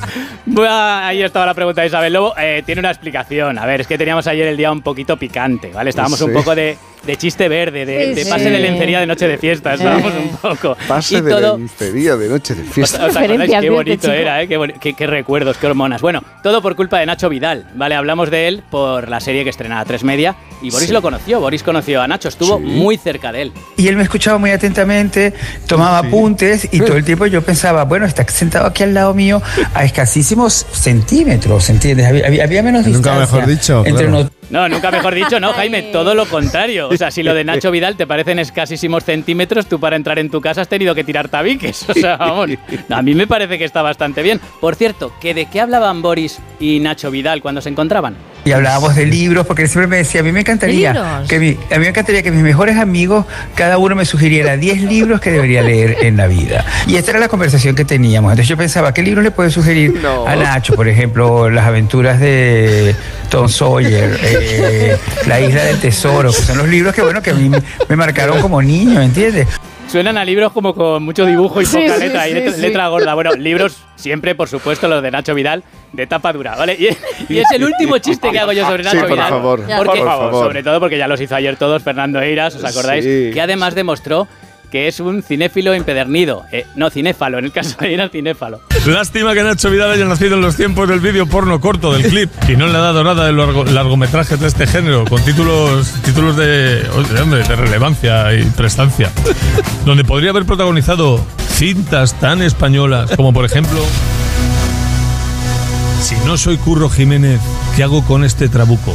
Bueno, ahí estaba la pregunta de Isabel Lobo. Eh, tiene una explicación. A ver, es que teníamos ayer el día un poquito picante, ¿vale? Estábamos Sí. un poco de, de chiste verde, de, Sí, de sí. pase de lencería de noche de fiesta, estábamos un poco. Pase y de todo, lencería de noche de ¿Os, fiesta. os acordáis? Qué bonito era, ¿eh? Qué, qué- qué recuerdos, qué hormonas. Bueno, todo por culpa de Nacho Vidal, ¿vale? Hablamos de él por la serie que estrenaba tres Media y Boris Sí. lo conoció, Boris conoció a Nacho, estuvo muy cerca de él. Y él me escuchaba muy atentamente, tomaba apuntes y todo el tiempo yo pensaba, bueno, está sentado aquí al lado mío a escasísimos centímetros, ¿entiendes? Había, menos Nunca distancia mejor dicho, entre claro. No, nunca mejor dicho, no, Jaime, todo lo contrario. O sea, si lo de Nacho Vidal te parecen escasísimos centímetros, tú para entrar en tu casa has tenido que tirar tabiques. O sea, vamos, a mí me parece que está bastante bien. Por cierto, ¿que ¿de qué hablaban Boris y Nacho Vidal cuando se encontraban? Y hablábamos de libros, porque él siempre me decía, a mí me encantaría que mi, a mí me encantaría que mis mejores amigos, cada uno me sugiriera 10 libros que debería leer en la vida. Y esta era la conversación que teníamos. Entonces yo pensaba, ¿qué libro le puede sugerir a Nacho? Por ejemplo, Las aventuras de Tom Sawyer, eh, La isla del tesoro, que son los libros que, bueno, que a mí me, marcaron como niño, ¿entiendes? Suenan a libros como con mucho dibujo y Sí, poca sí, letra, y letra, sí. letra gorda. Bueno, libros siempre, por supuesto, los de Nacho Vidal, de tapa dura, ¿vale? Y, y es el último chiste que hago yo sobre Sí, Nacho por Vidal. favor, Porque- por favor. Sobre todo porque ya los hizo ayer todos Fernando Eiras, ¿os acordáis? Sí. Que además demostró que es un cinéfilo empedernido. Eh, no, cinéfalo, en el caso de Eiras, cinéfalo. Lástima que Nacho Vidal haya nacido en los tiempos del vídeo porno corto del clip y no le ha dado nada de largo- largometrajes de este género, con títulos títulos de, de relevancia y prestancia, donde podría haber protagonizado cintas tan españolas como por ejemplo Si no soy Curro Jiménez, ¿qué hago con este trabuco?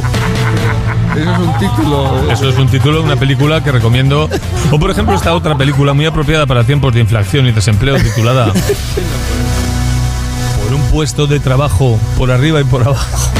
Eso es un título. Eso es un título de una película que recomiendo. O por ejemplo esta otra película muy apropiada para tiempos de inflación y desempleo titulada Por un puesto de trabajo por arriba y por abajo.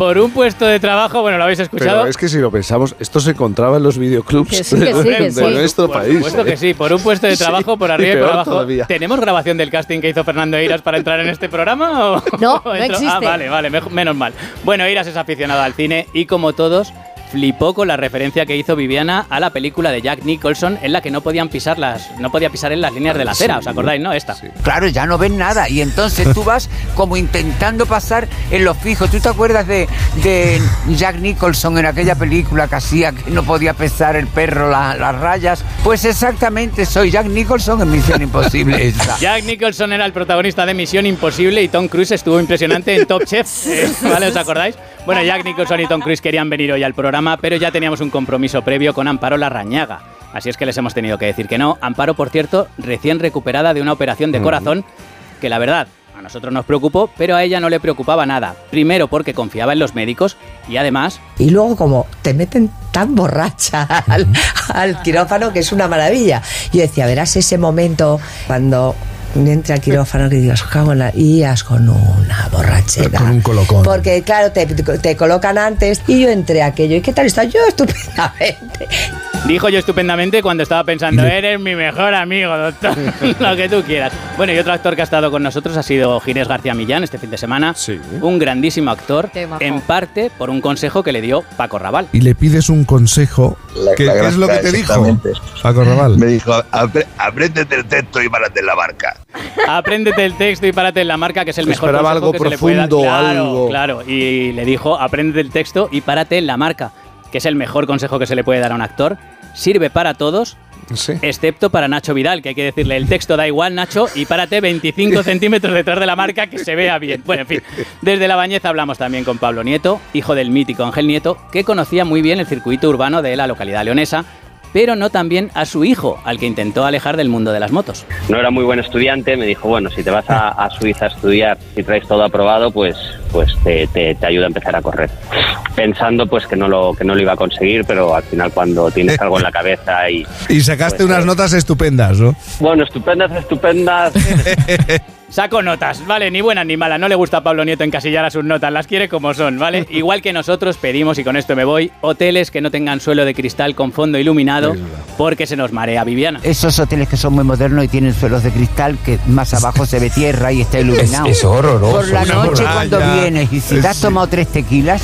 Por un puesto de trabajo, bueno, lo habéis escuchado. Pero es que si lo pensamos, esto se encontraba en los videoclubs Que sí, que sí, de, que de sí. nuestro Por país. supuesto que sí, por un puesto de Sí, trabajo por arriba y, por abajo. todavía. ¿Tenemos grabación del casting que hizo Fernando Eiras para entrar en este programa? O, No, no entro- existe. Ah, vale, vale, menos mal. Bueno, Eiras es aficionado al cine y como todos flipó con la referencia que hizo Viviana a la película de Jack Nicholson en la que no podían pisar las no podía pisar en las líneas de la acera, ¿os acordáis, no? Esta. Claro, ya no ves nada y entonces tú vas como intentando pasar en los fijos. ¿Tú te acuerdas de, de Jack Nicholson en aquella película que hacía que no podía pesar el perro la- las rayas? Pues exactamente, soy Jack Nicholson en Misión Imposible. esa. Jack Nicholson era el protagonista de Misión Imposible y Tom Cruise estuvo impresionante en Top Chef. Eh, ¿Vale? ¿Os acordáis? Bueno, Jack Nicholson y Tom Cruise querían venir hoy al programa, pero ya teníamos un compromiso previo con Amparo Larrañaga. Así es que les hemos tenido que decir que no. Amparo, por cierto, recién recuperada de una operación de corazón que la verdad a nosotros nos preocupó, pero a ella no le preocupaba nada. Primero porque confiaba en los médicos y además Y luego como te meten tan borracha al, al quirófano que es una maravilla. Yo decía, verás ese momento cuando entre al quirófano que digas, cago en la... y ibas con una borrachera. Con un colocón. Porque claro, te, te colocan antes y yo entré a aquello. ¿Y qué tal está? Yo estupendamente. Dijo yo estupendamente cuando estaba pensando, eres mi mejor amigo, doctor. Lo que tú quieras. Bueno, y otro actor que ha estado con nosotros ha sido Ginés García Millán este fin de semana. Un grandísimo actor, en parte por un consejo que le dio Paco Raval. Y le pides un consejo. La- ¿Qué, la qué es lo que te dijo? Paco Raval. Me dijo, "Apre- apréndete el texto y párate en la barca. Apréndete el texto y párate en la marca, que es el mejor Esperaba consejo algo que se le puede dar. Claro, algo. claro. Y le dijo, apréndete el texto y párate en la marca, que es el mejor consejo que se le puede dar a un actor. Sirve para todos, excepto para Nacho Vidal, que hay que decirle, el texto da igual, Nacho, y párate 25 centímetros detrás de la marca que se vea bien. Bueno, en fin, desde La Bañeza hablamos también con Pablo Nieto, hijo del mítico Ángel Nieto, que conocía muy bien el circuito urbano de la localidad leonesa, pero no también a su hijo, al que intentó alejar del mundo de las motos. no era muy buen estudiante, me dijo, bueno, si te vas a, a Suiza a estudiar y traes todo aprobado, pues, pues te, te, te ayuda a empezar a correr. Pensando pues que no, lo, que no lo iba a conseguir, pero al final cuando tienes algo en la cabeza y... Y sacaste Pues, unas eh, notas estupendas, ¿no? Bueno, estupendas, estupendas. Saco notas, ¿vale? Ni buenas ni malas. No le gusta a Pablo Nieto encasillar a sus notas, las quiere como son, ¿vale? Igual que nosotros pedimos, y con esto me voy, hoteles que no tengan suelo de cristal con fondo iluminado, porque se nos marea Viviana. Esos hoteles que son muy modernos y tienen suelos de cristal que más abajo se ve tierra y está iluminado. Es- es horroroso. Por la noche cuando vienes y si te has tomado tres tequilas,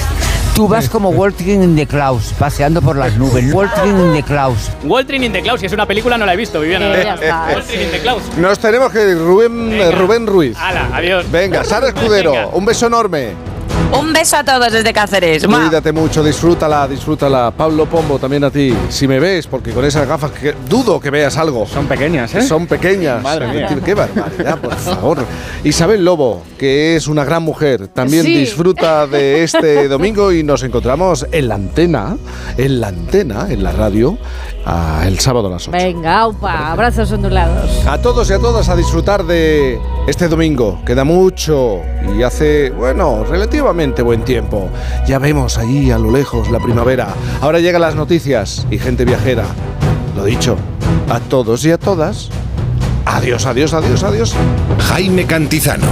tú vas como Walking in the Clouds, paseando por las nubes. Walking in the Clouds. Waltrin in the Clouds, si es una película no la he visto, Viviana. Eh. Waltrin in the Clouds. Nos tenemos que ir, Rubén, Rubén Ruiz. Hala, adiós. Venga, Sara Escudero, un beso enorme. Un beso a todos desde Cáceres. Cuídate mucho, disfrútala, disfrútala. Pablo Pombo, también a ti. Si me ves, porque con esas gafas que dudo que veas algo. Son pequeñas, ¿eh? Son pequeñas. Madre mía. Qué barbaridad, por favor. Isabel Lobo, que es una gran mujer, también Sí. disfruta de este domingo y nos encontramos en la antena, en la antena, en la radio, el sábado a las 8. Venga, aupa, abrazos ondulados. A todos y a todas a disfrutar de este domingo. Queda mucho y hace, bueno, relativamente buen tiempo. Ya vemos allí a lo lejos la primavera. Ahora llegan las noticias y gente viajera. Lo dicho, a todos y a todas. Adiós, adiós, adiós, adiós. Jaime Cantizano.